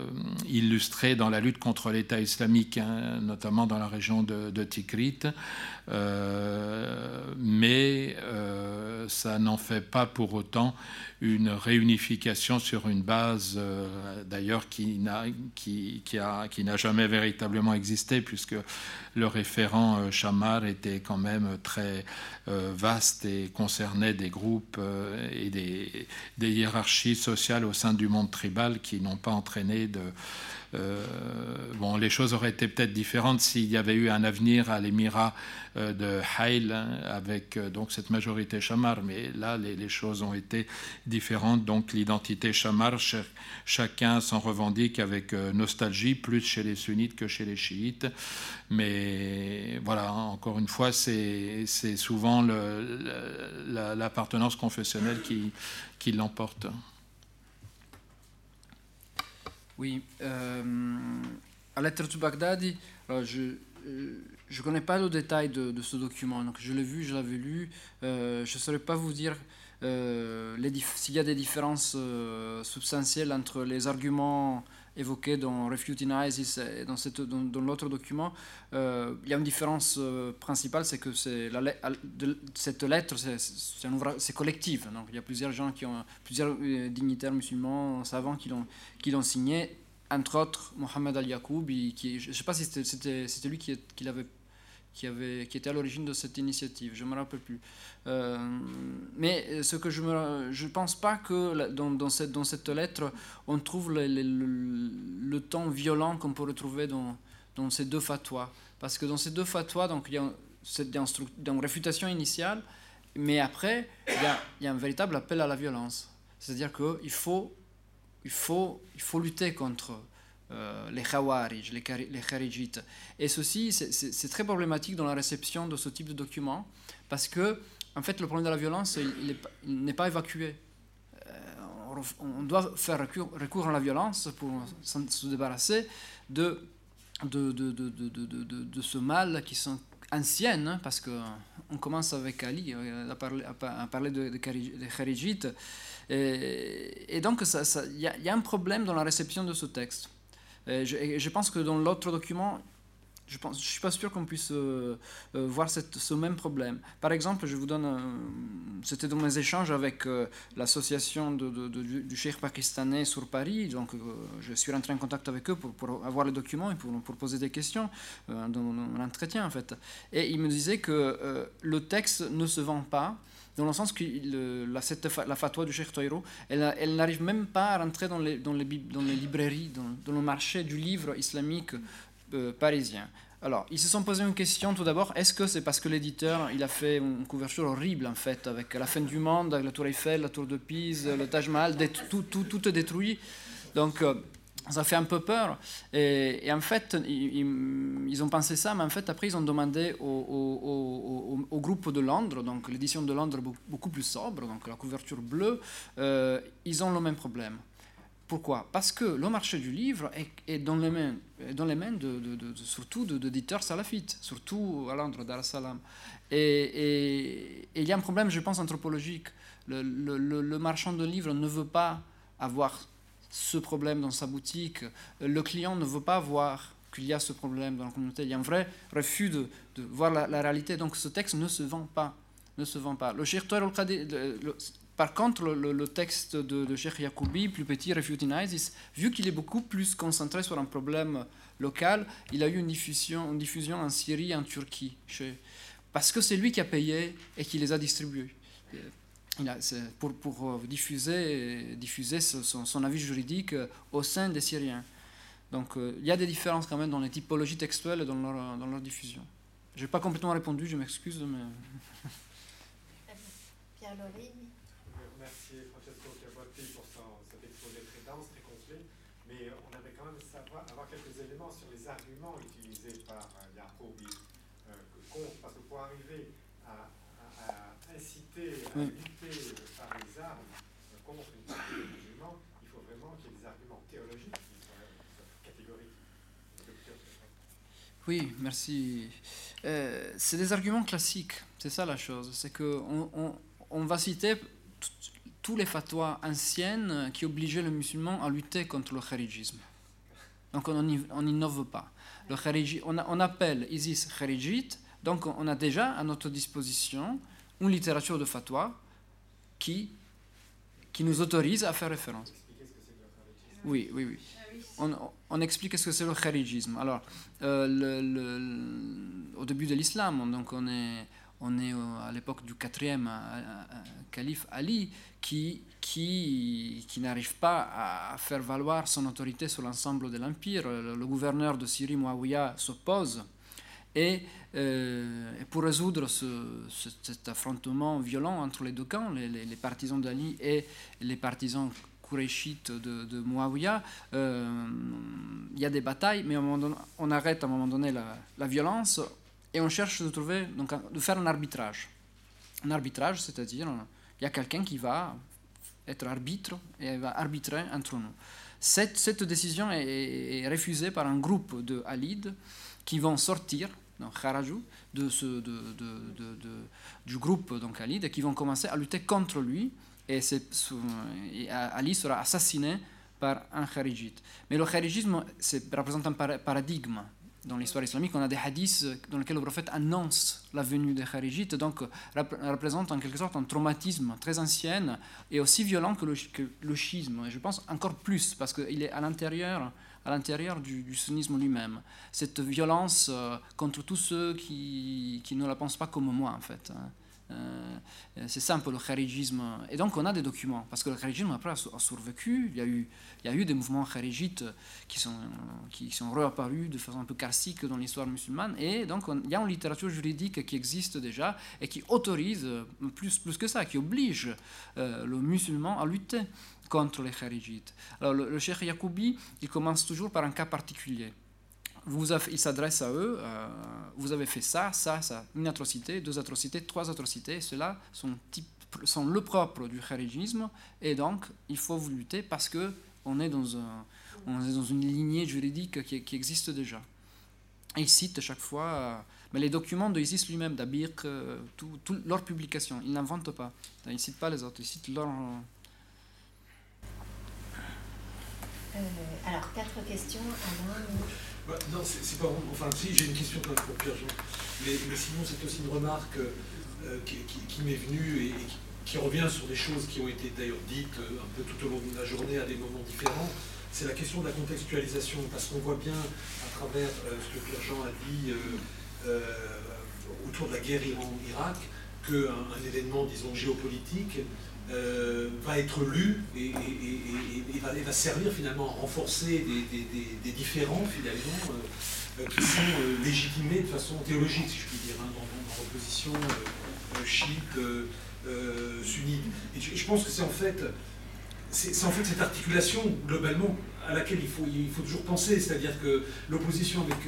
illustrés dans la lutte contre l'État islamique, hein, notamment dans la région de Tikrit, mais ça n'en fait pas pour autant une réunification sur une base, euh, d'ailleurs, qui n'a qui, qui, qui jamais véritablement existé, puisque le référent euh, Chamar était quand même très euh, vaste et concernait des groupes et des, hiérarchies sociales au sein du monde tribal qui n'ont pas entraîné de euh, bon, les choses auraient été peut-être différentes s'il y avait eu un avenir à l'émirat euh, de Haïl hein, avec euh, donc cette majorité chamar, mais là les, choses ont été différentes. Donc l'identité chamar, chacun s'en revendique avec nostalgie, plus chez les sunnites que chez les chiites. Mais voilà, encore une fois, c'est souvent l'appartenance confessionnelle qui l'emporte. Oui. Euh, à lettre de Baghdadi, je ne euh, connais pas le détail de, ce document. Donc je l'ai vu, je l'avais lu. Euh, je ne saurais pas vous dire s'il y a des différences substantielles entre les arguments évoqués dans Refuting ISIS et dans, cette, dans, l'autre document. il y a une différence principale, c'est que la, de, cette lettre, c'est collectif. Donc il y a plusieurs gens qui ont, plusieurs dignitaires musulmans, savants qui l'ont qui signé, entre autres Mohamed Al-Yacoub, qui, je ne sais pas si c'était lui qui, qui, avait, qui, avait, qui était à l'origine de cette initiative, je ne me rappelle plus. Euh, mais ce que je ne je pense pas que dans, dans, cette, dans cette lettre, on trouve le, le, ton violent qu'on peut retrouver dans, dans ces deux fatwas. Parce que dans ces deux fatwas, donc, il y a cette réfutation initiale, mais après, il y, a, il y a un véritable appel à la violence. C'est-à-dire qu'il faut il faut, il faut lutter contre euh, les khawarij, les, kharijites. Et ceci, c'est très problématique dans la réception de ce type de document, parce que, en fait, le problème de la violence, il n'est pas évacué. Euh, on doit faire recours, à la violence pour se débarrasser de, de, de, de, de ce mal qui sont anciennes, hein, parce qu'on commence avec Ali euh, à parler, à de, kharijites. Et, donc, il y, a un problème dans la réception de ce texte. Et je, pense que dans l'autre document, je ne suis pas sûr qu'on puisse euh, euh, voir ce même problème. Par exemple, je vous donne, c'était dans mes échanges avec euh, l'association du cheikh pakistanais sur Paris, donc je suis rentré en contact avec eux pour, avoir les documents et pour, poser des questions dans, l'entretien en fait. Et ils me disaient que le texte ne se vend pas dans le sens que la, cette, la fatwa du Cheikh Toiro, elle, elle n'arrive même pas à rentrer dans les, dans les, dans les librairies, dans, dans, le marché du livre islamique euh, parisien. Alors, ils se sont posé une question tout d'abord, est-ce que c'est parce que l'éditeur, il a fait une couverture horrible en fait, avec la fin du monde, avec la tour Eiffel, la tour de Pise, le Taj Mahal, tout, tout, tout est détruit. Donc, euh, ça fait un peu peur. Et, en fait, ils, ont pensé ça, mais en fait, après, ils ont demandé au, groupe de Londres, donc l'édition de Londres beaucoup plus sobre, donc la couverture bleue, euh, ils ont le même problème. Pourquoi? Parce que le marché du livre est, dans les mains, dans les mains de, de, surtout d'éditeurs salafites, surtout à Londres, Dar es Salaam. Et, il y a un problème, je pense, anthropologique. Le marchand de livres ne veut pas avoir ce problème dans sa boutique. Le client ne veut pas voir qu'il y a ce problème dans la communauté. Il y a un vrai refus de, voir la, réalité. Donc ce texte ne se vend pas. Ne se vend pas. Par contre, le, texte de, de Sheikh Yacoubi, plus petit, Refuting ISIS, vu qu'il est beaucoup plus concentré sur un problème local, il a eu une diffusion, une diffusion en Syrie et en Turquie, parce que c'est lui qui a payé et qui les a distribués. Pour, pour, euh, diffuser, diffuser son, avis juridique euh, au sein des Syriens. Donc euh, il y a des différences quand même dans les typologies textuelles et dans leur, dans leur diffusion. Je n'ai pas complètement répondu, je m'excuse, mais... Pierre-Laurie Merci Francesco Chiavotti pour son, cet exposé très dense, très complet. Mais on avait quand même savoir, avoir quelques éléments sur les arguments utilisés par euh, Jacobi euh, parce que pour arriver à, inciter, à lutter par les armes euh, contre une partie des musulmans, il faut vraiment qu'il y ait des arguments théologiques qui soient, catégoriques. Oui, merci. Euh, c'est des arguments classiques, c'est ça la chose. C'est qu'on on, on va citer tous les fatwas anciennes qui obligeaient le musulman à lutter contre le kharijisme. Donc on n'innove pas. Le on, on, appelle ISIS kharijite, donc on a déjà à notre disposition une littérature de fatwa qui, qui nous autorise à faire référence. Oui, oui, oui. On, explique ce que c'est le kharijisme. Alors, euh, au début de l'islam, on est à l'époque du quatrième euh, euh, calife Ali qui, n'arrive pas à faire valoir son autorité sur l'ensemble de l'empire. Le, gouverneur de Syrie, Muawiyah, s'oppose. Et, pour résoudre cet affrontement violent entre les deux camps, les, partisans d'Ali et les partisans De, de Muawiyah, il y a des batailles, mais on arrête à un moment donné la, violence, et on cherche de, trouver, donc, de faire un arbitrage. Un arbitrage, c'est-à-dire, il y a quelqu'un qui va être arbitre et va arbitrer entre nous. Cette, décision est, refusée par un groupe de Halid qui vont sortir, donc Kharajou, de du groupe donc Halid, et qui vont commencer à lutter contre lui. Et, Ali sera assassiné par un kharijite. Mais le kharijisme représente un paradigme dans l'histoire islamique, on a des hadiths dans lesquels le prophète annonce la venue des Kharijites, donc représente en quelque sorte un traumatisme très ancien et aussi violent que le, schisme. Et je pense encore plus, parce qu'il est à l'intérieur à l'intérieur du, sunnisme lui-même. Cette violence euh, contre tous ceux qui, qui, ne la pensent pas comme moi, en fait. Euh, c'est ça un peu le kharijisme. Et donc on a des documents, parce que le kharijisme après a, survécu. Il y a eu, il y a eu des mouvements kharijites qui sont, qui sont réapparus de façon un peu classique dans l'histoire musulmane. Et donc il y a une littérature juridique qui existe déjà et qui autorise, plus, plus que ça, qui oblige euh, le musulman à lutter contre les kharijites. Alors le, le cheikh Yacoubi, il commence toujours par un cas particulier vous il s'adresse à eux, euh, vous avez fait ça, ça, ça, une atrocité, deux atrocités, trois atrocités, cela sont, le propre du kharijisme, et donc il faut vous lutter parce que on est dans, une lignée juridique qui, existe déjà. Et il cite chaque fois euh, mais les documents de ISIS lui-même, d'Abir, euh, tout, leurs publications, il n'invente pas. Il ne cite pas les autres, il cite leur... alors, quatre questions. Alain, bah, non, c'est pas Enfin, si, j'ai une question pour Pierre-Jean. Mais, sinon, c'est aussi une remarque euh, qui, m'est venue et, qui, revient sur des choses qui ont été d'ailleurs dites euh, un peu tout au long de la journée à des moments différents. C'est la question de la contextualisation, parce qu'on voit bien à travers euh, ce que Pierre-Jean a dit autour de la guerre Iran-Irak qu'un un événement, disons, géopolitique euh, va être lu et, va, servir finalement à renforcer des, différents finalement euh, qui sont légitimés de façon théologique, si je puis dire, hein, dans, l'opposition chiite, sunnite. Et je, pense que c'est en fait c'est en fait cette articulation globalement à laquelle il faut, il faut toujours penser, c'est-à-dire que l'opposition avec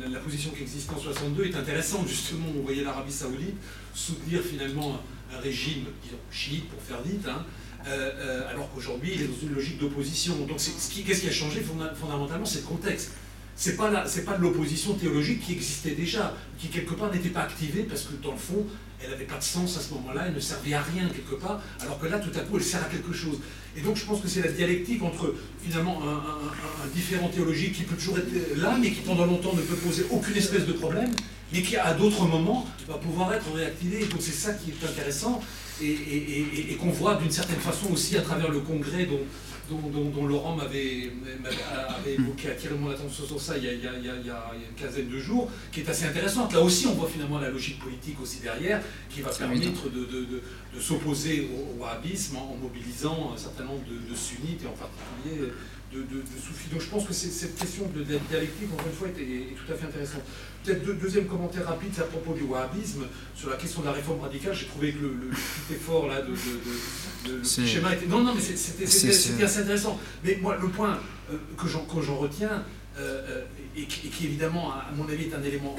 la, la, position qui existe en 62 est intéressante justement. On voyait l'Arabie Saoudite soutenir finalement un régime, disons, chiite pour faire vite, hein, euh, euh, alors qu'aujourd'hui il est dans une logique d'opposition. Donc qu'est-ce qui a changé fondamentalement C'est le contexte. C'est pas, pas de l'opposition théologique qui existait déjà, qui quelque part n'était pas activée parce que dans le fond, elle n'avait pas de sens à ce moment-là, elle ne servait à rien quelque part, alors que là, tout à coup, elle sert à quelque chose. Et donc, je pense que c'est la dialectique entre finalement un, différent théologique qui peut toujours être là, mais qui pendant longtemps ne peut poser aucune espèce de problème, mais qui à d'autres moments va pouvoir être réactivé. donc c'est ça qui est intéressant. et, qu'on voit d'une certaine façon aussi à travers le congrès dont, dont, Laurent m'avait évoqué, attiré mon attention sur ça il y, a, il, y a, une quinzaine de jours, qui est assez intéressante. Là aussi, on voit finalement la logique politique aussi derrière, qui va permettre de, de, s'opposer au, wahhabisme en, mobilisant un certain nombre de, sunnites, et en particulier de, soufis. Donc je pense que cette question de dialectique, encore une fois, est, est tout à fait intéressante. Peut-être deux, deuxième commentaire rapide, à propos du wahhabisme. Sur la question de la réforme radicale, j'ai trouvé que le, petit effort là, de, de, schéma était. Non, non, mais c'était assez intéressant. Mais moi, le point euh, que j'en retiens, euh, euh, et, qui, évidemment, à mon avis, est un élément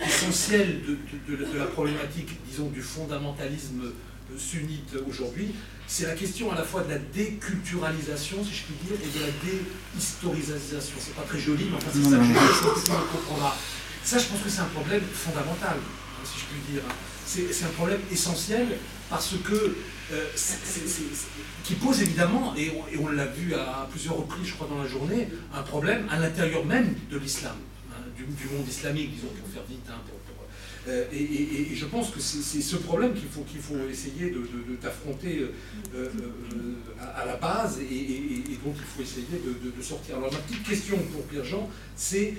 essentiel de, la problématique, disons, du fondamentalisme sunnite aujourd'hui, c'est la question à la fois de la déculturalisation, si je puis dire, et de la déhistorisation. C'est pas très joli, mais enfin, c'est ça que je comprendra. Ça, je pense que c'est un problème fondamental, si je puis dire. C'est un problème essentiel parce que euh, qui pose évidemment, et on, l'a vu à plusieurs reprises, je crois, dans la journée, un problème à l'intérieur même de l'islam, hein, du, monde islamique, disons, pour faire vite. Hein, euh, et, je pense que c'est ce problème qu'il faut, qu'il faut essayer d'affronter de, euh, à, la base et, donc il faut essayer de, sortir. Alors ma petite question pour Pierre-Jean, c'est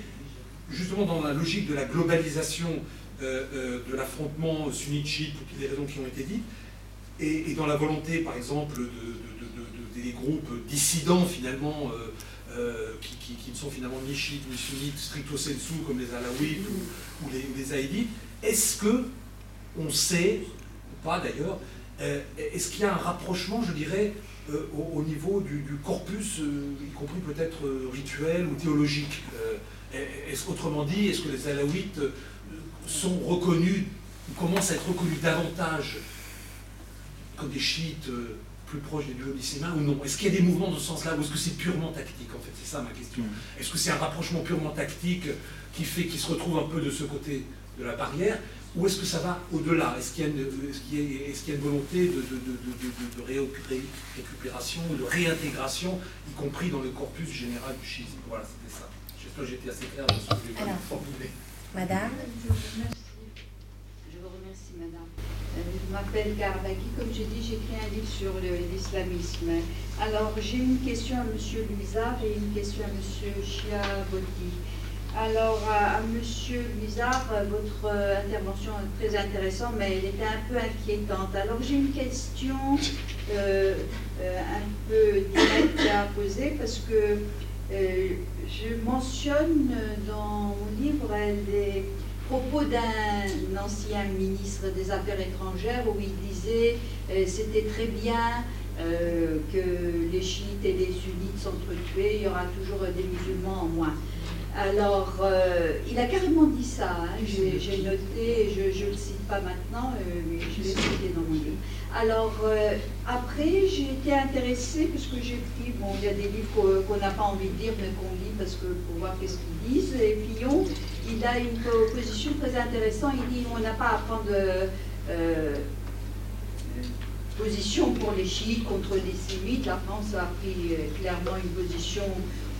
justement dans la logique de la globalisation euh, euh, de l'affrontement sunnite-chiite pour toutes les raisons qui ont été dites, et, dans la volonté, par exemple, de, des groupes dissidents finalement, euh, qui, ne sont finalement ni chiites ni sunnites stricto sensu, comme les alaouites ou, les, les est-ce que on sait, ou pas d'ailleurs, est-ce qu'il y a un rapprochement, je dirais, au, niveau du, corpus, y compris peut-être rituel ou théologique autrement dit, est-ce que les Alaouites euh, sont reconnus, ou commencent à être reconnus davantage comme des chiites euh, plus proches des duodécimains ou non? Est-ce qu'il y a des mouvements dans ce sens-là ou est-ce que c'est purement tactique En fait, c'est ça ma question. Mm. Est-ce que c'est un rapprochement purement tactique qui fait qu'ils se retrouvent un peu de ce côté de la barrière ou est-ce que ça va au-delà? Est-ce qu'il y, est y, a une volonté de, de, récupération, de réintégration, y compris dans le corpus général du schisme? Voilà, c'était ça j'étais assez clair dans ce que je voulais Madame? Je vous remercie, madame. Euh, je m'appelle Karbaki. Comme j'ai dit, j'ai écrit un livre sur l'islamisme. Alors, j'ai une question à M. Luizard et une question à M. Chiaboti. Alors, à, M. Luizard, votre intervention est très intéressante, mais elle était un peu inquiétante. Alors, j'ai une question euh, euh, un peu directe à poser parce que euh, je mentionne dans mon livre les propos d'un ancien ministre des Affaires étrangères où il disait euh, c'était très bien euh, que les chiites et les sunnites s'entretuent, il y aura toujours des musulmans en moins. Alors, il a carrément dit ça, hein. j'ai noté, je ne le cite pas maintenant, mais je l'ai cité dans mon livre. Alors, euh, après, j'ai été intéressée, parce que j'ai pris, bon, il y a des livres qu'on n'a pas envie de lire, mais qu'on lit parce que pour voir qu'est-ce qu'ils disent. Et Fillon, il a une position très intéressante. Il dit on n'a pas à prendre euh, position pour les chiites contre les sémites. La France a pris euh, clairement une position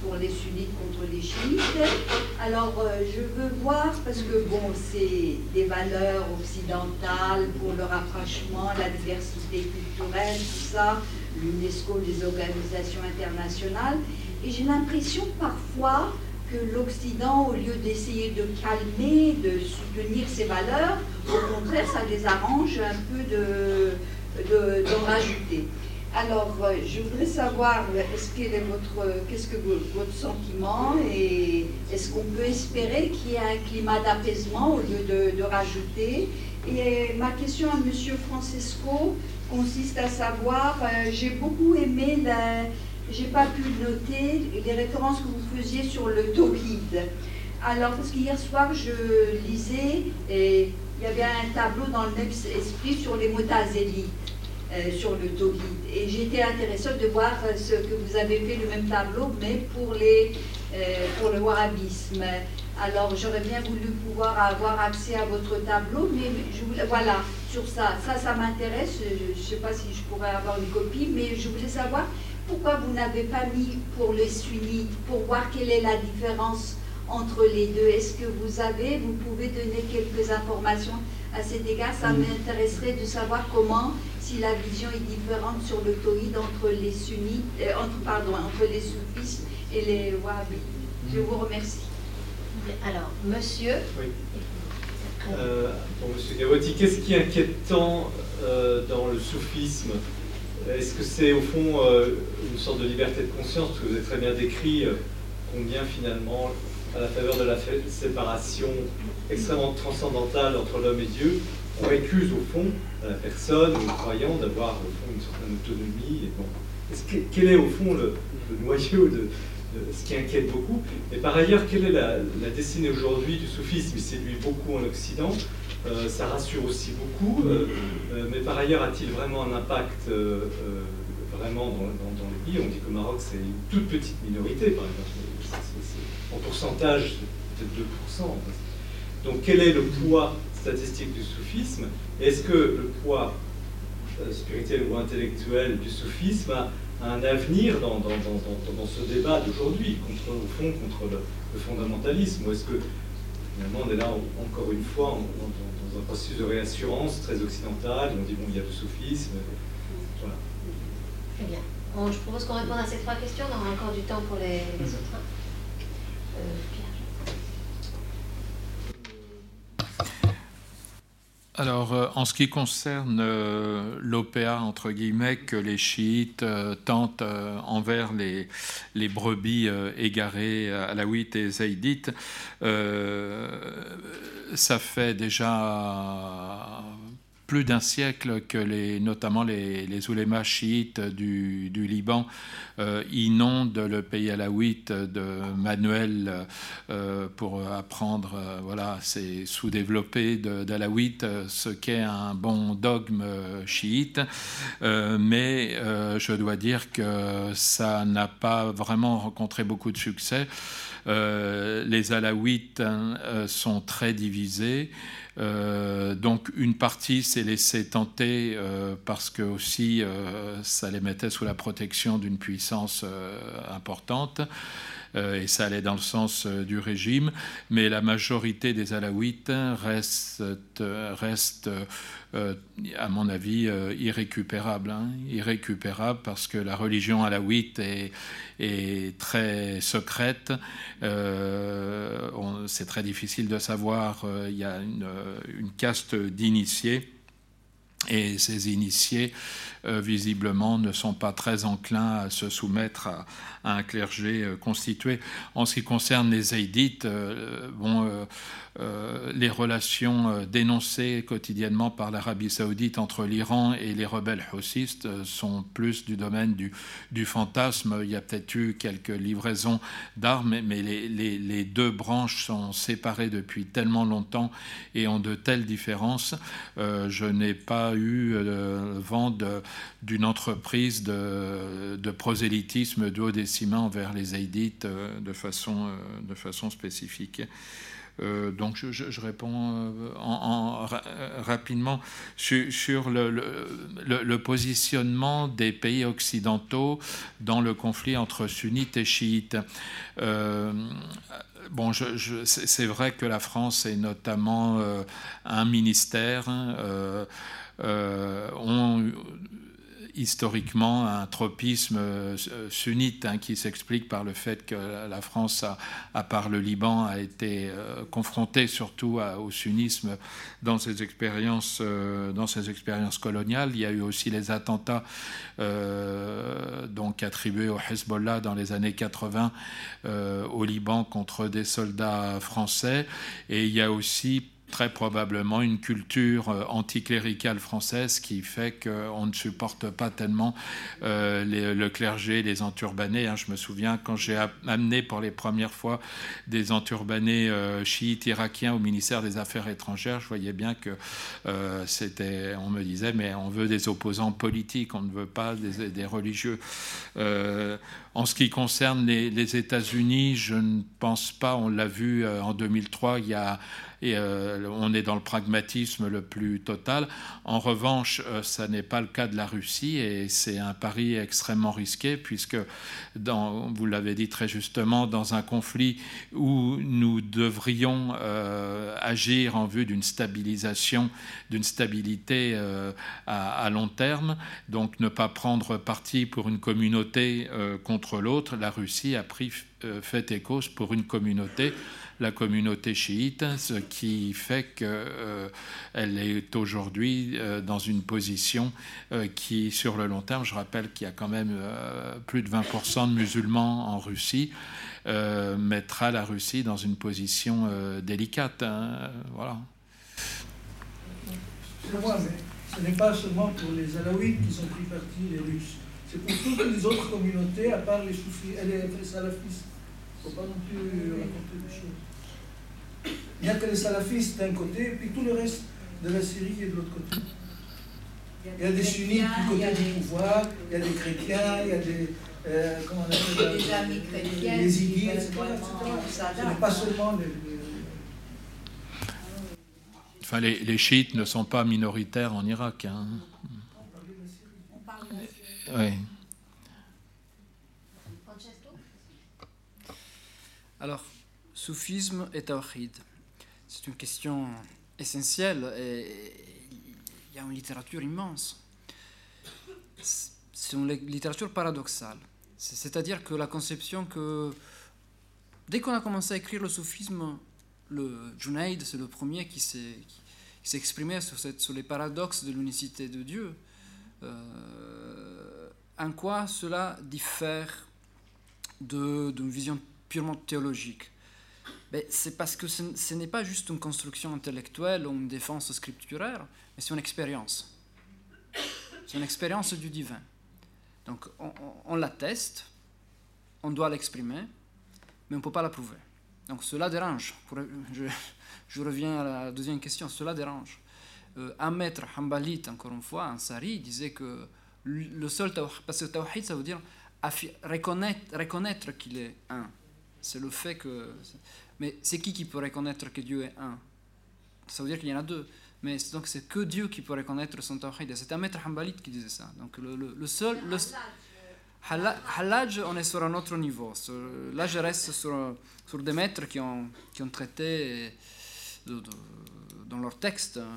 pour les sunnites contre les chiites. Alors, euh, je veux voir, parce que bon, c'est des valeurs occidentales pour le rapprochement, la diversité culturelle, tout ça, l'UNESCO, les organisations internationales. Et j'ai l'impression parfois que l'Occident, au lieu d'essayer de calmer, de soutenir ces valeurs, au contraire, ça les arrange un peu de, d'en rajouter. Alors, euh, je voudrais savoir, est votre, qu'est-ce que votre sentiment et est-ce qu'on peut espérer qu'il y ait un climat d'apaisement au lieu de, rajouter? Et ma question à M. Francesco consiste à savoir, euh, j'ai beaucoup aimé, j'ai pas pu noter les références que vous faisiez sur le Tawhid. Alors, parce qu'hier soir, je lisais et il y avait un tableau dans le même esprit sur les motazélites. Euh, sur le Tawhid. Et j'étais intéressée de voir ce que vous avez fait le même tableau, mais pour, les, euh, pour le wahhabisme. Alors j'aurais bien voulu pouvoir avoir accès à votre tableau, mais je voulais, voilà, sur ça, ça, ça m'intéresse. Je ne sais pas si je pourrais avoir une copie, mais je voulais savoir pourquoi vous n'avez pas mis pour les sunnites, pour voir quelle est la différence entre les deux. Est-ce que vous avez, vous pouvez donner quelques informations à cet égard? Ça m'intéresserait de savoir comment si la vision est différente sur le tawhid entre les sunnites, euh, entre, pardon, entre les soufismes et les wahhabis. Je vous remercie. Alors, monsieur. Oui. Euh, monsieur Gavotti, qu'est-ce qui est inquiétant euh, dans le soufisme? Est-ce que c'est au fond euh, une sorte de liberté de conscience? Parce que vous avez très bien décrit combien finalement, à la faveur de la séparation extrêmement transcendantale entre l'homme et Dieu, on au fond la personne, le croyant, d'avoir au fond une certaine autonomie. Et bon. quel est au fond le, noyau de, ce qui inquiète beaucoup? Et par ailleurs, quelle est la, destinée aujourd'hui du soufisme? Il séduit beaucoup en Occident, euh, ça rassure aussi beaucoup, euh, euh, mais par ailleurs, a-t-il vraiment un impact vraiment dans, dans, les pays? On dit qu'au Maroc, c'est une toute petite minorité, par exemple. en pourcentage, peut-être 2%. Donc quel est le poids statistique du soufisme Est-ce que le poids spirituel ou intellectuel du soufisme a un avenir dans, dans, dans, ce débat d'aujourd'hui, contre, au fond, contre le, fondamentalisme? Ou est-ce que finalement on est là encore une fois dans, un processus de réassurance très occidental, on dit bon, il y a le soufisme, voilà. Très bien. je propose qu'on réponde à ces trois questions, on aura encore du temps pour les, autres. Hein. Euh, Alors, euh, en ce qui concerne euh, l'OPA, entre guillemets, que les chiites euh, tentent envers les, les brebis égarées, alaouites et zaïdites, ça fait déjà plus d'un siècle que les, notamment les, les oulémas chiites du, du Liban euh, inondent le pays alaouite de manuels euh, pour apprendre, euh, voilà, c'est sous-développé d'alaouite, ce qu'est un bon dogme chiite. mais je dois dire que ça n'a pas vraiment rencontré beaucoup de succès. Les alaouites hein, sont très divisés. Euh, donc une partie s'est laissée tenter euh, parce que aussi euh, ça les mettait sous la protection d'une puissance importante et ça allait dans le sens du régime, mais la majorité des Alaouites reste, reste à mon avis, irrécupérable. Hein, irrécupérable parce que la religion alaouite est, très secrète. Euh, c'est très difficile de savoir. Euh, il y a une, caste d'initiés. Et ces initiés, euh, visiblement, ne sont pas très enclins à se soumettre à, un clergé constitué. En ce qui concerne les Zaydites, bon, euh, les relations euh, dénoncées quotidiennement par l'Arabie saoudite entre l'Iran et les rebelles houssistes euh, sont plus du domaine du, fantasme. Il y a peut-être eu quelques livraisons d'armes, mais les, deux branches sont séparées depuis tellement longtemps et ont de telles différences. je n'ai pas eu le vent d'une entreprise de, prosélytisme duodécimain envers les Zaydites de façon, de façon spécifique. Euh, donc je, réponds euh, en, rapidement sur, le, positionnement des pays occidentaux dans le conflit entre sunnites et chiites. Euh, bon, c'est vrai que la France est notamment un ministère. Hein, on, historiquement un tropisme euh, sunnite hein, qui s'explique par le fait que la France, à, part le Liban, a été euh, confrontée surtout au sunnisme dans ses expériences, euh, dans ses expériences coloniales. Il y a eu aussi les attentats donc attribués au Hezbollah dans les années 80 au Liban contre des soldats français. Et il y a aussi très probablement une culture euh, anticléricale française qui fait qu'on ne supporte pas tellement euh, le clergé, les enturbanés. Hein. Je me souviens quand j'ai amené pour les premières fois des enturbanés euh, chiites irakiens au ministère des Affaires étrangères, je voyais bien que c'était, on me disait, mais on veut des opposants politiques, on ne veut pas des, religieux. en ce qui concerne les, les États-Unis, je ne pense pas, on l'a vu en 2003, il y a et euh, on est dans le pragmatisme le plus total. En revanche, euh, ça n'est pas le cas de la Russie et c'est un pari extrêmement risqué puisque, vous l'avez dit très justement, dans un conflit où nous devrions euh, agir en vue d'une stabilisation, d'une stabilité à, long terme, donc ne pas prendre parti pour une communauté contre l'autre, la Russie a pris fait et cause pour une communauté la communauté chiite, ce qui fait qu'elle euh, est aujourd'hui euh, dans une position euh, qui, sur le long terme, je rappelle qu'il y a quand même plus de 20% de musulmans en Russie, mettra la Russie dans une position délicate. Hein, voilà. Excusez-moi, mais ce n'est pas seulement pour les Alaouites qui sont pris parti, les Russes. C'est pour toutes les autres communautés, à part les soufis les salafistes. Il ne faut pas non plus raconter des choses. Il n'y a que les salafistes d'un côté, et puis tout le reste de la Syrie est de l'autre côté. Il y a des sunnites du côté du pouvoir, il y a des chrétiens, il y a des. Euh, comment on appelle des amis chrétiens, les idis, etc. Ce n'est pas seulement les. Enfin, les, les, chiites ne sont pas minoritaires en Irak. Hein. Oui. Alors, soufisme et tawhid. C'est une question essentielle et il y a une littérature immense. C'est une littérature paradoxale. C'est-à-dire que la conception que dès qu'on a commencé à écrire le soufisme, le Junaid, c'est le premier qui s'est exprimé sur, sur, les paradoxes de l'unicité de Dieu. Euh, en quoi cela diffère d'une vision purement théologique ben, c'est parce que ce, n'est pas juste une construction intellectuelle ou une défense scripturaire, mais c'est une expérience. C'est une expérience du divin. Donc on, l'atteste, on doit l'exprimer, mais on ne peut pas la prouver. Donc cela dérange. je, reviens à la deuxième question, cela dérange. Euh, un maître Hanbalit, encore une fois, un sari, disait que le seul tawhid, parce que tawhid, ça veut dire reconnaître, reconnaître qu'il est un. C'est le fait que mais c'est qui qui peut reconnaître que Dieu est un? Ça veut dire qu'il y en a deux. Mais donc c'est que Dieu qui peut reconnaître son tawhid. C'est un maître hanbalite qui disait ça. Donc le, seul... Le, Halaj, on est sur un autre niveau. Là, je reste sur, sur des maîtres qui ont, qui ont traité dans leur texte euh,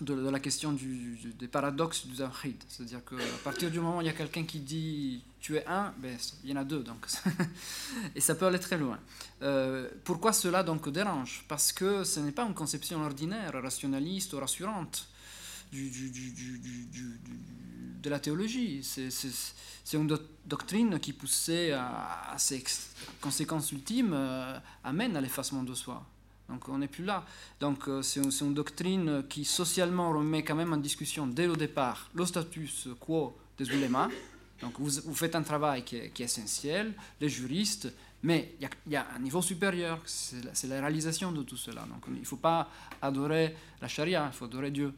de, la question du, des paradoxes du Zawhid. C'est-à-dire qu'à partir du moment où il y a quelqu'un qui dit tu es un, ben, il y en a deux. Donc. et ça peut aller très loin. Euh, pourquoi cela donc dérange? Parce que ce n'est pas une conception ordinaire, rationaliste ou rassurante de la théologie. C'est une doctrine qui, poussée à, ses conséquences ultimes, euh, amène à l'effacement de soi. Donc on n'est plus là. Donc euh, c'est une, doctrine qui socialement remet quand même en discussion dès le départ le status quo des ulémas. Donc vous, faites un travail qui est, essentiel, les juristes, mais il y, a un niveau supérieur, c'est la, réalisation de tout cela. Donc il ne faut pas adorer la charia, il faut adorer Dieu.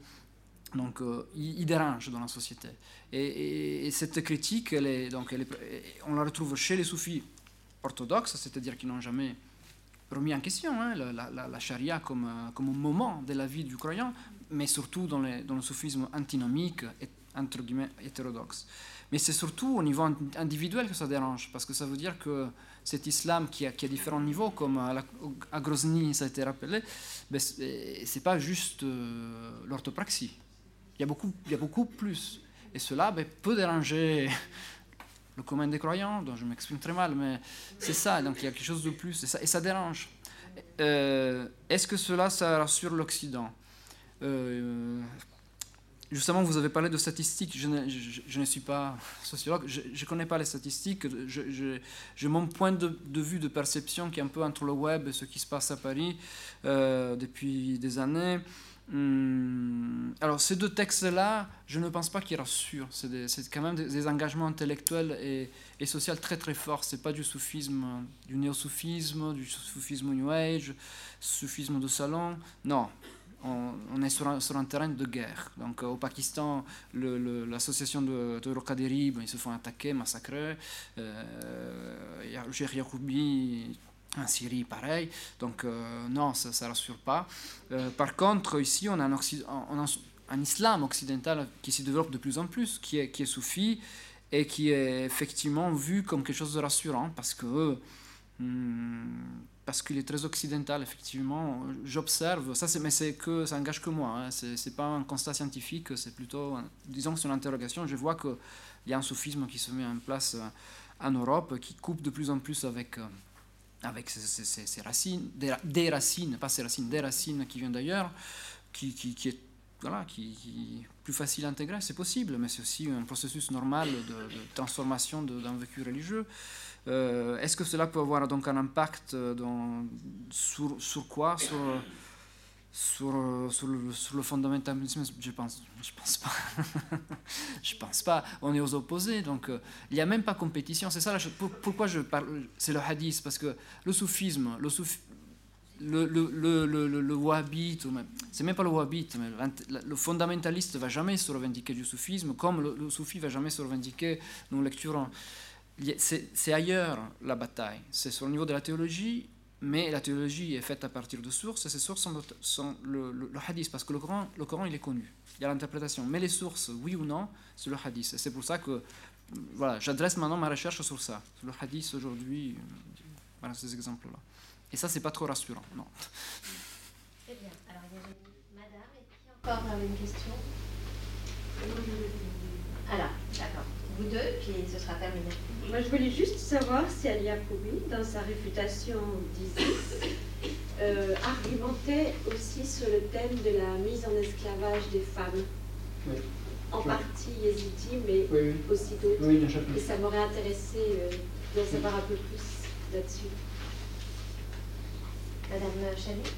Donc euh, il, dérange dans la société. Et, cette critique, on la retrouve chez les soufis orthodoxes, c'est-à-dire qui n'ont jamais remis en question hein, la, charia comme, euh, un moment de la vie du croyant, mais surtout dans, le soufisme antinomique entre guillemets hétérodoxe. Mais c'est surtout au niveau individuel que ça dérange, parce que ça veut dire que cet islam qui a, différents niveaux, comme à, Grozny ça a été rappelé, ben c'est pas juste euh, l'orthopraxie. Il y, a beaucoup, il y a beaucoup plus. Et cela ben, peut déranger le commun des croyants, dont je m'exprime très mal, mais c'est ça, donc il y a quelque chose de plus, et ça, et ça dérange. Euh, est-ce que cela, ça rassure l'Occident? Euh, Justement, vous avez parlé de statistiques, je ne, suis pas sociologue, je ne connais pas les statistiques, j'ai mon point de, vue de perception qui est un peu entre le web et ce qui se passe à Paris euh, depuis des années. Hmm, alors ces deux textes-là, je ne pense pas qu'ils rassurent. C'est quand même des, engagements intellectuels et, et sociaux très très forts. C'est pas du soufisme, du néo-soufisme, du soufisme New Age, soufisme de salon. Non, on, est sur un, terrain de guerre. Donc au Pakistan, l'association de, de ils se font attaquer, massacrer. Euh, Yacoubi En Syrie, pareil. Donc, non, ça ne rassure pas. par contre, ici, on a, un, on a un, islam occidental qui se développe de plus en plus, qui est, qui est soufi et qui est effectivement vu comme quelque chose de rassurant parce que. Hmm, parce qu'il est très occidental, effectivement. J'observe, ça, mais c'est que ça engage que moi. Hein. Ce n'est pas un constat scientifique, c'est plutôt, disons que c'est interrogation. Je vois qu'il y a un soufisme qui se met en place euh, en Europe, qui coupe de plus en plus avec, euh, avec ses, racines, des, racines, pas ses racines, des racines qui viennent d'ailleurs, qui, est voilà, qui, plus facile à intégrer, c'est possible, mais c'est aussi un processus normal de transformation d'un vécu religieux. Euh, est-ce que cela peut avoir donc un impact euh, sur, quoi sur, sur, le, fondamentalisme? Je pense, je pense pas. je pense pas. On est aux opposés, donc euh, il n'y a même pas compétition. C'est ça. pourquoi je parle C'est le hadith parce que le soufisme, le le, le, le, wahhabite, c'est même pas le wahhabite, le fondamentaliste va jamais se revendiquer du soufisme, comme le, soufi va jamais se revendiquer d'une lecture c'est ailleurs la bataille. C'est sur le niveau de la théologie, mais la théologie est faite à partir de sources, et ces sources sont, le, hadith, parce que le Coran, le Coran, il est connu. Il y a l'interprétation. Mais les sources, oui ou non, c'est le hadith. C'est pour ça que voilà, j'adresse maintenant ma recherche sur ça, sur le hadith aujourd'hui, voilà ces exemples-là. Et ça, c'est pas trop rassurant, non. Très bien. Alors, il y avait madame, et qui encore avait une question Alors, d'accord. Vous deux, puis ce sera terminé. Moi, je voulais juste savoir si Al-Yacoubi, dans sa réfutation d'Isis, euh, argumentait aussi sur le thème de la mise en esclavage des femmes. En partie yézidi, mais aussi d'autres. Et ça m'aurait intéressé euh, d'en savoir un peu plus là-dessus. Madame Chalet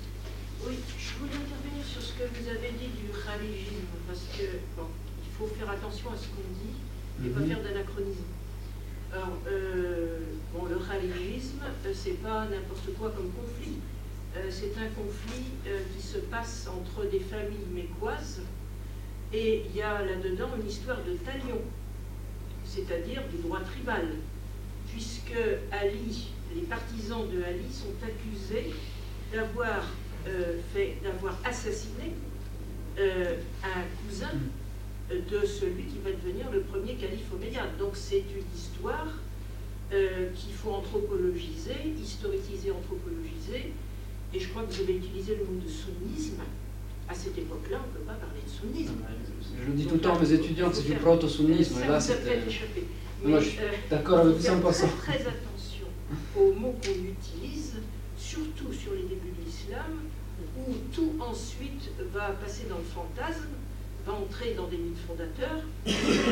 Oui, je voulais intervenir sur ce que vous avez dit du khaligisme, parce que, bon, il faut faire attention à ce qu'on dit et pas faire d'anachronisme. Alors, euh, bon, le euh, c'est pas n'importe quoi comme conflit. Euh, c'est un conflit qui se passe entre des familles mécoises et il y a là-dedans une histoire de talion, c'est-à-dire du droit tribal, puisque Ali, les partisans de Ali sont accusés d'avoir fait, d'avoir assassiné un cousin de celui qui va devenir le premier calife omeyyade. Donc c'est une histoire euh, qu'il faut anthropologiser, historiciser, anthropologiser. Et je crois que vous avez utilisé le mot de sunnisme. À cette époque-là, on ne peut pas parler de sunnisme. Je le dis tout le temps à mes étudiants, c'est du proto-sunnisme. Ça là, vous a fait échapper. Moi, je suis d'accord avec 100%. Faire très attention aux mots qu'on utilise, surtout sur les débuts de l'islam, où tout ensuite va passer dans le fantasme va entrer dans des mythes fondateurs.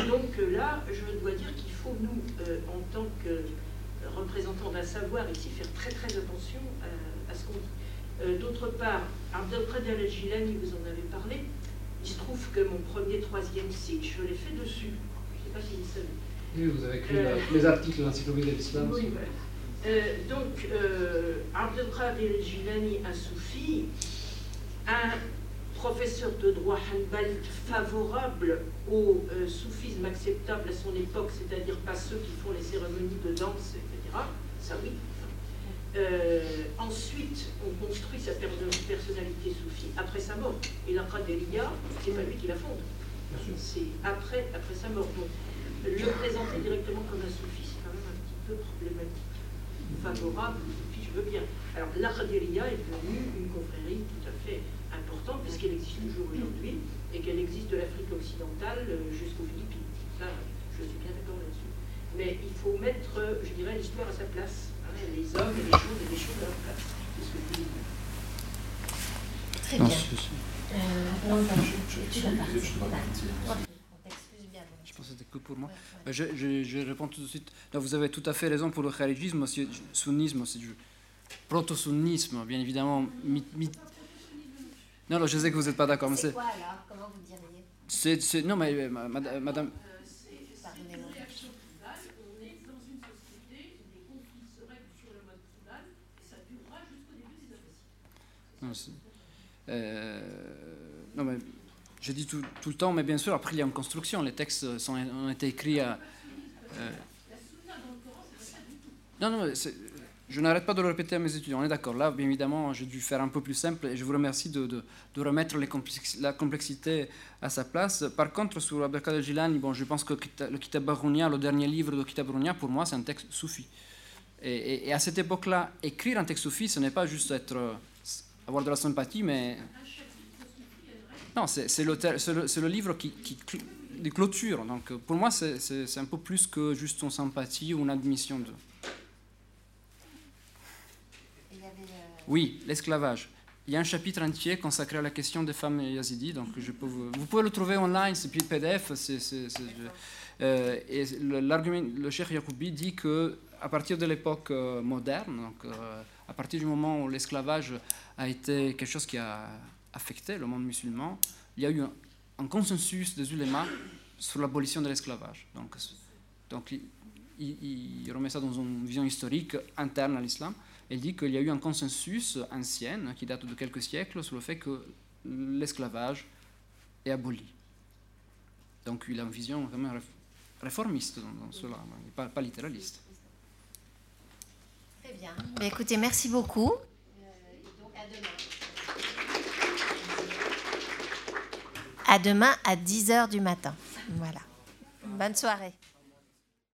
Donc euh, là, je dois dire qu'il faut, nous, euh, en tant que représentants d'un savoir ici, faire très très attention à, ce qu'on dit. Euh, d'autre part, Abdelkader al-Jilani, vous en avez parlé, il se trouve que mon premier troisième site, je l'ai fait dessus. Je ne sais pas si vous savez. Oui, vous avez écrit les articles de l'encyclopédie de l'islam. Oui, donc, Abdelkader al-Jilani, un soufi, un professeur de droit hanbali favorable au euh, soufisme acceptable à son époque, c'est-à-dire pas ceux qui font les cérémonies de danse, etc. Ça oui. Euh, ensuite, on construit sa personnalité soufie après sa mort. Et la Qadiriya, c'est pas lui qui la fonde. C'est après, après sa mort. Donc, le présenter directement comme un soufi, c'est quand même un petit peu problématique. Favorable, soufi, je veux bien. Alors, la est devenue une confrérie tout à fait importante puisqu'elle existe toujours aujourd'hui et qu'elle existe de l'Afrique occidentale euh, jusqu'aux Philippines. Ça, je suis bien d'accord là-dessus. Mais il faut mettre, euh, je dirais, l'histoire à sa place. Hein, les hommes et les choses et les choses à leur place. C'est ce que je dis. Très bien. Euh, je pense que c'était que pour moi. Je, je, je, réponds tout de suite. vous avez tout à fait raison pour le kharijisme, le sunnisme, c'est du proto-sunnisme, bien évidemment, non, non, je sais que vous n'êtes pas d'accord. mais C'est quoi alors? Comment vous diriez? C'est, Non, mais euh, madame. Non, euh, non, mais je dis tout, tout, le temps, mais bien sûr, après il y a une construction. Les textes sont, ont été écrits à. Euh, non, non, c'est, je n'arrête pas de le répéter à mes étudiants. On est d'accord. Là, bien évidemment, j'ai dû faire un peu plus simple et je vous remercie de, remettre la complexité à sa place. Par contre, sur Abdelkader Gilani, bon, je pense que le Kitab le dernier livre de Kitab Barounia, pour moi, c'est un texte soufi. Et, à cette époque-là, écrire un texte soufi, ce n'est pas juste être, euh, avoir de la sympathie, mais. Non, c'est le, livre qui, qui. Donc, pour moi, c'est un peu plus que juste une sympathie ou une admission de. Oui, l'esclavage. Il y a un chapitre entier consacré à la question des femmes yazidis, donc vous, pouvez le trouver online, c'est puis PDF. Euh, et l'argument, le Cheikh Yacoubi dit que à partir de l'époque euh, moderne, donc euh, à partir du moment où l'esclavage a été quelque chose qui a affecté le monde musulman, il y a eu un, consensus des ulémas sur l'abolition de l'esclavage. Donc, donc il, il, remet ça dans une vision historique interne à l'islam. Elle dit qu'il y a eu un consensus ancien, qui date de quelques siècles, sur le fait que l'esclavage est aboli. Donc il a une vision vraiment réformiste dans, cela, pas, pas, littéraliste. Très bien. Écoutez, merci beaucoup. à demain à 10h du matin. Voilà. Bonne soirée.